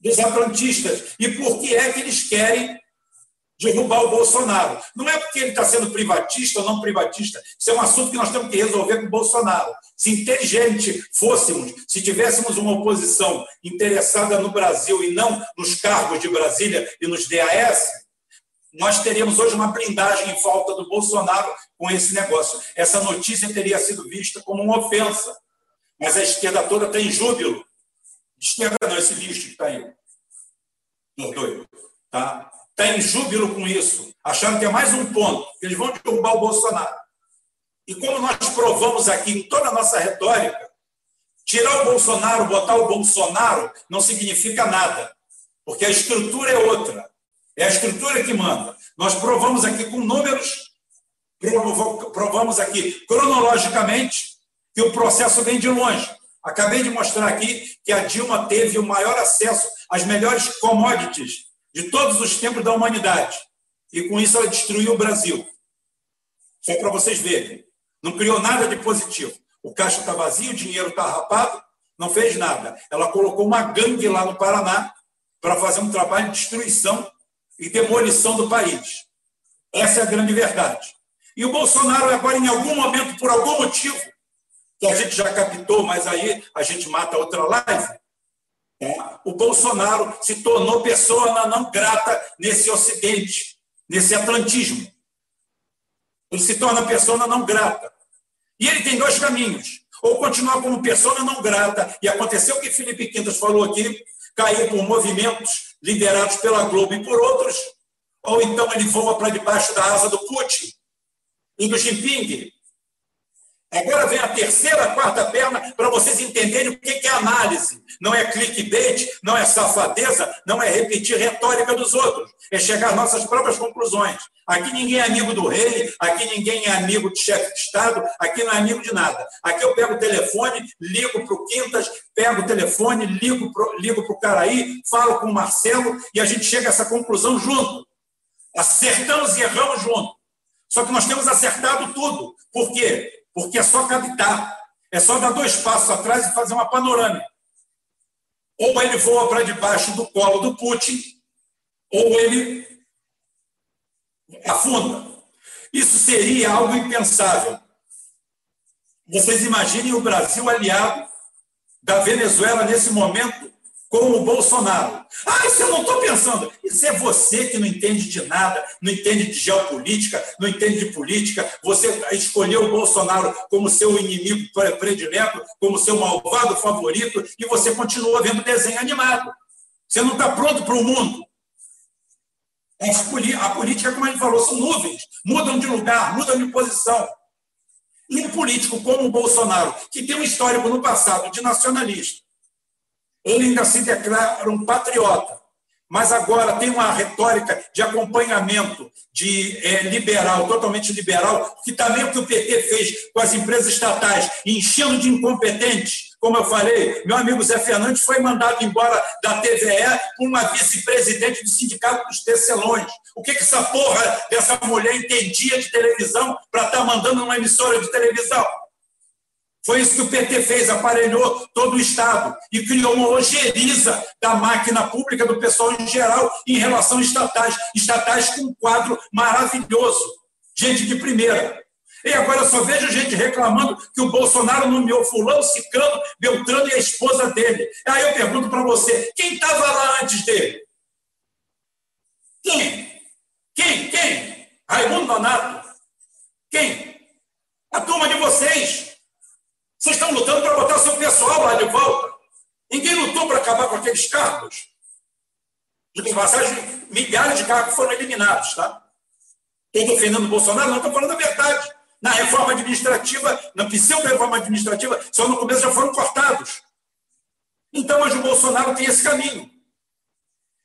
dos atlantistas. E por que é que eles querem derrubar o Bolsonaro. Não é porque ele está sendo privatista ou não privatista. Isso é um assunto que nós temos que resolver com o Bolsonaro. Se inteligente fôssemos, se tivéssemos uma oposição interessada no Brasil e não nos cargos de Brasília e nos DAS, nós teríamos hoje uma blindagem em falta do Bolsonaro com esse negócio. Essa notícia teria sido vista como uma ofensa. Mas a esquerda toda tem júbilo. Esquerda não, esse lixo que está aí. Doido. Tá? Está em júbilo com isso, achando que é mais um ponto, que eles vão derrubar o Bolsonaro. E como nós provamos aqui em toda a nossa retórica, tirar o Bolsonaro, botar o Bolsonaro, não significa nada, porque a estrutura é outra. É a estrutura que manda. Nós provamos aqui com números, provamos aqui cronologicamente que o processo vem de longe. Acabei de mostrar aqui que a Dilma teve o maior acesso às melhores commodities de todos os tempos da humanidade. E com isso ela destruiu o Brasil. Só para vocês verem. Não criou nada de positivo. O caixa está vazio, o dinheiro está rapado, não fez nada. Ela colocou uma gangue lá no Paraná para fazer um trabalho de destruição e demolição do país. Essa é a grande verdade. E o Bolsonaro, agora, em algum momento, por algum motivo, que a gente já captou, mas aí a gente mata outra live, o Bolsonaro se tornou pessoa não grata nesse Ocidente, nesse atlantismo. Ele se torna pessoa não grata. E ele tem dois caminhos. Ou continuar como pessoa não grata, e aconteceu o que Felipe Quintas falou aqui, cair por movimentos liderados pela Globo e por outros, ou então ele voa para debaixo da asa do Putin e do Jinping, Agora vem a terceira, quarta perna para vocês entenderem o que é análise. Não é clickbait, não é safadeza, não é repetir retórica dos outros. É chegar às nossas próprias conclusões. Aqui ninguém é amigo do rei, aqui ninguém é amigo de chefe de Estado, aqui não é amigo de nada. Aqui eu pego o telefone, ligo para o Quintas, pego o telefone, ligo para ligo o Caraí, falo com o Marcelo e a gente chega a essa conclusão junto. Acertamos e erramos junto. Só que nós temos acertado tudo. Por quê? Porque é só captar, é só dar dois passos atrás e fazer uma panorâmica. Ou ele voa para debaixo do colo do Putin, ou ele afunda. Isso seria algo impensável. Vocês imaginem o Brasil aliado da Venezuela nesse momento como o Bolsonaro. Ah, isso eu não estou pensando. Isso é você que não entende de nada, não entende de geopolítica, não entende de política. Você escolheu o Bolsonaro como seu inimigo predileto, como seu malvado favorito, e você continua vendo desenho animado. Você não está pronto para o mundo. A política, como ele falou, são nuvens, mudam de lugar, mudam de posição. E um político como o Bolsonaro, que tem um histórico no passado de nacionalista, ele ainda se declara um patriota, mas agora tem uma retórica de acompanhamento de é, liberal, totalmente liberal, que também o que o PT fez com as empresas estatais, enchendo de incompetentes. Como eu falei, meu amigo Zé Fernandes foi mandado embora da TVE por uma vice-presidente do Sindicato dos Tecelões. O que, que essa porra dessa mulher entendia de televisão para estar tá mandando uma emissora de televisão? Foi isso que o PT fez, aparelhou todo o Estado e criou uma ojeriza da máquina pública, do pessoal em geral, em relação a estatais. Estatais com um quadro maravilhoso. Gente de primeira. E agora só vejo gente reclamando que o Bolsonaro nomeou fulano, ciclano, Beltrano e a esposa dele. Aí eu pergunto para você, quem estava lá antes dele? Quem? Quem? Quem? Raimundo Donato? Quem? A turma de vocês. Vocês estão lutando para botar seu pessoal lá de volta. Ninguém lutou para acabar com aqueles cargos. De passagem, milhares de cargos foram eliminados, tá? Estou defendendo o Bolsonaro, não estou falando a verdade. Na reforma administrativa, na pseudo-reforma administrativa, só no começo já foram cortados. Então, hoje o Bolsonaro tem esse caminho.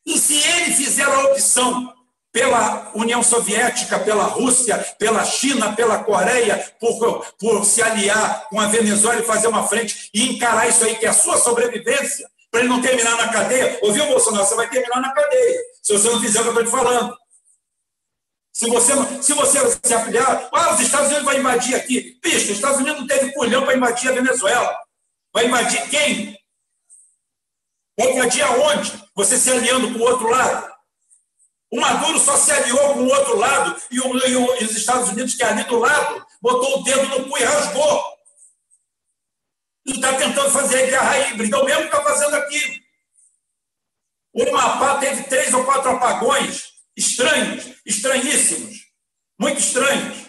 E se ele fizer a opção pela União Soviética, pela Rússia, pela China, pela Coreia, por, por se aliar com a Venezuela e fazer uma frente e encarar isso aí, que é a sua sobrevivência, para ele não terminar na cadeia. Ouviu, Bolsonaro? Você vai terminar na cadeia, se você não fizer o que eu estou te falando. Se você, se você se afiliar, ah, os Estados Unidos vão invadir aqui. Bicho, os Estados Unidos não teve pulhão para invadir a Venezuela. Vai invadir quem? Vai invadir aonde? Você se aliando com o outro lado? O Maduro só se aliou com o outro lado e, o, e, os Estados Unidos, que é ali do lado, botou o dedo no cu e rasgou. E está tentando fazer a guerra híbrida, o mesmo que está fazendo aqui. O Mapá teve três ou quatro apagões estranhos, estranhíssimos, muito estranhos.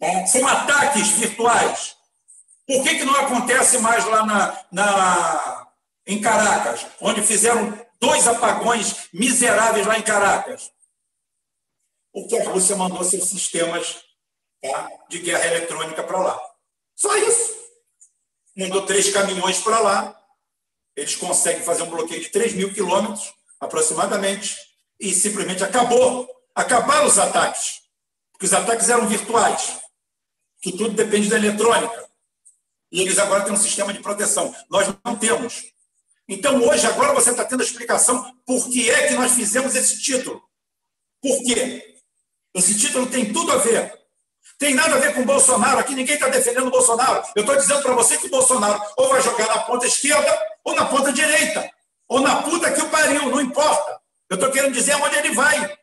É, são ataques virtuais. Por que, que não acontece mais lá na, na, em Caracas, onde fizeram dois apagões miseráveis lá em Caracas. Porque a Rússia mandou seus sistemas tá, de guerra eletrônica para lá. Só isso. Mandou três caminhões para lá. Eles conseguem fazer um bloqueio de 3 mil quilômetros, aproximadamente, e simplesmente acabou. Acabaram os ataques. Porque os ataques eram virtuais. Que tudo depende da eletrônica. E eles agora têm um sistema de proteção. Nós não temos. Então, hoje, agora você está tendo a explicação por que é que nós fizemos esse título. Por quê? Esse título tem tudo a ver. Tem nada a ver com Bolsonaro. Aqui ninguém está defendendo o Bolsonaro. Eu estou dizendo para você que o Bolsonaro ou vai jogar na ponta esquerda ou na ponta direita. Ou na puta que o pariu, não importa. Eu estou querendo dizer onde ele vai.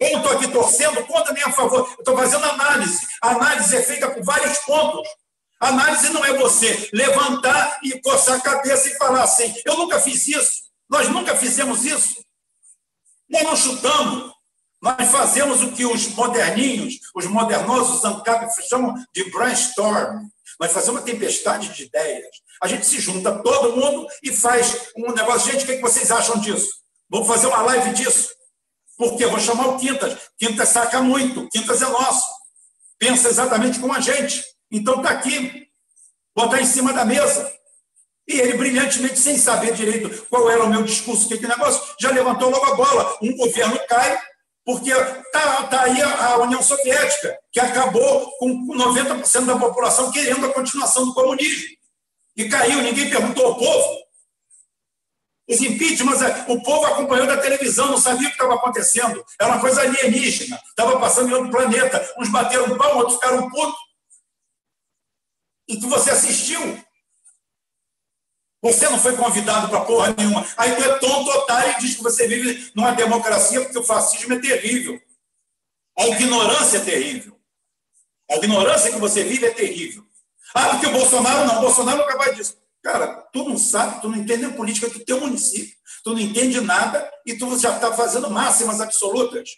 Eu não estou aqui torcendo contra nem a favor. Eu estou fazendo análise. A análise é feita por vários pontos. Análise não é você levantar e coçar a cabeça e falar assim: eu nunca fiz isso, nós nunca fizemos isso. Nós não chutamos, nós fazemos o que os moderninhos, os modernosos ANCAP chamam de brainstorm. Nós fazemos uma tempestade de ideias. A gente se junta todo mundo e faz um negócio. Gente, o que vocês acham disso? Vamos fazer uma live disso. Por quê? Vou chamar o Quintas. Quintas saca muito. Quintas é nosso. Pensa exatamente como a gente. Então está aqui, botar em cima da mesa. E ele, brilhantemente, sem saber direito qual era o meu discurso, que, negócio, já levantou logo a bola. Um governo cai, porque está tá aí a União Soviética, que acabou com 90% da população querendo a continuação do comunismo. E caiu, ninguém perguntou ao povo. Os impeachments, o povo acompanhou da televisão, não sabia o que estava acontecendo. Era uma coisa alienígena, estava passando em outro planeta. Uns bateram pau, outros ficaram putos e que você assistiu. Você não foi convidado para porra nenhuma. Aí tu é tonto, otário e diz que você vive numa democracia porque o fascismo é terrível. A ignorância é terrível. A ignorância que você vive é terrível. Ah, porque o Bolsonaro não. O Bolsonaro não é capaz disso. Cara, tu não sabe, tu não entende a política do teu município, tu não entende nada e tu já está fazendo máximas absolutas.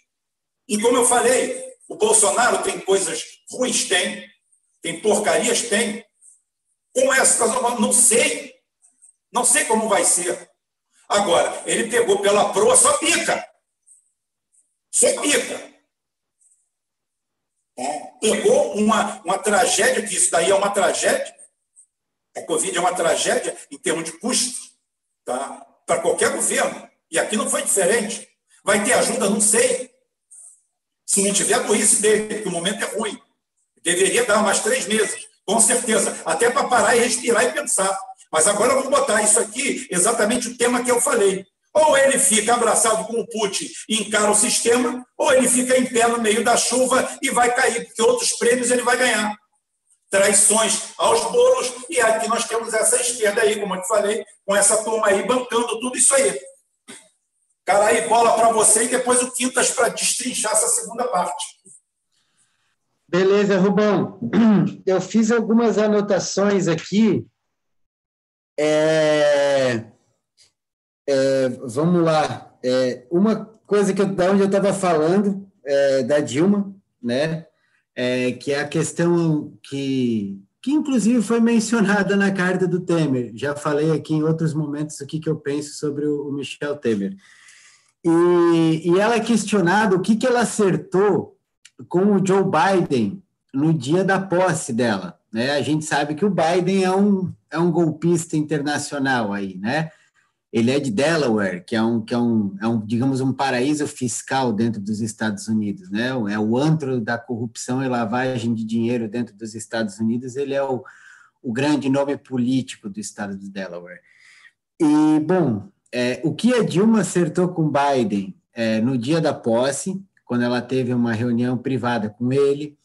E como eu falei, o Bolsonaro tem coisas ruins, tem, tem porcarias, tem. Como é essa situação? Não sei. Não sei como vai ser. Agora, ele pegou pela proa só pica. Só pica. É, pegou uma, uma tragédia, que isso daí é uma tragédia, a Covid é uma tragédia em termos de custo tá? para qualquer governo. E aqui não foi diferente. Vai ter ajuda? Não sei. Se não tiver burrice dele, que o momento é ruim. Deveria dar mais três meses, com certeza. Até para parar e respirar e pensar. Mas agora vou botar isso aqui, exatamente o tema que eu falei. Ou ele fica abraçado com o Putin e encara o sistema, ou ele fica em pé no meio da chuva e vai cair, porque outros prêmios ele vai ganhar traições aos bolos, e aqui nós temos essa esquerda aí, como eu te falei, com essa turma aí bancando tudo isso aí. Cara, aí bola para você e depois o Quintas para destrinchar essa segunda parte. Beleza, Rubão. Eu fiz algumas anotações aqui. É... É, vamos lá. É, uma coisa que eu, da onde eu estava falando, é, da Dilma, né? é, que é a questão que, que, inclusive, foi mencionada na carta do Temer. Já falei aqui em outros momentos o que, que eu penso sobre o, o Michel Temer. E, e ela é questionada o que, que ela acertou com o Joe Biden no dia da posse dela. Né? A gente sabe que o Biden é um, é um golpista internacional aí, né? ele é de Delaware, que é um, que é um, é um, digamos, um paraíso fiscal dentro dos Estados Unidos, né? É o antro da corrupção e lavagem de dinheiro dentro dos Estados Unidos. Ele é o, o grande nome político do estado de Delaware. E, bom, é, o que a Dilma acertou com Biden é, no dia da posse, quando ela teve uma reunião privada com ele,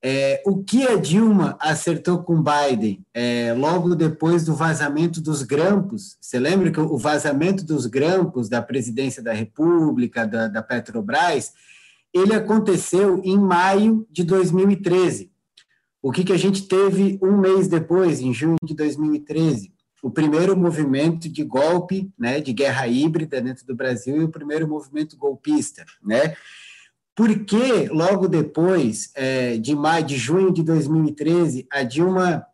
é, o que a Dilma acertou com Biden é, logo depois do vazamento dos grampos? Você lembra que o vazamento dos grampos da presidência da República, da, da Petrobras, ele aconteceu em maio de 2013. O que, que a gente teve um mês depois, em junho de 2013? O primeiro movimento de golpe, né, de guerra híbrida dentro do Brasil e o primeiro movimento golpista, né? Porque logo depois é, de maio, de junho de 2013, a Dilma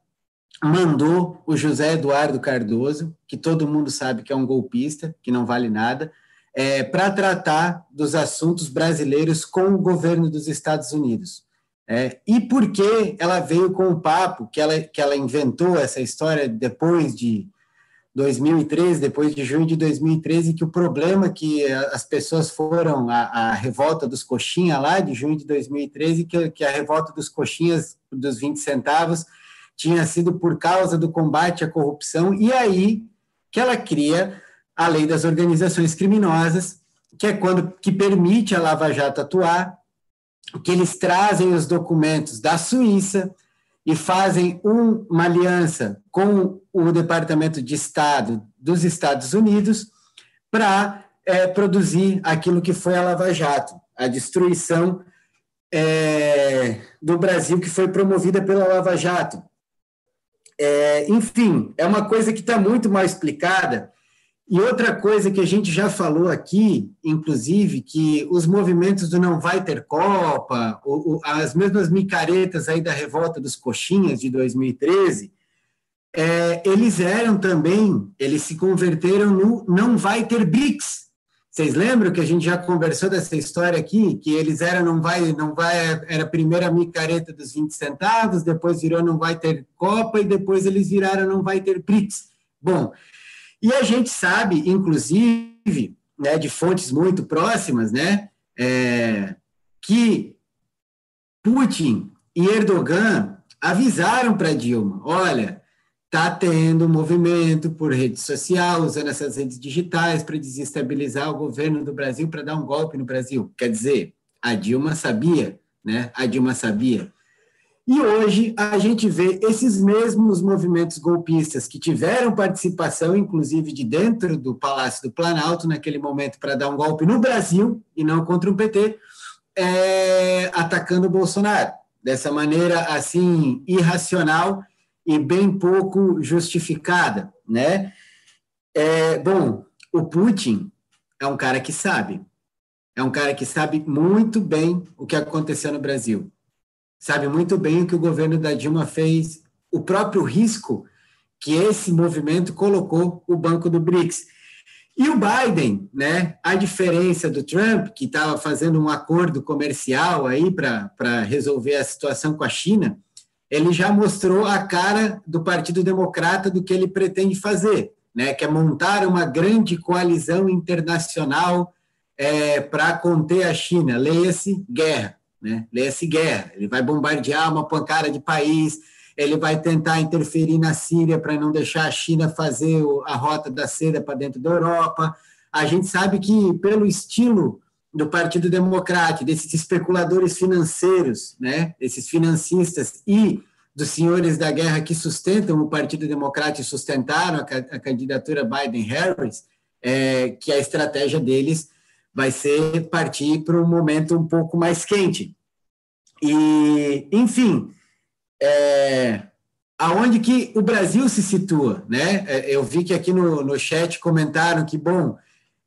mandou o José Eduardo Cardoso, que todo mundo sabe que é um golpista, que não vale nada, é, para tratar dos assuntos brasileiros com o governo dos Estados Unidos. É, e por que ela veio com o papo que ela, que ela inventou essa história depois de 2013, depois de junho de 2013, que o problema que as pessoas foram a, a revolta dos coxinhas lá de junho de 2013, que, que a revolta dos coxinhas dos 20 centavos tinha sido por causa do combate à corrupção, e aí que ela cria a lei das organizações criminosas, que é quando que permite a Lava Jato atuar, que eles trazem os documentos da Suíça, e fazem um, uma aliança com o Departamento de Estado dos Estados Unidos para é, produzir aquilo que foi a Lava Jato, a destruição é, do Brasil que foi promovida pela Lava Jato. É, enfim, é uma coisa que está muito mal explicada e outra coisa que a gente já falou aqui, inclusive, que os movimentos do não vai ter Copa, as mesmas micaretas aí da revolta dos coxinhas de 2013, é, eles eram também, eles se converteram no não vai ter BRICS. Vocês lembram que a gente já conversou dessa história aqui, que eles eram não vai, não vai, era a primeira micareta dos 20 centavos, depois virou não vai ter Copa e depois eles viraram não vai ter BRICS. Bom, e a gente sabe, inclusive, né, de fontes muito próximas, né, é, que Putin e Erdogan avisaram para Dilma: olha, está tendo movimento por rede social, usando essas redes digitais para desestabilizar o governo do Brasil, para dar um golpe no Brasil. Quer dizer, a Dilma sabia, né? A Dilma sabia. E hoje a gente vê esses mesmos movimentos golpistas que tiveram participação, inclusive de dentro do Palácio do Planalto, naquele momento, para dar um golpe no Brasil e não contra o PT, é, atacando o Bolsonaro. Dessa maneira, assim, irracional e bem pouco justificada, né? É, bom, o Putin é um cara que sabe, é um cara que sabe muito bem o que aconteceu no Brasil, sabe muito bem o que o governo da Dilma fez, o próprio risco que esse movimento colocou o Banco do BRICS. E o Biden, né, a diferença do Trump, que estava fazendo um acordo comercial aí para resolver a situação com a China, ele já mostrou a cara do Partido Democrata do que ele pretende fazer, né, que é montar uma grande coalizão internacional é, para conter a China. Leia-se guerra, né? leia-se guerra. Ele vai bombardear uma pancada de país, ele vai tentar interferir na Síria para não deixar a China fazer a rota da seda para dentro da Europa. A gente sabe que, pelo estilo do Partido Democrático, desses especuladores financeiros, né, esses financistas e dos senhores da guerra que sustentam o Partido Democrático e sustentaram a, a candidatura Biden-Harris, é, que a estratégia deles vai ser partir para um momento um pouco mais quente. E, enfim, é, aonde que o Brasil se situa, né? É, eu vi que aqui no, no chat comentaram que, bom,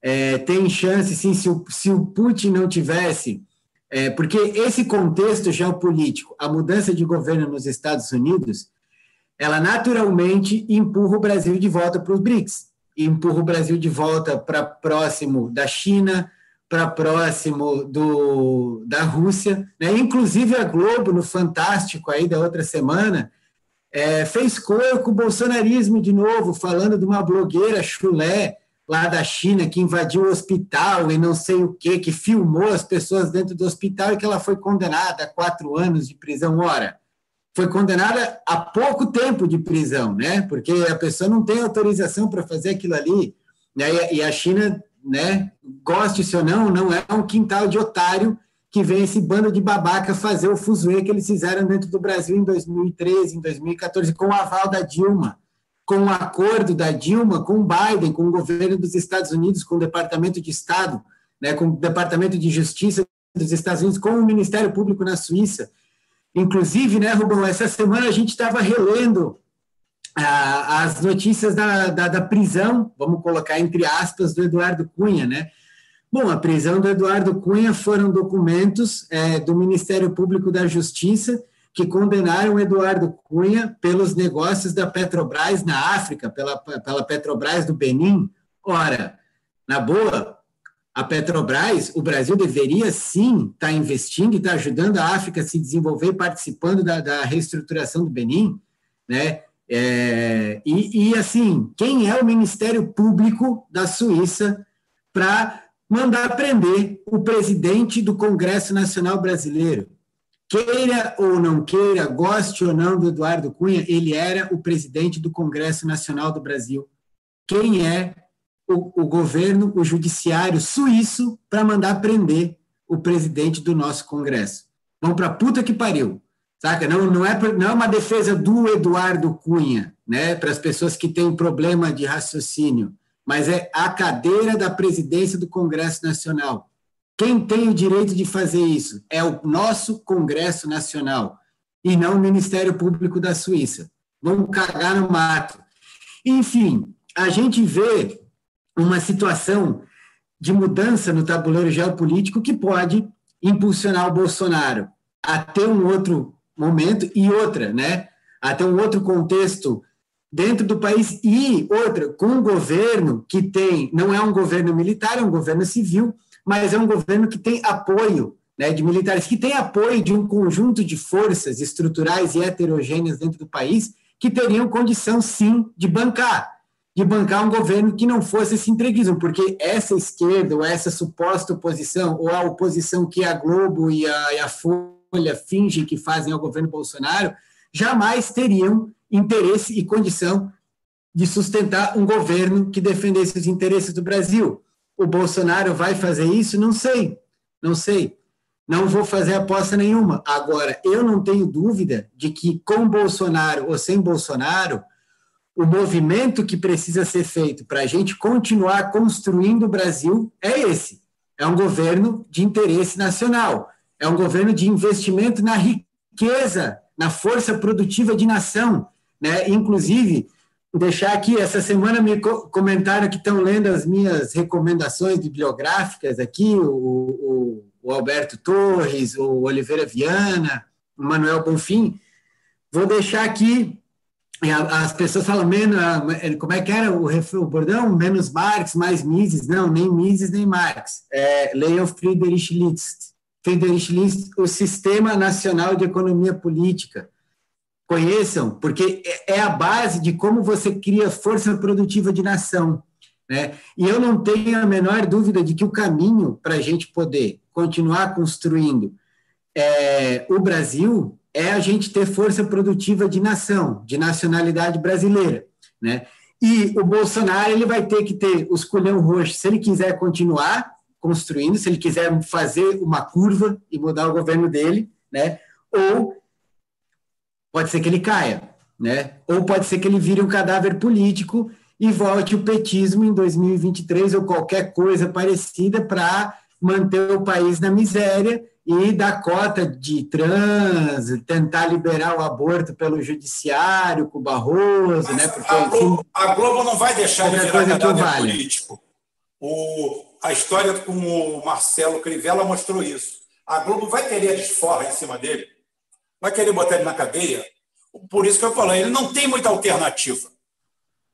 é, tem chance, sim, se o, se o Putin não tivesse, é, porque esse contexto geopolítico, a mudança de governo nos Estados Unidos, ela naturalmente empurra o Brasil de volta para os BRICS, empurra o Brasil de volta para próximo da China, para próximo do, da Rússia. Né? Inclusive, a Globo, no Fantástico aí da outra semana, é, fez cor com o bolsonarismo de novo, falando de uma blogueira chulé lá da China que invadiu o hospital e não sei o que, que filmou as pessoas dentro do hospital e que ela foi condenada a quatro anos de prisão. Ora, foi condenada a pouco tempo de prisão, né? Porque a pessoa não tem autorização para fazer aquilo ali. Né? E a China né, goste-se ou não, não é um quintal de otário que vem esse bando de babaca fazer o fuzuê que eles fizeram dentro do Brasil em 2013, em 2014, com o aval da Dilma, com o acordo da Dilma com o Biden, com o governo dos Estados Unidos, com o Departamento de Estado, né, com o Departamento de Justiça dos Estados Unidos, com o Ministério Público na Suíça. Inclusive, né, Rubão, essa semana a gente estava relendo as notícias da, da, da, prisão, vamos colocar entre aspas, do Eduardo Cunha, né? Bom, a prisão do Eduardo Cunha foram documentos é, do Ministério Público da Justiça que condenaram Eduardo Cunha pelos negócios da Petrobras na África, pela, pela Petrobras do Benin. Ora, na boa, a Petrobras, o Brasil deveria sim estar tá investindo e estar tá ajudando a África a se desenvolver, participando da, da reestruturação do Benin, né? É, e, e, assim, quem é o Ministério Público da Suíça para mandar prender o presidente do Congresso Nacional Brasileiro? Queira ou não queira, goste ou não do Eduardo Cunha, ele era o presidente do Congresso Nacional do Brasil. Quem é o, o governo, o judiciário suíço para mandar prender o presidente do nosso Congresso? Vamos para puta que pariu. Saca? Não, não, é, não é uma defesa do Eduardo Cunha, né, para as pessoas que têm problema de raciocínio, mas é a cadeira da presidência do Congresso Nacional. Quem tem o direito de fazer isso é o nosso Congresso Nacional e não o Ministério Público da Suíça. Vamos cagar no mato. Enfim, a gente vê uma situação de mudança no tabuleiro geopolítico que pode impulsionar o Bolsonaro a ter um outro momento, e outra, né? Até um outro contexto dentro do país, e outra, com um governo que tem, não é um governo militar, é um governo civil, mas é um governo que tem apoio né, de militares, que tem apoio de um conjunto de forças estruturais e heterogêneas dentro do país, que teriam condição, sim, de bancar, de bancar um governo que não fosse esse entreguismo, porque essa esquerda, ou essa suposta oposição, ou a oposição que a Globo e a, e a Folha fingem que fazem ao governo Bolsonaro, jamais teriam interesse e condição de sustentar um governo que defendesse os interesses do Brasil. O Bolsonaro vai fazer isso? Não sei, não sei. Não vou fazer aposta nenhuma. Agora, eu não tenho dúvida de que com Bolsonaro ou sem Bolsonaro, o movimento que precisa ser feito para a gente continuar construindo o Brasil é esse: é um governo de interesse nacional é um governo de investimento na riqueza, na força produtiva de nação, né? Inclusive, deixar aqui, essa semana me comentaram que estão lendo as minhas recomendações bibliográficas aqui, o, o, o Alberto Torres, o Oliveira Viana, o Manuel Bonfim. Vou deixar aqui as pessoas falam menos, como é que era o, o bordão? Menos Marx, mais Mises. Não, nem Mises, nem Marx. É, leiam Friedrich List. Friedrich List, o Sistema Nacional de Economia Política. Conheçam, porque é, é a base de como você cria força produtiva de nação. Né? E eu não tenho a menor dúvida de que o caminho para a gente poder continuar construindo é, o Brasil é a gente ter força produtiva de nação, de nacionalidade brasileira, né? E o Bolsonaro ele vai ter que ter os colhão roxo se ele quiser continuar construindo, se ele quiser fazer uma curva e mudar o governo dele, né? Ou pode ser que ele caia, né? Ou pode ser que ele vire um cadáver político e volte o petismo em 2023 ou qualquer coisa parecida para manter o país na miséria e dar cota de trans, tentar liberar o aborto pelo judiciário com o Barroso, Mas né? Porque, a, Globo, a Globo não vai deixar de virar cadáver vale. político. O, a história com o Marcelo Crivella mostrou isso. A Globo vai querer desforra em cima dele, vai querer botar ele na cadeia. Por isso que eu falei, ele não tem muita alternativa.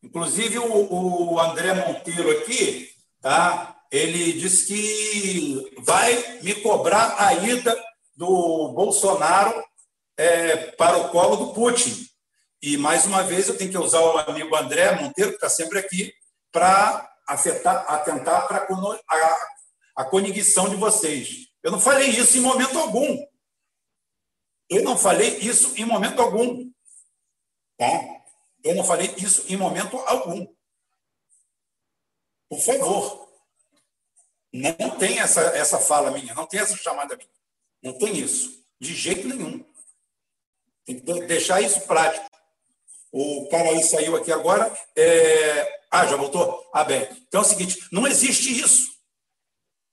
Inclusive, o, o André Monteiro aqui, tá? ele disse que vai me cobrar a ida do Bolsonaro é, para o colo do Putin. E, mais uma vez, eu tenho que usar o amigo André Monteiro, que está sempre aqui, para atentar para a, a conignação de vocês. Eu não falei isso em momento algum. Eu não falei isso em momento algum. Tá? Eu não falei isso em momento algum. Por favor. Não tem essa, essa fala minha, não tem essa chamada minha. Não tem isso. De jeito nenhum. Tem que deixar isso prático. O cara aí saiu aqui agora. É... Ah, já voltou? Ah, bem. Então é o seguinte: não existe isso.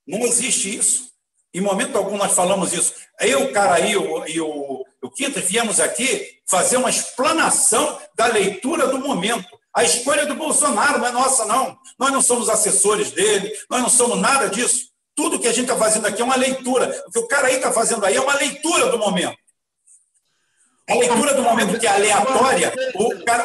Não existe isso. Em momento algum nós falamos isso. Eu, cara e o, o Quinto viemos aqui fazer uma explanação da leitura do momento. A escolha do Bolsonaro não é nossa, não. Nós não somos assessores dele, nós não somos nada disso. Tudo que a gente está fazendo aqui é uma leitura. O que o cara aí está fazendo aí é uma leitura do momento. A leitura do momento que é aleatória, o cara.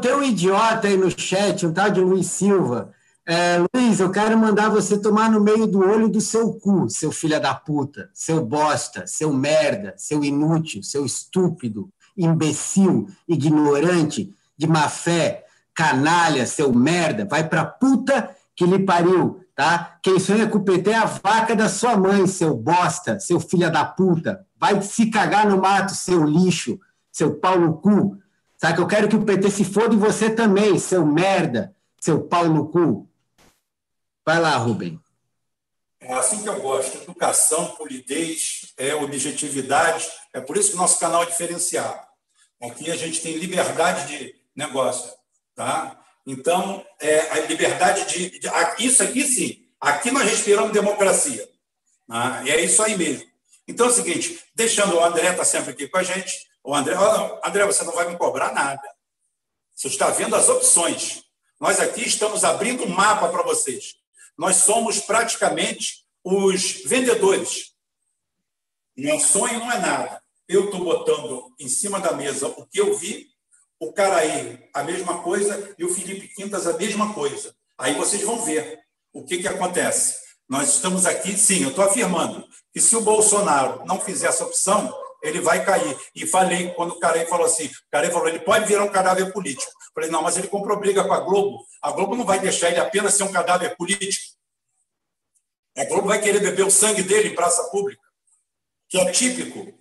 Tem um idiota aí no chat, um tal de Luiz Silva. É, Luiz, eu quero mandar você tomar no meio do olho do seu cu, seu filho da puta, seu bosta, seu merda, seu inútil, seu estúpido, imbecil, ignorante, de má fé, canalha, seu merda, vai pra puta que lhe pariu, tá? Quem sonha com o PT é a vaca da sua mãe, seu bosta, seu filho da puta. Vai se cagar no mato, seu lixo, seu pau no cu. Sabe que eu quero que o PT se foda e você também, seu merda, seu pau no cu. Vai lá, Rubem. É assim que eu gosto. Educação, polidez, é objetividade. É por isso que o nosso canal é diferenciado. Aqui a gente tem liberdade de negócio. Tá? Então, é, a liberdade de, de, Isso aqui, sim. Aqui nós respiramos democracia. Tá? E é isso aí mesmo. Então é o seguinte: deixando o André está sempre aqui com a gente. O André, oh, André, você não vai me cobrar nada. Você está vendo as opções. Nós aqui estamos abrindo um mapa para vocês. Nós somos praticamente os vendedores. É sonho, não é nada. Eu estou botando em cima da mesa o que eu vi o Caraí, a mesma coisa, e o Felipe Quintas, a mesma coisa. Aí vocês vão ver o que, que acontece. Nós estamos aqui, sim, eu estou afirmando que se o Bolsonaro não fizer essa opção, ele vai cair. E falei, quando o Caraí falou assim, o Caraí falou, ele pode virar um cadáver político. Falei, não, mas ele comprou briga com a Globo. A Globo não vai deixar ele apenas ser um cadáver político. A Globo vai querer beber o sangue dele em praça pública, que é típico.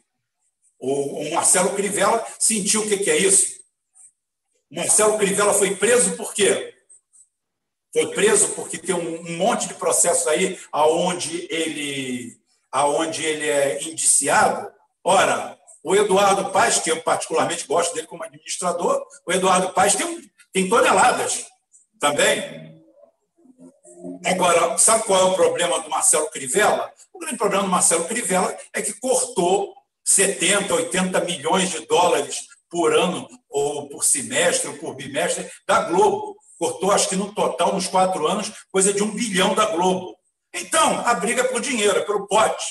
O, Marcelo Crivella sentiu o que, é isso. Marcelo Crivella foi preso por quê? Foi preso porque tem um, monte de processos aí aonde ele, aonde ele é indiciado. Ora, o Eduardo Paes, que eu particularmente gosto dele como administrador, o Eduardo Paes tem, tem toneladas também. Agora, sabe qual é o problema do Marcelo Crivella? O grande problema do Marcelo Crivella é que cortou 70, 80 milhões de dólares por ano ou por semestre, ou por bimestre da Globo. Cortou, acho que no total, nos quatro anos, coisa de um bilhão da Globo. Então, a briga é por dinheiro, é pelo pote.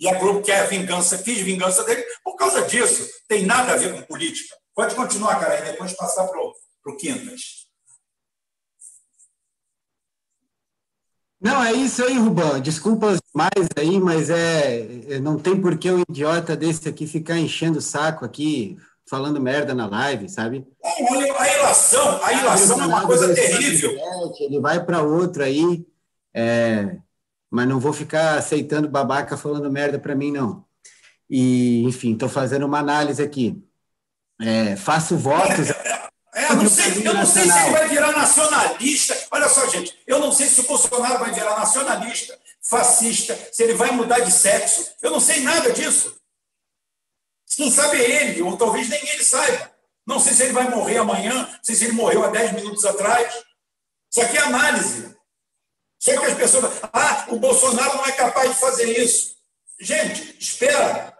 E a Globo quer vingança, quis vingança dele por causa disso. Tem nada a ver com política. Pode continuar, cara, e depois passar para o Quintas. Não, é isso aí, Rubão. Desculpa mais aí, mas é, é não tem por que um idiota desse aqui ficar enchendo o saco aqui, falando merda na live, sabe? a ilação, a ilação é uma coisa terrível. Ele vai para outro aí, é, mas não vou ficar aceitando babaca falando merda para mim, não. E, enfim, estou fazendo uma análise aqui. É, faço votos. É, eu não, sei, eu não sei se ele vai virar nacionalista. Olha só, gente, eu não sei se o Bolsonaro vai virar nacionalista, fascista, se ele vai mudar de sexo. Eu não sei nada disso. Quem sabe é ele, ou talvez nem ele saiba. Não sei se ele vai morrer amanhã, não sei se ele morreu há 10 minutos atrás. Isso aqui é análise. Só que as pessoas. Ah, o Bolsonaro não é capaz de fazer isso. Gente, espera.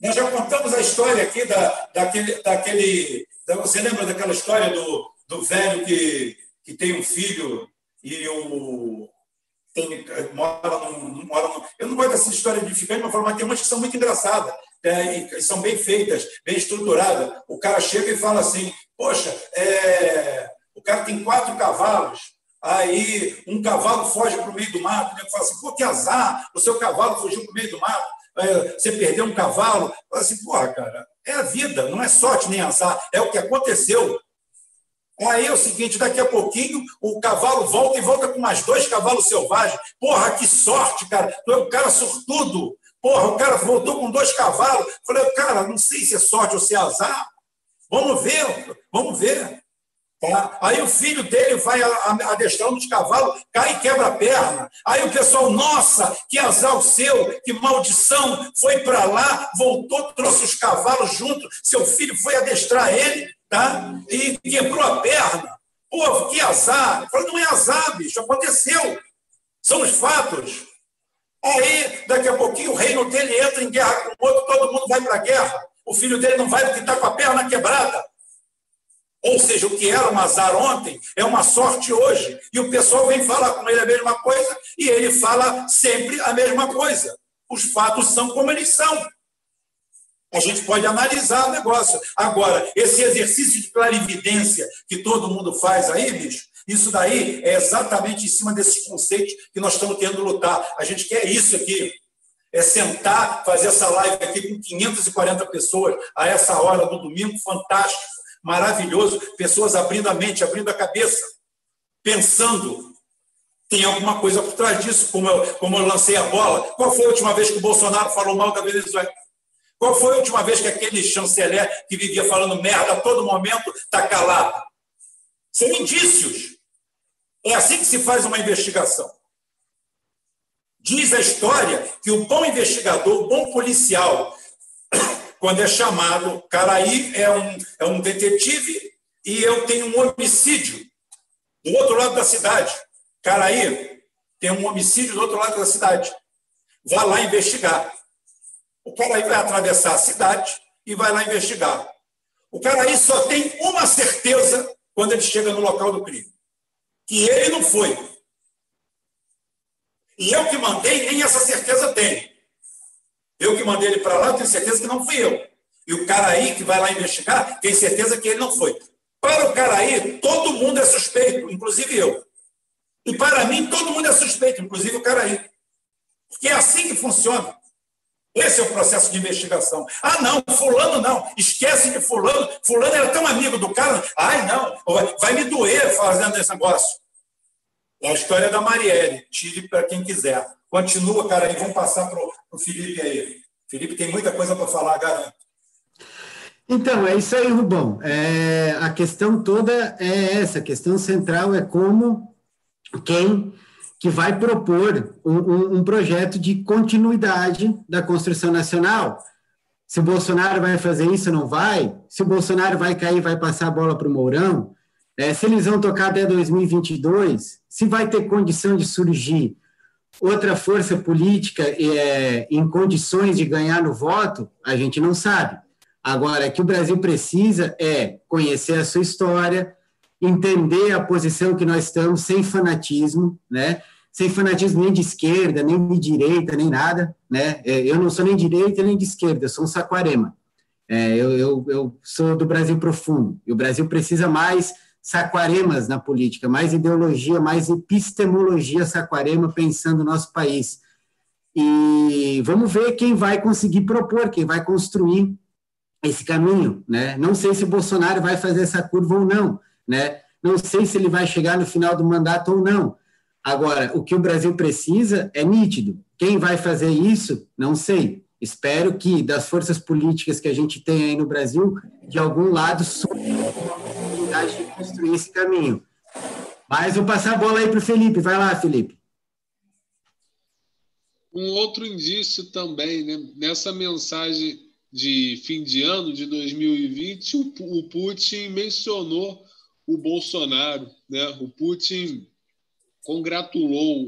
Nós já contamos a história aqui da, daquele, daquele você lembra daquela história do, do velho que, que tem um filho e o. Tem, mora num, mora num, eu não gosto dessa história de ficar mas tem umas que são muito engraçadas, é, são bem feitas, bem estruturadas. O cara chega e fala assim: Poxa, é, o cara tem quatro cavalos, aí um cavalo foge para o meio do mato. Ele fala assim: Pô, que azar, o seu cavalo fugiu para o meio do mato, é, você perdeu um cavalo. Fala assim: Porra, cara, é a vida, não é sorte nem azar, é o que aconteceu. Aí é o seguinte, daqui a pouquinho o cavalo volta e volta com mais dois cavalos selvagens. Porra, que sorte, cara. Tu é um cara sortudo. Porra, o cara voltou com dois cavalos. Falei, cara, não sei se é sorte ou se é azar. Vamos ver, vamos ver. Tá? Aí o filho dele vai adestrando os cavalos, cai e quebra a perna. Aí o pessoal, nossa, que azar o seu, que maldição, foi para lá, voltou, trouxe os cavalos junto, seu filho foi adestrar ele, tá? E quebrou a perna. Pô, que azar. Falei, não é azar, bicho, aconteceu. São os fatos. Aí, daqui a pouquinho, o reino dele entra em guerra com o outro, todo mundo vai para a guerra. O filho dele não vai porque está com a perna quebrada. Ou seja, o que era um azar ontem é uma sorte hoje. E o pessoal vem falar com ele a mesma coisa e ele fala sempre a mesma coisa. Os fatos são como eles são. A gente pode analisar o negócio. Agora, esse exercício de clarividência que todo mundo faz aí, bicho, isso daí é exatamente em cima desses conceitos que nós estamos tendo lutar. A gente quer isso aqui. É sentar, fazer essa live aqui com 540 pessoas a essa hora do domingo, fantástico maravilhoso, pessoas abrindo a mente, abrindo a cabeça, pensando. Tem alguma coisa por trás disso, como eu, como eu lancei a bola. Qual foi a última vez que o Bolsonaro falou mal da Venezuela? Qual foi a última vez que aquele chanceler que vivia falando merda a todo momento está calado? São indícios. É assim que se faz uma investigação. Diz a história que o bom investigador, o bom policial, quando é chamado, Caraí é um, é um detetive e eu tenho um homicídio do outro lado da cidade. Caraí tem um homicídio do outro lado da cidade. Vá lá investigar. O Caraí vai atravessar a cidade e vai lá investigar. O Caraí só tem uma certeza quando ele chega no local do crime: que ele não foi. E eu que mandei, nem essa certeza tem. Eu que mandei ele para lá, tenho certeza que não fui eu. E o cara aí que vai lá investigar, tem certeza que ele não foi. Para o cara aí, todo mundo é suspeito, inclusive eu. E para mim, todo mundo é suspeito, inclusive o cara aí. Porque é assim que funciona. Esse é o processo de investigação. Ah, não, fulano não. Esquece de fulano. Fulano era tão amigo do cara. Ai, não, vai me doer fazendo esse negócio. É a história da Marielle. Tire para quem quiser. Continua, cara, aí vamos passar para o Felipe aí. Felipe tem muita coisa para falar, garanto. Então, é isso aí, Rubão. É, a questão toda é essa, a questão central é como quem que vai propor um, um, um projeto de continuidade da construção nacional. Se o Bolsonaro vai fazer isso, não vai? Se o Bolsonaro vai cair, vai passar a bola para o Mourão? É, se eles vão tocar até 2022? Se vai ter condição de surgir outra força política é, em condições de ganhar no voto, a gente não sabe. Agora, que o Brasil precisa é conhecer a sua história, entender a posição que nós estamos, sem fanatismo, né? Sem fanatismo nem de esquerda, nem de direita, nem nada, né? É, eu não sou nem de direita nem de esquerda, eu sou um saquarema. É, eu, eu, eu sou do Brasil profundo, e o Brasil precisa mais saquaremas na política, mais ideologia, mais epistemologia saquarema pensando no nosso país. E vamos ver quem vai conseguir propor, quem vai construir esse caminho, né? Não sei se o Bolsonaro vai fazer essa curva ou não, né? Não sei se ele vai chegar no final do mandato ou não. Agora, o que o Brasil precisa é nítido. Quem vai fazer isso, não sei. Espero que das forças políticas que a gente tem aí no Brasil, de algum lado, surja a oportunidade de construir esse caminho. Mas vou passar a bola aí para o Felipe. Vai lá, Felipe. Um outro indício também, né? nessa mensagem de fim de ano de 2020, o, Putin mencionou o Bolsonaro. Né? O Putin congratulou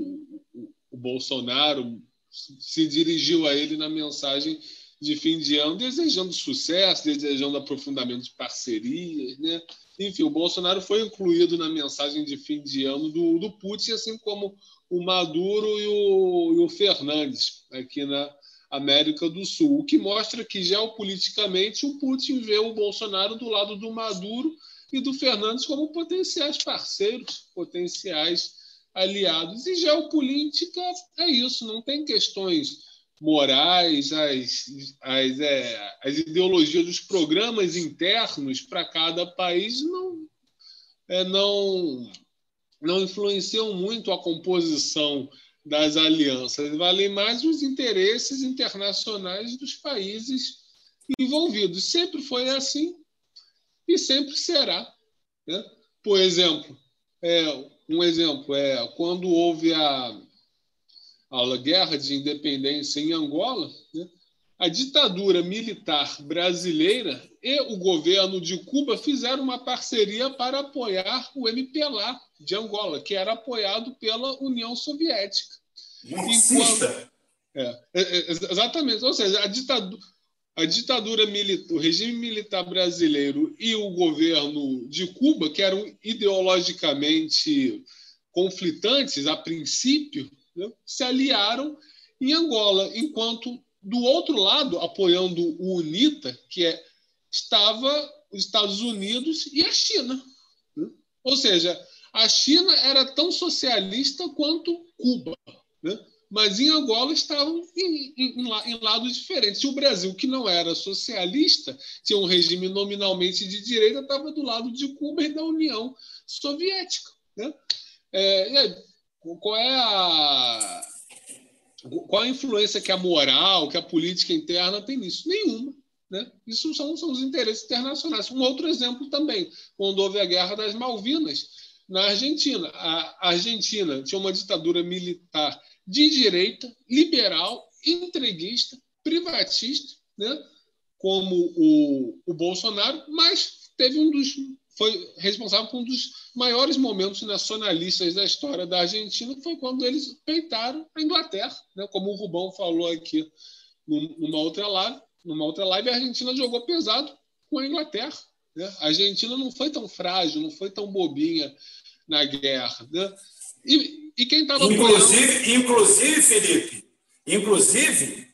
o Bolsonaro, se dirigiu a ele na mensagem de fim de ano, desejando sucesso, desejando aprofundamento de parcerias. Né? Enfim, o Bolsonaro foi incluído na mensagem de fim de ano do, do Putin, assim como o Maduro e o, e o Fernandes, aqui na, América do Sul, o que mostra que geopoliticamente o Putin vê o Bolsonaro do lado do Maduro e do Fernandes como potenciais parceiros, potenciais aliados. E geopolítica é isso, não tem questões morais, as, as, é, as ideologias dos programas internos para cada país não, é, não, não influenciam muito a composição das alianças, valem mais os interesses internacionais dos países envolvidos. Sempre foi assim e sempre será. Né? Por exemplo, é, um exemplo é quando houve a, a guerra de independência em Angola, né? a ditadura militar brasileira e o governo de Cuba fizeram uma parceria para apoiar o MPLA de Angola, que era apoiado pela União Soviética. Marxista. É, é, é, exatamente. Ou seja, a ditadura, a ditadura militar, o regime militar brasileiro e o governo de Cuba, que eram ideologicamente conflitantes a princípio, né, se aliaram em Angola, enquanto do outro lado, apoiando o UNITA, que é, estava os Estados Unidos e a China. Né? Ou seja, a China era tão socialista quanto Cuba. Né? Mas em Angola estavam em, em, em, lados diferentes. E o Brasil, que não era socialista, tinha um regime nominalmente de direita, estava do lado de Cuba e da União Soviética. Né? É, qual é a qual a influência que a moral, que a política interna tem nisso? Nenhuma. Né? Isso são, são os interesses internacionais. Um outro exemplo também, quando houve a Guerra das Malvinas, na Argentina. A Argentina tinha uma ditadura militar de direita, liberal, entreguista, privatista, né? como o, o Bolsonaro, mas teve um dos foi responsável por um dos maiores momentos nacionalistas da história da Argentina, que foi quando eles peitaram a Inglaterra, né? como o Rubão falou aqui numa outra live, numa outra live, a Argentina jogou pesado com a Inglaterra. Né? A Argentina não foi tão frágil, não foi tão bobinha na guerra. Né? E, e quem estava inclusive, apoiando... inclusive, Felipe, inclusive,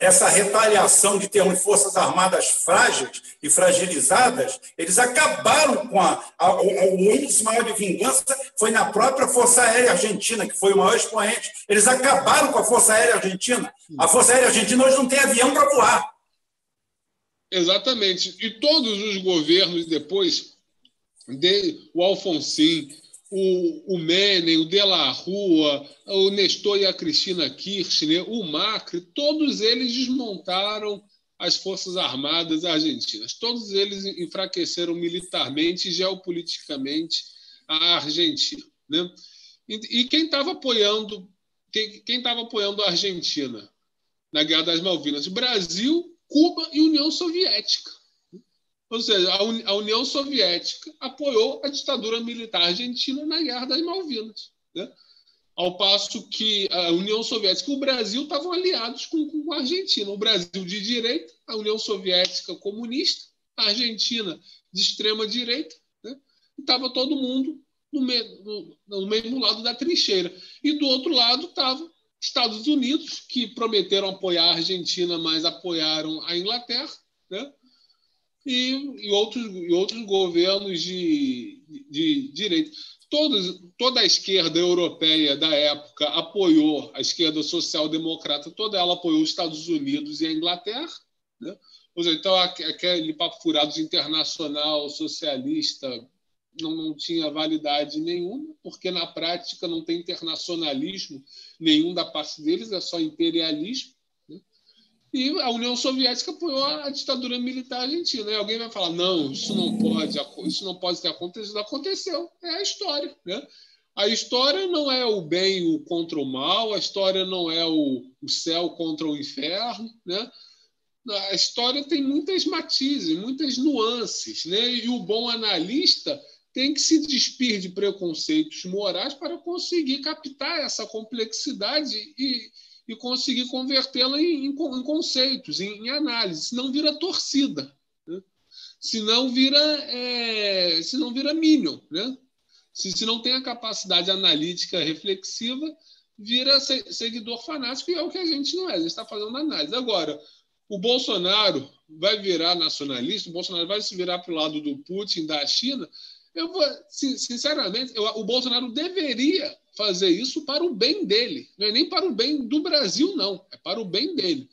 essa retaliação de termos forças armadas frágeis e fragilizadas, eles acabaram com a, a, o, o índice maior de vingança foi na própria Força Aérea Argentina, que foi o maior expoente. Eles acabaram com a Força Aérea Argentina. A Força Aérea Argentina hoje não tem avião para voar. Exatamente. E todos os governos depois, de, o Alfonsin, o, o Menem, o De La Rua, o Nestor e a Cristina Kirchner, o Macri, todos eles desmontaram as Forças Armadas argentinas. Todos eles enfraqueceram militarmente e geopoliticamente a Argentina. Né? E, e quem estava apoiando quem estava apoiando a Argentina na Guerra das Malvinas? Brasil, Cuba e União Soviética. Ou seja, a União Soviética apoiou a ditadura militar argentina na Guerra das Malvinas. Né? ao passo que a União Soviética e o Brasil estavam aliados com, com, a Argentina. O Brasil de direita, a União Soviética comunista, a Argentina de extrema direita, né? estava todo mundo no, me, no, no, mesmo lado da trincheira. E do outro lado estava Estados Unidos, que prometeram apoiar a Argentina, mas apoiaram a Inglaterra, né? E, e, outros, e outros governos de, de, de direita todos, toda a esquerda europeia da época apoiou, a esquerda social-democrata, toda ela apoiou os Estados Unidos e a Inglaterra. Né? Seja, então, aquele papo furado internacional socialista não, não tinha validade nenhuma, porque na prática não tem internacionalismo nenhum da parte deles, é só imperialismo. E a União Soviética apoiou a ditadura militar argentina. E alguém vai falar: não, isso não pode, isso não pode ter acontecido. Aconteceu. É a história. Né? A história não é o bem contra o mal, a história não é o, o céu contra o inferno. Né? A história tem muitas matizes, muitas nuances. Né? E o bom analista tem que se despir de preconceitos morais para conseguir captar essa complexidade e e conseguir convertê-la em, em, em, conceitos, em, em, análise, senão vira torcida, né? senão vira, é, senão vira mínimo. Né? Se, se não tem a capacidade analítica reflexiva, vira seguidor fanático, e é o que a gente não é, a gente está fazendo análise. Agora, o Bolsonaro vai virar nacionalista, o Bolsonaro vai se virar para o lado do Putin, da China. Eu vou, sinceramente, eu, o Bolsonaro deveria fazer isso para o bem dele. Não é nem para o bem do Brasil, não. É para o bem dele.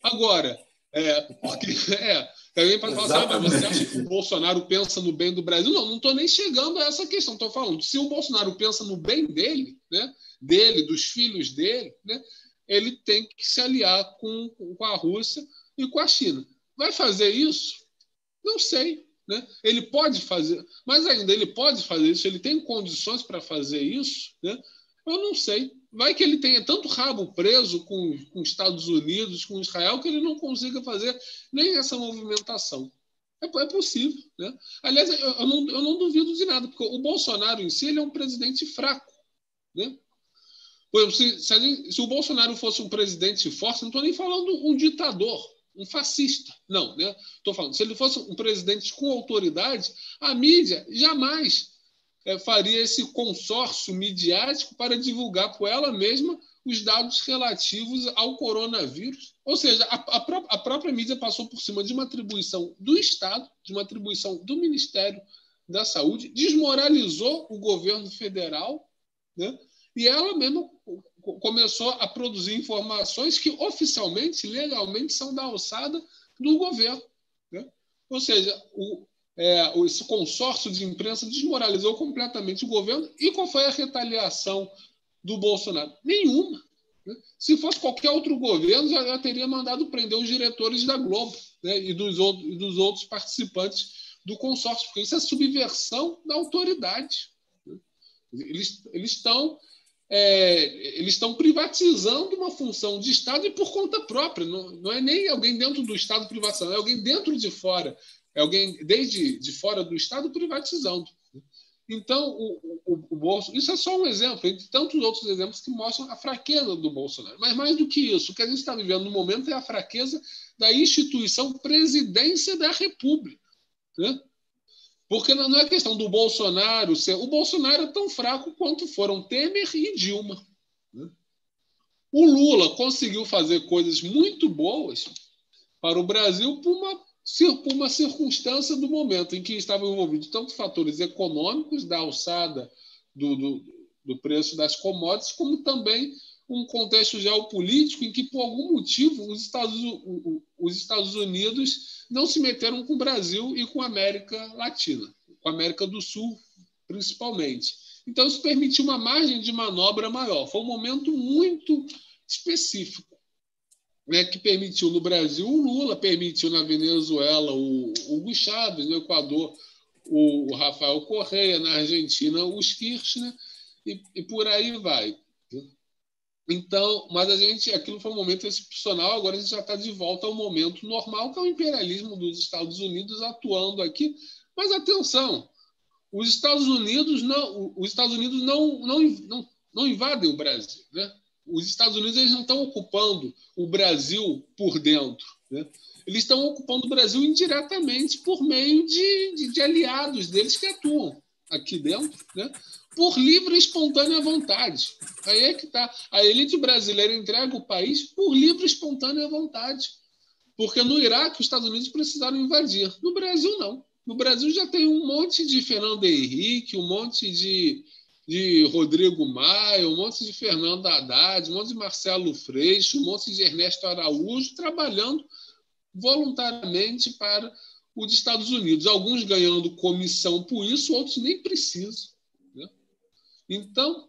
Agora, é, porque, é, alguém pode falar ah, você acha que o Bolsonaro pensa no bem do Brasil? Não, não estou nem chegando a essa questão. Estou falando, se o Bolsonaro pensa no bem dele, né, dele, dos filhos dele, né, ele tem que se aliar com, com a Rússia e com a China. Vai fazer isso? Não sei. Né? Ele pode fazer, mas ainda ele pode fazer isso, ele tem condições para fazer isso? Né? Eu não sei. Vai que ele tenha tanto rabo preso com, com Estados Unidos, com Israel, que ele não consiga fazer nem essa movimentação. É, é possível. Né? Aliás, eu, eu, não, eu não duvido de nada, porque o Bolsonaro em si ele é um presidente fraco. Né? Se, se, se, o Bolsonaro fosse um presidente forte, não estou nem falando um ditador, um fascista. Não, né? Estou falando, se ele fosse um presidente com autoridade, a mídia jamais é, faria esse consórcio midiático para divulgar por ela mesma os dados relativos ao coronavírus. Ou seja, a, a, pró a própria mídia passou por cima de uma atribuição do Estado, de uma atribuição do Ministério da Saúde, desmoralizou o governo federal, né? e ela mesma começou a produzir informações que oficialmente, legalmente, são da alçada do governo. Né? Ou seja, o, é, esse consórcio de imprensa desmoralizou completamente o governo. E qual foi a retaliação do Bolsonaro? Nenhuma. Né? Se fosse qualquer outro governo, já, já, teria mandado prender os diretores da Globo né? e, dos outros, e dos outros participantes do consórcio, porque isso é subversão da autoridade. Né? Eles estão é, eles estão privatizando uma função de Estado e por conta própria. Não, não é nem alguém dentro do Estado privatizando, é alguém dentro de fora, é alguém desde de fora do Estado privatizando. Então, o, o, o Bolsonaro, isso é só um exemplo, entre tantos outros exemplos que mostram a fraqueza do Bolsonaro. Mas mais do que isso, o que a gente está vivendo no momento é a fraqueza da instituição presidência da República. Né? Porque não é questão do Bolsonaro ser. O Bolsonaro é tão fraco quanto foram Temer e Dilma. Né? O Lula conseguiu fazer coisas muito boas para o Brasil por uma, por uma circunstância do momento em que estavam envolvidos tanto fatores econômicos, da alçada do, do, do preço das commodities, como também um contexto geopolítico em que, por algum motivo, os Estados, os Estados Unidos não se meteram com o Brasil e com a América Latina, com a América do Sul, principalmente. Então, isso permitiu uma margem de manobra maior. Foi um momento muito específico, né, que permitiu no Brasil o Lula, permitiu na Venezuela o Hugo Chávez, no Equador o Rafael Correia, na Argentina os Kirchner, e, e por aí vai. Então, mas a gente, aquilo foi um momento excepcional, agora a gente já está de volta ao momento normal, que é o imperialismo dos Estados Unidos atuando aqui. Mas atenção, os Estados Unidos não, os Estados Unidos não, não, não não invadem o Brasil. Né? Os Estados Unidos eles não estão ocupando o Brasil por dentro. Né? Eles estão ocupando o Brasil indiretamente por meio de, de, de aliados deles que atuam aqui dentro, né? Por livre e espontânea vontade. Aí é que está. A elite brasileira entrega o país por livre e espontânea vontade. Porque no Iraque os Estados Unidos precisaram invadir. No Brasil, não. No Brasil já tem um monte de Fernando Henrique, um monte de, de Rodrigo Maia, um monte de Fernando Haddad, um monte de Marcelo Freixo, um monte de Ernesto Araújo trabalhando voluntariamente para os Estados Unidos. Alguns ganhando comissão por isso, outros nem precisam. Então.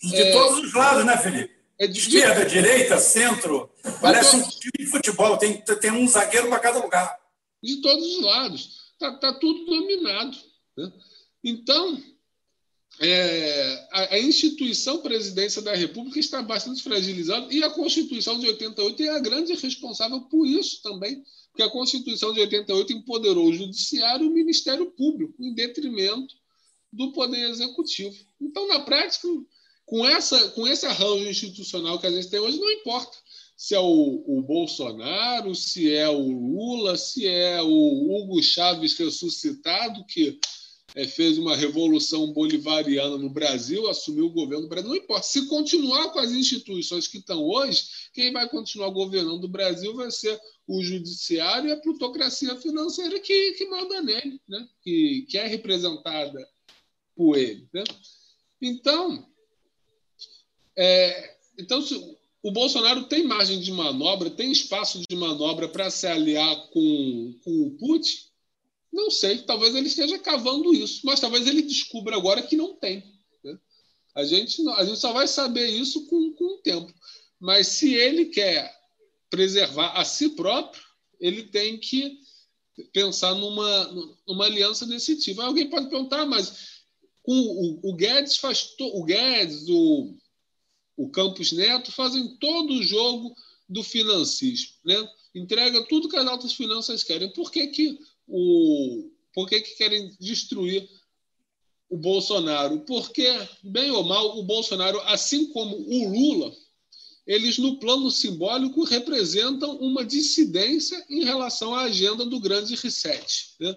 De é, todos os lados, né, Felipe? É de Esquerda, direita, centro. Parece um time de futebol, tem, tem um zagueiro para cada lugar. De todos os lados. Está tá tudo dominado. Né? Então, é, a, a, instituição presidência da República está bastante fragilizada e a Constituição de 88 é a grande responsável por isso também, porque a Constituição de 88 empoderou o Judiciário e o Ministério Público, em detrimento do Poder Executivo. Então, na prática, com, essa, com esse arranjo institucional que a gente tem hoje, não importa se é o, o Bolsonaro, se é o Lula, se é o Hugo Chaves ressuscitado, que é, fez uma revolução bolivariana no Brasil, assumiu o governo do Brasil. Não importa. Se continuar com as instituições que estão hoje, quem vai continuar governando o Brasil vai ser o judiciário e a plutocracia financeira que, que manda nele, né? que, que é representada ele. Né? Então, é, então o Bolsonaro tem margem de manobra, tem espaço de manobra para se aliar com, com o Putin? Não sei, talvez ele esteja cavando isso, mas talvez ele descubra agora que não tem. Né? A, gente, a gente só vai saber isso com, com o tempo. Mas se ele quer preservar a si próprio, ele tem que pensar numa, numa aliança desse tipo. Alguém pode perguntar, mas o, o, o Guedes faz to, o Guedes, o, o Campos Neto fazem todo o jogo do financismo, né? Entrega tudo que as altas finanças querem. Por que, que o por que, que querem destruir o Bolsonaro? Porque, bem ou mal, o Bolsonaro, assim como o Lula, eles, no plano simbólico, representam uma dissidência em relação à agenda do grande reset. Né?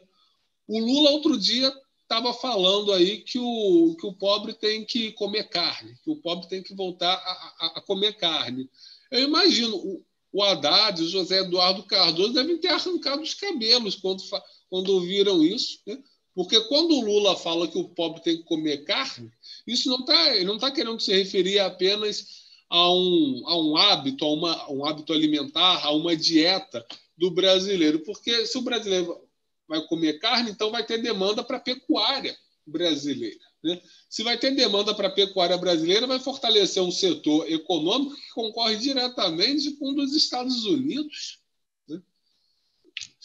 O Lula, outro dia, estava falando aí que o, que o pobre tem que comer carne, que o pobre tem que voltar a, a, a comer carne. Eu imagino, o, o Haddad, o José Eduardo Cardoso devem ter arrancado os cabelos quando, quando ouviram isso, né? porque quando o Lula fala que o pobre tem que comer carne, isso não está não está querendo se referir apenas a um, a um hábito, a uma, um hábito alimentar, a uma dieta do brasileiro, porque se o brasileiro vai comer carne, então vai ter demanda para a pecuária brasileira. Né? Se vai ter demanda para a pecuária brasileira, vai fortalecer um setor econômico que concorre diretamente com um dos Estados Unidos, né?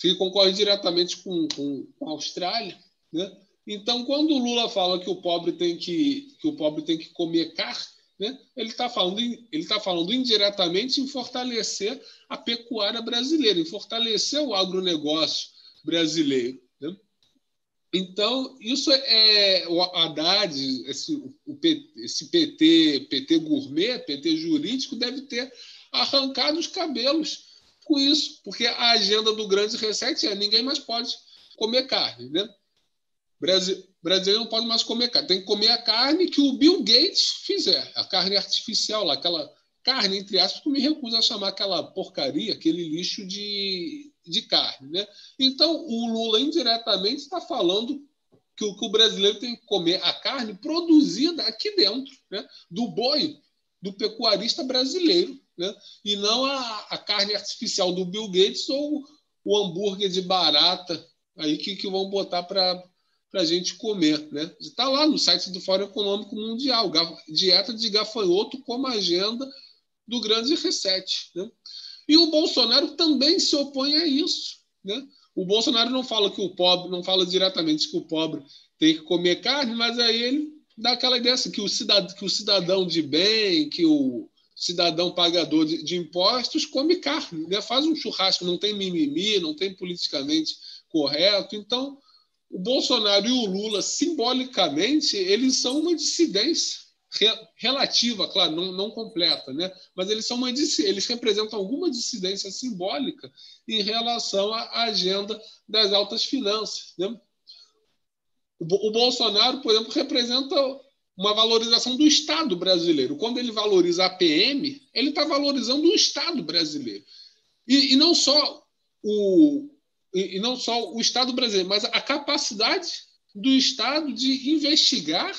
que concorre diretamente com, com, com a Austrália. Né? Então, quando o Lula fala que o pobre tem que, que, o pobre tem que comer carne, né? ele está falando, ele tá falando indiretamente em fortalecer a pecuária brasileira, em fortalecer o agronegócio brasileiro. Então, isso é, é o Haddad, esse, o, esse PT, PT gourmet, PT jurídico, deve ter arrancado os cabelos com isso, porque a agenda do grande reset é ninguém mais pode comer carne. Né? Brasil, brasileiro não pode mais comer carne, tem que comer a carne que o Bill Gates fizer, a carne artificial, lá, aquela carne, entre aspas, que me recuso a chamar aquela porcaria, aquele lixo de, de carne. Né? Então, o Lula indiretamente está falando que o, que o, brasileiro tem que comer a carne produzida aqui dentro, né? do boi, do pecuarista brasileiro, né? e não a, a carne artificial do Bill Gates ou o hambúrguer de barata aí que, que vão botar para a gente comer. Né? Está lá no site do Fórum Econômico Mundial, dieta de gafanhoto como agenda do grande reset. Né? E o Bolsonaro também se opõe a isso. Né? O Bolsonaro não fala que o pobre, não fala diretamente que o pobre tem que comer carne, mas aí ele dá aquela ideia assim, que, o cidadão, que o cidadão de bem, que o cidadão pagador de, de impostos come carne, né? faz um churrasco, não tem mimimi, não tem politicamente correto. Então, o Bolsonaro e o Lula, simbolicamente, eles são uma dissidência relativa, claro, não, não completa, né? mas eles, são uma, eles representam alguma dissidência simbólica em relação à agenda das altas finanças. Né? O, o Bolsonaro, por exemplo, representa uma valorização do Estado brasileiro. Quando ele valoriza a PM, ele está valorizando o Estado brasileiro. E, e, não só o e, e não só o Estado brasileiro, mas a capacidade do Estado de investigar,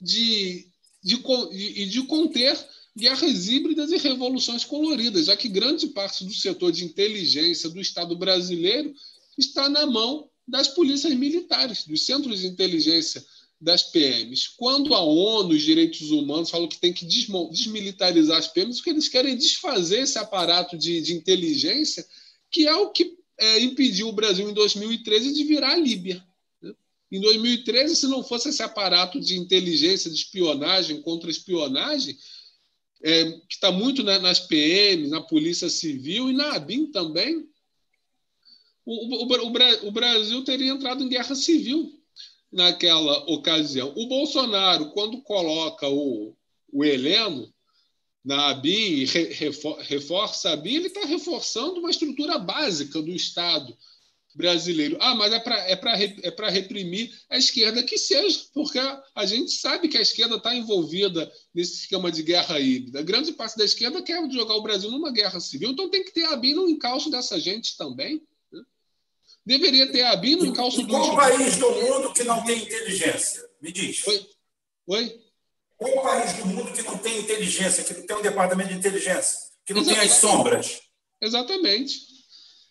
de de, e de conter guerras híbridas e revoluções coloridas, já que grande parte do setor de inteligência do Estado brasileiro está na mão das polícias militares, dos centros de inteligência das PMs. Quando a ONU, os direitos humanos, falam que tem que desmilitarizar as PMs, porque eles querem desfazer esse aparato de, de inteligência, que é o que é, impediu o Brasil, em 2013, de virar a Líbia. Em 2013, se não fosse esse aparato de inteligência, de espionagem, contra-espionagem, é, que está muito né, nas PM, na Polícia Civil e na ABIN também, o, o, o, Brasil teria entrado em guerra civil naquela ocasião. O Bolsonaro, quando coloca o, o Heleno na ABIN e re, reforça a ABIN, ele está reforçando uma estrutura básica do Estado brasileiro. Ah, mas é para é é reprimir a esquerda que seja, porque a gente sabe que a esquerda está envolvida nesse esquema de guerra híbrida. Grande parte da esquerda quer jogar o Brasil numa guerra civil, então tem que ter a BIM no encalço dessa gente também. Né? Deveria ter a BIM no encalço do. Qual país do mundo que não tem inteligência? Me diz. Oi? Oi? Qual país do mundo que não tem inteligência, que não tem um departamento de inteligência, que não Exatamente. tem as sombras? Exatamente.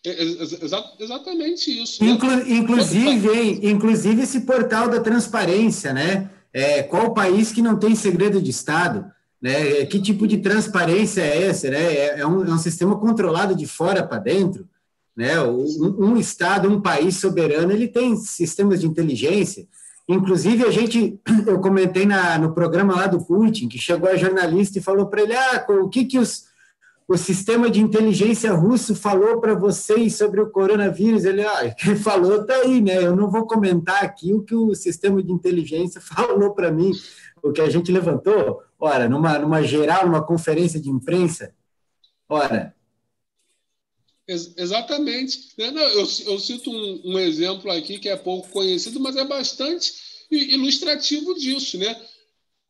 É, é, exatamente isso. Inclu inclusive, inclusive esse portal da transparência, né? É, qual país que não tem segredo de Estado? Né? É, que tipo de transparência é essa? Né? É, é, um, é um sistema controlado de fora para dentro. Né? Um, um, Estado, um país soberano, ele tem sistemas de inteligência. Inclusive, a gente, eu comentei na, no programa lá do Putin, que chegou a jornalista e falou para ele, ah, o que, que os o sistema de inteligência russo falou para vocês sobre o coronavírus. Ele, ah, falou, tá aí, né? Eu não vou comentar aqui o que o sistema de inteligência falou para mim, o que a gente levantou. Ora, numa, numa geral, numa conferência de imprensa, ora. Ex exatamente. Eu, eu cito um exemplo aqui que é pouco conhecido, mas é bastante ilustrativo disso, né?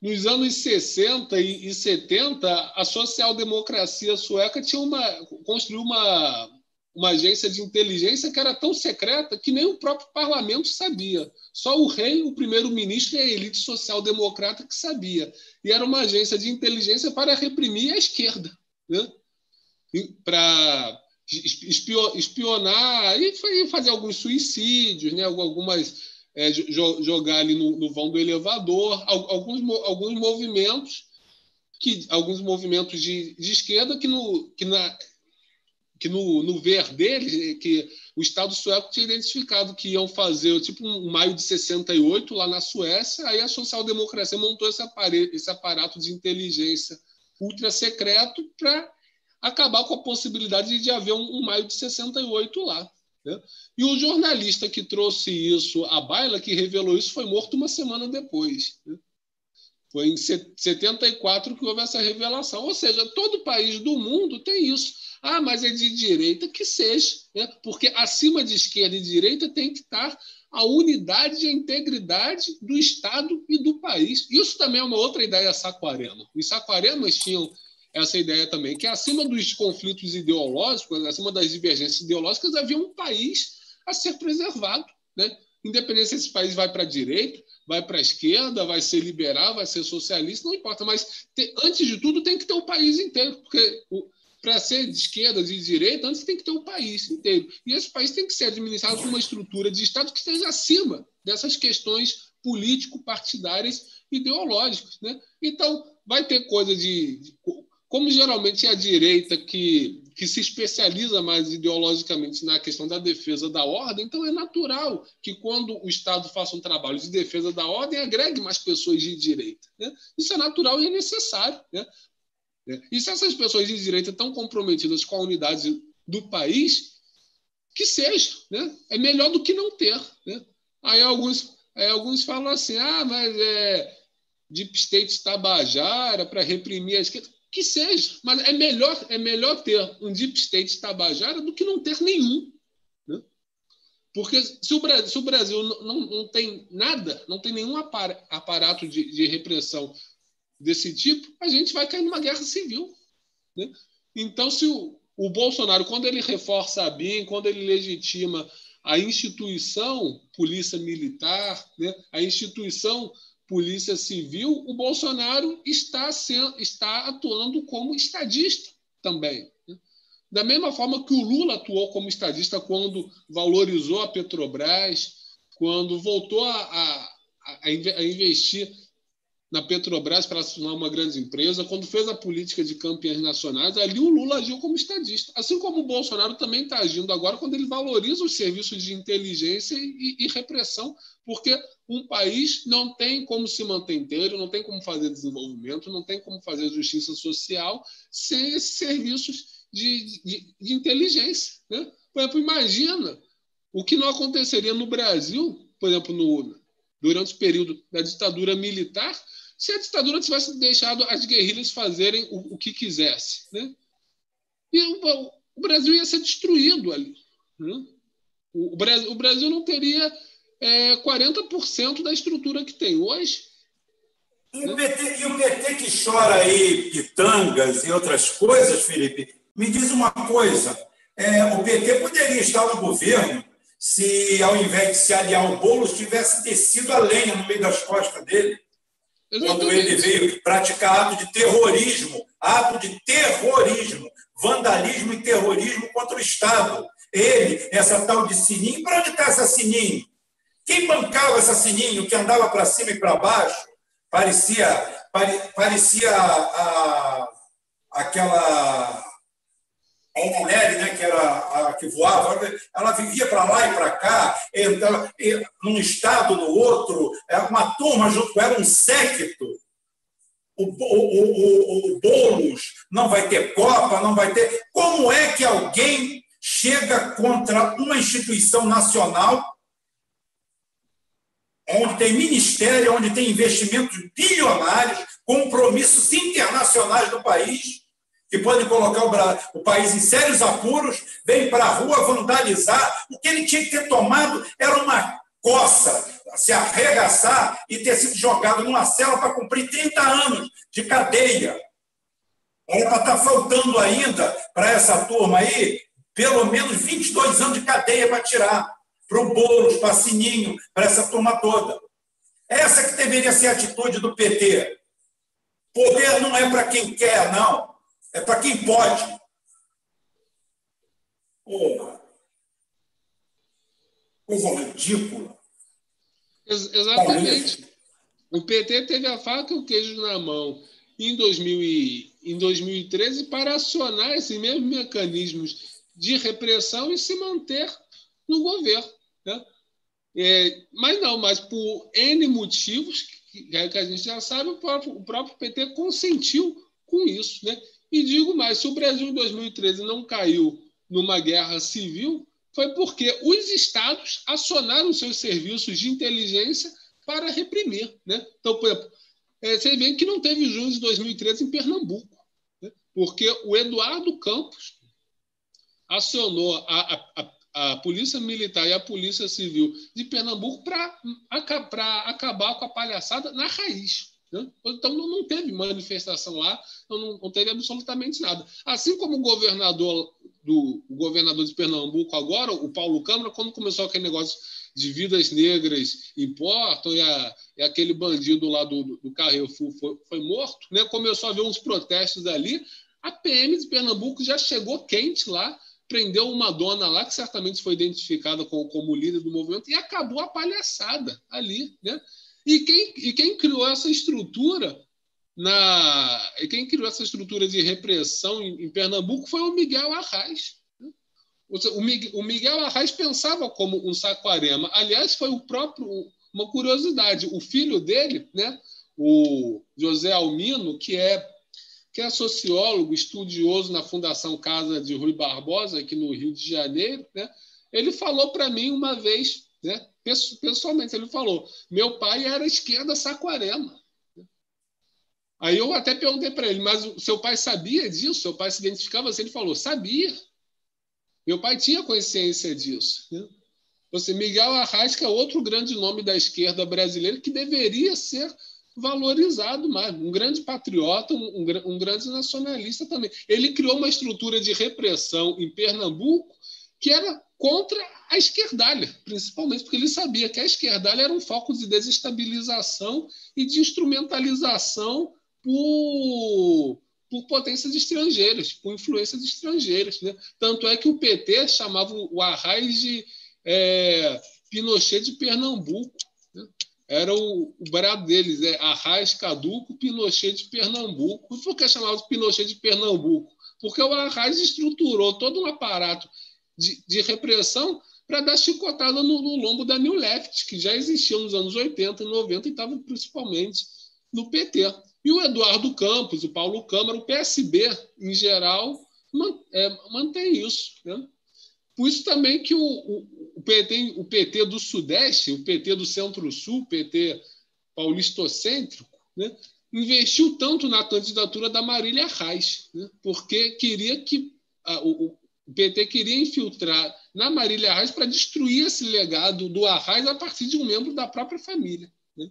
Nos anos 60 e 70, a social-democracia sueca tinha uma, construiu uma, uma agência de inteligência que era tão secreta que nem o próprio parlamento sabia. Só o rei, o primeiro-ministro e a elite social-democrata que sabia. E era uma agência de inteligência para reprimir a esquerda, né? para espionar e fazer alguns suicídios, né? algumas é, jogar ali no, no, vão do elevador, alguns, alguns movimentos que alguns movimentos de, de esquerda que no que na que no, no ver deles, que o Estado sueco tinha identificado que iam fazer tipo um maio de 68 lá na Suécia, aí a social-democracia montou esse, aparelho, esse aparato de inteligência ultra secreto para acabar com a possibilidade de haver um, um maio de 68 lá. Né? E o jornalista que trouxe isso à baila, que revelou isso, foi morto uma semana depois. Né? Foi em 74 que houve essa revelação. Ou seja, todo país do mundo tem isso. Ah, mas é de direita, que seja. Né? Porque acima de esquerda e direita tem que estar a unidade e a integridade do Estado e do país. Isso também é uma outra ideia saquarema. Os saquaremas tinham essa ideia também, que acima dos conflitos ideológicos, acima das divergências ideológicas, havia um país a ser preservado. Né? Independente se esse país vai para a direita, vai para a esquerda, vai ser liberal, vai ser socialista, não importa. Mas, te, antes de tudo, tem que ter o país inteiro, porque para ser de esquerda, de direita, antes tem que ter o país inteiro. E esse país tem que ser administrado por uma estrutura de Estado que esteja acima dessas questões político-partidárias ideológicas. Né? Então, vai ter coisa de, de como geralmente é a direita que, que se especializa mais ideologicamente na questão da defesa da ordem, então é natural que quando o Estado faça um trabalho de defesa da ordem, agregue mais pessoas de direita. Né? Isso é natural e é necessário. Né? E se essas pessoas de direita estão comprometidas com a unidade do país, que seja. Né? É melhor do que não ter. Né? Aí alguns, aí alguns falam assim: ah, mas é, deep state tabajara para reprimir a esquerda, que seja, mas é melhor, é melhor ter um deep state tabajara do que não ter nenhum. Né? Porque se o Brasil, se o Brasil não, não, tem nada, não tem nenhum aparato de, de repressão desse tipo, a gente vai cair numa guerra civil. Né? Então, se o, o Bolsonaro, quando ele reforça a BIM, quando ele legitima a instituição polícia militar, né, a instituição polícia civil, o Bolsonaro está, sendo, está atuando como estadista também. Né? Da mesma forma que o Lula atuou como estadista quando valorizou a Petrobras, quando voltou a, a, a investir na Petrobras para tornar uma grande empresa, quando fez a política de campeões nacionais, ali o Lula agiu como estadista. Assim como o Bolsonaro também está agindo agora quando ele valoriza os serviços de inteligência e, e, repressão, porque um país não tem como se manter inteiro, não tem como fazer desenvolvimento, não tem como fazer justiça social sem esses serviços de, de, de inteligência. Né? Por exemplo, imagina o que não aconteceria no Brasil, por exemplo, no, durante o período da ditadura militar, se a ditadura tivesse deixado as guerrilhas fazerem o, o que quisesse. Né? E o, o, Brasil ia ser destruído ali. Né? O, o, Brasil, o Brasil não teria é, 40% da estrutura que tem hoje. E o, PT, e o PT que chora aí pitangas e outras coisas, Felipe, me diz uma coisa: é, o PT poderia estar no governo se, ao invés de se aliar ao bolo, tivesse descido a lenha no meio das costas dele quando ele veio praticar ato de terrorismo, ato de terrorismo, vandalismo e terrorismo contra o Estado. Ele, essa tal de Sininho, para onde está essa Sininho? Quem bancava essa Sininho que andava para cima e para baixo? Parecia, pare, parecia a, a, aquela a Almonelli, né, que era a que voava, ela vivia para lá e para cá, entrava, num estado, no outro, era uma turma junto com ela, um séquito. O, o, o, o Boulos não vai ter Copa, não vai ter. Como é que alguém chega contra uma instituição nacional onde tem ministério, onde tem investimentos bilionários, compromissos internacionais do país, que podem colocar o, o país em sérios apuros, vem para a rua vandalizar. O que ele tinha que ter tomado era uma coça, se arregaçar e ter sido jogado numa cela para cumprir 30 anos de cadeia. Era para estar faltando ainda para essa turma aí pelo menos 22 anos de cadeia para tirar para o Boulos, para Sininho, para essa turma toda. Essa que deveria ser a atitude do PT. Poder não é para quem quer, não. É para quem pode. Porra. Coisa ridícula. Ex exatamente. O PT teve a faca e o queijo na mão em, 2000 e, em 2013 para acionar esses mesmos mecanismos de repressão e se manter no governo. Né? É, mas não, mas por N motivos, que, que a gente já sabe, o próprio, o próprio PT consentiu com isso. Né? E digo mais: se o Brasil em 2013 não caiu numa guerra civil, foi porque os estados acionaram seus serviços de inteligência para reprimir. Né? Então, por exemplo, é, você vê que não teve junho de 2013 em Pernambuco, né? porque o Eduardo Campos acionou a, a, a, Polícia Militar e a Polícia Civil de Pernambuco para acabar com a palhaçada na raiz. Né? Então não, teve manifestação lá, não, não, teve absolutamente nada. Assim como o governador do o governador de Pernambuco agora, o Paulo Câmara, quando começou aquele negócio de vidas negras importam e, a, e aquele bandido lá do, do Carrefour foi, foi morto, né? começou a haver uns protestos ali, a PM de Pernambuco já chegou quente lá, prendeu uma dona lá que certamente foi identificada como, como líder do movimento e acabou a palhaçada ali, né? E quem, e quem criou essa estrutura na e quem criou essa estrutura de repressão em, em Pernambuco foi o Miguel Arraes. Né? O, Miguel, Arraes pensava como um saquarema. Aliás, foi o próprio uma curiosidade. O filho dele, né, o José Almino, que é que é sociólogo, estudioso na Fundação Casa de Rui Barbosa, aqui no Rio de Janeiro, né, ele falou para mim uma vez né? Pessoalmente, ele falou: meu pai era esquerda saquarema. Aí eu até perguntei para ele, mas seu pai sabia disso? Seu pai se identificava assim? Ele falou, sabia. Meu pai tinha consciência disso. Né? Você, Miguel Arraes, é outro grande nome da esquerda brasileira que deveria ser valorizado mais. Um grande patriota, um, um, grande nacionalista também. Ele criou uma estrutura de repressão em Pernambuco que era contra a esquerdalha, principalmente porque ele sabia que a esquerdalha era um foco de desestabilização e de instrumentalização por, por potências estrangeiras, por influências estrangeiras. Né? Tanto é que o PT chamava o Arraes de é, Pinochet de Pernambuco. Né? Era o, o brado deles, é Arraes Caduco, Pinochet de Pernambuco. Por que chamava de Pinochet de Pernambuco? Porque o Arraes estruturou todo um aparato de, de repressão para dar chicotada no, no, lombo da New Left, que já existia nos anos 80 e 90 e estava principalmente no PT. E o Eduardo Campos, o Paulo Câmara, o PSB, em geral, é, mantém isso. Né? Por isso também que o, o, o, PT, o PT do Sudeste, o PT do Centro-Sul, o PT paulistocêntrico, né, investiu tanto na candidatura da Marília Reis, né, porque queria que a, o, o, PT queria infiltrar na Marília Reis para destruir esse legado do Arraes a partir de um membro da própria família. Né.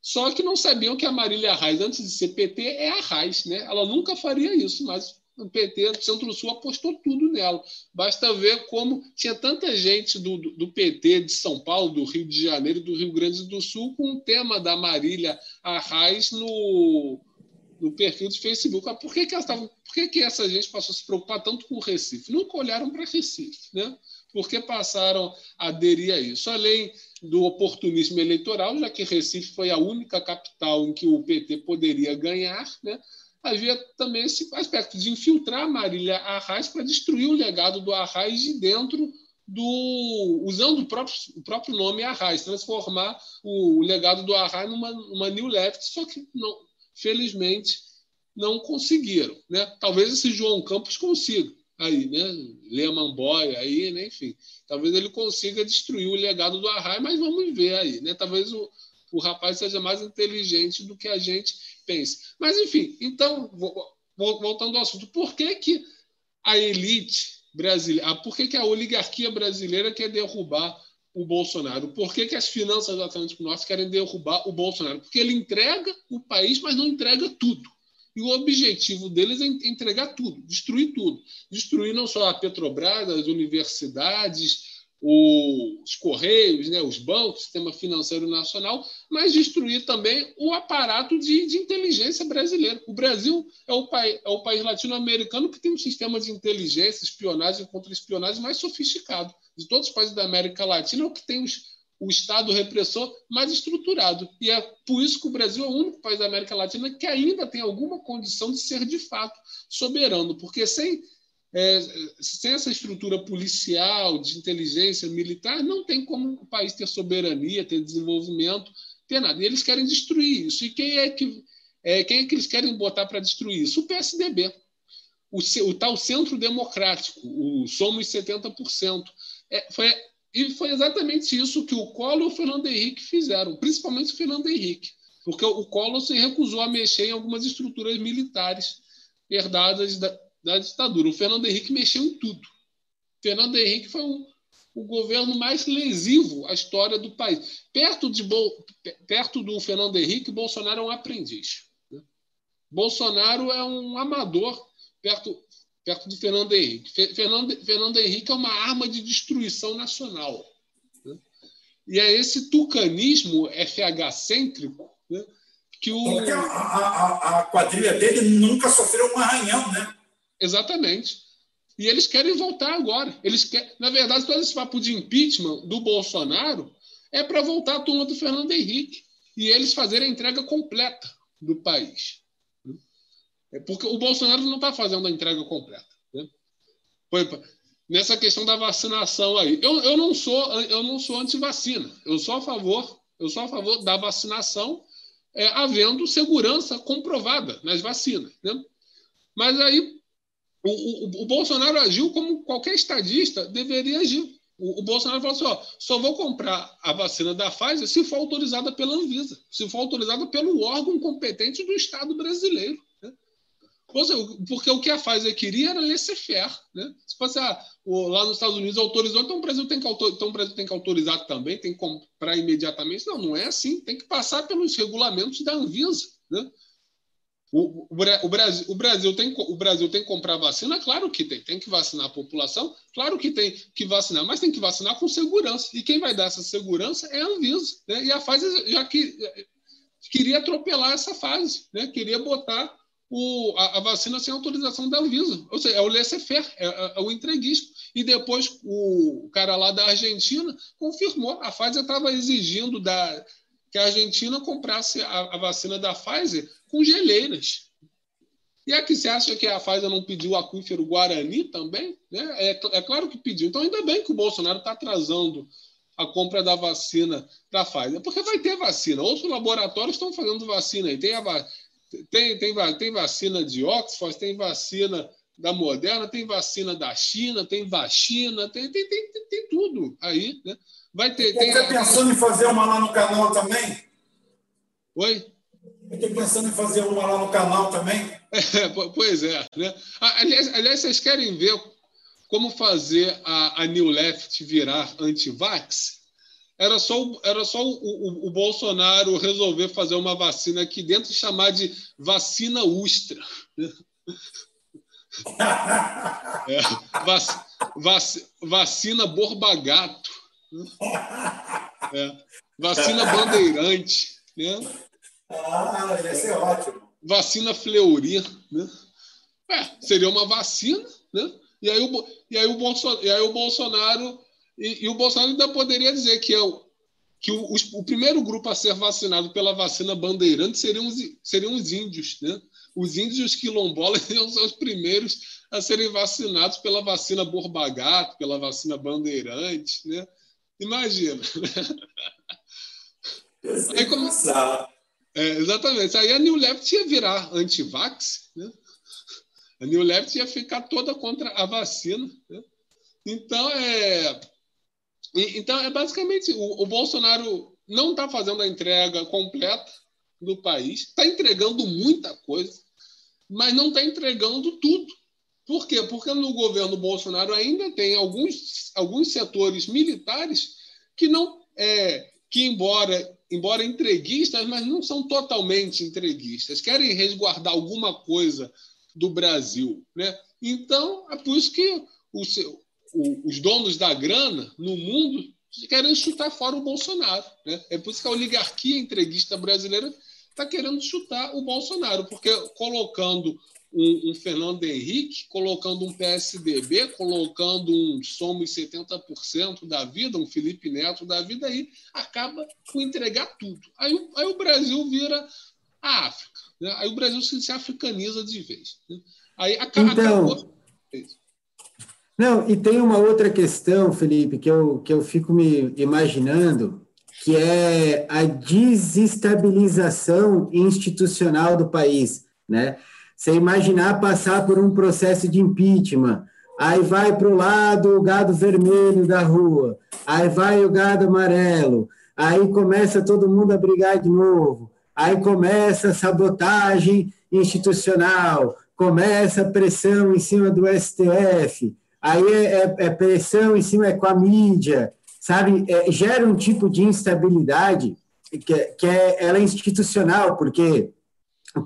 Só que não sabiam que a Marília Reis, antes de ser PT, é Arraes. Né? Ela nunca faria isso, mas o PT do Centro-Sul apostou tudo nela. Basta ver como tinha tanta gente do, do, do, PT de São Paulo, do Rio de Janeiro, do Rio Grande do Sul, com o tema da Marília Arraes no, no perfil do Facebook. Mas por que, que, tavam, por que, que essa gente passou a se preocupar tanto com o Recife? Nunca olharam para Recife, né? Porque passaram a aderir a isso. Além do oportunismo eleitoral, já que Recife foi a única capital em que o PT poderia ganhar, né? havia também esse aspecto de infiltrar Marília Arraes para destruir o legado do Arraes de dentro do. usando o próprio, o próprio nome Arraes, transformar o, o legado do Arraes numa, numa New Left, só que, não, felizmente, não conseguiram. Né? Talvez esse João Campos consiga. Aí, né? Lehman Boy, aí, né? enfim. Talvez ele consiga destruir o legado do Arraes, mas vamos ver aí. Né? Talvez o, o rapaz seja mais inteligente do que a gente pensa. Mas, enfim, então, voltando ao assunto, por que, que a elite brasileira, por que, que a oligarquia brasileira quer derrubar o Bolsonaro? Por que, que as finanças do Atlântico Norte querem derrubar o Bolsonaro? Porque ele entrega o país, mas não entrega tudo. E o objetivo deles é entregar tudo, destruir tudo. Destruir não só a Petrobras, as universidades, os correios, né, os bancos, sistema financeiro nacional, mas destruir também o aparato de, de inteligência brasileiro. O Brasil é o, pai, é o país latino-americano que tem um sistema de inteligência, espionagem e contra-espionagem mais sofisticado. De todos os países da América Latina, é o que tem os, o Estado repressor mais estruturado. E é por isso que o Brasil é o único país da América Latina que ainda tem alguma condição de ser, de fato, soberano, porque sem é, sem essa estrutura policial, de inteligência militar, não tem como o país ter soberania, ter desenvolvimento, ter nada. E eles querem destruir isso. E quem é que, é, quem é que eles querem botar para destruir isso? O PSDB. O, o tal centro democrático, o Somos 70%. É, foi, e foi exatamente isso que o Collor e o Fernando Henrique fizeram, principalmente o Fernando Henrique, porque o Collor se recusou a mexer em algumas estruturas militares herdadas da, da ditadura. O Fernando Henrique mexeu em tudo. O Fernando Henrique foi um, o governo mais lesivo à história do país. Perto, de, perto do Fernando Henrique, Bolsonaro é um aprendiz. Né? Bolsonaro é um amador perto, perto do Fernando Henrique. Fernando, Fernando Henrique é uma arma de destruição nacional. Né? E é esse tucanismo FH-cêntrico né? que o. Porque a, a, a quadrilha dele nunca sofreu um arranhão, né? Exatamente. E eles querem voltar agora. Eles querem, na verdade, todo esse papo de impeachment do Bolsonaro é para voltar a turma do Fernando Henrique e eles fazerem a entrega completa do país. É porque o Bolsonaro não está fazendo a entrega completa. Né? nessa questão da vacinação aí. Eu, eu não sou eu não sou anti-vacina. Eu sou a favor eu sou a favor da vacinação é, havendo segurança comprovada nas vacinas. Né? Mas aí o, o, o, Bolsonaro agiu como qualquer estadista deveria agir. O, o Bolsonaro falou assim: ó, só vou comprar a vacina da Pfizer se for autorizada pela Anvisa, se for autorizada pelo órgão competente do Estado brasileiro. Né? Porque o que a Pfizer queria era laissez-faire. Né? Se fosse ah, lá nos Estados Unidos autorizou, então o Brasil tem que, então o Brasil tem que autorizar também, tem que comprar imediatamente. Não, não é assim. Tem que passar pelos regulamentos da Anvisa. Né? O, o, o, Brasil, o, Brasil tem, o Brasil tem que comprar vacina? Claro que tem. Tem que vacinar a população? Claro que tem que vacinar, mas tem que vacinar com segurança. E quem vai dar essa segurança é a Anvisa. Né? E a Pfizer já que, queria atropelar essa fase, né? queria botar o, a, a, vacina sem autorização da Anvisa. Ou seja, é o laissez-faire, é, é, é, o entreguismo. E depois o cara lá da Argentina confirmou. A Pfizer estava exigindo da, que a Argentina comprasse a, a vacina da Pfizer com geleiras. E aqui você acha que a Pfizer não pediu o aquífero Guarani também? Né? É, é claro que pediu. Então, ainda bem que o Bolsonaro está atrasando a compra da vacina da Pfizer, porque vai ter vacina. Outros laboratórios estão fazendo vacina aí. Tem, a, tem, tem, tem vacina de Oxford, tem vacina da Moderna, tem vacina da China, tem vacina, tem, tem, tem, tem, tudo aí. Né? Vai ter. Você está pensando em fazer uma lá no canal também? Oi? Eu estou pensando em fazer uma lá no canal também. É, pois é. Né? Aliás, aliás, vocês querem ver como fazer a, a New Left virar anti-vax? Era só, era só o, o, o, Bolsonaro resolver fazer uma vacina aqui dentro e chamar de vacina Ustra. É, vac, vac, vacina Borbagato. É, vacina Bandeirante. Né? Ah, ia ser ótimo. Vacina Fleury, né? É, seria uma vacina, né? E aí o, e aí o, Bolsonaro, e aí o Bolsonaro e, e, o Bolsonaro ainda poderia dizer que, é o, que o, o, primeiro grupo a ser vacinado pela vacina Bandeirante seriam os, seriam os índios, né? Os índios e os quilombolas seriam os primeiros a serem vacinados pela vacina Borbagato, pela vacina Bandeirante, né? Imagina. Aí, como... É, exatamente. Aí a New Left ia virar anti-vax, né? A New Left ia ficar toda contra a vacina. Né? Então, é... Então, é basicamente, o, o Bolsonaro não está fazendo a entrega completa do país, está entregando muita coisa, mas não está entregando tudo. Por quê? Porque no governo Bolsonaro ainda tem alguns, alguns setores militares que não é, que embora embora entreguistas, mas não são totalmente entreguistas, querem resguardar alguma coisa do Brasil. Né? Então, é por isso que os, os donos da grana no mundo querem chutar fora o Bolsonaro. Né? É por isso que a oligarquia entreguista brasileira está querendo chutar o Bolsonaro, porque colocando um, um, Fernando Henrique, colocando um PSDB, colocando um Somos 70% da vida, um Felipe Neto da vida, aí acaba com entregar tudo. Aí, aí o Brasil vira a África. Né? Aí o Brasil se, se africaniza de vez. Né? Aí acaba, então, acabou. Não, e tem uma outra questão, Felipe, que eu, que eu fico me imaginando, que é a desestabilização institucional do país, né? Você imaginar passar por um processo de impeachment, aí vai para o lado o gado vermelho da rua, aí vai o gado amarelo, aí começa todo mundo a brigar de novo, aí começa a sabotagem institucional, começa a pressão em cima do STF, aí é, é, é pressão em cima é com a mídia, sabe? É, gera um tipo de instabilidade que, que é, ela é institucional, porque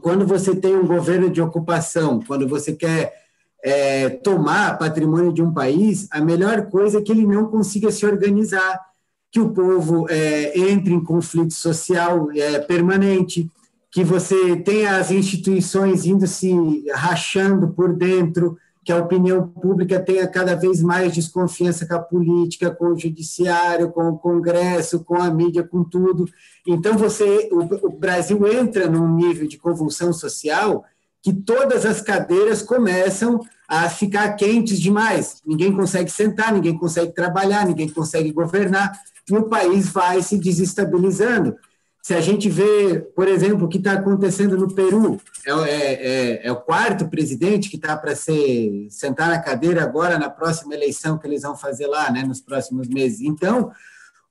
quando você tem um governo de ocupação, quando você quer é, tomar patrimônio de um país, a melhor coisa é que ele não consiga se organizar, que o povo é, entre em conflito social é, permanente, que você tenha as instituições indo se rachando por dentro, que a opinião pública tenha cada vez mais desconfiança com a política, com o judiciário, com o Congresso, com a mídia, com tudo. Então você, o, o Brasil entra num nível de convulsão social que todas as cadeiras começam a ficar quentes demais. Ninguém consegue sentar, ninguém consegue trabalhar, ninguém consegue governar, e o país vai se desestabilizando. Se a gente vê, por exemplo, o que está acontecendo no Peru, é, é, é, é o quarto presidente que está para sentar na cadeira agora na próxima eleição que eles vão fazer lá, né, nos próximos meses. Então,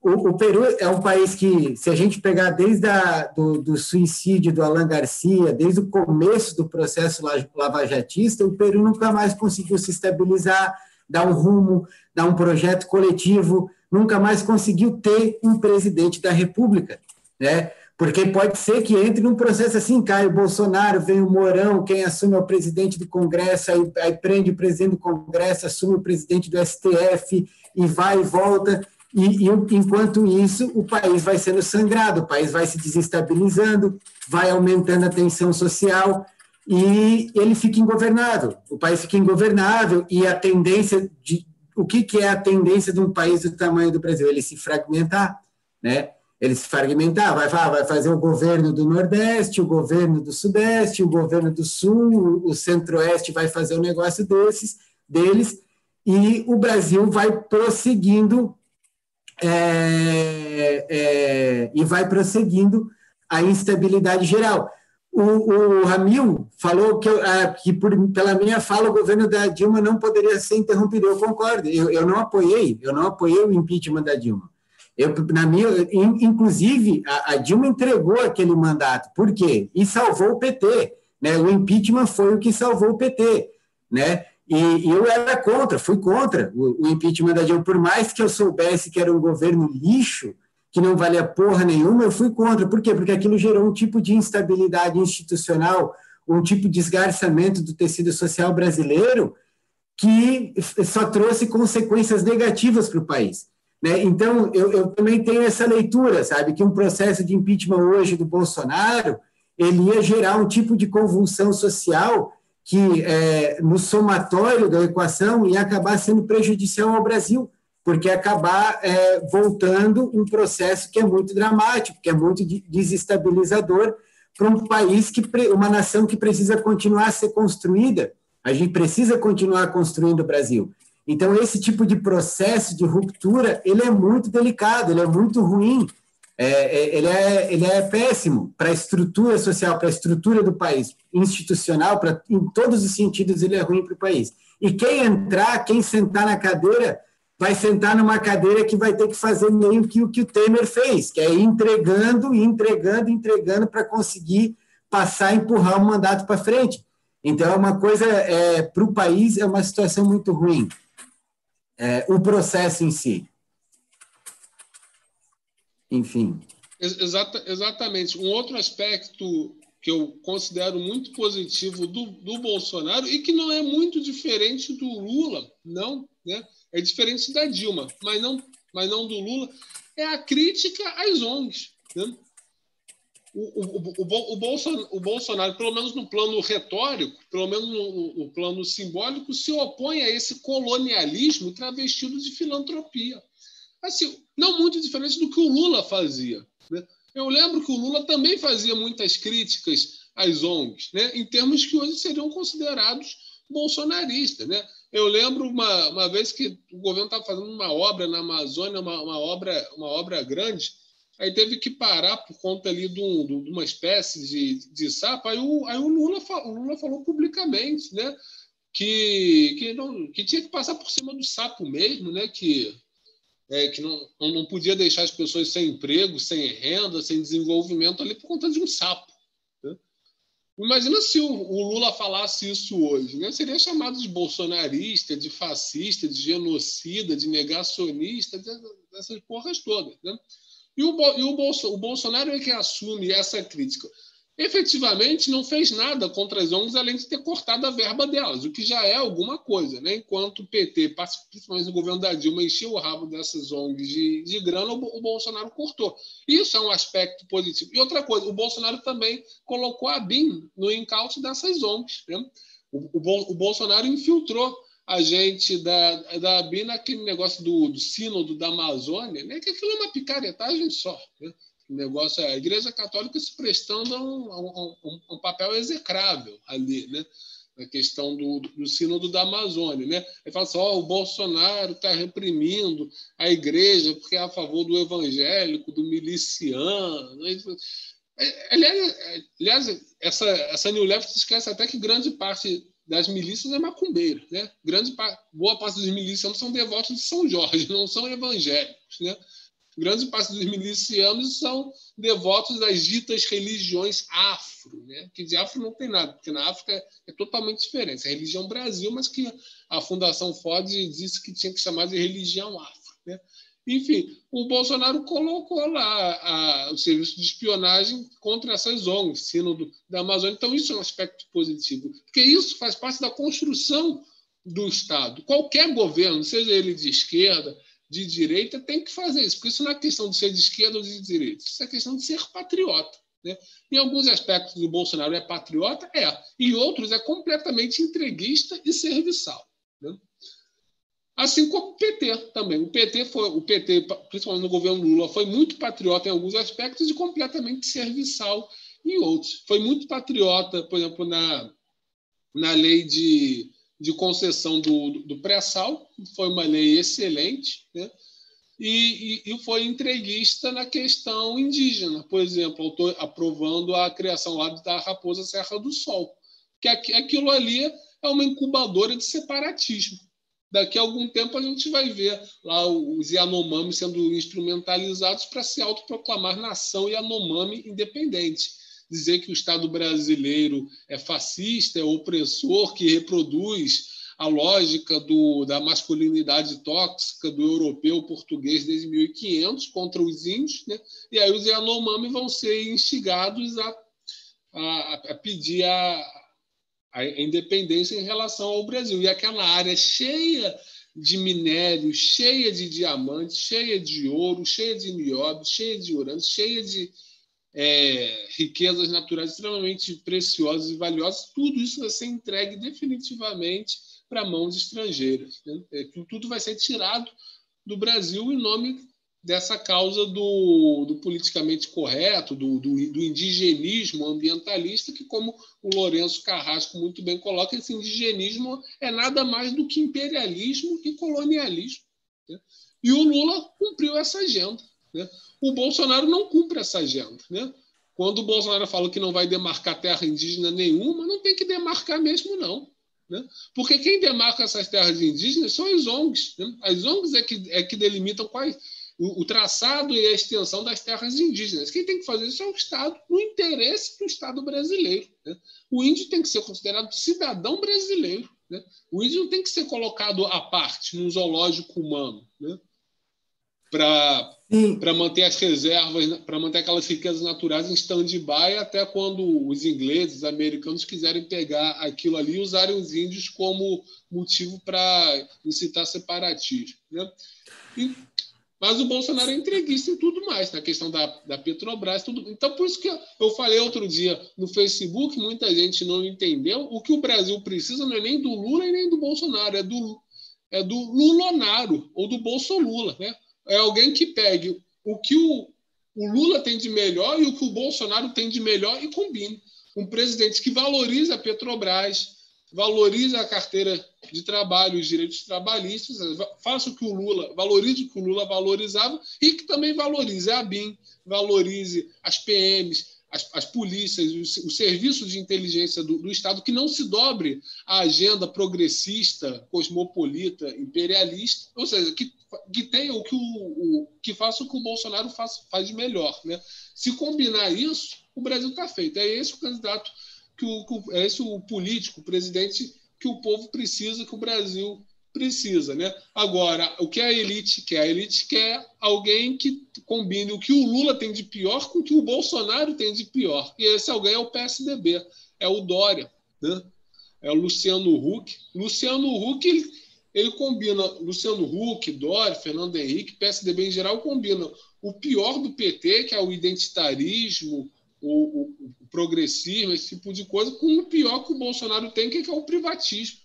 o, o Peru é um país que, se a gente pegar desde a, do, do suicídio do Alan Garcia, desde o começo do processo lavajatista, o Peru nunca mais conseguiu se estabilizar, dar um rumo, dar um projeto coletivo, nunca mais conseguiu ter um presidente da República né? Porque pode ser que entre num processo assim, cai o Bolsonaro, vem o Mourão, quem assume é o presidente do Congresso, aí, aí prende o presidente do Congresso, assume o presidente do STF e vai e volta. E, e, enquanto isso, o país vai sendo sangrado, o país vai se desestabilizando, vai aumentando a tensão social e ele fica ingovernável. O país fica ingovernável e a tendência de o que, que é a tendência de um país do tamanho do Brasil? Ele se fragmentar, né? Ele se fragmentar, vai, vai fazer o governo do Nordeste, o governo do Sudeste, o governo do Sul, o Centro-Oeste vai fazer um negócio desses, deles, e o Brasil vai prosseguindo é, é, e vai prosseguindo a instabilidade geral. O, o Ramil falou que, eu, é, que por, pela minha fala, o governo da Dilma não poderia ser interrompido. Eu concordo, eu, eu não apoiei, eu não apoiei o impeachment da Dilma. Eu, na minha, inclusive, a, a, Dilma entregou aquele mandato. Por quê? E salvou o PT. Né? O impeachment foi o que salvou o PT. Né? E, e eu era contra, fui contra o, o, impeachment da Dilma. Por mais que eu soubesse que era um governo lixo, que não valia porra nenhuma, eu fui contra. Por quê? Porque aquilo gerou um tipo de instabilidade institucional, um tipo de esgarçamento do tecido social brasileiro que só trouxe consequências negativas para o país. Né? Então, eu, eu, também tenho essa leitura, sabe, que um processo de impeachment hoje do Bolsonaro, ele ia gerar um tipo de convulsão social que, é, no somatório da equação, ia acabar sendo prejudicial ao Brasil, porque acabar é, voltando um processo que é muito dramático, que é muito desestabilizador para um país, que uma nação que precisa continuar a ser construída. A gente precisa continuar construindo o Brasil. Então, esse tipo de processo de ruptura, ele é muito delicado, ele é muito ruim, é, é, ele, é, ele é péssimo para a estrutura social, para a estrutura do país, institucional, pra, em todos os sentidos ele é ruim para o país. E quem entrar, quem sentar na cadeira, vai sentar numa cadeira que vai ter que fazer meio que o que o Temer fez, que é entregando, entregando, entregando para conseguir passar, empurrar o mandato para frente. Então, é uma coisa, é, para o país, é uma situação muito ruim é, o processo em si. Enfim. Exata, exatamente. Um outro aspecto que eu considero muito positivo do, do Bolsonaro e que não é muito diferente do Lula, não, né? É diferente da Dilma, mas não, mas não do Lula, é a crítica às ONGs. Né? O, o, o, Bolsonaro, o Bolsonaro, pelo menos no plano retórico, pelo menos no, no, plano simbólico, se opõe a esse colonialismo travestido de filantropia. Assim, não muito diferente do que o Lula fazia. Né? Eu lembro que o Lula também fazia muitas críticas às ONGs, né? em termos que hoje seriam considerados bolsonaristas. Né? Eu lembro uma, uma vez que o governo estava fazendo uma obra na Amazônia, uma, uma, obra, uma obra grande, Aí teve que parar por conta ali de, um, de uma espécie de, de sapo. Aí o, aí o, Lula, o Lula falou publicamente né, que, que, não, que tinha que passar por cima do sapo mesmo, né, que, é, que não, não podia deixar as pessoas sem emprego, sem renda, sem desenvolvimento ali por conta de um sapo. Né? Imagina se o, Lula falasse isso hoje. Né? Seria chamado de bolsonarista, de fascista, de genocida, de negacionista, dessas porras todas. Né? E o, e o, Bolso, o Bolsonaro é que assume essa crítica. Efetivamente, não fez nada contra as ONGs, além de ter cortado a verba delas, o que já é alguma coisa. Né? Enquanto o PT, principalmente no governo da Dilma, encheu o rabo dessas ONGs de, de grana, o, o Bolsonaro cortou. Isso é um aspecto positivo. E outra coisa, o Bolsonaro também colocou a BIM no encalço dessas ONGs. Né? O, o, o Bolsonaro infiltrou a gente da, da BI naquele negócio do, do sínodo da Amazônia, né? que aquilo é uma picaretagem só. Né? O negócio é a Igreja Católica se prestando a um, a um, a um papel execrável ali. Né? na questão do, do sínodo da Amazônia. Né? Ele fala assim: oh, o Bolsonaro está reprimindo a igreja porque é a favor do evangélico, do miliciano. É, aliás, aliás essa, essa New Left esquece até que grande parte das milícias é macumbeira. Né? Grande, boa parte dos milicianos são devotos de São Jorge, não são evangélicos. Né? grande parte dos milicianos são devotos das ditas religiões afro, né? que de afro não tem nada, porque na África é totalmente diferente. É religião Brasil, mas que a Fundação Ford disse que tinha que chamar de religião afro. Né? Enfim, o Bolsonaro colocou lá a, o serviço de espionagem contra essas ONGs, Sínodo da Amazônia. Então, isso é um aspecto positivo, porque isso faz parte da construção do Estado. Qualquer governo, seja ele de esquerda, de direita tem que fazer isso, porque isso não é questão de ser de esquerda ou de direita, isso é questão de ser patriota. Né? Em alguns aspectos o Bolsonaro é patriota, é, em outros é completamente entreguista e serviçal. Né? Assim como o PT também. O PT foi, o PT, principalmente no governo Lula, foi muito patriota em alguns aspectos e completamente serviçal em outros. Foi muito patriota, por exemplo, na, na lei de de concessão do, do pré-sal, foi uma lei excelente, né? e, e, e, foi entreguista na questão indígena, por exemplo, aprovando a criação lá da Raposa Serra do Sol, que aquilo ali é uma incubadora de separatismo. Daqui a algum tempo a gente vai ver lá os Yanomami sendo instrumentalizados para se autoproclamar nação Yanomami independente dizer que o Estado brasileiro é fascista, é opressor, que reproduz a lógica do, da masculinidade tóxica do europeu português desde 1500 contra os índios, né? e aí os Yanomami vão ser instigados a, a, a pedir a, a independência em relação ao Brasil. E aquela área cheia de minério, cheia de diamantes, cheia de ouro, cheia de nióbio, cheia de urânio, cheia de, é, riquezas naturais extremamente preciosas e valiosas, tudo isso vai ser entregue definitivamente para mãos estrangeiras. Né? É, tudo vai ser tirado do Brasil em nome dessa causa do, do politicamente correto, do, do, do, indigenismo ambientalista, que, como o Lourenço Carrasco muito bem coloca, esse indigenismo é nada mais do que imperialismo e colonialismo. Né? E o Lula cumpriu essa agenda. Né? O Bolsonaro não cumpre essa agenda. Né? Quando o Bolsonaro fala que não vai demarcar terra indígena nenhuma, não tem que demarcar mesmo, não. Né? Porque quem demarca essas terras indígenas são as ONGs. Né? As ONGs é que, é que delimitam quais, o, o, traçado e a extensão das terras indígenas. Quem tem que fazer isso é o Estado, no interesse do Estado brasileiro. Né? O índio tem que ser considerado cidadão brasileiro. Né? O índio não tem que ser colocado à parte num zoológico humano. Né? para manter as reservas, para manter aquelas riquezas naturais em stand-by até quando os ingleses, os americanos quiserem pegar aquilo ali e usarem os índios como motivo para incitar separatismo. Né? E, mas o Bolsonaro é entreguista em tudo mais, na questão da, da Petrobras. Tudo. Então, por isso que eu falei outro dia no Facebook, muita gente não entendeu. O que o Brasil precisa não é nem do Lula e nem do Bolsonaro, é do, é do Lulonaro ou do Bolsolula. Né? é alguém que pegue o que o, o Lula tem de melhor e o que o Bolsonaro tem de melhor e combine. Um presidente que valoriza a Petrobras, valoriza a carteira de trabalho, os direitos trabalhistas, faça o que o Lula, valorize o que o Lula valorizava e que também valorize a BIM, valorize as PMs, as, as polícias, o, o, serviço de inteligência do, do, Estado, que não se dobre à agenda progressista, cosmopolita, imperialista, ou seja, que, que tenha o que, o, o que faça o que o Bolsonaro faz, faz de melhor. Né? Se combinar isso, o Brasil está feito. É esse o candidato, que o, é esse o político, o presidente que o povo precisa, que o Brasil precisa, né? Agora, o que a elite quer? A elite quer alguém que combine o que o Lula tem de pior com o que o Bolsonaro tem de pior. E esse alguém é o PSDB, é o Dória, né? É o Luciano Huck. Luciano Huck, ele, ele combina Luciano Huck, Dória, Fernando Henrique, PSDB em geral combina o pior do PT, que é o identitarismo, o, o, o progressismo, esse tipo de coisa, com o pior que o Bolsonaro tem, que é o privatismo.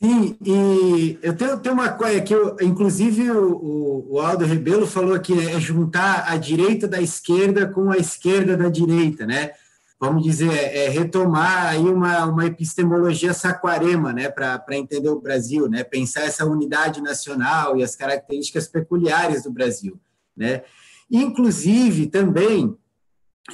Sim, e eu tenho, tenho uma coisa que, inclusive, o, o Aldo Rebelo falou né, é juntar a direita da esquerda com a esquerda da direita, né? vamos dizer, é, retomar aí uma, uma epistemologia saquarema, né, para entender o Brasil, né, pensar essa unidade nacional e as características peculiares do Brasil, né. Inclusive, também,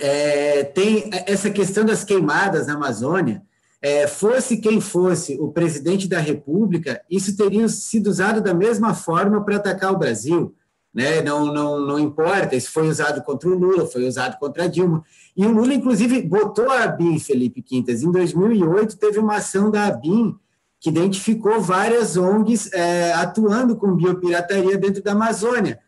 é, tem essa questão das queimadas na Amazônia, é, fosse quem fosse o presidente da República, isso teria sido usado da mesma forma para atacar o Brasil. Né? Não, não, não importa, isso foi usado contra o Lula, foi usado contra a Dilma. E o Lula, inclusive, botou a ABIN, Felipe Quintas. Em 2008, teve uma ação da ABIN que identificou várias ONGs é, atuando com biopirataria dentro da Amazônia.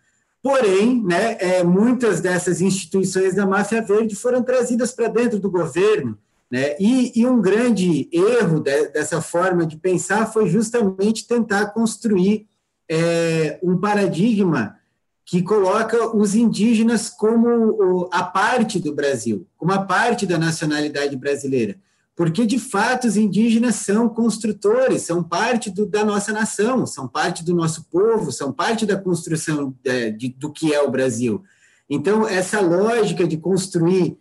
Porém, né, é, muitas dessas instituições da máfia verde foram trazidas para dentro do governo. Né? E, e, um grande erro de, dessa forma de pensar foi justamente tentar construir é, um paradigma que coloca os indígenas como a parte do Brasil, como a parte da nacionalidade brasileira. Porque, de fato, os indígenas são construtores, são parte do, da nossa nação, são parte do nosso povo, são parte da construção de, de, do que é o Brasil. Então, essa lógica de construir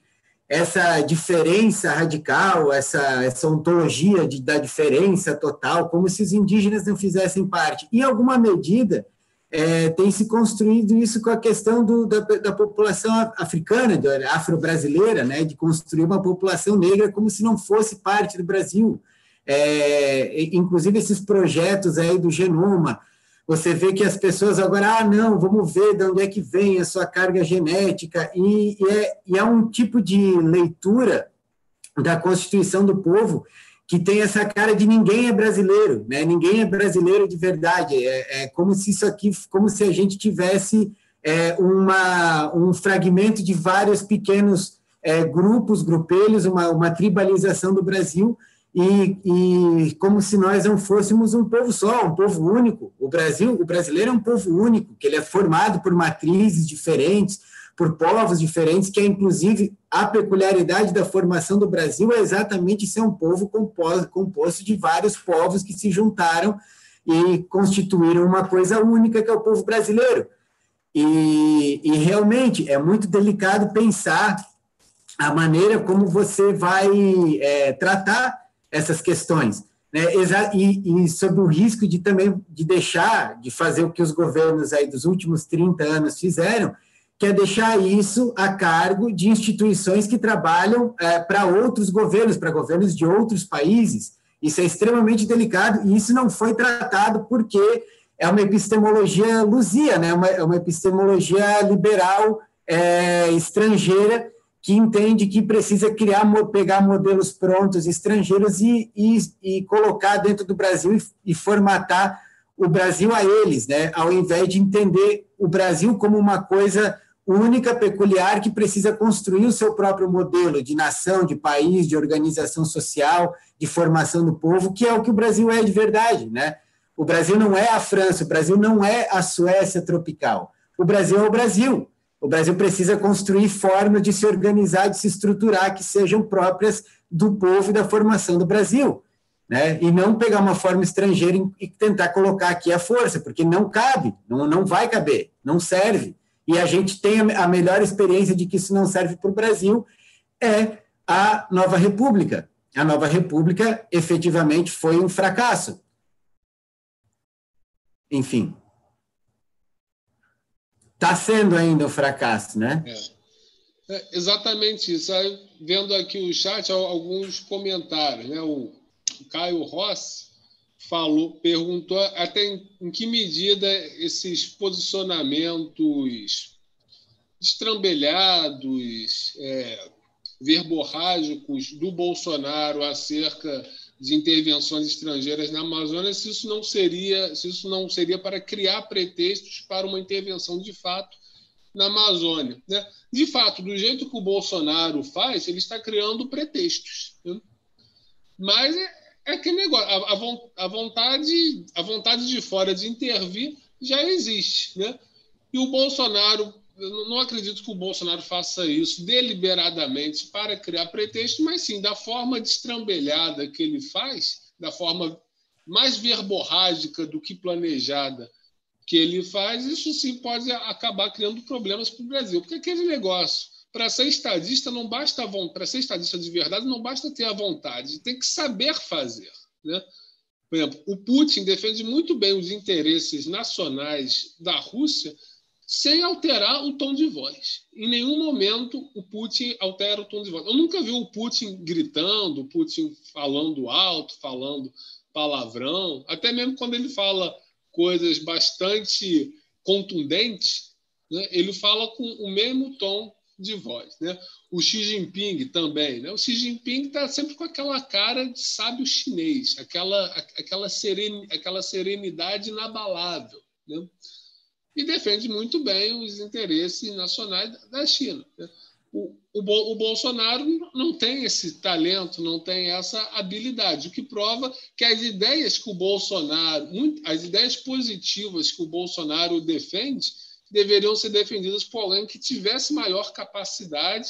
essa diferença radical, essa, essa ontologia de, da diferença total, como se os indígenas não fizessem parte. Em alguma medida, é, tem se construído isso com a questão do, da, da, população africana, afro-brasileira, né, de construir uma população negra como se não fosse parte do Brasil. É, inclusive esses projetos aí do genoma, você vê que as pessoas agora, ah, não, vamos ver de onde é que vem a sua carga genética, e, e, é, e é um tipo de leitura da Constituição do povo que tem essa cara de ninguém é brasileiro, né? Ninguém é brasileiro de verdade. É, é como se isso aqui, como se a gente tivesse é, uma, um fragmento de vários pequenos é, grupos, grupelhos, uma, uma tribalização do Brasil e, e, como se nós não fôssemos um povo só, um povo único. O Brasil, o brasileiro é um povo único, que ele é formado por matrizes diferentes, por povos diferentes, que é inclusive a peculiaridade da formação do Brasil é exatamente ser um povo composto, de vários povos que se juntaram e constituíram uma coisa única que é o povo brasileiro. E, e realmente é muito delicado pensar a maneira como você vai é, tratar essas questões. Né? E, e sob o risco de também de deixar de fazer o que os governos aí dos últimos 30 anos fizeram, que é deixar isso a cargo de instituições que trabalham é, para outros governos, para governos de outros países. Isso é extremamente delicado e isso não foi tratado porque é uma epistemologia luzia, né? uma, é uma epistemologia liberal é, estrangeira que entende que precisa criar, pegar modelos prontos estrangeiros e, e, e colocar dentro do Brasil e, e, formatar o Brasil a eles, né? ao invés de entender o Brasil como uma coisa única, peculiar, que precisa construir o seu próprio modelo de nação, de país, de organização social, de formação do povo, que é o que o Brasil é de verdade. Né? O Brasil não é a França, o Brasil não é a Suécia tropical. O Brasil é o Brasil. O Brasil precisa construir formas de se organizar, de se estruturar, que sejam próprias do povo e da formação do Brasil. Né? E não pegar uma forma estrangeira e tentar colocar aqui a força, porque não cabe, não, não vai caber, não serve. E a gente tem a melhor experiência de que isso não serve para o Brasil, é a Nova República. A Nova República efetivamente foi um fracasso. Enfim. Está sendo ainda um fracasso, né? É. é exatamente isso. Vendo aqui o chat, alguns comentários. Né? O Caio Rossi falou, perguntou até em, em que medida esses posicionamentos estrambelhados, é, verborrágicos do Bolsonaro acerca de intervenções estrangeiras na Amazônia, se isso não seria, se isso não seria para criar pretextos para uma intervenção de fato na Amazônia. Né? De fato, do jeito que o Bolsonaro faz, ele está criando pretextos. Né? Mas é, é aquele negócio, a, a, vontade, a vontade de fora de intervir já existe. Né? E o Bolsonaro eu não acredito que o Bolsonaro faça isso deliberadamente para criar pretexto, mas sim da forma destrambelhada que ele faz, da forma mais verborrágica do que planejada que ele faz, isso sim pode acabar criando problemas para o Brasil. Porque aquele negócio, para ser estadista não basta para ser estadista de verdade não basta ter a vontade, tem que saber fazer, né? Por exemplo, o Putin defende muito bem os interesses nacionais da Rússia sem alterar o tom de voz. Em nenhum momento o Putin altera o tom de voz. Eu nunca vi o Putin gritando, o Putin falando alto, falando palavrão, até mesmo quando ele fala coisas bastante contundentes, né, ele fala com o mesmo tom de voz. Né? O Xi Jinping também. Né? O Xi Jinping está sempre com aquela cara de sábio chinês, aquela, aquela, seren, aquela serenidade inabalável. Né? E defende muito bem os interesses nacionais da China. Né? O, o, o, Bolsonaro não tem esse talento, não tem essa habilidade, o que prova que as ideias que o Bolsonaro, as ideias positivas que o Bolsonaro defende, deveriam ser defendidas por alguém que tivesse maior capacidade,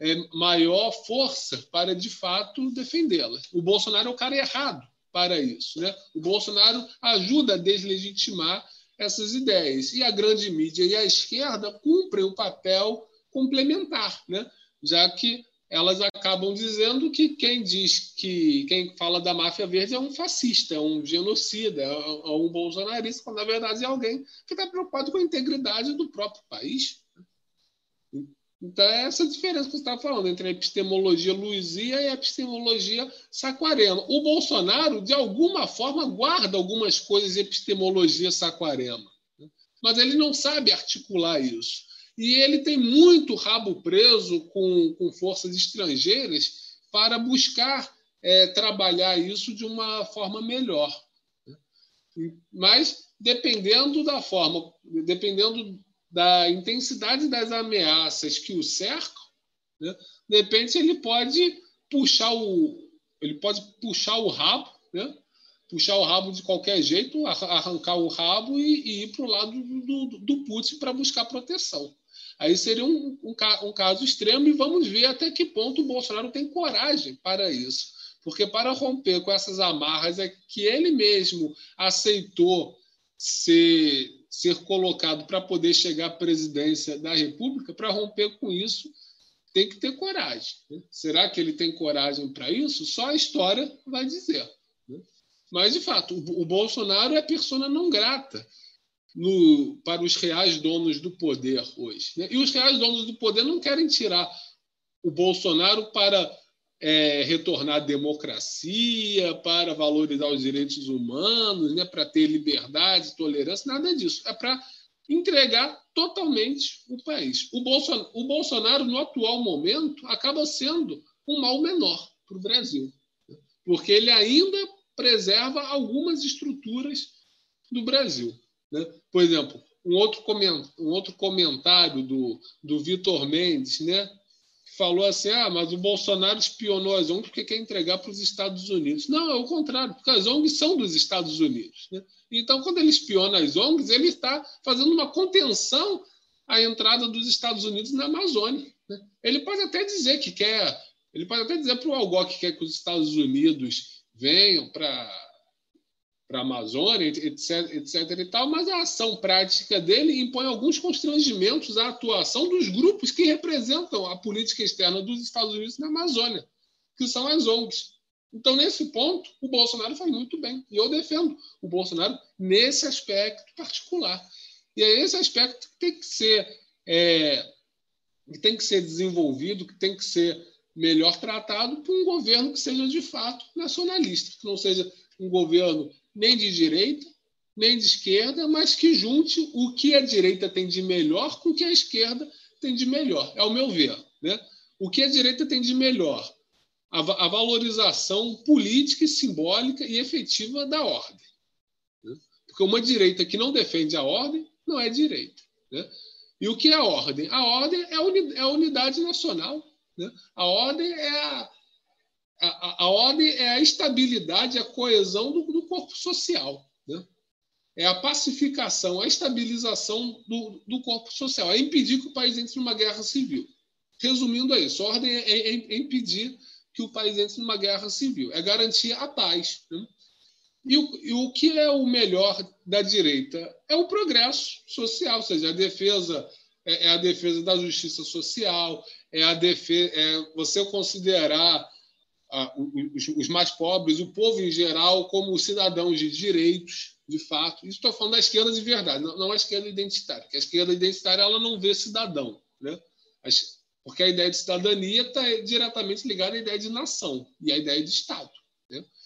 é, maior força para, de fato, defendê-la. O Bolsonaro é o cara errado para isso. Né? O Bolsonaro ajuda a deslegitimar essas ideias. E a grande mídia e a esquerda cumprem o papel complementar, né? já que elas acabam dizendo que quem diz que quem fala da máfia verde é um fascista, é um genocida, é, é um bolsonarista, quando na verdade é alguém que está preocupado com a integridade do próprio país. Então, é essa diferença que você está falando entre a epistemologia Luizia e a epistemologia Saquarema. O Bolsonaro, de alguma forma, guarda algumas coisas de epistemologia Saquarema, né? mas ele não sabe articular isso. E ele tem muito rabo preso com, com forças estrangeiras para buscar é, trabalhar isso de uma forma melhor. Mas, dependendo da forma, dependendo da intensidade das ameaças que o cercam, né, de repente ele pode puxar o, ele pode puxar o rabo, né, puxar o rabo de qualquer jeito, arrancar o rabo e, e ir para o lado do, do, do Putin para buscar proteção. Aí seria um, um, um caso extremo e vamos ver até que ponto o Bolsonaro tem coragem para isso. Porque para romper com essas amarras é que ele mesmo aceitou ser, ser colocado para poder chegar à presidência da República, para romper com isso, tem que ter coragem. Né? Será que ele tem coragem para isso? Só a história vai dizer. Né? Mas, de fato, o, o Bolsonaro é persona não grata no, para os reais donos do poder hoje. Né? E os reais donos do poder não querem tirar o Bolsonaro para é, retornar à democracia, para valorizar os direitos humanos, né? para ter liberdade, tolerância, nada disso. É para entregar totalmente o país. O Bolsonaro, o Bolsonaro, no atual momento, acaba sendo um mal menor para o Brasil, né? porque ele ainda preserva algumas estruturas do Brasil. Né? Por exemplo, um outro, coment, um outro comentário do, do Vitor Mendes, né? que falou assim: ah, mas o Bolsonaro espionou as ONGs porque quer entregar para os Estados Unidos. Não, é o contrário, porque as ONGs são dos Estados Unidos. Né? Então, quando ele espiona as ONGs, ele está fazendo uma contenção à entrada dos Estados Unidos na Amazônia. Né? Ele pode até dizer que quer, ele pode até dizer para o Algó que quer que os Estados Unidos venham para para a Amazônia, etc, etc. e tal, mas a ação prática dele impõe alguns constrangimentos à atuação dos grupos que representam a política externa dos Estados Unidos na Amazônia, que são as ONGs. Então, nesse ponto, o Bolsonaro faz muito bem. E eu defendo o Bolsonaro nesse aspecto particular. E é esse aspecto que tem que ser, é, que tem que ser desenvolvido, que tem que ser melhor tratado por um governo que seja de fato nacionalista, que não seja um governo nem de direita, nem de esquerda, mas que junte o que a direita tem de melhor com o que a esquerda tem de melhor, é o meu ver. Né? O que a direita tem de melhor? A, a valorização política, simbólica e efetiva da ordem. Né? Porque uma direita que não defende a ordem não é direita. Né? E o que é a ordem? A ordem é a, é unidade nacional. Né? A ordem é a, a, a, ordem é a estabilidade, a coesão do, do corpo social. Né? É a pacificação, a estabilização do, do, corpo social, é impedir que o país entre numa guerra civil. Resumindo é isso, a ordem é, é, é impedir que o país entre numa guerra civil, é garantir a paz. Né? E, o, e o que é o melhor da direita? É o progresso social, ou seja, a defesa é, é a defesa da justiça social, é a defesa, é você considerar os, os, mais pobres, o povo em geral, como cidadãos de direitos, de fato. Isso estou falando da esquerda de verdade, não, não a esquerda identitária. Porque a esquerda identitária ela não vê cidadão, né? Porque a ideia de cidadania está diretamente ligada à ideia de nação e à ideia de Estado.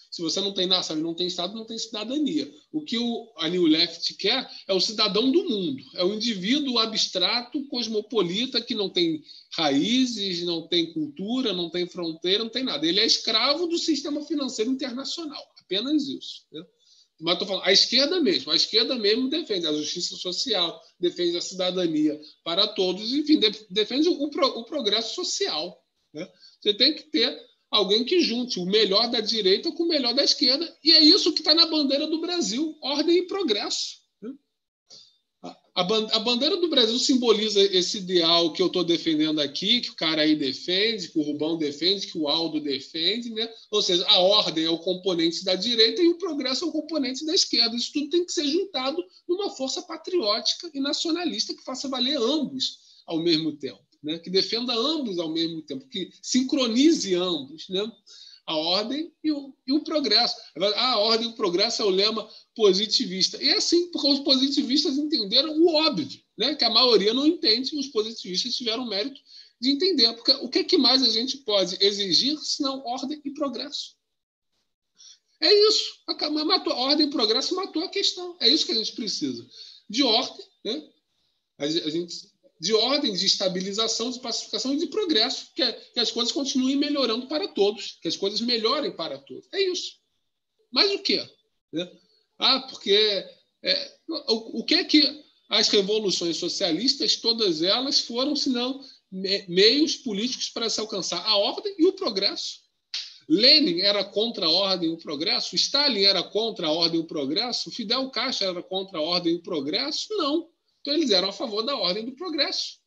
Se você não tem nação e não tem Estado, não tem cidadania. O que o, a New Left quer é o cidadão do mundo, é o indivíduo abstrato, cosmopolita, que não tem raízes, não tem cultura, não tem fronteira, não tem nada. Ele é escravo do sistema financeiro internacional, apenas isso. Né? Mas estou falando, a esquerda mesmo, a esquerda mesmo defende a justiça social, defende a cidadania para todos, enfim, defende o, o progresso social. Né? Você tem que ter alguém que junte o melhor da direita com o melhor da esquerda, e é isso que está na bandeira do Brasil: ordem e progresso. A bandeira do Brasil simboliza esse ideal que eu estou defendendo aqui, que o cara aí defende, que o Rubão defende, que o Aldo defende, né? Ou seja, a ordem é o componente da direita e o progresso é o componente da esquerda. Isso tudo tem que ser juntado numa força patriótica e nacionalista que faça valer ambos ao mesmo tempo, né? Que defenda ambos ao mesmo tempo, que sincronize ambos, né? a ordem e o, e o progresso. A ordem e o progresso é o lema positivista. E é assim, porque os positivistas entenderam o óbvio, né? que a maioria não entende, os positivistas tiveram mérito de entender. Porque o que, é que mais a gente pode exigir senão ordem e progresso? É isso. Matou, ordem e progresso matou a questão. É isso que a gente precisa. De ordem, né? a gente de ordem de estabilização, de pacificação e de progresso, que, é, que, as coisas continuem melhorando para todos, que as coisas melhorem para todos. É isso. Mas o quê? Né? Ah, porque é, o, o, que é que as revoluções socialistas, todas elas, foram, senão me, meios políticos para se alcançar a ordem e o progresso? Lenin era contra a ordem e o progresso? Stalin era contra a ordem e o progresso? Fidel Castro era contra a ordem e o progresso? Não. Então, eles eram a favor da ordem do progresso.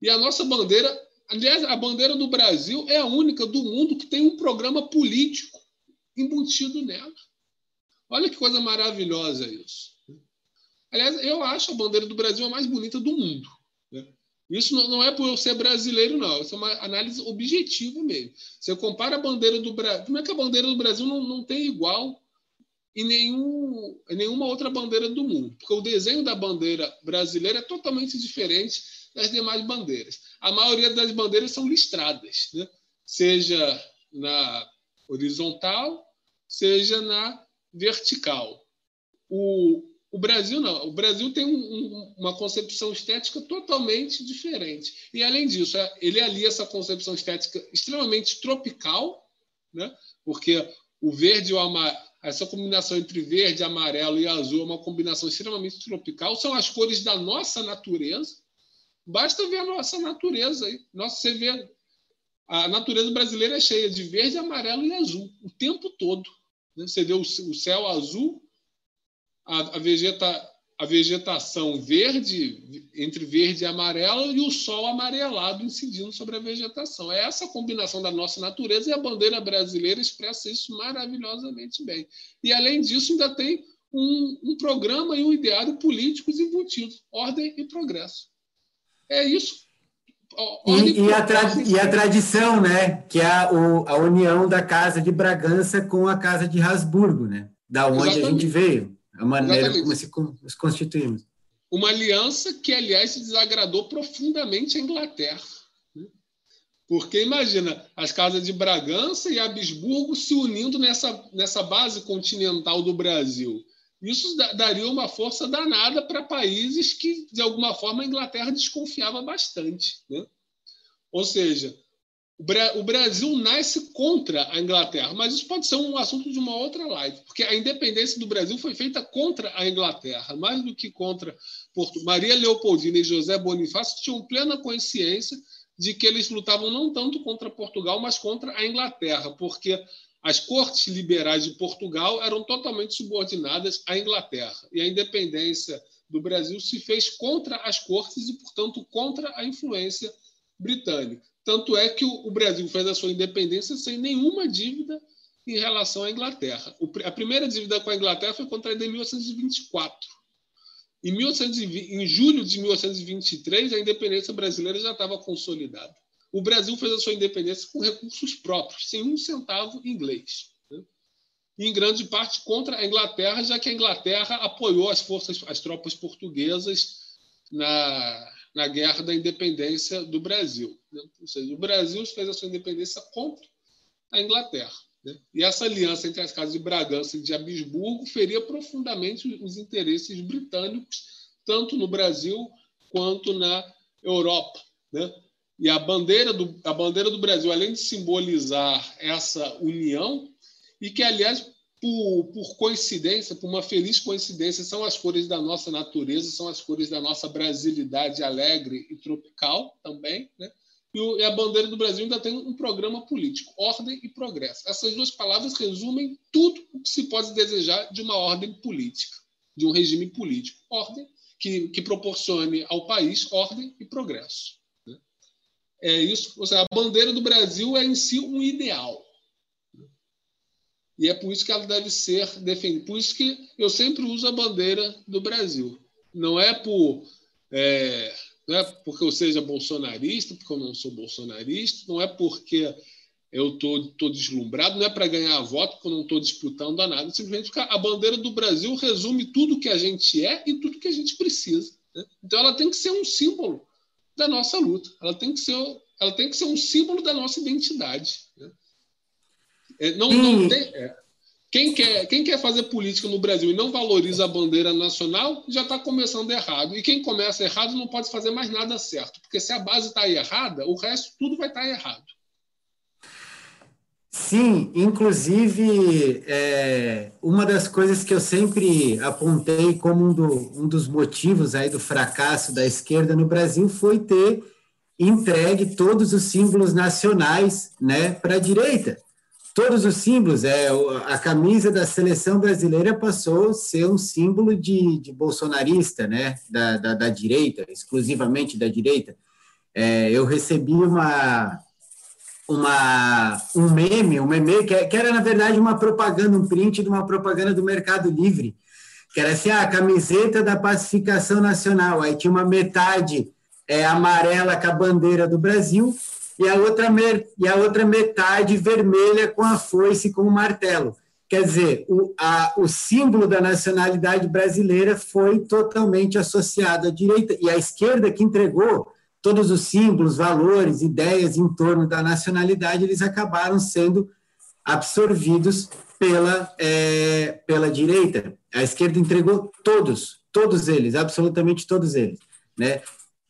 E a nossa bandeira, aliás, a bandeira do Brasil é a única do mundo que tem um programa político embutido nela. Olha que coisa maravilhosa isso. Aliás, eu acho a bandeira do Brasil a mais bonita do mundo. Né? Isso não é por eu ser brasileiro, não. Isso é uma análise objetiva mesmo. Você compara a bandeira do Brasil. Como é que a bandeira do Brasil não, não tem igual em, nenhum, nenhuma outra bandeira do mundo, porque o desenho da bandeira brasileira é totalmente diferente das demais bandeiras. A maioria das bandeiras são listradas, né? seja na horizontal, seja na vertical. O, o Brasil não. O Brasil tem um, um, uma concepção estética totalmente diferente. E, além disso, é, ele alia essa concepção estética extremamente tropical, né? porque o verde e o amarelo essa combinação entre verde, amarelo e azul é uma combinação extremamente tropical. São as cores da nossa natureza. Basta ver a nossa natureza aí. Nossa, você vê a natureza brasileira é cheia de verde, amarelo e azul o tempo todo. Né? Você vê o céu azul, a, vegeta, a vegetação verde, entre verde e amarelo, e o sol amarelado incidindo sobre a vegetação. É essa combinação da nossa natureza e a bandeira brasileira expressa isso maravilhosamente bem. E, além disso, ainda tem um, um programa e um ideário políticos embutidos, ordem e progresso. É isso. E, e, a e, a tradição, né? Que é a, o, a união da Casa de Bragança com a Casa de Habsburgo, né? Da onde Exatamente. a gente veio a maneira Exatamente. como se, constituímos. Uma aliança que, aliás, desagradou profundamente a Inglaterra. Né? Porque imagina as casas de Bragança e Habsburgo se unindo nessa, nessa base continental do Brasil. Isso daria uma força danada para países que, de alguma forma, a Inglaterra desconfiava bastante. Né? Ou seja, o Brasil nasce contra a Inglaterra, mas isso pode ser um assunto de uma outra live, porque a independência do Brasil foi feita contra a Inglaterra, mais do que contra Porto. Maria Leopoldina e José Bonifácio tinham plena consciência de que eles lutavam não tanto contra Portugal, mas contra a Inglaterra, porque as cortes liberais de Portugal eram totalmente subordinadas à Inglaterra, e a independência do Brasil se fez contra as cortes e, portanto, contra a influência britânica. Tanto é que o Brasil fez a sua independência sem nenhuma dívida em relação à Inglaterra. A primeira dívida com a Inglaterra foi contraída em 1824. Em, 1820, em julho de 1823, a independência brasileira já estava consolidada. O Brasil fez a sua independência com recursos próprios, sem um centavo inglês. Né? Em grande parte contra a Inglaterra, já que a Inglaterra apoiou as forças, as tropas portuguesas na, na guerra da independência do Brasil. Né? Ou seja, o Brasil fez a sua independência contra a Inglaterra. Né? E essa aliança entre as casas de Bragança e de Habsburgo feria profundamente os interesses britânicos, tanto no Brasil quanto na Europa. Né? E a bandeira, do, a bandeira do Brasil, além de simbolizar essa união, e que, aliás, por, por, coincidência, por uma feliz coincidência, são as cores da nossa natureza, são as cores da nossa brasilidade alegre e tropical também, né? E a bandeira do Brasil ainda tem um programa político, ordem e progresso. Essas duas palavras resumem tudo o que se pode desejar de uma ordem política, de um regime político. Ordem que, que proporcione ao país ordem e progresso. Né? É isso. Ou seja, a bandeira do Brasil é em si um ideal. E é por isso que ela deve ser defendida. Por isso que eu sempre uso a bandeira do Brasil. Não é por é, não é porque eu seja bolsonarista, porque eu não sou bolsonarista, não é porque eu estou deslumbrado, não é para ganhar voto, porque eu não estou disputando a nada, simplesmente porque a bandeira do Brasil resume tudo que a gente é e tudo que a gente precisa. Né? Então ela tem que ser um símbolo da nossa luta, ela tem que ser, ela tem que ser um símbolo da nossa identidade. Né? É, não, não tem, é, quem quer, quem quer fazer política no Brasil e não valoriza a bandeira nacional já está começando errado. E quem começa errado não pode fazer mais nada certo, porque se a base está errada, o resto tudo vai estar tá errado. Sim, inclusive, é, uma das coisas que eu sempre apontei como um, do, um dos motivos aí do fracasso da esquerda no Brasil foi ter entregue todos os símbolos nacionais né, para a direita todos os símbolos, é, a camisa da seleção brasileira passou a ser um símbolo de, de bolsonarista, né, da, da, da, direita, exclusivamente da direita. É, eu recebi uma, uma, um meme, um meme que, que, era, na verdade, uma propaganda, um print de uma propaganda do Mercado Livre, que era assim, ah, a camiseta da pacificação nacional, aí tinha uma metade é, amarela com a bandeira do Brasil, e a outra, e a outra metade vermelha com a foice e com o martelo. Quer dizer, o, a, o símbolo da nacionalidade brasileira foi totalmente associado à direita, e a esquerda que entregou todos os símbolos, valores, ideias em torno da nacionalidade, eles acabaram sendo absorvidos pela, é, pela direita. A esquerda entregou todos, todos eles, absolutamente todos eles. Né?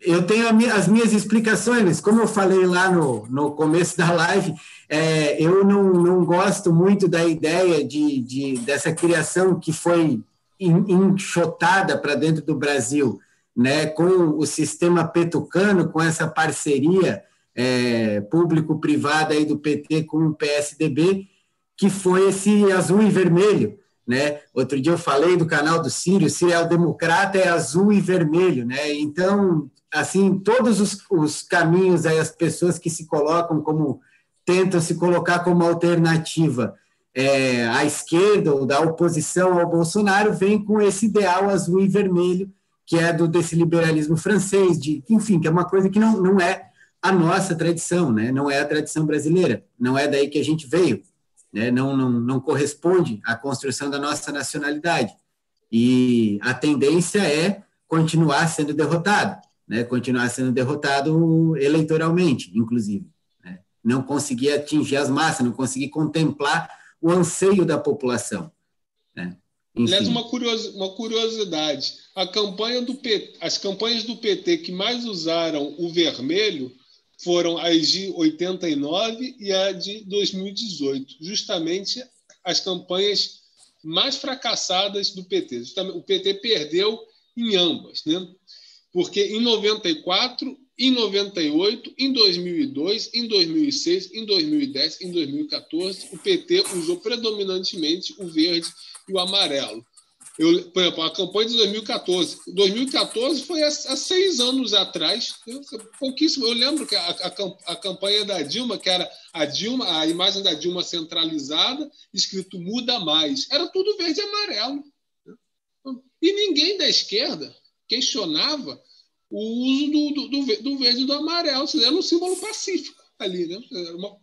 Eu tenho as minhas explicações, como eu falei lá no, no começo da live, é, eu não, não gosto muito da ideia de, de dessa criação que foi enxotada para dentro do Brasil, né, com o sistema petucano, com essa parceria é, público-privada aí do PT com o PSDB, que foi esse azul e vermelho, né? Outro dia eu falei do canal do Sírio, Sírio é o democrata é azul e vermelho, né? Então, assim, todos os, os caminhos aí, as pessoas que se colocam como, tentam se colocar como alternativa é, à esquerda ou da oposição ao Bolsonaro, vem com esse ideal azul e vermelho, que é do desse liberalismo francês, de, enfim, que é uma coisa que não, não é a nossa tradição, né? não é a tradição brasileira, não é daí que a gente veio, né? não, não, não corresponde à construção da nossa nacionalidade. E a tendência é continuar sendo derrotado né, continuar sendo derrotado eleitoralmente, inclusive. Né? Não conseguir atingir as massas, não conseguir contemplar o anseio da população. Né? Aliás, uma, curiosidade: a campanha do PT, as campanhas do PT que mais usaram o vermelho foram as de 89 e a de 2018, justamente as campanhas mais fracassadas do PT. O PT perdeu em ambas. Né? Porque em 94, em 98, em 2002, em 2006, em 2010, em 2014, o PT usou predominantemente o verde e o amarelo. Eu, por exemplo, a campanha de 2014. 2014 foi há, há seis anos atrás. Eu, pouquíssimo. Eu lembro que a, a, a, campanha da Dilma, que era a Dilma, a imagem da Dilma centralizada, escrito muda mais. Era tudo verde e amarelo. E ninguém da esquerda questionava o uso do, do, do, do verde e do amarelo, era um símbolo pacífico ali, né? Uma,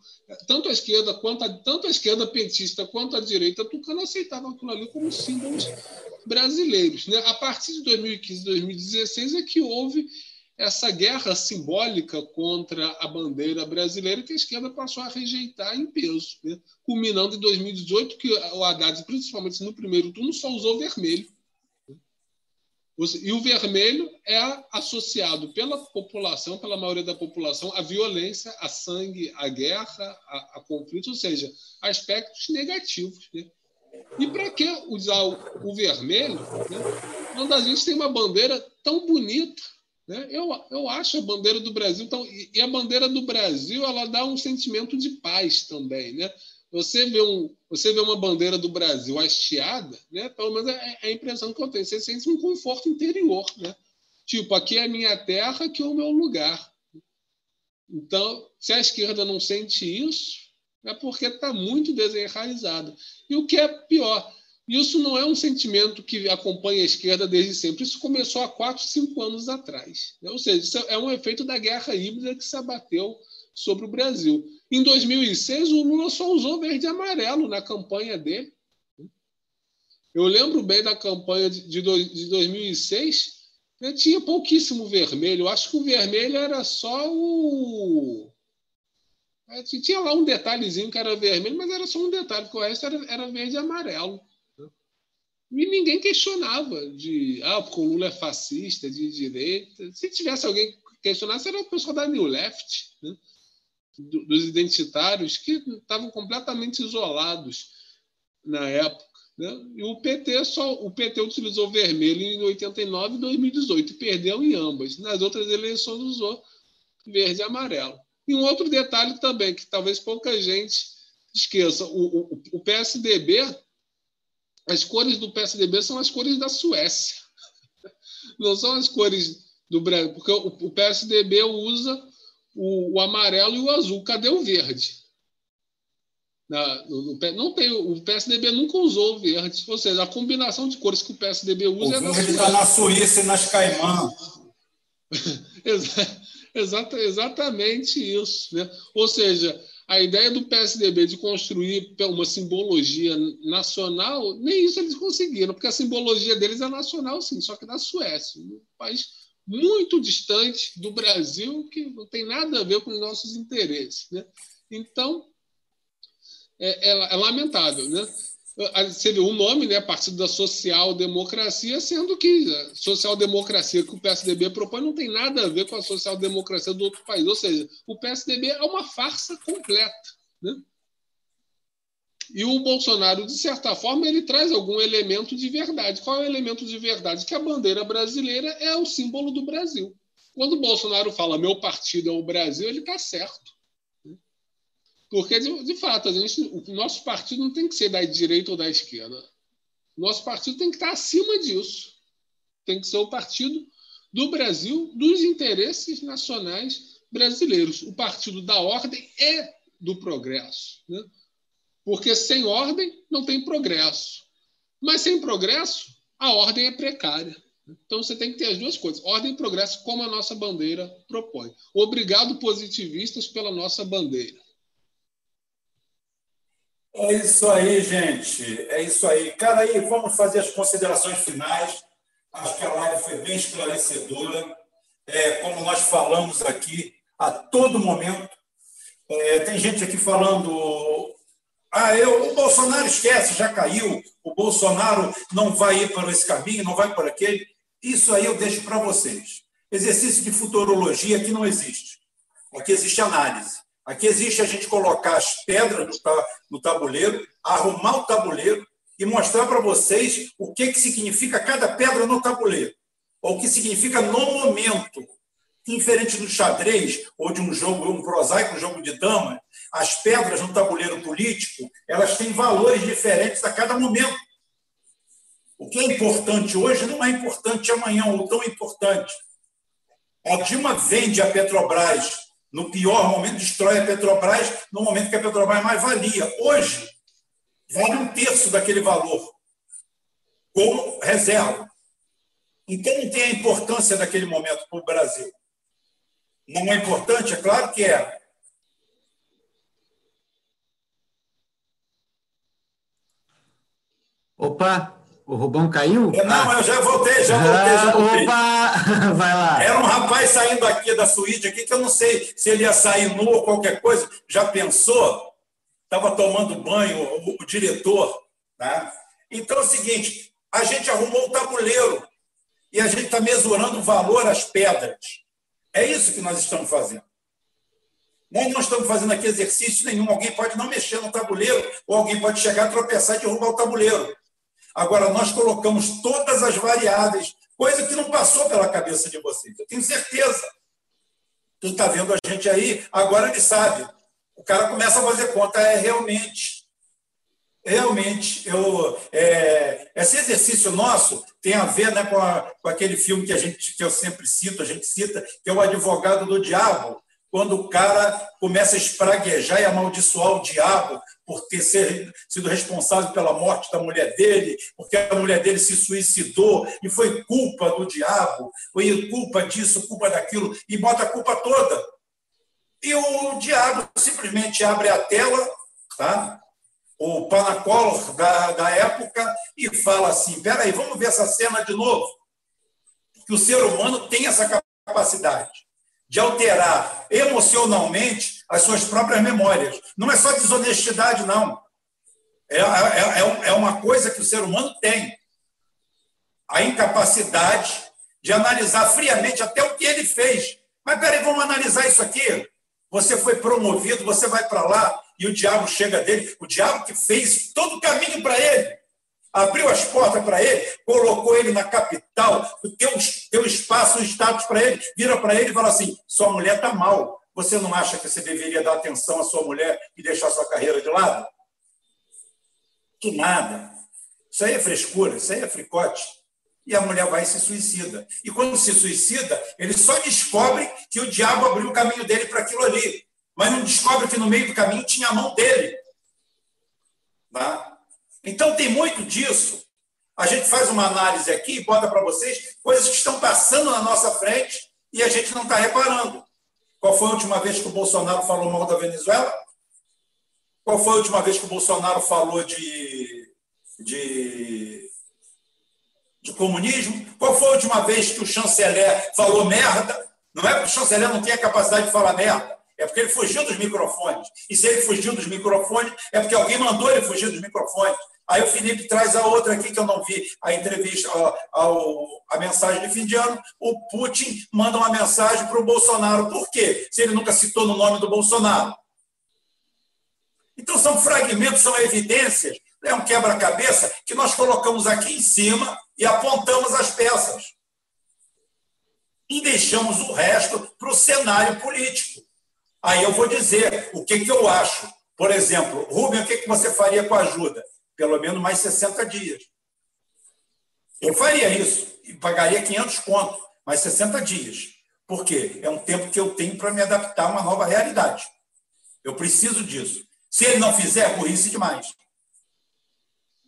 tanto a esquerda quanto a, tanto a esquerda petista quanto a direita tucana aceitavam aquilo ali como símbolos brasileiros. Né? A partir de 2015, 2016 é que houve essa guerra simbólica contra a bandeira brasileira que a esquerda passou a rejeitar em peso, né? culminando em 2018 que o Haddad, principalmente no primeiro turno, só usou vermelho. E o vermelho é associado pela população, pela maioria da população, à violência, a sangue, à guerra, a, a conflitos, ou seja, aspectos negativos. Né? E para que usar o, o vermelho né? quando a gente tem uma bandeira tão bonita? Né? Eu, eu acho a bandeira do Brasil. Então, e, e a bandeira do Brasil ela dá um sentimento de paz também. Né? Você vê, um, você vê uma bandeira do Brasil hasteada, né? pelo menos é, é a impressão que eu tenho. Você sente um conforto interior. Né? Tipo, aqui é a minha terra, aqui é o meu lugar. Então, se a esquerda não sente isso, é porque está muito desenraizada. E o que é pior, isso não é um sentimento que acompanha a esquerda desde sempre. Isso começou há quatro, cinco anos atrás. Ou seja, é um efeito da guerra híbrida que se abateu sobre o Brasil. Em 2006, o Lula só usou verde e amarelo na campanha dele. Eu lembro bem da campanha de 2006, né, tinha pouquíssimo vermelho. Eu acho que o vermelho era só o. É, tinha lá um detalhezinho que era vermelho, mas era só um detalhe, porque o resto era, era verde e amarelo. E ninguém questionava de ah, porque o Lula é fascista, de direita. Se tivesse alguém que questionasse, era o pessoal da New Left. Né? Dos identitários que estavam completamente isolados na época. Né? E o PT só o PT utilizou vermelho em 89 e 2018 e perdeu em ambas. Nas outras eleições usou verde e amarelo. E um outro detalhe também que talvez pouca gente esqueça: o, o, o PSDB, as cores do PSDB são as cores da Suécia, não são as cores do Brasil, porque o, o PSDB usa o, o amarelo e o azul. Cadê o verde? Na, no, no, não tem, o PSDB nunca usou o verde. Ou seja, a combinação de cores que o PSDB usa o é verde está na Suíça e nas Caimã. Exata, exatamente isso. Né? Ou seja, a ideia do PSDB de construir uma simbologia nacional, nem isso eles conseguiram, porque a simbologia deles é nacional, sim, só que da Suécia, um país muito distante do Brasil, que não tem nada a ver com os nossos interesses. Né? Então, é, é, é lamentável. Né? Você vê o nome, né, Partido da Social Democracia, sendo que a social democracia que o PSDB propõe não tem nada a ver com a social democracia do outro país. Ou seja, o PSDB é uma farsa completa. Né? E o Bolsonaro, de certa forma, ele traz algum elemento de verdade. Qual é o elemento de verdade? Que a bandeira brasileira é o símbolo do Brasil. Quando o Bolsonaro fala meu partido é o Brasil, ele está certo. Porque, de, de fato, a gente, o nosso partido não tem que ser da direita ou da esquerda. O nosso partido tem que estar acima disso. Tem que ser o partido do Brasil, dos interesses nacionais brasileiros. O partido da ordem é do progresso. Né? Porque sem ordem não tem progresso. Mas sem progresso, a ordem é precária. Então você tem que ter as duas coisas: ordem e progresso, como a nossa bandeira propõe. Obrigado, positivistas, pela nossa bandeira. É isso aí, gente. É isso aí. Cara, aí vamos fazer as considerações finais. Acho que a live foi bem esclarecedora. É, como nós falamos aqui a todo momento. É, tem gente aqui falando ah, eu, o Bolsonaro esquece, já caiu, o Bolsonaro não vai ir para esse caminho, não vai por aquele. Isso aí eu deixo para vocês. Exercício de futurologia aqui não existe. Aqui existe análise. Aqui existe a gente colocar as pedras no tabuleiro, arrumar o tabuleiro e mostrar para vocês o que, que significa cada pedra no tabuleiro, ou o que significa no momento. Diferente do xadrez ou de um jogo, um prosaico jogo de dama, as pedras no tabuleiro político, elas têm valores diferentes a cada momento. O que é importante hoje não é importante amanhã, ou tão importante. A Dilma vende a Petrobras no pior momento, destrói a Petrobras no momento que a Petrobras mais valia. Hoje, vale um terço daquele valor, como reserva. Então não tem a importância daquele momento para o Brasil. Não é importante? É claro que é. Opa, o Rubão caiu? Não, ah. eu já voltei, já voltei, já voltei. Opa, vai lá. Era um rapaz saindo aqui da suíte aqui, que eu não sei se ele ia sair nu ou qualquer coisa. Já pensou? Estava tomando banho, o, o diretor. Tá? Então é o seguinte, a gente arrumou o tabuleiro e a gente está mesurando o valor às pedras. É isso que nós estamos fazendo. Nós não estamos fazendo aqui exercício nenhum. Alguém pode não mexer no tabuleiro, ou alguém pode chegar, tropeçar e derrubar o tabuleiro. Agora, nós colocamos todas as variáveis, coisa que não passou pela cabeça de vocês. Eu tenho certeza. Tu está vendo a gente aí, agora ele sabe. O cara começa a fazer conta, é realmente. Realmente, eu, é, esse exercício nosso tem a ver né, com, a, com aquele filme que, a gente, que eu sempre cito, a gente cita, que é o Advogado do Diabo, quando o cara começa a espraguejar e amaldiçoar o diabo por ter sido responsável pela morte da mulher dele, porque a mulher dele se suicidou e foi culpa do diabo, foi culpa disso, culpa daquilo, e bota a culpa toda. E o diabo simplesmente abre a tela, tá? O Panacolor da, da época, e fala assim: peraí, vamos ver essa cena de novo. Que o ser humano tem essa capacidade de alterar emocionalmente as suas próprias memórias. Não é só desonestidade, não. É, é, é, é uma coisa que o ser humano tem. A incapacidade de analisar friamente até o que ele fez. Mas peraí, vamos analisar isso aqui. Você foi promovido, você vai para lá e o diabo chega dele. O diabo que fez todo o caminho para ele abriu as portas para ele, colocou ele na capital, deu, deu espaço, status para ele, vira para ele e fala assim: sua mulher está mal. Você não acha que você deveria dar atenção à sua mulher e deixar sua carreira de lado? Que nada. Isso aí é frescura, isso aí é fricote. E a mulher vai e se suicida. E quando se suicida, ele só descobre que o diabo abriu o caminho dele para aquilo ali. Mas não descobre que no meio do caminho tinha a mão dele. Tá? Então, tem muito disso. A gente faz uma análise aqui e bota para vocês coisas que estão passando na nossa frente e a gente não está reparando. Qual foi a última vez que o Bolsonaro falou mal da Venezuela? Qual foi a última vez que o Bolsonaro falou de, de, de comunismo? Qual foi a última vez que o chanceler falou merda? Não é porque o chanceler não tem a capacidade de falar merda, é porque ele fugiu dos microfones. E se ele fugiu dos microfones, é porque alguém mandou ele fugir dos microfones. Aí o Felipe traz a outra aqui que eu não vi, a entrevista, a, a, a mensagem de fim de ano. O Putin manda uma mensagem para o Bolsonaro. Por quê? Se ele nunca citou no nome do Bolsonaro. Então são fragmentos, são evidências, é um quebra-cabeça que nós colocamos aqui em cima e apontamos as peças. E deixamos o resto para o cenário político. Aí eu vou dizer o que, que eu acho. Por exemplo, Rubem, o que, que você faria com a ajuda? pelo menos mais 60 dias. Eu faria isso e pagaria 500 contos, mais 60 dias. Por quê? É um tempo que eu tenho para me adaptar a uma nova realidade. Eu preciso disso. Se ele não fizer, é burrice demais.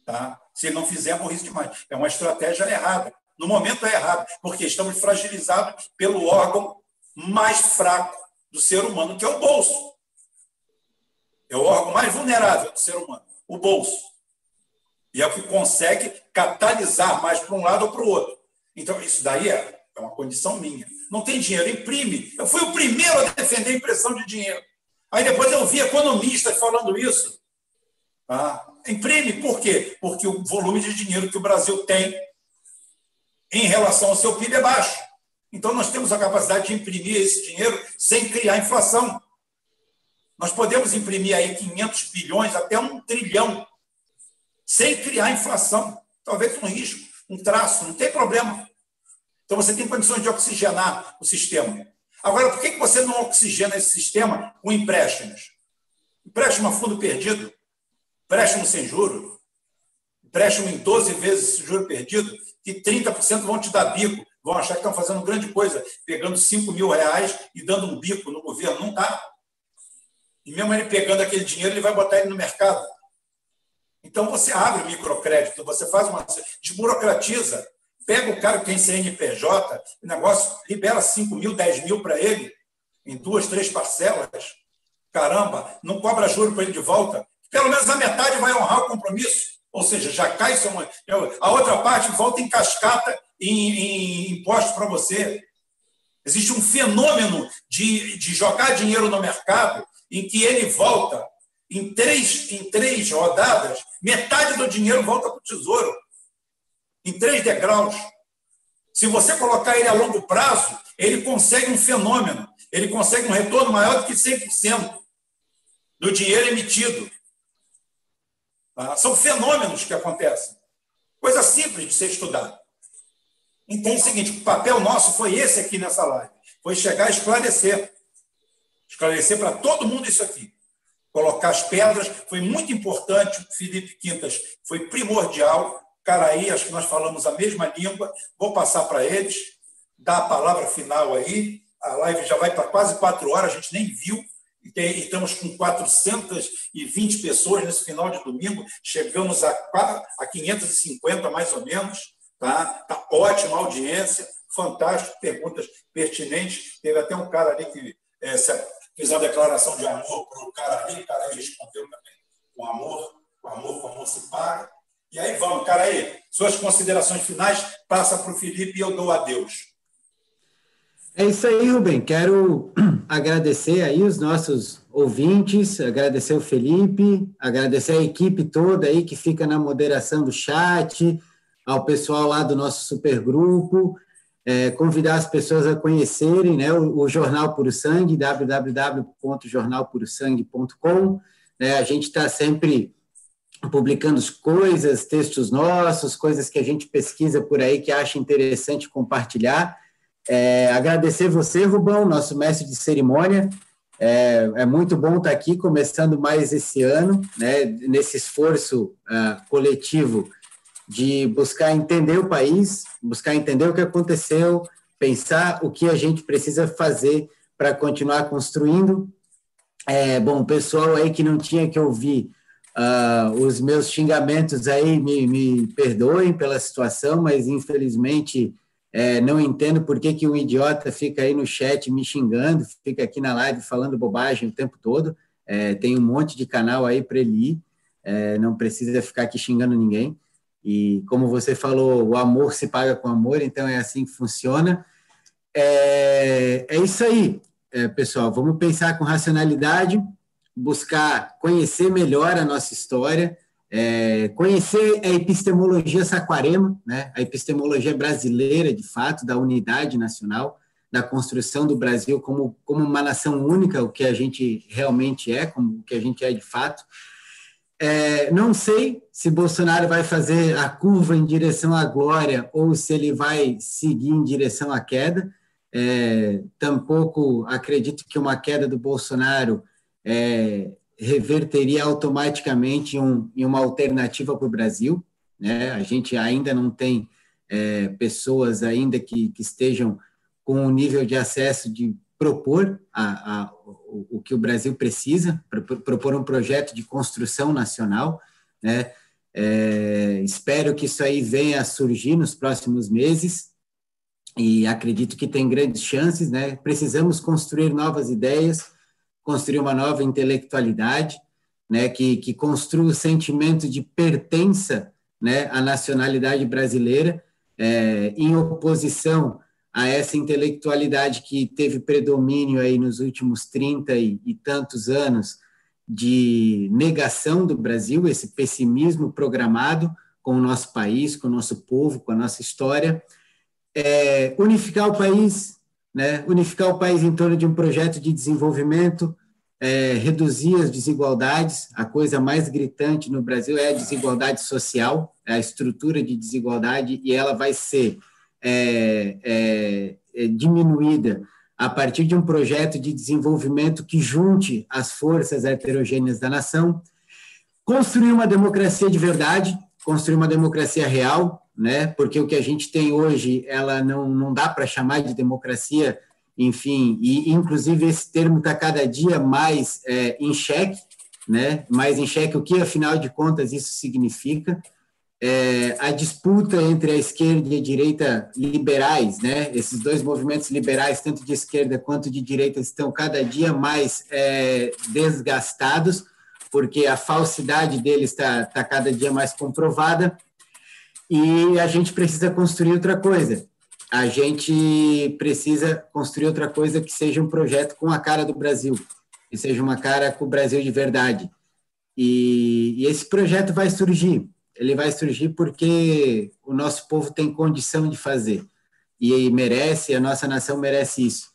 Tá? Se ele não fizer, é burrice demais. É uma estratégia errada. No momento é errado, porque estamos fragilizados pelo órgão mais fraco do ser humano, que é o bolso. É o órgão mais vulnerável do ser humano, o bolso. E é o que consegue catalisar mais para um lado ou para o outro. Então, isso daí é, é uma condição minha. Não tem dinheiro, imprime. Eu fui o primeiro a defender a impressão de dinheiro. Aí depois eu vi economistas falando isso. Ah, imprime, por quê? Porque o volume de dinheiro que o Brasil tem em relação ao seu PIB é baixo. Então, nós temos a capacidade de imprimir esse dinheiro sem criar inflação. Nós podemos imprimir aí 500 bilhões até um trilhão sem criar inflação. Talvez um risco, um traço, não tem problema. Então você tem condições de oxigenar o sistema. Agora, por que você não oxigena esse sistema com empréstimos? Empréstimo a fundo perdido, empréstimo sem juro, empréstimo em 12 vezes juro perdido, que 30% vão te dar bico, vão achar que estão fazendo grande coisa, pegando 5 mil reais e dando um bico no governo. Não dá. E mesmo ele pegando aquele dinheiro, ele vai botar ele no mercado. Então, você abre o microcrédito, você faz uma. desburocratiza. Pega o cara que tem CNPJ, o negócio libera 5 mil, 10 mil para ele, em duas, três parcelas. Caramba, não cobra juro para ele de volta. Pelo menos a metade vai honrar o compromisso. Ou seja, já cai a outra parte volta em cascata em, em impostos para você. Existe um fenômeno de, de jogar dinheiro no mercado em que ele volta em três, em três rodadas, metade do dinheiro volta para o tesouro, em três degraus. Se você colocar ele a longo prazo, ele consegue um fenômeno, ele consegue um retorno maior do que 100% do dinheiro emitido. Tá? São fenômenos que acontecem. Coisa simples de ser estudada. Entende o seguinte: o papel nosso foi esse aqui nessa live. Foi chegar a esclarecer. Esclarecer para todo mundo isso aqui. Colocar as pedras foi muito importante. Felipe Quintas foi primordial. Caraí, acho que nós falamos a mesma língua. Vou passar para eles, dar a palavra final aí. A live já vai para quase quatro horas, a gente nem viu e, estamos com 420 pessoas nesse final de domingo, chegamos a 550 mais ou menos, tá? Tá ótima audiência, fantástico, perguntas pertinentes. Teve até um cara ali que é, fez uma declaração de amor para o cara ali, o cara aí respondeu também com amor, com amor, com amor se paga. E aí vamos, cara aí, suas considerações finais, passa para o Felipe e eu dou adeus. É isso aí, Rubem. Quero agradecer aí os nossos ouvintes, agradecer o Felipe, agradecer a equipe toda aí que fica na moderação do chat, ao pessoal lá do nosso supergrupo, é, convidar as pessoas a conhecerem né, o, o Jornal Puro Sangue, www.jornalpurosangue.com. Né, a gente está sempre publicando coisas, textos nossos, coisas que a gente pesquisa por aí que acha interessante compartilhar. É, agradecer você, Rubão, nosso mestre de cerimônia. É, é, muito bom estar aqui, começando mais esse ano, né, nesse esforço uh, coletivo de buscar entender o país, buscar entender o que aconteceu, pensar o que a gente precisa fazer para continuar construindo. É, bom, pessoal aí que não tinha que ouvir uh, os meus xingamentos aí, me, me perdoem pela situação, mas infelizmente é, não entendo por que, que um idiota fica aí no chat me xingando, fica aqui na live falando bobagem o tempo todo. É, tem um monte de canal aí para ele ir, é, não precisa ficar aqui xingando ninguém. E como você falou, o amor se paga com amor, então é assim que funciona. É, é isso aí, é, pessoal. Vamos pensar com racionalidade, buscar conhecer melhor a nossa história, é, conhecer a epistemologia saquarema, né, a epistemologia brasileira, de fato, da unidade nacional, da construção do Brasil como, como uma nação única, o que a gente realmente é, como o que a gente é de fato. É, não sei se Bolsonaro vai fazer a curva em direção à glória ou se ele vai seguir em direção à queda. É, tampouco acredito que uma queda do Bolsonaro é, reverteria automaticamente um, em uma alternativa para o Brasil. Né? A gente ainda não tem é, pessoas ainda que, que estejam com um nível de acesso de propor a, a, o, o, que o Brasil precisa, propor um projeto de construção nacional. Né? É, espero que isso aí venha a surgir nos próximos meses e acredito que tem grandes chances. Né? Precisamos construir novas ideias, construir uma nova intelectualidade, né, que, que construa o sentimento de pertença né, à nacionalidade brasileira, é, em oposição a essa intelectualidade que teve predomínio aí nos últimos 30 e, e tantos anos de negação do Brasil, esse pessimismo programado com o nosso país, com o nosso povo, com a nossa história, é, unificar o país, né, unificar o país em torno de um projeto de desenvolvimento, é, reduzir as desigualdades. A coisa mais gritante no Brasil é a desigualdade social, é a estrutura de desigualdade, e ela vai ser é, é, é diminuída a partir de um projeto de desenvolvimento que junte as forças heterogêneas da nação, construir uma democracia de verdade, construir uma democracia real, né? Porque o que a gente tem hoje, ela não, não dá para chamar de democracia, enfim, e inclusive esse termo está cada dia mais é, em xeque, né? Mais em xeque o que, afinal de contas, isso significa. É, a disputa entre a esquerda e a direita liberais, né? Esses dois movimentos liberais, tanto de esquerda quanto de direita, estão cada dia mais é, desgastados, porque a falsidade deles está tá cada dia mais comprovada. E a gente precisa construir outra coisa. A gente precisa construir outra coisa que seja um projeto com a cara do Brasil, que seja uma cara com o Brasil de verdade. E, e esse projeto vai surgir ele vai surgir porque o nosso povo tem condição de fazer e merece, a nossa nação merece isso.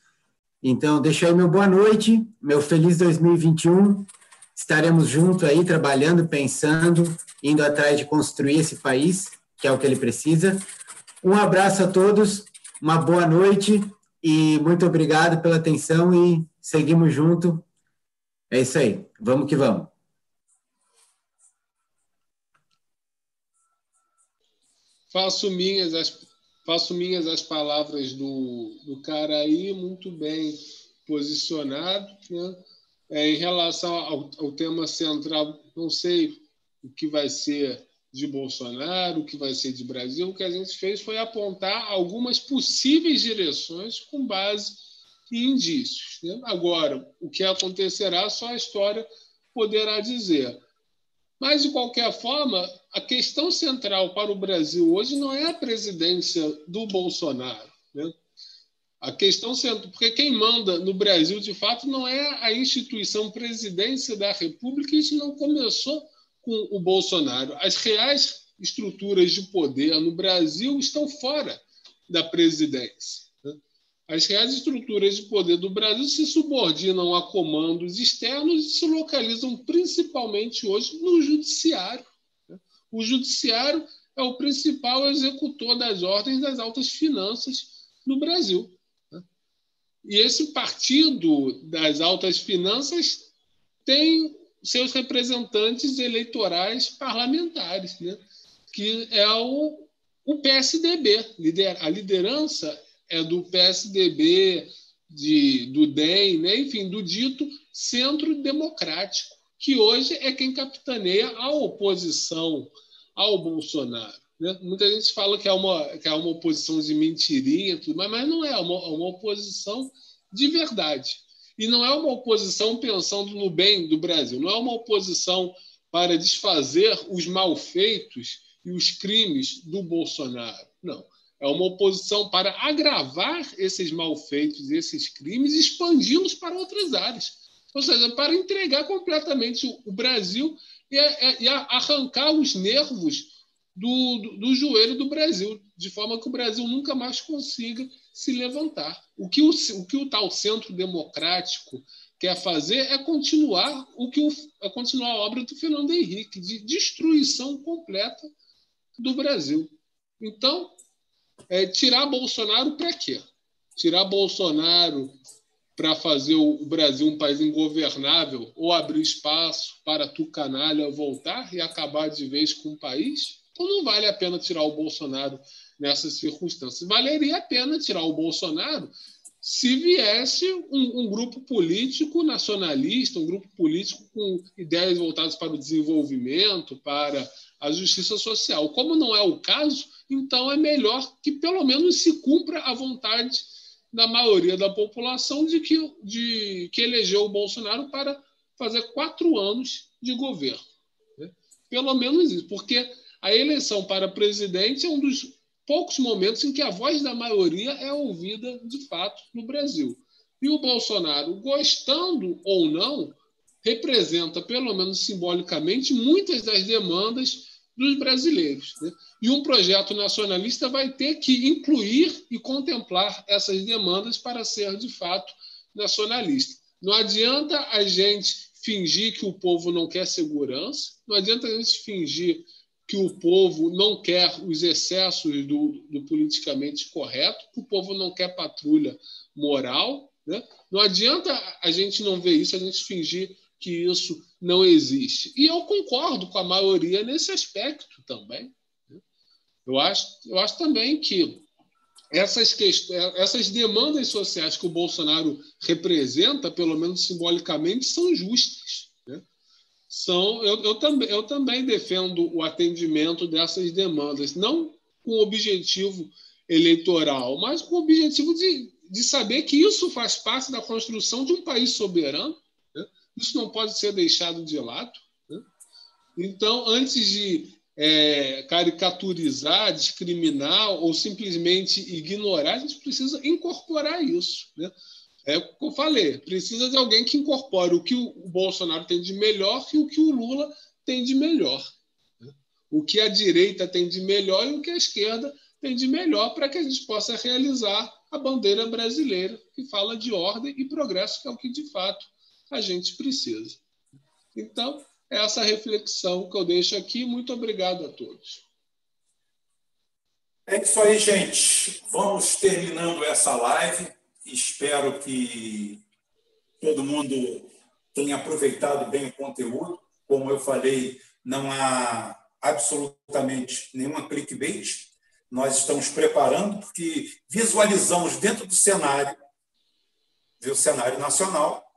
Então, deixo aí meu boa noite, meu feliz 2021. Estaremos juntos aí trabalhando, pensando, indo atrás de construir esse país, que é o que ele precisa. Um abraço a todos, uma boa noite e muito obrigado pela atenção e seguimos junto. É isso aí. Vamos que vamos. Faço minhas as, faço minhas as palavras do, do cara aí, muito bem posicionado. Né? É, em relação ao, ao tema central, não sei o que vai ser de Bolsonaro, o que vai ser de Brasil. O que a gente fez foi apontar algumas possíveis direções com base em indícios. Né? Agora, o que acontecerá, só a história poderá dizer. Mas, de qualquer forma, a questão central para o Brasil hoje não é a presidência do Bolsonaro. Né? A questão central, porque quem manda no Brasil, de fato, não é a instituição presidência da República, isso não começou com o Bolsonaro. As reais estruturas de poder no Brasil estão fora da presidência. As reais estruturas de poder do Brasil se subordinam a comandos externos e se localizam principalmente hoje no judiciário. O judiciário é o principal executor das ordens das altas finanças no Brasil. Né? E esse partido das altas finanças tem seus representantes eleitorais parlamentares, né? que é o, o PSDB. A liderança é do PSDB, de, do DEM, né? enfim, do dito centro democrático, que hoje é quem capitaneia a oposição ao Bolsonaro. Né? Muita gente fala que é uma, que é uma oposição de mentirinha, tudo, mas, mas não é, é uma, é uma oposição de verdade. E não é uma oposição pensando no bem do Brasil, não é uma oposição para desfazer os malfeitos e os crimes do Bolsonaro. Não é uma oposição para agravar esses malfeitos, esses crimes, e expandi-los para outras áreas. Ou seja, para entregar completamente o Brasil e, e arrancar os nervos do, do, do, joelho do Brasil, de forma que o Brasil nunca mais consiga se levantar. O que o, o, que o tal centro democrático quer fazer é continuar o que o, é continuar a obra do Fernando Henrique, de destruição completa do Brasil. Então, é, tirar Bolsonaro para quê? Tirar Bolsonaro para fazer o Brasil um país ingovernável ou abrir espaço para tu canalha voltar e acabar de vez com o país? Então não vale a pena tirar o Bolsonaro nessas circunstâncias. Valeria a pena tirar o Bolsonaro se viesse um, um, grupo político nacionalista, um grupo político com ideias voltadas para o desenvolvimento, para a justiça social. Como não é o caso, então é melhor que pelo menos se cumpra a vontade da maioria da população de que, de, que elegeu o Bolsonaro para fazer quatro anos de governo. Né? Pelo menos isso, porque a eleição para presidente é um dos poucos momentos em que a voz da maioria é ouvida de fato no Brasil. E o Bolsonaro, gostando ou não, representa, pelo menos simbolicamente, muitas das demandas dos brasileiros. Né? E um projeto nacionalista vai ter que incluir e contemplar essas demandas para ser, de fato, nacionalista. Não adianta a gente fingir que o povo não quer segurança, não adianta a gente fingir que o povo não quer os excessos do, do politicamente correto, que o povo não quer patrulha moral. Né? Não adianta a gente não ver isso, a gente fingir que isso não existe. E eu concordo com a maioria nesse aspecto também. Né? Eu acho, eu acho também que essas, questões, essas demandas sociais que o Bolsonaro representa, pelo menos simbolicamente, são justas. Né? são. Eu, eu, também, eu também defendo o atendimento dessas demandas, não com objetivo eleitoral, mas com o objetivo de, de saber que isso faz parte da construção de um país soberano. Isso não pode ser deixado de lado. Né? Então, antes de é, caricaturizar, discriminar ou simplesmente ignorar, a gente precisa incorporar isso. Né? É o que eu falei, precisa de alguém que incorpore o que o Bolsonaro tem de melhor e o que o Lula tem de melhor. Né? O que a direita tem de melhor e o que a esquerda tem de melhor para que a gente possa realizar a bandeira brasileira, que fala de ordem e progresso, que é o que de fato a gente precisa. Então, essa reflexão que eu deixo aqui. Muito obrigado a todos. É isso aí, gente. Vamos terminando essa live. Espero que todo mundo tenha aproveitado bem o conteúdo. Como eu falei, não há absolutamente nenhuma clickbait. Nós estamos preparando, porque visualizamos dentro do cenário, do cenário nacional,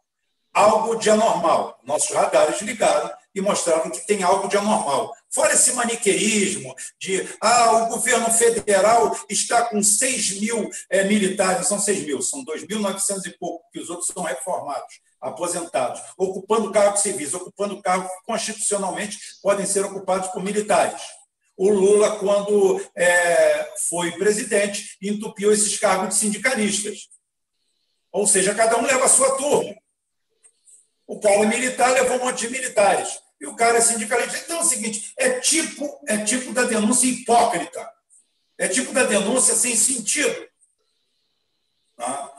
algo de anormal. Nossos radares ligaram e mostraram que tem algo de anormal. Fora esse maniqueísmo de ah, o governo federal está com 6 mil é, militares, são 6 mil, são 2.900 e pouco, que os outros são reformados, aposentados, ocupando cargos civis, ocupando cargos que constitucionalmente podem ser ocupados por militares. O Lula, quando é, foi presidente, entupiu esses cargos de sindicalistas. Ou seja, cada um leva a sua turma. O cara militar levou um monte de militares. E o cara é sindicalista. Então é o seguinte: é tipo, é tipo da denúncia hipócrita. É tipo da denúncia sem sentido. Tá?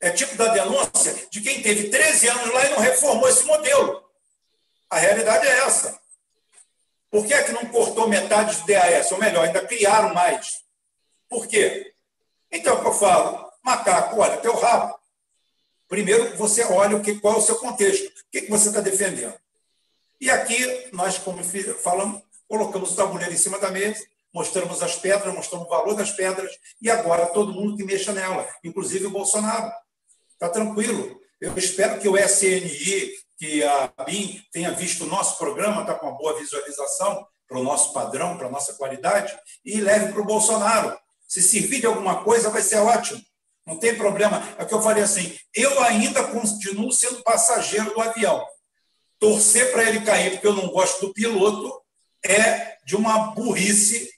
É tipo da denúncia de quem teve 13 anos lá e não reformou esse modelo. A realidade é essa. Por que é que não cortou metade do DAS? Ou melhor, ainda criaram mais. Por quê? Então, é o que eu falo, macaco, olha teu rabo. Primeiro, você olha o que, qual é o seu contexto, o que, que você está defendendo. E aqui, nós, como falamos, colocamos o tabuleiro em cima da mesa, mostramos as pedras, mostramos o valor das pedras, e agora todo mundo que mexa nela, inclusive o Bolsonaro. Está tranquilo. Eu espero que o SNI, que a BIM tenha visto o nosso programa, está com uma boa visualização para o nosso padrão, para a nossa qualidade, e leve para o Bolsonaro. Se servir de alguma coisa, vai ser ótimo. Não tem problema. É o que eu falei assim: eu ainda continuo sendo passageiro do avião. Torcer para ele cair porque eu não gosto do piloto é de uma burrice,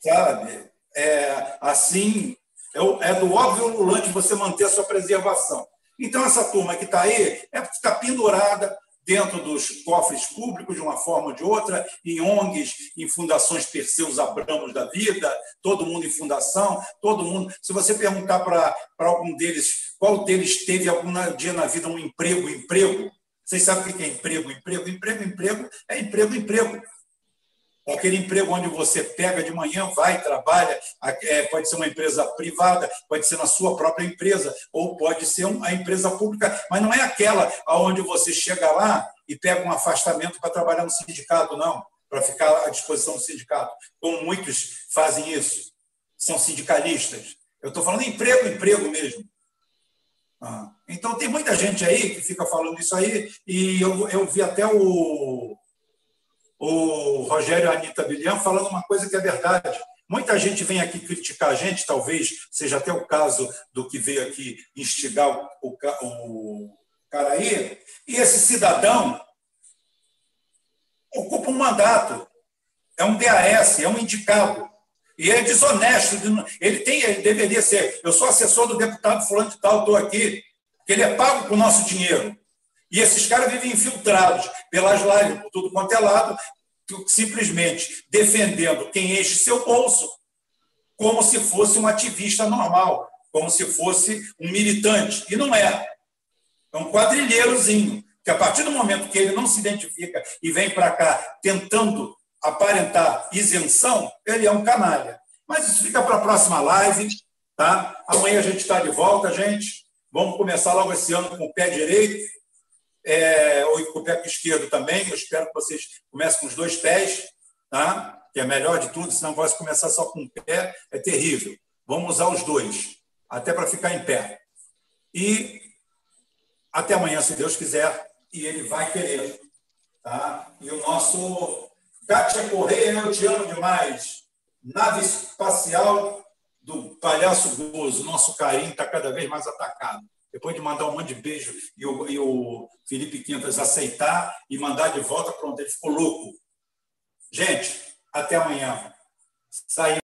sabe? É, assim, é, é do óbvio lulante você manter a sua preservação. Então, essa turma que está aí é porque está pendurada, dentro dos cofres públicos, de uma forma ou de outra, em ONGs, em fundações Perseus Abramos da vida, todo mundo em fundação, todo mundo. Se você perguntar para algum deles qual deles teve algum dia na vida um emprego, emprego, vocês sabem o que é emprego? Emprego, emprego, emprego é emprego, emprego. Aquele emprego onde você pega de manhã, vai, trabalha, é, pode ser uma empresa privada, pode ser na sua própria empresa, ou pode ser uma empresa pública, mas não é aquela onde você chega lá e pega um afastamento para trabalhar no sindicato, não, para ficar à disposição do sindicato, como muitos fazem isso, são sindicalistas. Eu estou falando emprego, emprego mesmo. Ah, então, tem muita gente aí que fica falando isso aí, e eu, eu vi até o o Rogério Anitta Bilhão falando uma coisa que é verdade. Muita gente vem aqui criticar a gente, talvez seja até o caso do que veio aqui instigar o, o, o Caraí, e esse cidadão ocupa um mandato, é um DAS, é um indicado, e é desonesto, ele, tem, ele deveria ser, eu sou assessor do deputado fulano de tal, estou aqui, ele é pago com o nosso dinheiro, e esses caras vivem infiltrados pelas lives, por tudo quanto é lado, simplesmente defendendo quem enche seu bolso, como se fosse um ativista normal, como se fosse um militante. E não é. É um quadrilheirozinho, que a partir do momento que ele não se identifica e vem para cá tentando aparentar isenção, ele é um canalha. Mas isso fica para a próxima live. Tá? Amanhã a gente está de volta, gente. Vamos começar logo esse ano com o pé direito é, o pé esquerdo também. Eu espero que vocês comecem com os dois pés, tá? que é melhor de tudo, senão vai começar só com um pé, é terrível. Vamos usar os dois, até para ficar em pé. E até amanhã, se Deus quiser, e Ele vai querer. Tá? E o nosso Kátia Correia, eu te amo demais. Nave espacial do Palhaço Gozo. Nosso carinho está cada vez mais atacado. Depois de mandar um monte de beijo e o, e o Felipe Quintas aceitar e mandar de volta, pronto, ele ficou louco. Gente, até amanhã. Saímos.